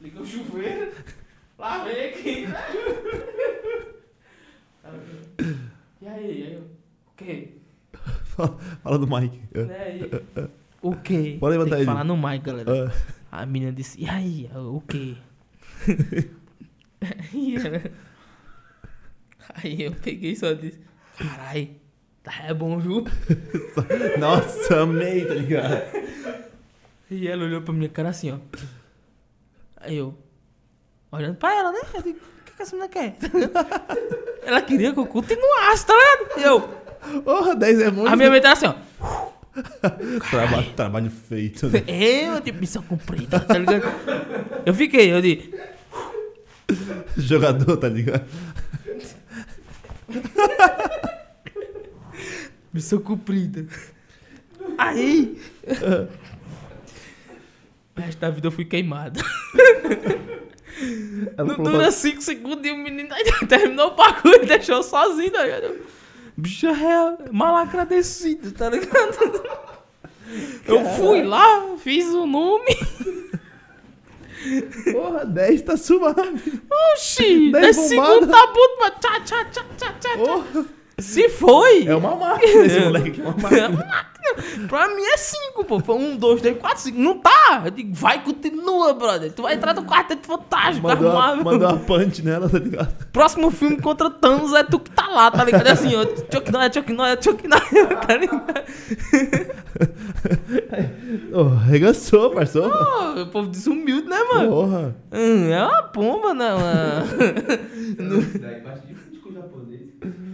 Liguei o chuveiro. Lavei aqui, né? E aí, aí eu. O quê? Fala, fala do Mike. É. Né? aí, O quê? Pode levantar Tem que ele. falar no mic, galera. Ah, A menina disse, e aí, o quê? (laughs) aí, eu peguei e só disse, carai, é bom, viu? (laughs) Nossa, amei, tá ligado? E ela olhou pra minha cara assim, ó. Aí eu, olhando pra ela, né? Eu digo, o que, que essa menina quer? (laughs) ela queria que eu continuasse, tá ligado? E eu, Porra, 10 é muito. a minha mente era assim, ó. (laughs) Trabalho, trabalho feito, né? Eu, de missão cumprida, tá ligado? Eu fiquei, eu disse, Jogador, tá ligado? Missão cumprida. Aí. O resto da vida eu fui queimado. Ela Não falou dura 5 segundos e o menino ainda (laughs) terminou o bagulho e deixou sozinho, tá? Bicho é real, mal agradecido, tá ligado? Eu fui lá, fiz o nome. Porra, 10 tá suave. Oxi, Dez 10 bombada. segundos tá bom, mas tchá, tchá, tchá, tchá, tchá. Porra, Se foi. é uma máquina esse moleque aqui, é uma É máquina. uma máquina. Pra mim é 5, pô. Foi 1, 2, 3, 4, 5. Não tá. Eu digo, vai, continua, brother. Tu vai entrar no quarteto fantástico, Mandou, uma, armável. mandou uma punch nela, tá ligado? Próximo filme contra Thanos é tu que tá lá, tá ligado? É assim, ó. Chuck Norris, Chuck Norris, Chuck Norris, (laughs) tá ligado? Oh, arregaçou, parceiro. Pô, o povo desumilde, né, mano? Porra. Hum, é uma pomba, né, mano? Isso daí bate de frente com o japonês.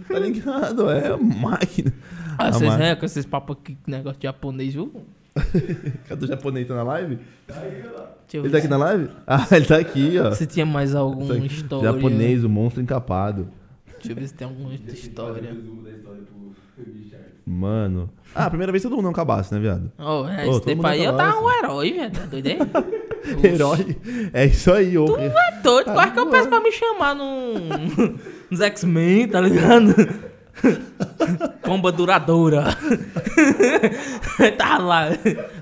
Tá ligado? É máquina. Ah, A vocês máquina. é com esses papos aqui, negócio de japonês, viu? (laughs) Cadê o japonês? Tá na live? Deixa eu Ele tá aqui na live? (laughs) Ah, ele tá aqui, ó. se tinha mais alguma Tá história. Japonês, o monstro encapado. Deixa eu ver se tem alguma história. Mano. Ah, a primeira vez todo mundo é um cabaço, né, viado? Oh, é, Ô, esse tempo mundo aí eu tava um herói, velho. Tá doido aí? (laughs) Herói. É isso aí, ô. Tu é doido, Tá quase que eu peço pra me chamar num. Nos X-Men, tá ligado? (laughs) Pomba duradoura. (laughs) tá lá,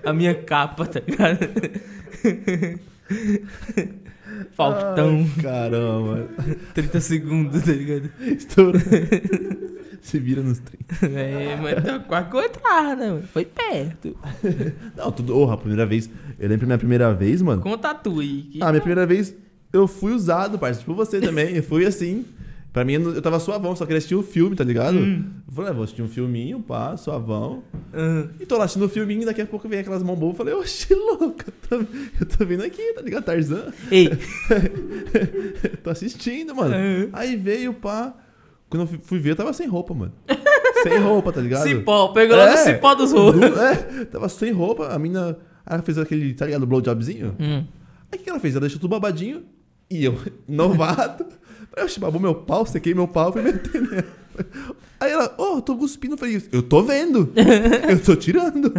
a minha capa, tá ligado? (laughs) Faustão, Ai, caramba. 30 segundos, tá ligado? Estoura. Se vira nos 30. É, mas tá quase entrava, né? mano? Foi perto. Não, tudo. Porra, a primeira vez. Eu lembro minha primeira vez, mano. Conta tu aí. Ah, minha primeira vez eu fui usado, parceiro. Tipo você também. Eu fui assim. Pra mim, eu tava suavão, só queria assistir o filme, tá ligado? Hum. Eu falei, ah, vou assistir um filminho, pá, suavão. Ah, E tô lá assistindo o filminho e daqui a pouco vem aquelas mãos boas. Falei, oxi, (laughs) louco, eu tô, eu tô vindo aqui, tá ligado? Tarzan. Ei, (laughs) tô assistindo, mano. Uhum. Aí veio, pá. Quando eu fui- ver, eu tava sem roupa, mano. sem roupa, tá ligado? Cipó, pegou lá no É. cipó dos. Du- É, tava sem roupa, a mina. Ela fez aquele, tá ligado? Blowjobzinho. Hum. Aí o que ela fez? Ela deixou tudo babadinho e eu, (laughs) novato. Eu babou meu pau, sequei meu pau, fui meter nela. Aí ela, ô, eu tô cuspindo. Eu falei, eu tô vendo. Eu tô tirando.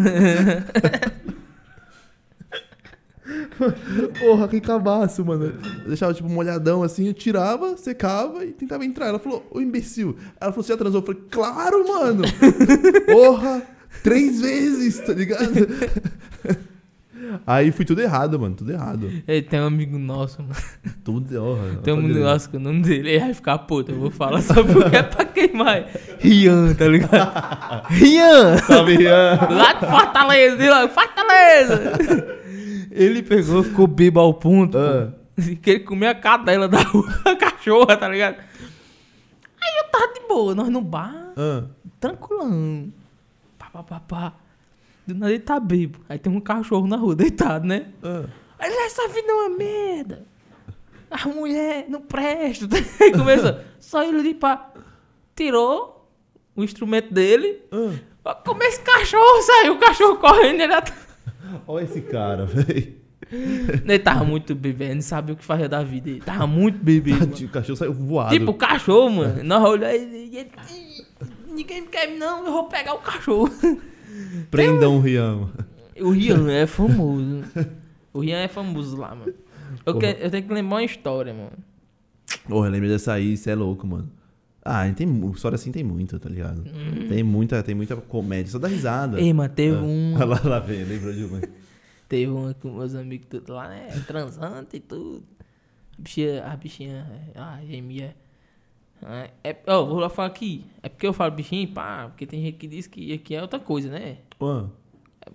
Porra, que cabaço, mano. Eu deixava, tipo, molhadão assim, eu tirava, secava e tentava entrar. Ela falou, ô imbecil. Ela falou, você já transou? Eu falei, claro, mano. Porra, três vezes, tá ligado? Aí fui tudo errado, mano, tudo errado. Ei, tem um amigo nosso, mano. Tudo, honra. Tem um amigo nosso que o nome dele ele vai ficar puto. Eu vou falar só porque é pra queimar. Rian, tá ligado? (laughs) Rian! Salve, Ian. Lá de Fortaleza, de lá, Fortaleza! Ele pegou, ficou bêbado ao ponto, Ah. que ele comia a cadela da rua, (laughs) a cachorra, tá ligado? Aí eu tava de boa, nós no bar, Ah, tranquilão. Pá, pá, pá, pá. Do nada ele tá bêbado. Aí tem um cachorro na rua deitado, né? ah. Aí ele, essa vida é uma merda. A mulher não presta. (laughs) Aí começou. Só ele de pá. Tirou o instrumento dele. ah. Como esse cachorro saiu, o cachorro correndo. Ele, at- (laughs) Olha esse cara, velho. ele tava muito não sabia o que fazia da vida. Ele tava muito bebê. mano. O cachorro saiu voado. Tipo, o cachorro, mano. Nós olhamos e ele. Ninguém me quer, não. Eu vou pegar o cachorro. (laughs) Prendam o Rian. mano. O Rian é famoso. O Rian é famoso lá, mano. Eu, que- eu tenho que lembrar uma história, mano. Porra, eu lembrei dessa aí, você é louco, mano. Ah, tem história assim tem muita, tá ligado? Tem muita, tem muita comédia, só dá risada. Hum. Ei, mano, teve Ah. um. (laughs) Olha lá, lá vem, lembrou de uma. (laughs) Teve uma com meus amigos tudo lá, né? Transante e tudo. A bichinha, a bichinha, a gemia. Ah, É, ó, vou lá falar aqui. É porque eu falo bichinha, pá, porque tem gente que diz que aqui é outra coisa, né? Pô,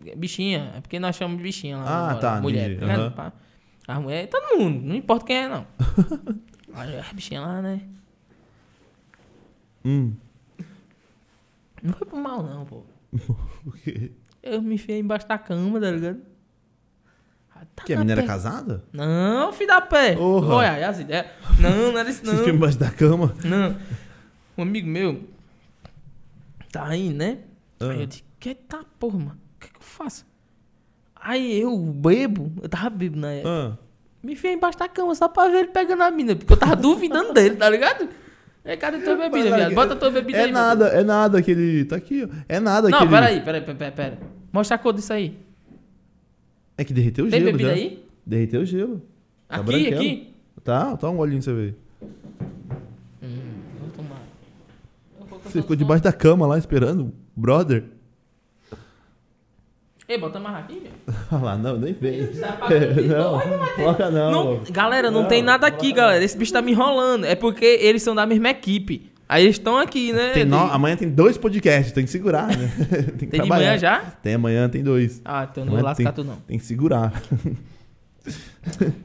É Bichinha, é porque nós chamamos de bichinha lá. Ah, agora, tá, Mulher, tá ligado? As mulheres, todo mundo, não importa quem é, não. (laughs) Olha, a bichinha lá, né? hum. Não foi por mal, não, pô. (laughs) O quê? Eu me enfiei embaixo da cama, tá ligado? Tá Que a na menina era casada? Não, filho da pé. Porra. Olha, as ideias. Não, não era isso, Você ficou não. embaixo da cama? Não. Um amigo meu tá aí, né? Ah. Aí eu disse, que tá, porra, mano, o que, que eu faço? Aí eu bebo, eu tava bebo na época, Ah. me enfiei embaixo da cama só pra ver ele pegando a mina, porque eu tava duvidando dele, tá ligado? É, cadê tua bebida, Mas, viado? Bota tua bebida É aí. nada, é nada aquele. Tá aqui, ó. É nada Não, aquele. peraí, peraí, peraí, peraí, pera. Mostra a cor disso aí. É que derreteu o Tem gelo. bebida já. aí? Derreteu o gelo. Tá Aqui, branquelo. aqui. Tá, tá um olhinho pra você ver. Hum, vou tomar. Você ficou debaixo da cama lá esperando, brother. Ei, bota mais aqui, velho. (laughs) Olha lá, não, nem vem. (laughs) Não, coloca não. Não, galera, não, tem nada aqui, galera. Esse bicho tá me enrolando. É porque eles são da mesma equipe. Aí eles estão aqui, né? Tem no... Amanhã tem dois podcasts, tem que segurar, né? (laughs) tem que Tem de trabalhar. manhã já? Tem amanhã, tem dois. Ah, então não vou lascar tu não. Tem que segurar.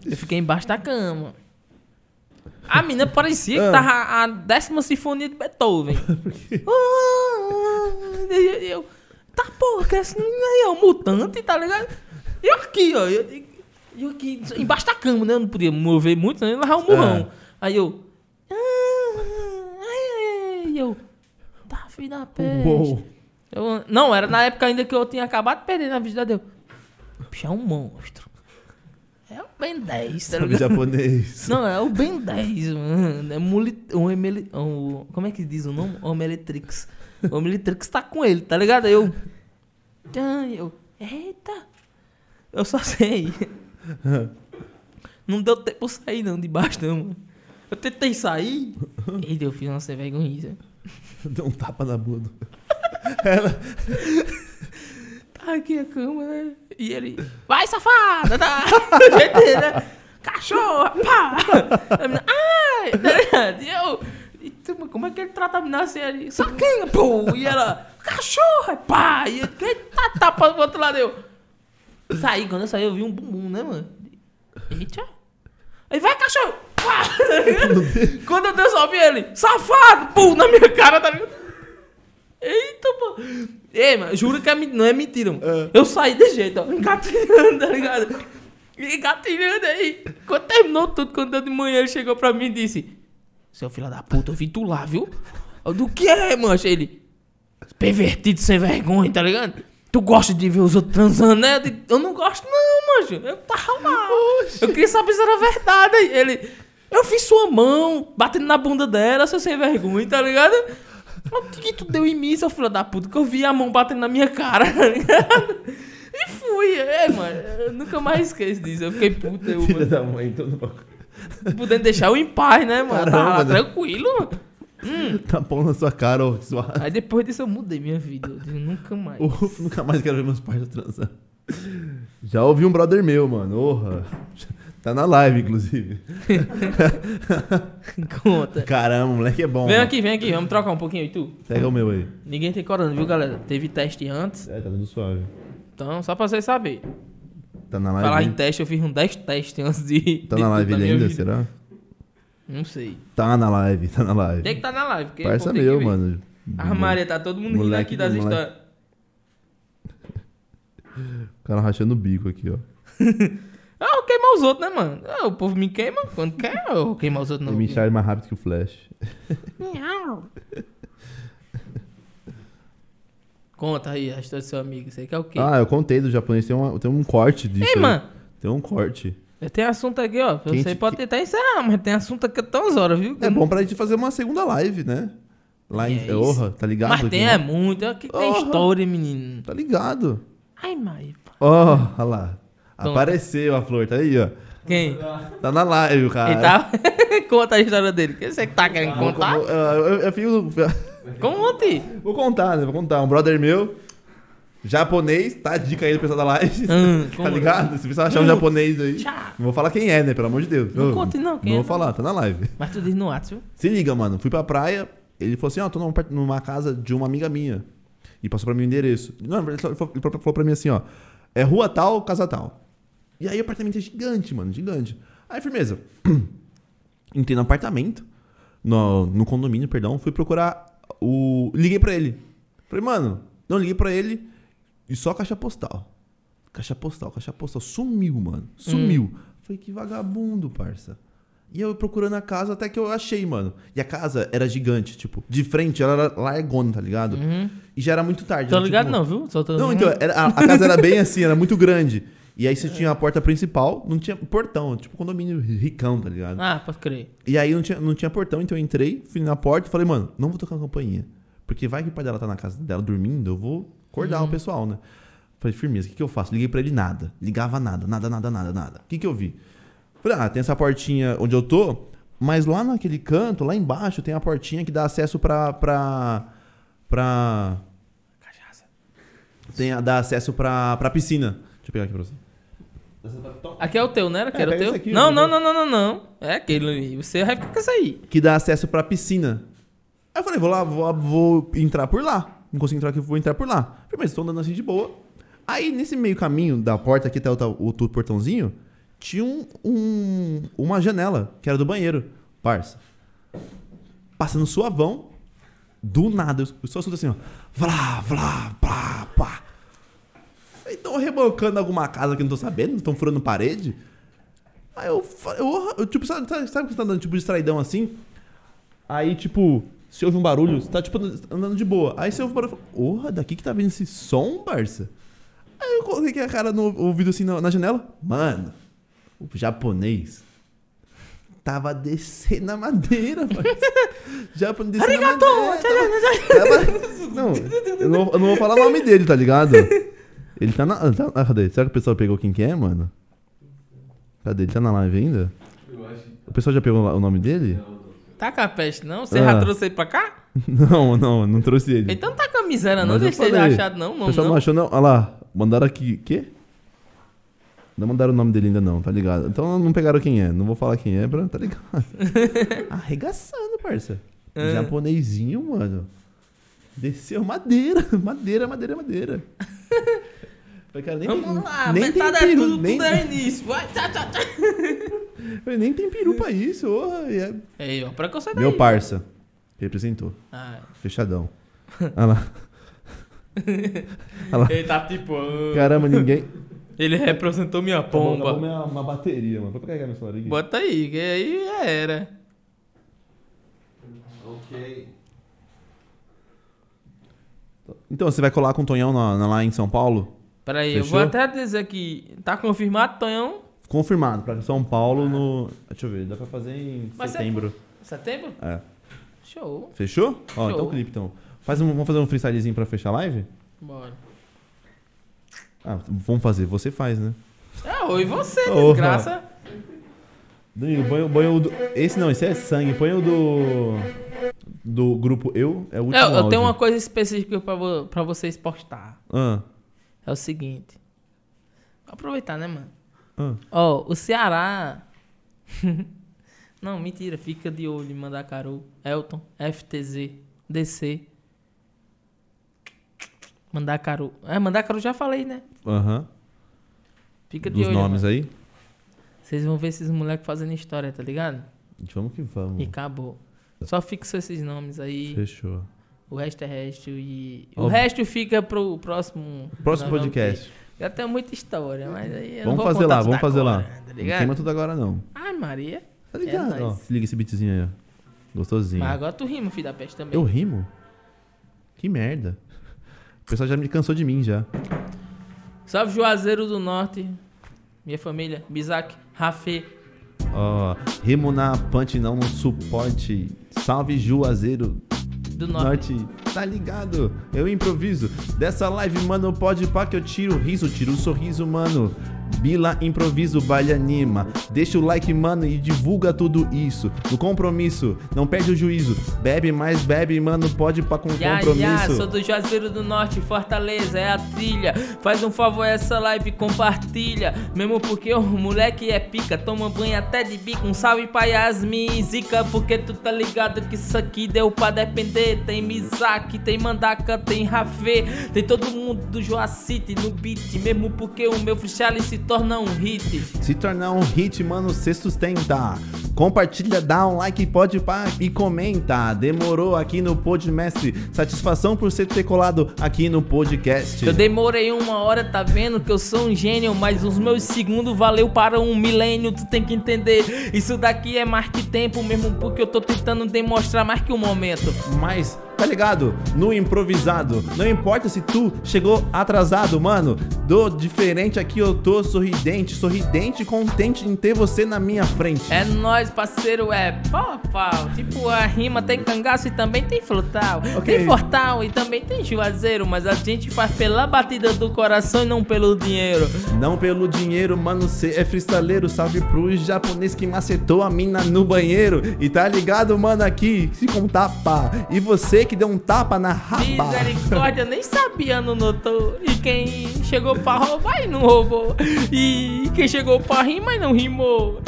Eu fiquei embaixo da cama. A menina parecia Ah. que tava a décima sinfonia de Beethoven. (laughs) Ah, e eu, tá porra, que esse menino aí é um mutante, tá ligado? E eu aqui, ó. Eu, eu aqui, embaixo da cama, né? Eu não podia mover muito, né? Levar um murrão. Aí eu. E eu. Tá, filho da peste. Uou. Eu- não, era na época ainda que eu tinha acabado de perder na vida dele. Bicho, é um monstro. É o Ben 10, tá ligado? japonês. Não, é o Ben 10, mano. É muli, um emeli, um, como é que diz o nome? Omeletrix. O Omeletrix tá com ele, tá ligado? Aí eu. Eu. Eita! Eu só sei. (laughs) Não deu tempo pra sair, não, de baixo, não, mano. Eu tentei sair. (laughs) Eita, eu fiz uma sem vergonhice. (laughs) Deu um tapa na bunda. (laughs) Tá aqui a cama, né? E ele, vai safada, tá? Dele, né? Cachorro, pá! Ai! Ligado? E eu, e tu, como é que ele trata a menina assim? Ele, saquinha, pô! E ela, cachorro, pá! E ele, tá tapa pro outro lado, eu. Saí, quando eu saí, eu vi um bumbum, né, mano? Eita! Aí vai, cachorro! (laughs) Quando eu desci, ele, safado! Pum, na minha cara, tá ligado? Eita, pô. Ei, mano, juro que é, não é mentira, mano. Eu saí desse jeito, ó, engatilhando, tá ligado? Engatilhando aí. Quando terminou tudo, quando deu de manhã, ele chegou pra mim e disse: Seu filho da puta, eu vi tu lá, viu? Eu, Do que é, mancha? Ele. Pervertido sem vergonha, tá ligado? Tu gosta de ver os outros transando, né? Eu, digo, eu não gosto, não, manjo. Eu tava mal. Eu queria saber se era verdade. Ele. Eu fiz sua mão, batendo na bunda dela, seu sem vergonha, tá ligado? O que tu deu em mim, seu filho da puta? Que eu vi a mão batendo na minha cara, (laughs) tá ligado? E fui, é, mano. Eu nunca mais esqueço disso. Eu fiquei puto, eu, Filha mano, da mãe, todo podendo deixar eu em paz, né, mano? Tava lá Caramba, né? tranquilo, mano. Tá pão na sua cara, ó. Suave. Aí depois disso eu mudei minha vida. Eu digo, nunca mais. Uf, nunca mais quero ver meus pais transando. Já ouvi um brother meu, mano. Orra. Tá na live, inclusive. (laughs) Conta. Caramba, o moleque é bom. Vem mano. aqui, vem aqui. Vamos trocar um pouquinho e tu? Pega o meu aí. Ninguém tem corona, viu, galera? Teve teste antes. É, tá tudo suave. Então, só pra vocês saberem. Tá na live. Falar em teste, eu fiz um 10 testes antes de. Tá de na (laughs) live ele ainda, vida. será? Não sei. Tá na live, tá na live. Tem que estar na live, porque. Parça meu, mano. A Maria, tá todo mundo rindo Moleque aqui das moleque. histórias. O cara rachando o bico aqui, ó. (laughs) Ah, eu queimar os outros, né, mano? Ah, o povo me queima quando quer, eu vou queimar os outros, não. Ele me enxerga mais rápido que o Flash. Conta aí a história do seu amigo. Você quer o quê? Ah, eu contei do japonês, tem, uma, tem um corte disso. Ei, aí. mano. Tem um corte. Tem assunto aqui, ó. Você te- pode tentar encerrar, mas tem assunto aqui até umas horas, viu? É bom pra gente fazer uma segunda live, né? Lá em. É. Orra, tá ligado? Mas aqui, tem né? é muito. Aqui tem Porra. história, menino. Tá ligado? Ai, mãe. Ó, olha lá. Apareceu a flor, tá aí, ó. Quem? Tá na live, cara. Ele tá... (laughs) Conta a história dele. O que você tá querendo contar? Eu, eu, eu fico- Conte. Vou contar, né? Vou contar. Um brother meu, japonês, tá? a Dica aí do pessoal da live. Hum, (laughs) tá ligado? Se você achar um japonês aí. Tchau. Não vou falar quem é, né? Pelo amor de Deus. Não Ô, conte não, quem Não é, vou falar, tá na live. Mas tu diz no WhatsApp? Se liga, mano. Fui pra praia. Ele falou assim: Ó, tô numa, casa de uma amiga minha. E passou pra mim o endereço. Não, ele falou pra mim assim: Ó, é rua tal, casa tal. E aí o apartamento é gigante, mano, gigante. Aí, firmeza. (clears throat) Entrei no apartamento, no, no condomínio, perdão. Fui procurar o. Liguei pra ele. Falei, mano, não, liguei pra ele e só caixa postal. Caixa postal, caixa postal. Sumiu, mano. Sumiu. Falei, que vagabundo, parça. E eu procurando a casa até que eu achei, mano. E a casa era gigante, tipo, de frente ela era largona, tá ligado? E já era muito tarde. Tô era, ligado tipo, não, viu? Não, então, era- a, a casa era bem assim, era muito grande. (laughs) E aí você tinha a porta principal, não tinha portão, tipo condomínio ricão, tá ligado? Ah, pode crer. E aí não tinha, não tinha portão, então eu entrei, fui na porta e falei, mano, não vou tocar a campainha. Porque vai que o pai dela tá na casa dela dormindo, eu vou acordar o pessoal, né? Falei, firmeza, o que, que eu faço? Liguei pra ele nada. Ligava nada, nada, nada, nada, nada. O que, que eu vi? Falei, ah, tem essa portinha onde eu tô, mas lá naquele canto, lá embaixo, tem a portinha que dá acesso pra. pra. pra. Tem a, dá acesso pra, pra piscina. Deixa eu pegar aqui pra você. Aqui é o teu, né? Era que É, era o pega teu? esse aqui, não, não, pega. não, não, não, não. É aquele. Você vai ficar com isso aí. que dá acesso pra piscina. Aí eu falei, vou lá, vou, vou entrar por lá. Não consigo entrar aqui, vou entrar por lá. Falei, mas estou andando assim de boa. Aí, nesse meio caminho da porta aqui até o, o outro portãozinho, tinha um, um- uma janela, que era do banheiro. Parça. Passando suavão. Do nada, eu só escuto assim, ó. Vlá, vlá, pá, pá. Estão rebocando alguma casa que eu não tô sabendo? Estão furando parede? Aí eu "Orra", eu, tipo, sabe, sabe que você tá andando tipo distraidão assim? Aí, tipo, se ouve um barulho, você tá tipo andando de boa. Aí você ouve um barulho e fala, porra, daqui que tá vindo esse som, Barça? Aí eu coloquei a cara no ouvido assim na, na janela. Mano, o japonês tava descendo a madeira, (laughs) parça. japonês descendo a madeira. Tava- Não, eu não, eu não vou falar o nome dele, tá ligado? (laughs) Ele tá na. Tá, ah, cadê? Será que o pessoal pegou quem que é, mano? Cadê? Ele tá na live ainda? Eu acho que O pessoal já pegou o nome dele? Tá com a peste, não? Você Ah. já trouxe ele pra cá? (laughs) Não, não, não trouxe ele. Então não tá com a miséria, não. Deixa ele achado, não, o não. pessoal não. não. achou, não. Olha lá, mandaram aqui. Quê? Não mandaram o nome dele ainda, não, tá ligado? Então não pegaram quem é. Não vou falar quem é, pra, tá ligado? (laughs) Arregaçando, parça. Ah. Japonesinho, mano. Desceu madeira, (laughs) madeira, madeira, madeira. Falei, cara, nem Vamos tem, lá, nem tem é peru, tudo, nem, tudo é (laughs) início. Vai, tá, tá, tá. falei, nem tem peru pra isso. e é- ó, preconceito Meu aí. parça. Representou. Ah, Fechadão. Olha lá. (laughs) Olha lá. ele tá tipo... ah, Caramba, ninguém. Ele representou minha Acabou pomba. minha, uma bateria, mano. Vou carregar meu celular aqui. Bota aí, que aí já era. Ok. Então, você vai colar com o Tonhão na- na- lá em São Paulo? Peraí, eu vou até dizer que tá confirmado, Tonhão, Confirmado, pra São Paulo no. Deixa eu ver, dá pra fazer em ser- setembro. setembro? É. Show. Fechou? Ó, Show. então clipe, então. Faz um, vamos fazer um freestylezinho pra fechar a live? Bora. Ah, vamos fazer. Você faz, né? É, oi você, desgraça. Danilo, põe, o- põe o do... Esse não, esse é sangue. Põe o do... Do grupo Eu. É o último Eu, eu tenho uma coisa específica pra, vo- pra vocês postar. Ah, É o seguinte. Vou aproveitar, né, mano? ah. Ó, o Ceará. (laughs) Não, mentira, fica de olho em Mandacaru. Elton, FTZ, DC. Mandacaru. É, Mandacaru já falei, né? Aham. Fica de Dos olho. nomes mano. aí. Vocês vão ver esses moleques fazendo história, tá ligado? Vamos que vamos. E acabou. Só fixa esses nomes aí. Fechou. O resto é resto e. O resto fica pro próximo. Próximo podcast. Já tem muita história, mas aí. Vamos fazer lá, vamos fazer lá. agora, Tá Não queima tudo agora, não. Ai, Maria. Tá ligado? É Ó, nóis. se liga esse beatzinho aí, ó. Gostosinho. Mas agora tu rima, filho da peste também. Eu rimo? Que merda. O pessoal já me cansou de mim já. Salve Juazeiro do Norte. Minha família. Bizac, Rafê. Ó, rimo na punch, não no suporte. Salve Juazeiro Do Norte. Norte. Tá ligado? Eu improviso. Dessa live, mano, pode pá que eu tiro o riso, tiro o sorriso, mano. Bila, improviso, baile anima. Deixa o like, mano, e divulga tudo isso. No compromisso, não perde o juízo. Bebe mais, bebe, mano, pode pá com Ya, compromisso. ya, sou do Juazeiro do Norte, Fortaleza, é a trilha. Faz um favor, essa live compartilha. Mesmo porque o moleque é pica, toma banho até de bico. Um salve pra Yasmin, Zica, porque tu tá ligado que isso aqui deu pra depender. Tem Mizaki, tem Mandaka, tem Rafê, tem todo mundo do Joacite no beat. Mesmo porque o meu freestyle se torna um hit. Se tornar um hit, mano, cê sustenta. Compartilha, dá um like, pode pá e comenta. Demorou aqui no Podmestre. Satisfação por você ter colado aqui no podcast. Eu demorei uma hora, tá vendo que eu sou um gênio, mas os meus segundos valeu para um milênio, tu tem que entender. Isso daqui é mais que tempo, mesmo porque eu tô tentando demonstrar mais que um momento. Mas, tá ligado? No improvisado. Não importa se tu chegou atrasado, mano. Do diferente aqui eu tô sorridente, sorridente, contente em ter você na minha frente. É nóis, parceiro, é pau a pau. Tipo, a rima tem cangaço e também tem frutal. Ok. Tem fortal e também tem juazeiro, mas a gente faz pela batida do coração e não pelo dinheiro. Não pelo dinheiro, mano, cê é freestaleiro. Salve pro japonês que macetou a mina no banheiro. E tá ligado, mano, aqui, se com tapa. E você que deu um tapa na raba. Misericórdia, nem sabia, não notou. E quem chegou pra roubar e não roubou. E quem chegou pra rimar e não rimou.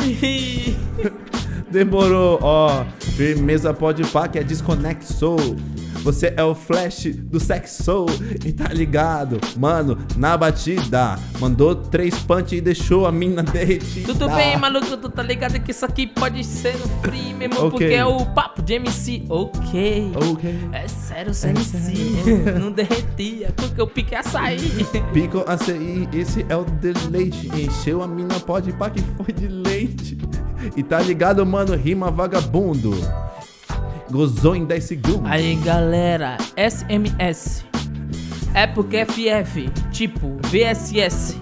Demorou, ó. Firmeza pode pá que é desconexo. Você é o flash do sexo e tá ligado, mano, na batida. Mandou três punch e deixou a mina derretida. Tudo bem, maluco, tu tá ligado que isso aqui pode ser no free mesmo, Ok. porque é o papo de MC. Ok. Ok. É sério, seu MC. Não derretia, porque eu piquei açaí. Pico ACI, esse é o deleite. Encheu a mina pode pá que foi de leite. E tá ligado, mano, rima vagabundo. Gozou em 10 segundos. Aí galera, SMS é porque FF, tipo VSS.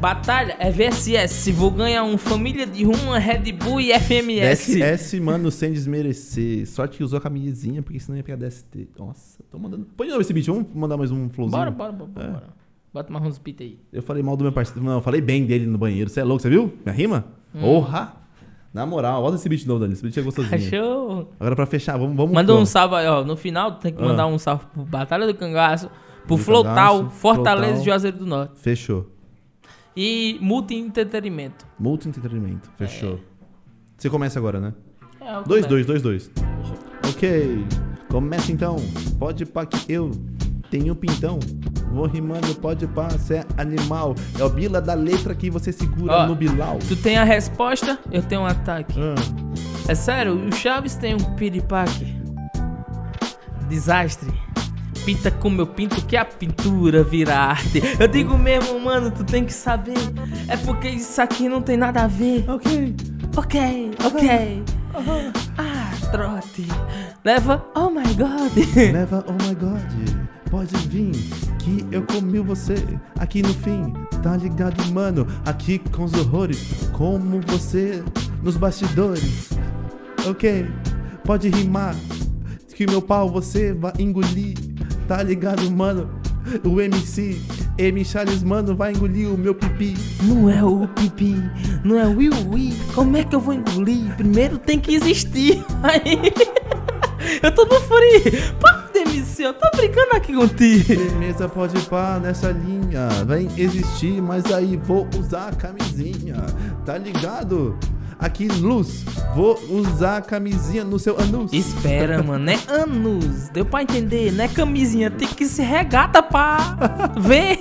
Batalha é VSS. Vou ganhar um família de uma Red Bull e FMS. DSS, mano, sem desmerecer. Sorte que usou a camisinha, porque senão ia pegar DST. Nossa, tô mandando. Põe de novo esse beat, vamos mandar mais um flowzinho. Bora, bora, bora, bora. É. bora. Bota mais uns beats aí. Eu falei mal do meu parceiro. Não, eu falei bem dele no banheiro. Você é louco, você viu? Minha rima? Hum. Porra! Na moral, bota esse beat novo, Dani. Esse beat é gostosinho. Achou? Agora pra fechar, vamos. vamos Manda pro- um salve aí, ó. No final tem que Ah. mandar um salve pro Batalha do Cangaço, pro Do Flotal, Cangaço, Fortaleza Flotal. e Juazeiro do Norte. Fechou. E Multi Entretenimento. Multi entretenimento. Fechou. Você começa agora, né? É, eu Dois, dois, dois, dois. Ok. Começa então. Pode pá que eu tenho pintão. Vou rimando, pode cê é animal. É o bila da letra que você segura Ó, no Bilal. Tu tem a resposta, eu tenho um ataque. Ah, É sério, o Chaves tem um piripaque. Desastre. Pinta como eu pinto que a pintura vira arte. Eu digo mesmo, mano, tu tem que saber. É porque isso aqui não tem nada a ver. ok. Ok, ok. Ah, trote. Leva, oh my god. Leva, oh my god. Pode vir, que eu comi você aqui no fim, tá ligado, mano? Aqui com os horrores, como você nos bastidores. Ok, pode rimar, que meu pau você vai engolir, tá ligado, mano? O MC, M Charles, mano, vai engolir o meu pipi. Não é o pipi, não é o iuí. Como é que eu vou engolir? Primeiro tem que existir. (laughs) Aí. Eu tô no free. MC, eu tô brincando aqui contigo. Firmeza pode pá nessa linha, vem existir, mas aí vou usar a camisinha, tá ligado? Aqui, luz, vou usar a camisinha no seu anus. Espera, mano, é anos. Deu pra entender, não é camisinha, tem que se regata pra (laughs) ver.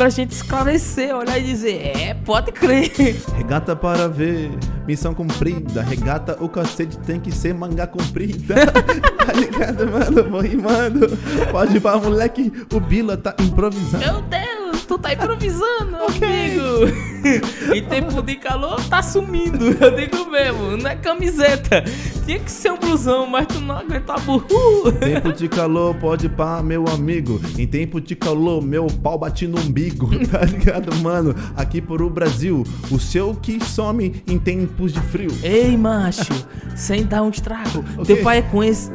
Pra gente esclarecer, olhar e dizer, é, pode crer. Regata para ver, missão cumprida. Regata, o cacete tem que ser manga comprida. (laughs) tá ligado, mano? Vou rimando. Pode ir pra moleque, o Bila tá improvisando. Meu Deus, tu tá improvisando, (laughs) amigo. (laughs) em tempo de calor, tá sumindo. (laughs) Eu digo mesmo, não é camiseta. Tinha que ser um blusão, mas tu não aguenta burro. Tempo de calor, pode pá, meu amigo. Em tempo de calor, meu pau bate no umbigo. Tá ligado, mano? Aqui por o Brasil, o seu que some em tempos de frio. Ei, macho, sem dar um estrago. Ok. Teu pai é com esse.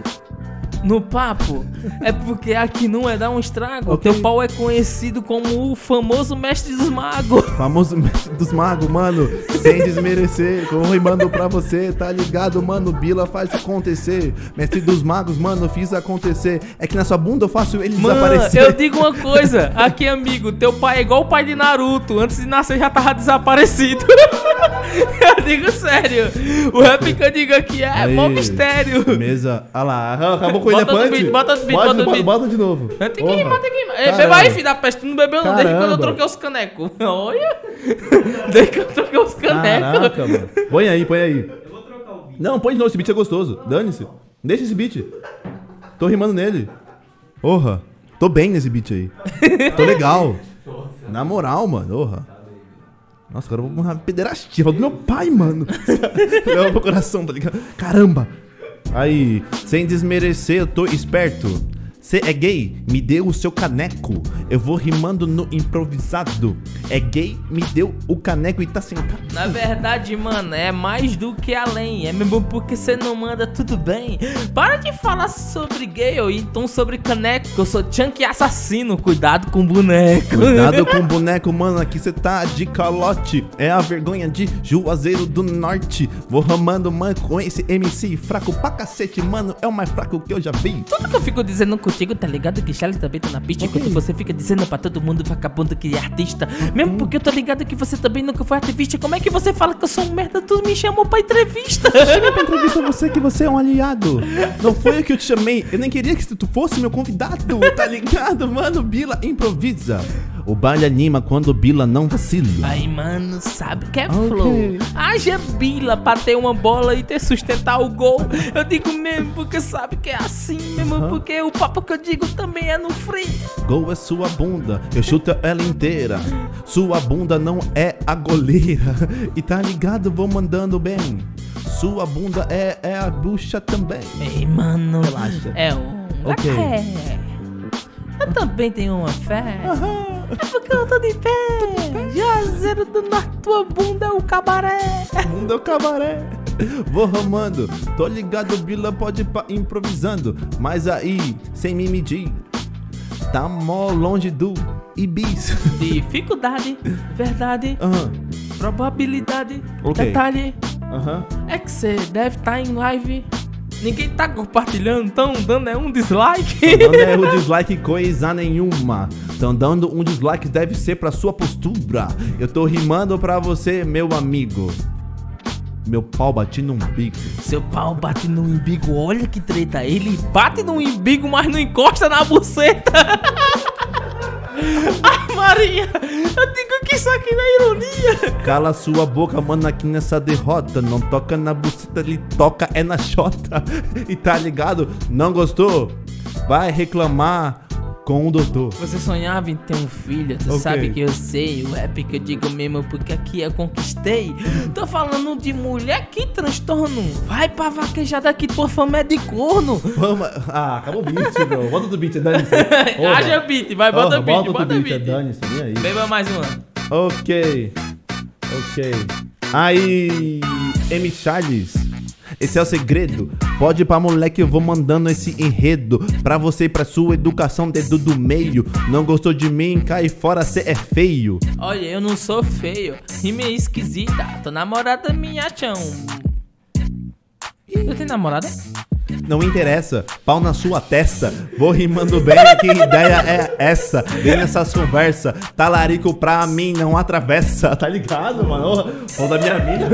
No papo, é porque aqui não é dar um estrago. Ok. Teu pau é conhecido como o famoso mestre dos magos. (laughs) Famoso mestre dos magos, mano. Sem desmerecer, como rimando pra você, tá ligado, mano? Bila faz acontecer. Mestre dos magos, mano, fiz acontecer. É que na sua bunda eu faço ele Mano, desaparecer. eu digo uma coisa, aqui amigo, teu pai é igual o pai de Naruto, antes de nascer já tava desaparecido. (laughs) eu digo sério, o rap que eu digo aqui é Aí, mó mistério. Mesa. Ah lá, acabou com Bota Ilha outro beat, bota outro beat, bota, bota beat. bota de novo. Tem que Porra. rimar, tem que rimar. Caramba. Beba aí, filho da peste, tu não bebeu não, desde quando eu troquei os canecos. (laughs) Olha, desde que eu troquei os canecos. Caraca, mano. Põe aí, põe aí. Eu vou trocar o vídeo. Não, põe de novo, esse beat é gostoso. Dane-se. Deixa esse beat. Tô rimando nele. Porra. Tô bem nesse beat aí. Tô legal. Na moral, mano. Porra. Nossa, agora eu vou uma pederastia. Fala do meu pai, mano. (laughs) Leva pro coração, tá ligado? Caramba. Aí, sem desmerecer, eu tô esperto. Cê é gay? Me deu o seu caneco. Eu vou rimando no improvisado. É gay? Me deu o caneco e tá sentado. Na verdade, mano, é mais do que além. É mesmo porque você não manda tudo bem. Para de falar sobre gay ou então sobre caneco. Eu sou chunk assassino. Cuidado com o boneco. Cuidado com o (laughs) boneco, mano, aqui cê tá de calote. É a vergonha de Juazeiro do Norte. Vou ramando, mano, com esse MC fraco pra cacete, mano. É o mais fraco que eu já vi. Tudo que eu fico dizendo contigo, tá ligado? Que Charles também tá na pista. Enquanto você fica dizendo pra todo mundo, vagabundo, que é artista. Mesmo porque eu tô ligado que você também nunca foi ativista. Como é que você fala que eu sou um merda? Tu me chamou pra entrevista. Cheguei pra entrevista você que você é um aliado. Não foi eu que eu te chamei. Eu nem queria que tu fosse meu convidado. Tá ligado, mano? Bila improvisa. O baile anima quando Bila não vacila. Aí, mano, sabe que é Ok. flow. Haja bila pra ter uma bola e ter sustentar o gol. Eu digo mesmo porque sabe que é assim mesmo. Porque o papo que eu digo também é no free. Gol é sua bunda, eu chuto ela inteira. Sua bunda não é a goleira. E tá ligado, vou mandando bem. Sua bunda é, é a bucha também. Ei, mano. Relaxa. É um. Ok. É. Eu também tenho uma fé. É porque eu tô de pé. Jazeiro do norte, tua bunda é o cabaré. Mundo é o cabaré. Vou ramando, tô ligado, Bila pode ir pa- improvisando. Mas aí, sem me medir, tá mó longe do Ibis. Dificuldade, verdade, Aham, probabilidade, Ok. detalhe. aham. É que você deve estar em live. Ninguém tá compartilhando, tão dando é um dislike. Não é (laughs) o dislike coisa nenhuma. Tão dando um dislike, deve ser pra sua postura. Eu tô rimando pra você, meu amigo. Meu pau bati no umbigo. Seu pau bate no umbigo, olha que treta. Ele bate no umbigo, mas não encosta na buceta. (laughs) Ai, Maria, eu digo que isso aqui é ironia. Cala sua boca, mano, aqui nessa derrota. Não toca na buceta, ele toca é na chota. (laughs) E tá ligado? Não gostou? Vai reclamar com o doutor. Você sonhava em ter um filho, tu Ok. sabe que eu sei, o rap que eu digo mesmo porque aqui eu conquistei. Tô falando de mulher que transtorno. Vai pra vaquejada que tua fama é de corno. Vamos. Ah, acabou o beat, bro. Bota outro beat, dane-se. (laughs) Porra. Haja beat, vai, bota Porra, beat, bota bota, outro beat, é beat. dane-se, nem aí. Beba mais uma. Ok. Ok. Aí, M. Charles. Esse é o segredo. Pode ir pra moleque, eu vou mandando esse enredo. Pra você e pra sua educação, dedo do meio. Não gostou de mim, cai fora, cê é feio. Olha, eu não sou feio, rima é esquisita. Tô namorada minha chão. Eu tenho namorada? Não interessa, pau na sua testa. Vou rimando bem, que ideia é essa? Vem nessas conversas, talarico pra mim não atravessa. Tá ligado, mano? Ou da minha mina.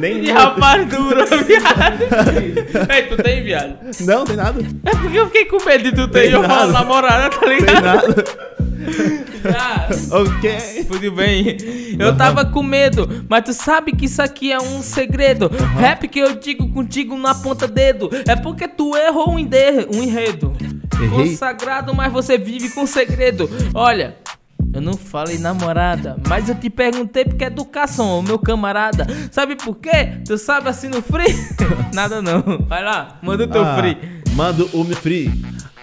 Nem Que rapaz duro, (laughs) viado. Ei, tu tem, viado? Não, tem nada. É porque eu fiquei com medo de tu ter Tem eu nada. falo namorada, tá Tem ligado? nada. Ah, Ok. tudo bem. Eu tava com medo, mas tu sabe que isso aqui é um segredo. Rap que eu digo contigo na ponta dedo. É porque tu errou um enredo. Um enredo. Errei. Consagrado, mas você vive com segredo. Olha. Eu não falei namorada, mas eu te perguntei porque é educação, meu camarada. Sabe por quê? Tu sabe assim no free? (laughs) Nada não. Vai lá, manda o teu Ah, free. Mando o me free.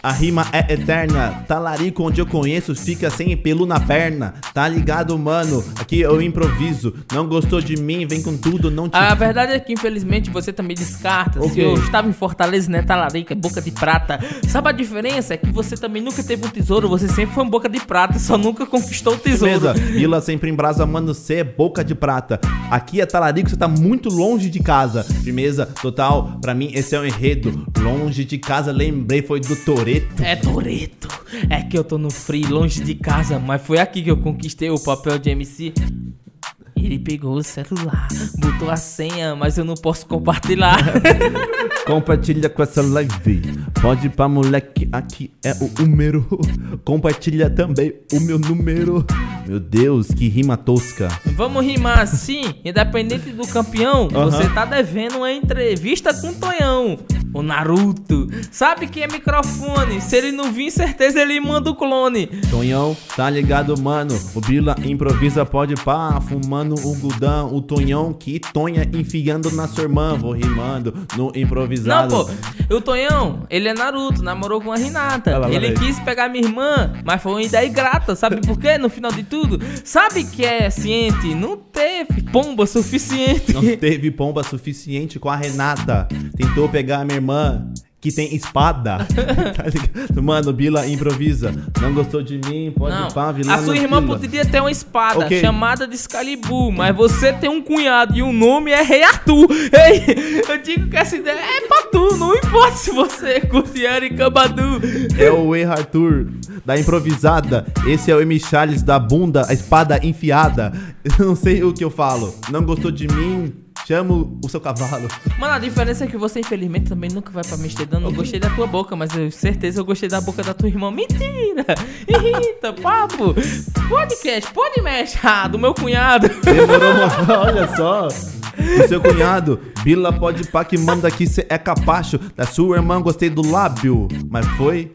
A rima é eterna. Talarico onde eu conheço fica sem pelo na perna. Tá ligado, mano? Aqui eu improviso. Não gostou de mim, vem com tudo, não te. A verdade é que infelizmente você também descarta. Se Ok. eu estava em Fortaleza, né, talarica, boca de prata. Sabe a diferença? É que você também nunca teve um tesouro, você sempre foi um boca de prata, só nunca conquistou o tesouro. Beleza, (laughs) Vila sempre em brasa, mano, cê é boca de prata. Aqui é talarico, você tá muito longe de casa. Firmeza total, pra mim esse é um enredo. Longe de casa, lembrei, foi do Toreto. É Toreto. É que eu tô no free, longe de casa, mas foi aqui que eu conquistei o papel de MC. Ele pegou o celular, botou a senha, mas eu não posso compartilhar. (laughs) Compartilha com essa live. Pode ir pra moleque, aqui é o número. Compartilha também o meu número. Meu Deus, que rima tosca. Vamos rimar assim, independente do campeão, você tá devendo uma entrevista com o Tonhão, o Naruto. Sabe que é microfone, se ele não vir, certeza ele manda o clone. Tonhão, tá ligado, mano? O Bila improvisa, pode pá, fumando o Gudão. O Tonhão que tonha enfiando na sua irmã. Vou rimando no Não, improvisado. pô, o Tonhão, ele é Naruto, namorou com a Renata. Lá, ele aí. quis pegar minha irmã, mas foi uma ideia ingrata, sabe por quê? No final de tudo, sabe que é ciente? Não teve pomba suficiente. Não teve pomba suficiente com a Renata. Tentou pegar a minha irmã. Que tem espada. (laughs) tá ligado? Mano, Bila improvisa. Não gostou de mim? Pode Não, pá, vilã a sua irmã Bila. poderia ter uma espada Ok. chamada de Excalibur, mas você tem um cunhado e o nome é Rei Arthur. Ei, eu digo que essa ideia é pra tu, não importa se você curte Erika Badu. É o Ei Arthur da improvisada. Esse é o M. Charles da bunda, a espada enfiada. (laughs) Eu não sei o que eu falo. Não gostou de mim? Chamo o seu cavalo. Mano, a diferença é que você, infelizmente, também nunca vai pra Amsterdã. Não gostei da tua boca, mas eu certeza eu gostei da boca da tua irmã. Mentira! (laughs) Eita, papo! Podcast, pode mexe, ah, do meu cunhado. Demorou. (laughs) Olha só. O seu cunhado, Bila pode pá que manda que cê é capacho. Da sua irmã gostei do lábio, mas foi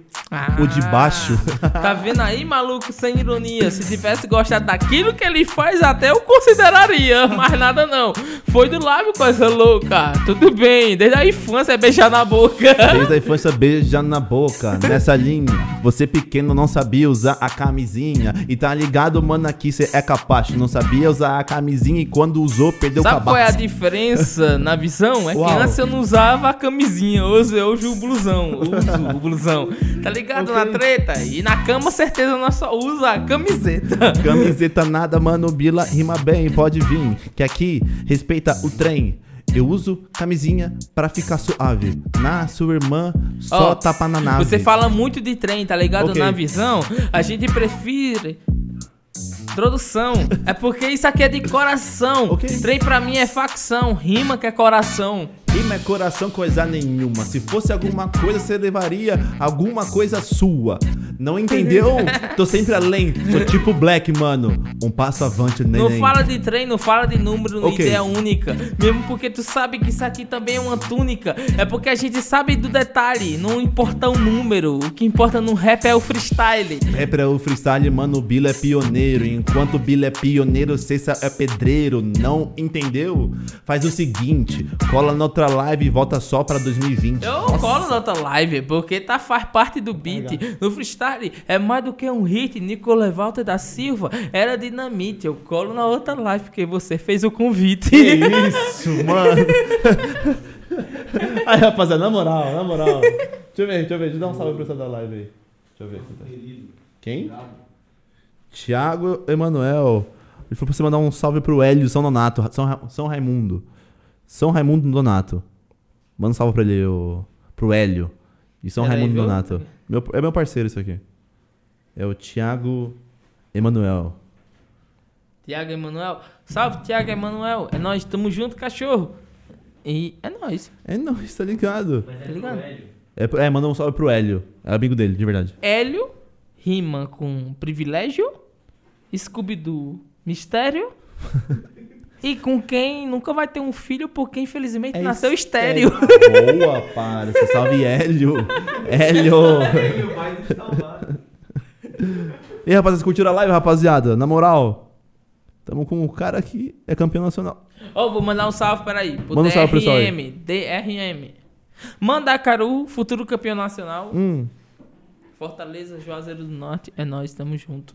o de baixo. (laughs) Tá vendo aí, maluco, sem ironia? Se tivesse gostado daquilo que ele faz, até eu consideraria. (laughs) Mas nada não. Foi do lábio, coisa louca. Tudo bem, desde a infância é beijar na boca. (laughs) Desde a infância beija na boca, nessa linha. Você pequeno não sabia usar a camisinha. E tá ligado, mano, aqui cê é capacho. Não sabia usar a camisinha e quando usou, perdeu o Sabe qual é a cabaço. diferença na visão? É que Uau. antes eu não usava a camisinha, hoje eu uso o blusão. Uso o blusão. Tá ligado Ok. na treta? E na cama, certeza, nós só usa a camiseta. (laughs) Camiseta nada, mano, Bila rima bem, pode vir. Que aqui respeita o trem. Eu uso camisinha pra ficar suave. Na sua irmã, só Ó, tapa na nave. Você fala muito de trem, tá ligado? Ok. Na visão, a gente prefere. Introdução. É porque isso aqui é de coração. Ok. Trem pra mim é facção. Rima que é coração. Rima é coração, coisa nenhuma. Se fosse alguma coisa, você levaria alguma coisa sua. Não entendeu? Tô sempre além. Sou tipo Black, mano. Um passo avante, neném. Não fala de trem, não fala de número, nem Ok. ideia única. Mesmo porque tu sabe que isso aqui também é uma túnica. É porque a gente sabe do detalhe. Não importa o número. O que importa no rap é o freestyle. Rapper é o freestyle, mano, o Bilo é pioneiro. Enquanto o Bilo é pioneiro, Cessa é pedreiro. Não entendeu? Faz o seguinte, cola na outra live e volta só pra 2020. Eu colo na outra live, porque tá, faz parte do beat. No freestyle é mais do que um hit. Nicolas Walter da Silva era dinamite. Eu colo na outra live porque você fez o convite. Que (laughs) isso, mano. Aí, rapaziada, na moral, na moral. Deixa eu ver, deixa eu ver. Deixa eu dar um salve pro pessoal da live aí. Deixa eu ver. Quem? Tiago Emanuel. Ele falou pra você mandar um salve pro Hélio São Donato. São, Ra- São Raimundo. São Raimundo Donato. Manda um salve pra ele, o, pro Hélio. E São Pera aí, Raimundo viu? Donato. Meu, é meu parceiro isso aqui. É o Tiago Emanuel. Tiago Emanuel. Salve, Tiago Emanuel. É nóis, tamo junto, cachorro. E é nóis. É nóis, tá ligado? Mas é Tá ligado? pro Hélio. É, é, manda um salve pro Hélio. É amigo dele, de verdade. Hélio rima com privilégio. Scooby-Doo, mistério. (laughs) e com quem nunca vai ter um filho porque infelizmente nasceu estéreo. Boa, parça. Salve, Hélio. Hélio. Vai. E aí, rapaziada, vocês curtiram a live, rapaziada? Na moral, tamo com o cara que é campeão nacional. Ó, vou mandar um salve, peraí. Pro Manda um salve pro pessoal. DRM. DRM. Mandacaru, futuro campeão nacional. Hum, Fortaleza, Juazeiro do Norte. É nóis, tamo junto.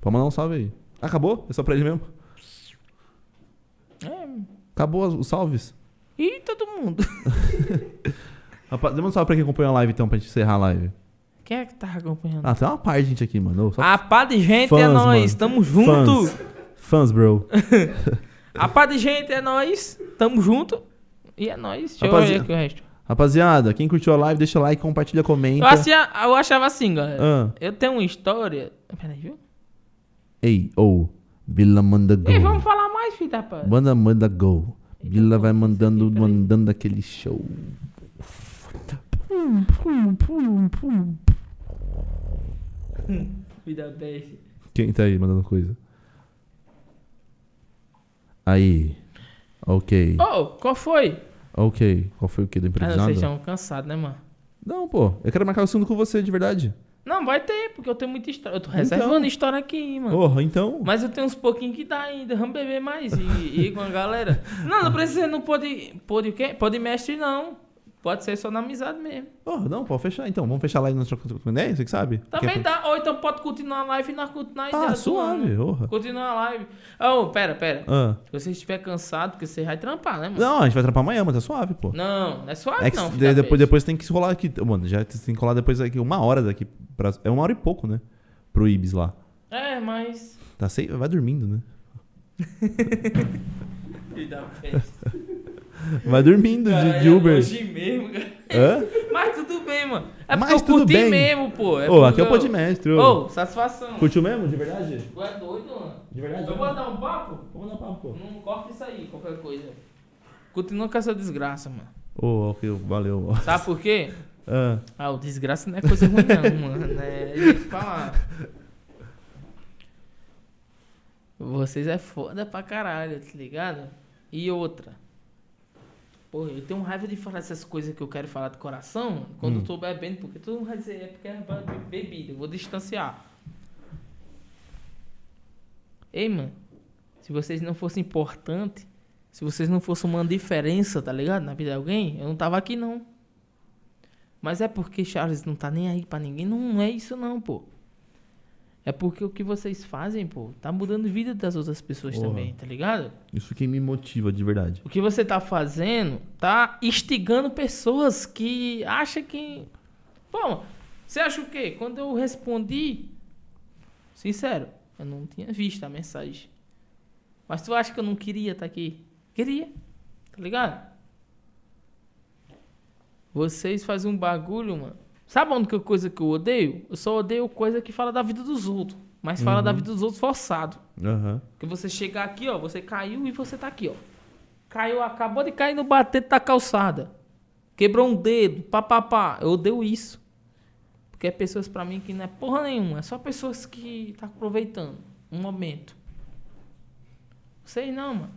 pode mandar um salve aí. Acabou? É só pra ele mesmo? É. Acabou os- salves? E todo mundo. (laughs) Rapaz, dê um salve pra quem acompanhou a live então, pra gente encerrar a live. Quem é que tá acompanhando? Ah, tem uma parte de gente aqui, mano. Só A pá de gente fãs, é mano. tamo junto. Fãs. Fãs, bro. (laughs) A pá de gente é nóis, tamo junto. E é nóis. Deixa eu Rapazi- ver aqui o resto. Rapaziada, quem curtiu a live, deixa o like, compartilha, comenta. Eu, achia- eu achava assim, galera. Ah. Eu tenho uma história. Peraí, viu? Ei, ou, Bila manda go. E vamos falar mais, da pá. Manda, manda go. Bila vai mandando, mandando aquele show. Vida besta. Quem tá aí mandando coisa? Aí. Ok. Ô, qual foi? Ok. Qual foi o que do Ah, improvisado? vocês estão cansados, né, mano? Não, pô. Eu quero marcar o segundo com você, de verdade. Não, vai ter, porque eu tenho muita história. Eu tô reservando história aqui, mano. Porra, então. Mas eu tenho uns pouquinhos que dá ainda. Vamos beber mais e e ir com a galera. (laughs) Não, não precisa no pode, pode o quê? Pode mestre, não. Pode ser só na amizade mesmo. Porra, não, pode fechar então. Vamos fechar e nós trocamos com ideia, você que sabe? Também Quer- dá. Ou então pode continuar a live nós continuar a Ah, suave, porra. Continuar a live. Oh, pera, pera. Ah. Se você estiver cansado, porque você vai trampar, né, mano? Não, a gente vai trampar amanhã, mas é suave, pô. Não, não é suave É que não. de- depois, depois tem que se rolar aqui. Mano, já tem que rolar depois aqui uma hora daqui. Pra, é uma hora e pouco, né? Pro Ibis lá. É, mas... Tá sem, vai dormindo, né? (laughs) Filho da peste. Vai dormindo de, de Uber. Hoje mesmo, cara. Hã? (laughs) Mas tudo bem, mano. É Mas porque eu tudo curti bem. mesmo, pô. É Ô, aqui porque é o eu- Podmestre, ô. Ô, satisfação. Curtiu mesmo, de verdade? Tu é doido, mano. De verdade? Eu posso dar um papo? Vamos dar papo, pô. Não corta isso aí, qualquer coisa. Continua com essa desgraça, mano. Ô, ok, valeu. Sabe por quê? (laughs) Ah, Ah, o desgraça não é coisa ruim não, mano. (laughs) É, deixa eu te falar. Vocês é foda pra caralho, tá ligado? E outra. Pô, eu tenho raiva de falar essas coisas que eu quero falar de coração quando Hum. eu tô bebendo, porque todo mundo vai dizer é porque é bebida. Eu vou distanciar. Ei, mano. Se vocês não fossem importantes, se vocês não fossem uma diferença, tá ligado? Na vida de alguém, eu não tava aqui não. Mas é porque Charles não tá nem aí pra ninguém. Não é isso não, pô. É porque o que vocês fazem, pô, tá mudando a vida das outras pessoas Porra. também, tá ligado? isso que me motiva, de verdade. O que você tá fazendo tá instigando pessoas que acham que. Pô, você acha o quê? Quando eu respondi, sincero, eu não tinha visto a mensagem. Mas tu acha que eu não queria estar aqui? Queria, tá ligado? Vocês fazem um bagulho, mano. Sabe a única coisa que eu odeio? Eu só odeio coisa que fala da vida dos outros. Mas fala da vida dos outros forçado. Aham. Porque você chegar aqui, ó, você caiu e você tá aqui, ó. caiu, acabou de cair no batente da calçada. Quebrou um dedo, papapá. Eu odeio isso. Porque é pessoas pra mim que não é porra nenhuma. É só pessoas que tá aproveitando um momento. Sei não, mano.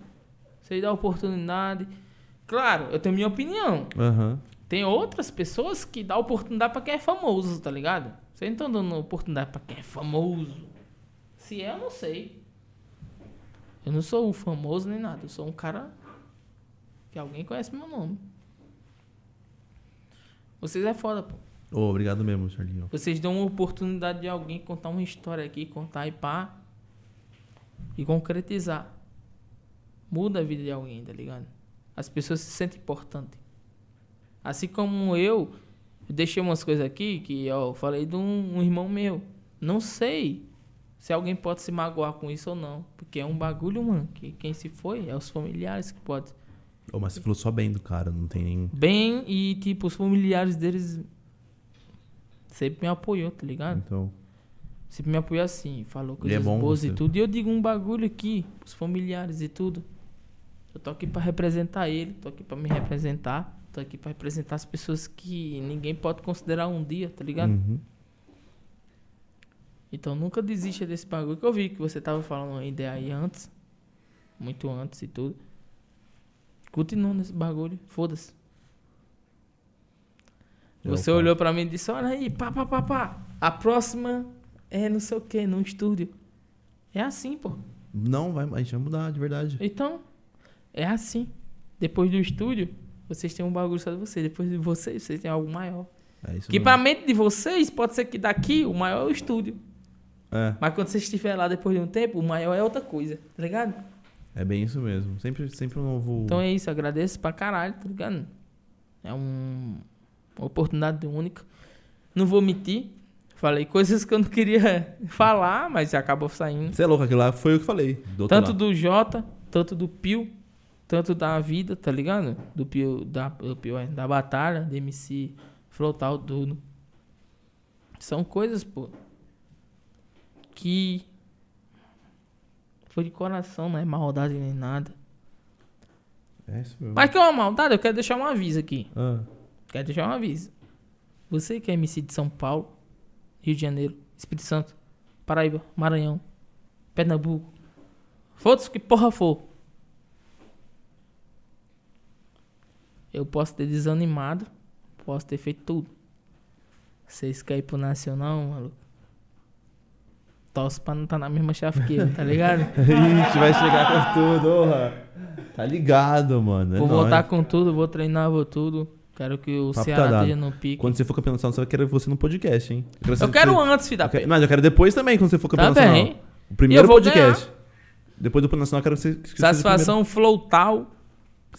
Sei dar oportunidade. Claro, eu tenho minha opinião. Aham. Tem outras pessoas que dão oportunidade pra quem é famoso, tá ligado? Vocês não estão dando oportunidade pra quem é famoso. Se é, eu não sei. Eu não sou o famoso nem nada. Eu sou um cara que alguém conhece meu nome. Vocês é foda, pô. Ô, obrigado mesmo, Charlinho. Vocês dão uma oportunidade de alguém contar uma história aqui, contar e pá. E concretizar. Muda a vida de alguém, tá ligado? As pessoas se sentem importantes. Assim como eu, eu deixei umas coisas aqui que ó, eu falei de um, um irmão meu. Não sei se alguém pode se magoar com isso ou não. Porque é um bagulho, mano, que quem se foi é os familiares que podem. Ô, mas você falou só bem do cara, não tem nem. Bem, e tipo, os familiares deles sempre me apoiou, tá ligado? Então. Sempre me apoiou assim, falou é coisas bom boas você- e tudo. E eu digo um bagulho aqui, os familiares e tudo. Eu tô aqui pra representar ele, tô aqui pra me representar, aqui pra representar as pessoas que ninguém pode considerar um dia, tá ligado? Uhum. Então nunca desista desse bagulho que eu vi que você tava falando ainda aí antes. Muito antes e tudo. Continua nesse bagulho, foda-se. Você olhou pra mim e disse, olha aí, pá, pá, pá, pá. A próxima é não sei o que, num estúdio. É assim, pô. Não, vai, a gente vai mudar, de verdade. Então, é assim. Depois do estúdio, vocês têm um bagulho só de vocês. Depois de vocês, vocês têm algo maior. É isso Que mesmo. pra mente de vocês, pode ser que daqui o maior é o estúdio. É, Mas quando você estiver lá depois de um tempo, o maior é outra coisa, tá ligado? é bem isso mesmo. Sempre, sempre um novo. Então é isso, agradeço pra caralho, tá ligado? É um, uma oportunidade única. Não vou mentir. Falei coisas que eu não queria (laughs) falar, mas acabou saindo. Você é louco, aquilo lá foi o que falei. Do Tanto do Jota, tanto do Pio, tanto da vida, tá ligado? Do Pio, da, do Pio, é, da batalha, do MC Flotal, tudo. São coisas, pô, que foi de coração, não é maldade nem nada. É isso mesmo. Mas que é uma maldade, eu quero deixar um aviso aqui. Ah, Quero deixar um aviso. Você que é MC de São Paulo, Rio de Janeiro, Espírito Santo, Paraíba, Maranhão, Pernambuco, foda-se que porra for. Eu posso ter desanimado, posso ter feito tudo. Vocês querem ir pro Nacional, maluco? Torce pra não estar na mesma chave que eu, tá ligado? (laughs) Ixi, vai chegar com tudo, orra. Tá ligado, mano. É vou nóis. voltar com tudo, vou treinar, vou tudo. Quero que o Papo Ceará tá esteja no pique. Quando você for campeão nacional, você vai querer você no podcast, hein? Eu quero você- antes, filho da eu quero-. Mas eu quero depois também, quando você for campeão Tá nacional. bem. O primeiro eu podcast. Depois do nacional, eu quero que você. que Satisfação Flow Tal.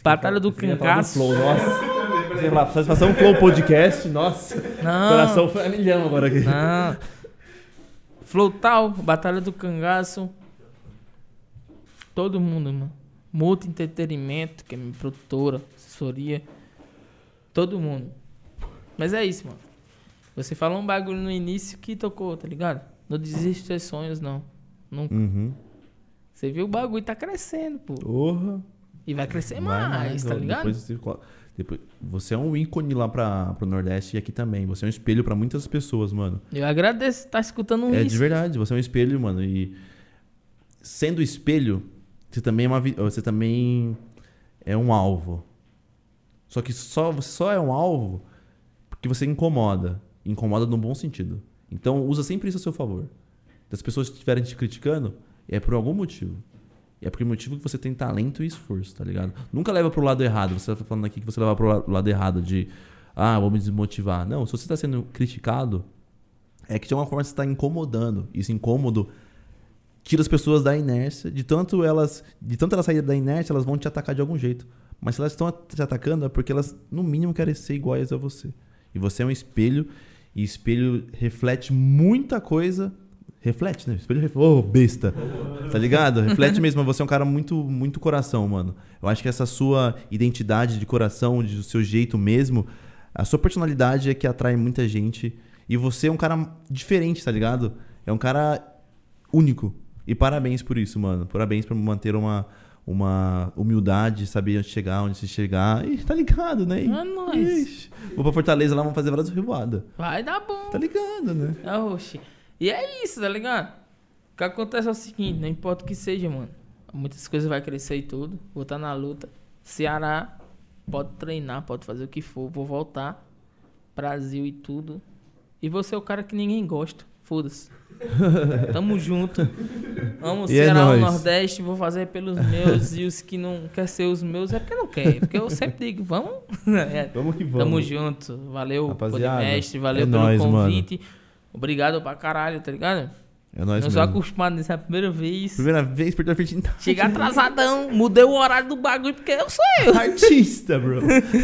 Batalha do falar do. Flow, nossa. Você ia falar, Satisfação Flow Podcast, nossa. Não. Coração foi a milhão agora aqui. Não. Flow Tal, Batalha do Cangaço. Todo mundo, mano. Multi Entretenimento, que é minha produtora, assessoria. Todo mundo. Mas é isso, mano. Você falou um bagulho no início que tocou, tá ligado? Não desiste dos seus sonhos, não. Nunca. Uhum. Você viu o bagulho tá crescendo, pô. Porra. E vai crescer Vai mais, tá ó, ligado? Depois você, depois- você é um ícone lá pra, pro Nordeste e aqui também. Você é um espelho pra muitas pessoas, mano. Eu agradeço estar escutando É isso. de verdade, você é um espelho, mano. E sendo espelho, você também é uma você também é um alvo. Só que só você só é um alvo porque você incomoda, incomoda no bom sentido. Então usa sempre isso a seu favor. Se as pessoas estiverem te criticando, é por algum motivo. E é por motivo que você tem talento e esforço, tá ligado? Nunca leva pro lado errado. Você tá falando aqui que você leva pro la- lado errado de ah, vou me desmotivar. Não, se você tá sendo criticado, é que de alguma forma você está incomodando. Esse incômodo tira as pessoas da inércia. De tanto elas, de tanto elas saírem da inércia, elas vão te atacar de algum jeito. Mas se elas estão te atacando é porque elas, no mínimo, querem ser iguais a você. E você é um espelho, e espelho reflete muita coisa. Reflete, né? Espelho reflete. Ô, besta. Tá ligado? Reflete (laughs) mesmo. Você é um cara muito, muito coração, mano. Eu acho que essa sua identidade de coração, de- do seu jeito mesmo, a sua personalidade é que atrai muita gente. E você é um cara diferente, tá ligado? É um cara único. E parabéns por isso, mano. Parabéns por manter uma, uma humildade, saber onde chegar, onde se chegar. E tá ligado, né? É nóis. Ixi. Vou pra Fortaleza lá, vamos fazer várias revoadas. Vai dar bom. Tá ligado, né? Oxi. E é isso, tá ligado? O que acontece é o seguinte, não importa o que seja, mano. Muitas coisas vai crescer e tudo. Vou estar na luta. Ceará, pode treinar, pode fazer o que for. Vou voltar. Brasil e tudo. E você é o cara que ninguém gosta. Foda-se. (laughs) Tamo junto. Amo o E é Ceará, o. Nordeste, vou fazer pelos meus. E os que não quer ser os meus é porque não quer. Porque eu sempre digo, vamos. (laughs) É, Vamos que vamos. Tamo junto. Valeu, Rapaziada, Podmestre. Valeu é pelo nóis, mano. Obrigado pra caralho, tá ligado? É nóis não sou mesmo. acostumado nisso, é a primeira vez. Primeira vez, Porto Frente tá Chegar atrasadão, mudei o horário do bagulho porque eu sou eu. artista, bro.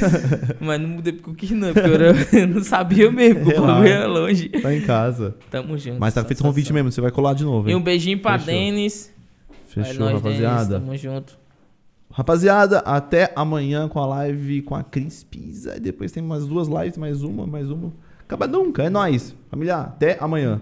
(laughs) Mas não mudei porque eu quis não, porque eu era- eu não sabia mesmo, porque o bagulho era longe. Tá em casa. Tamo junto. Mas tá feito o convite mesmo, você vai colar de novo, E hein? um beijinho pra Fechou. Denis. é Fechou, nóis, rapaziada. Denis, tamo junto. Rapaziada, até amanhã com a live com a Cris Pisa. E depois tem umas duas lives, mais uma, mais uma. Acaba nunca, é nóis. Família, até amanhã.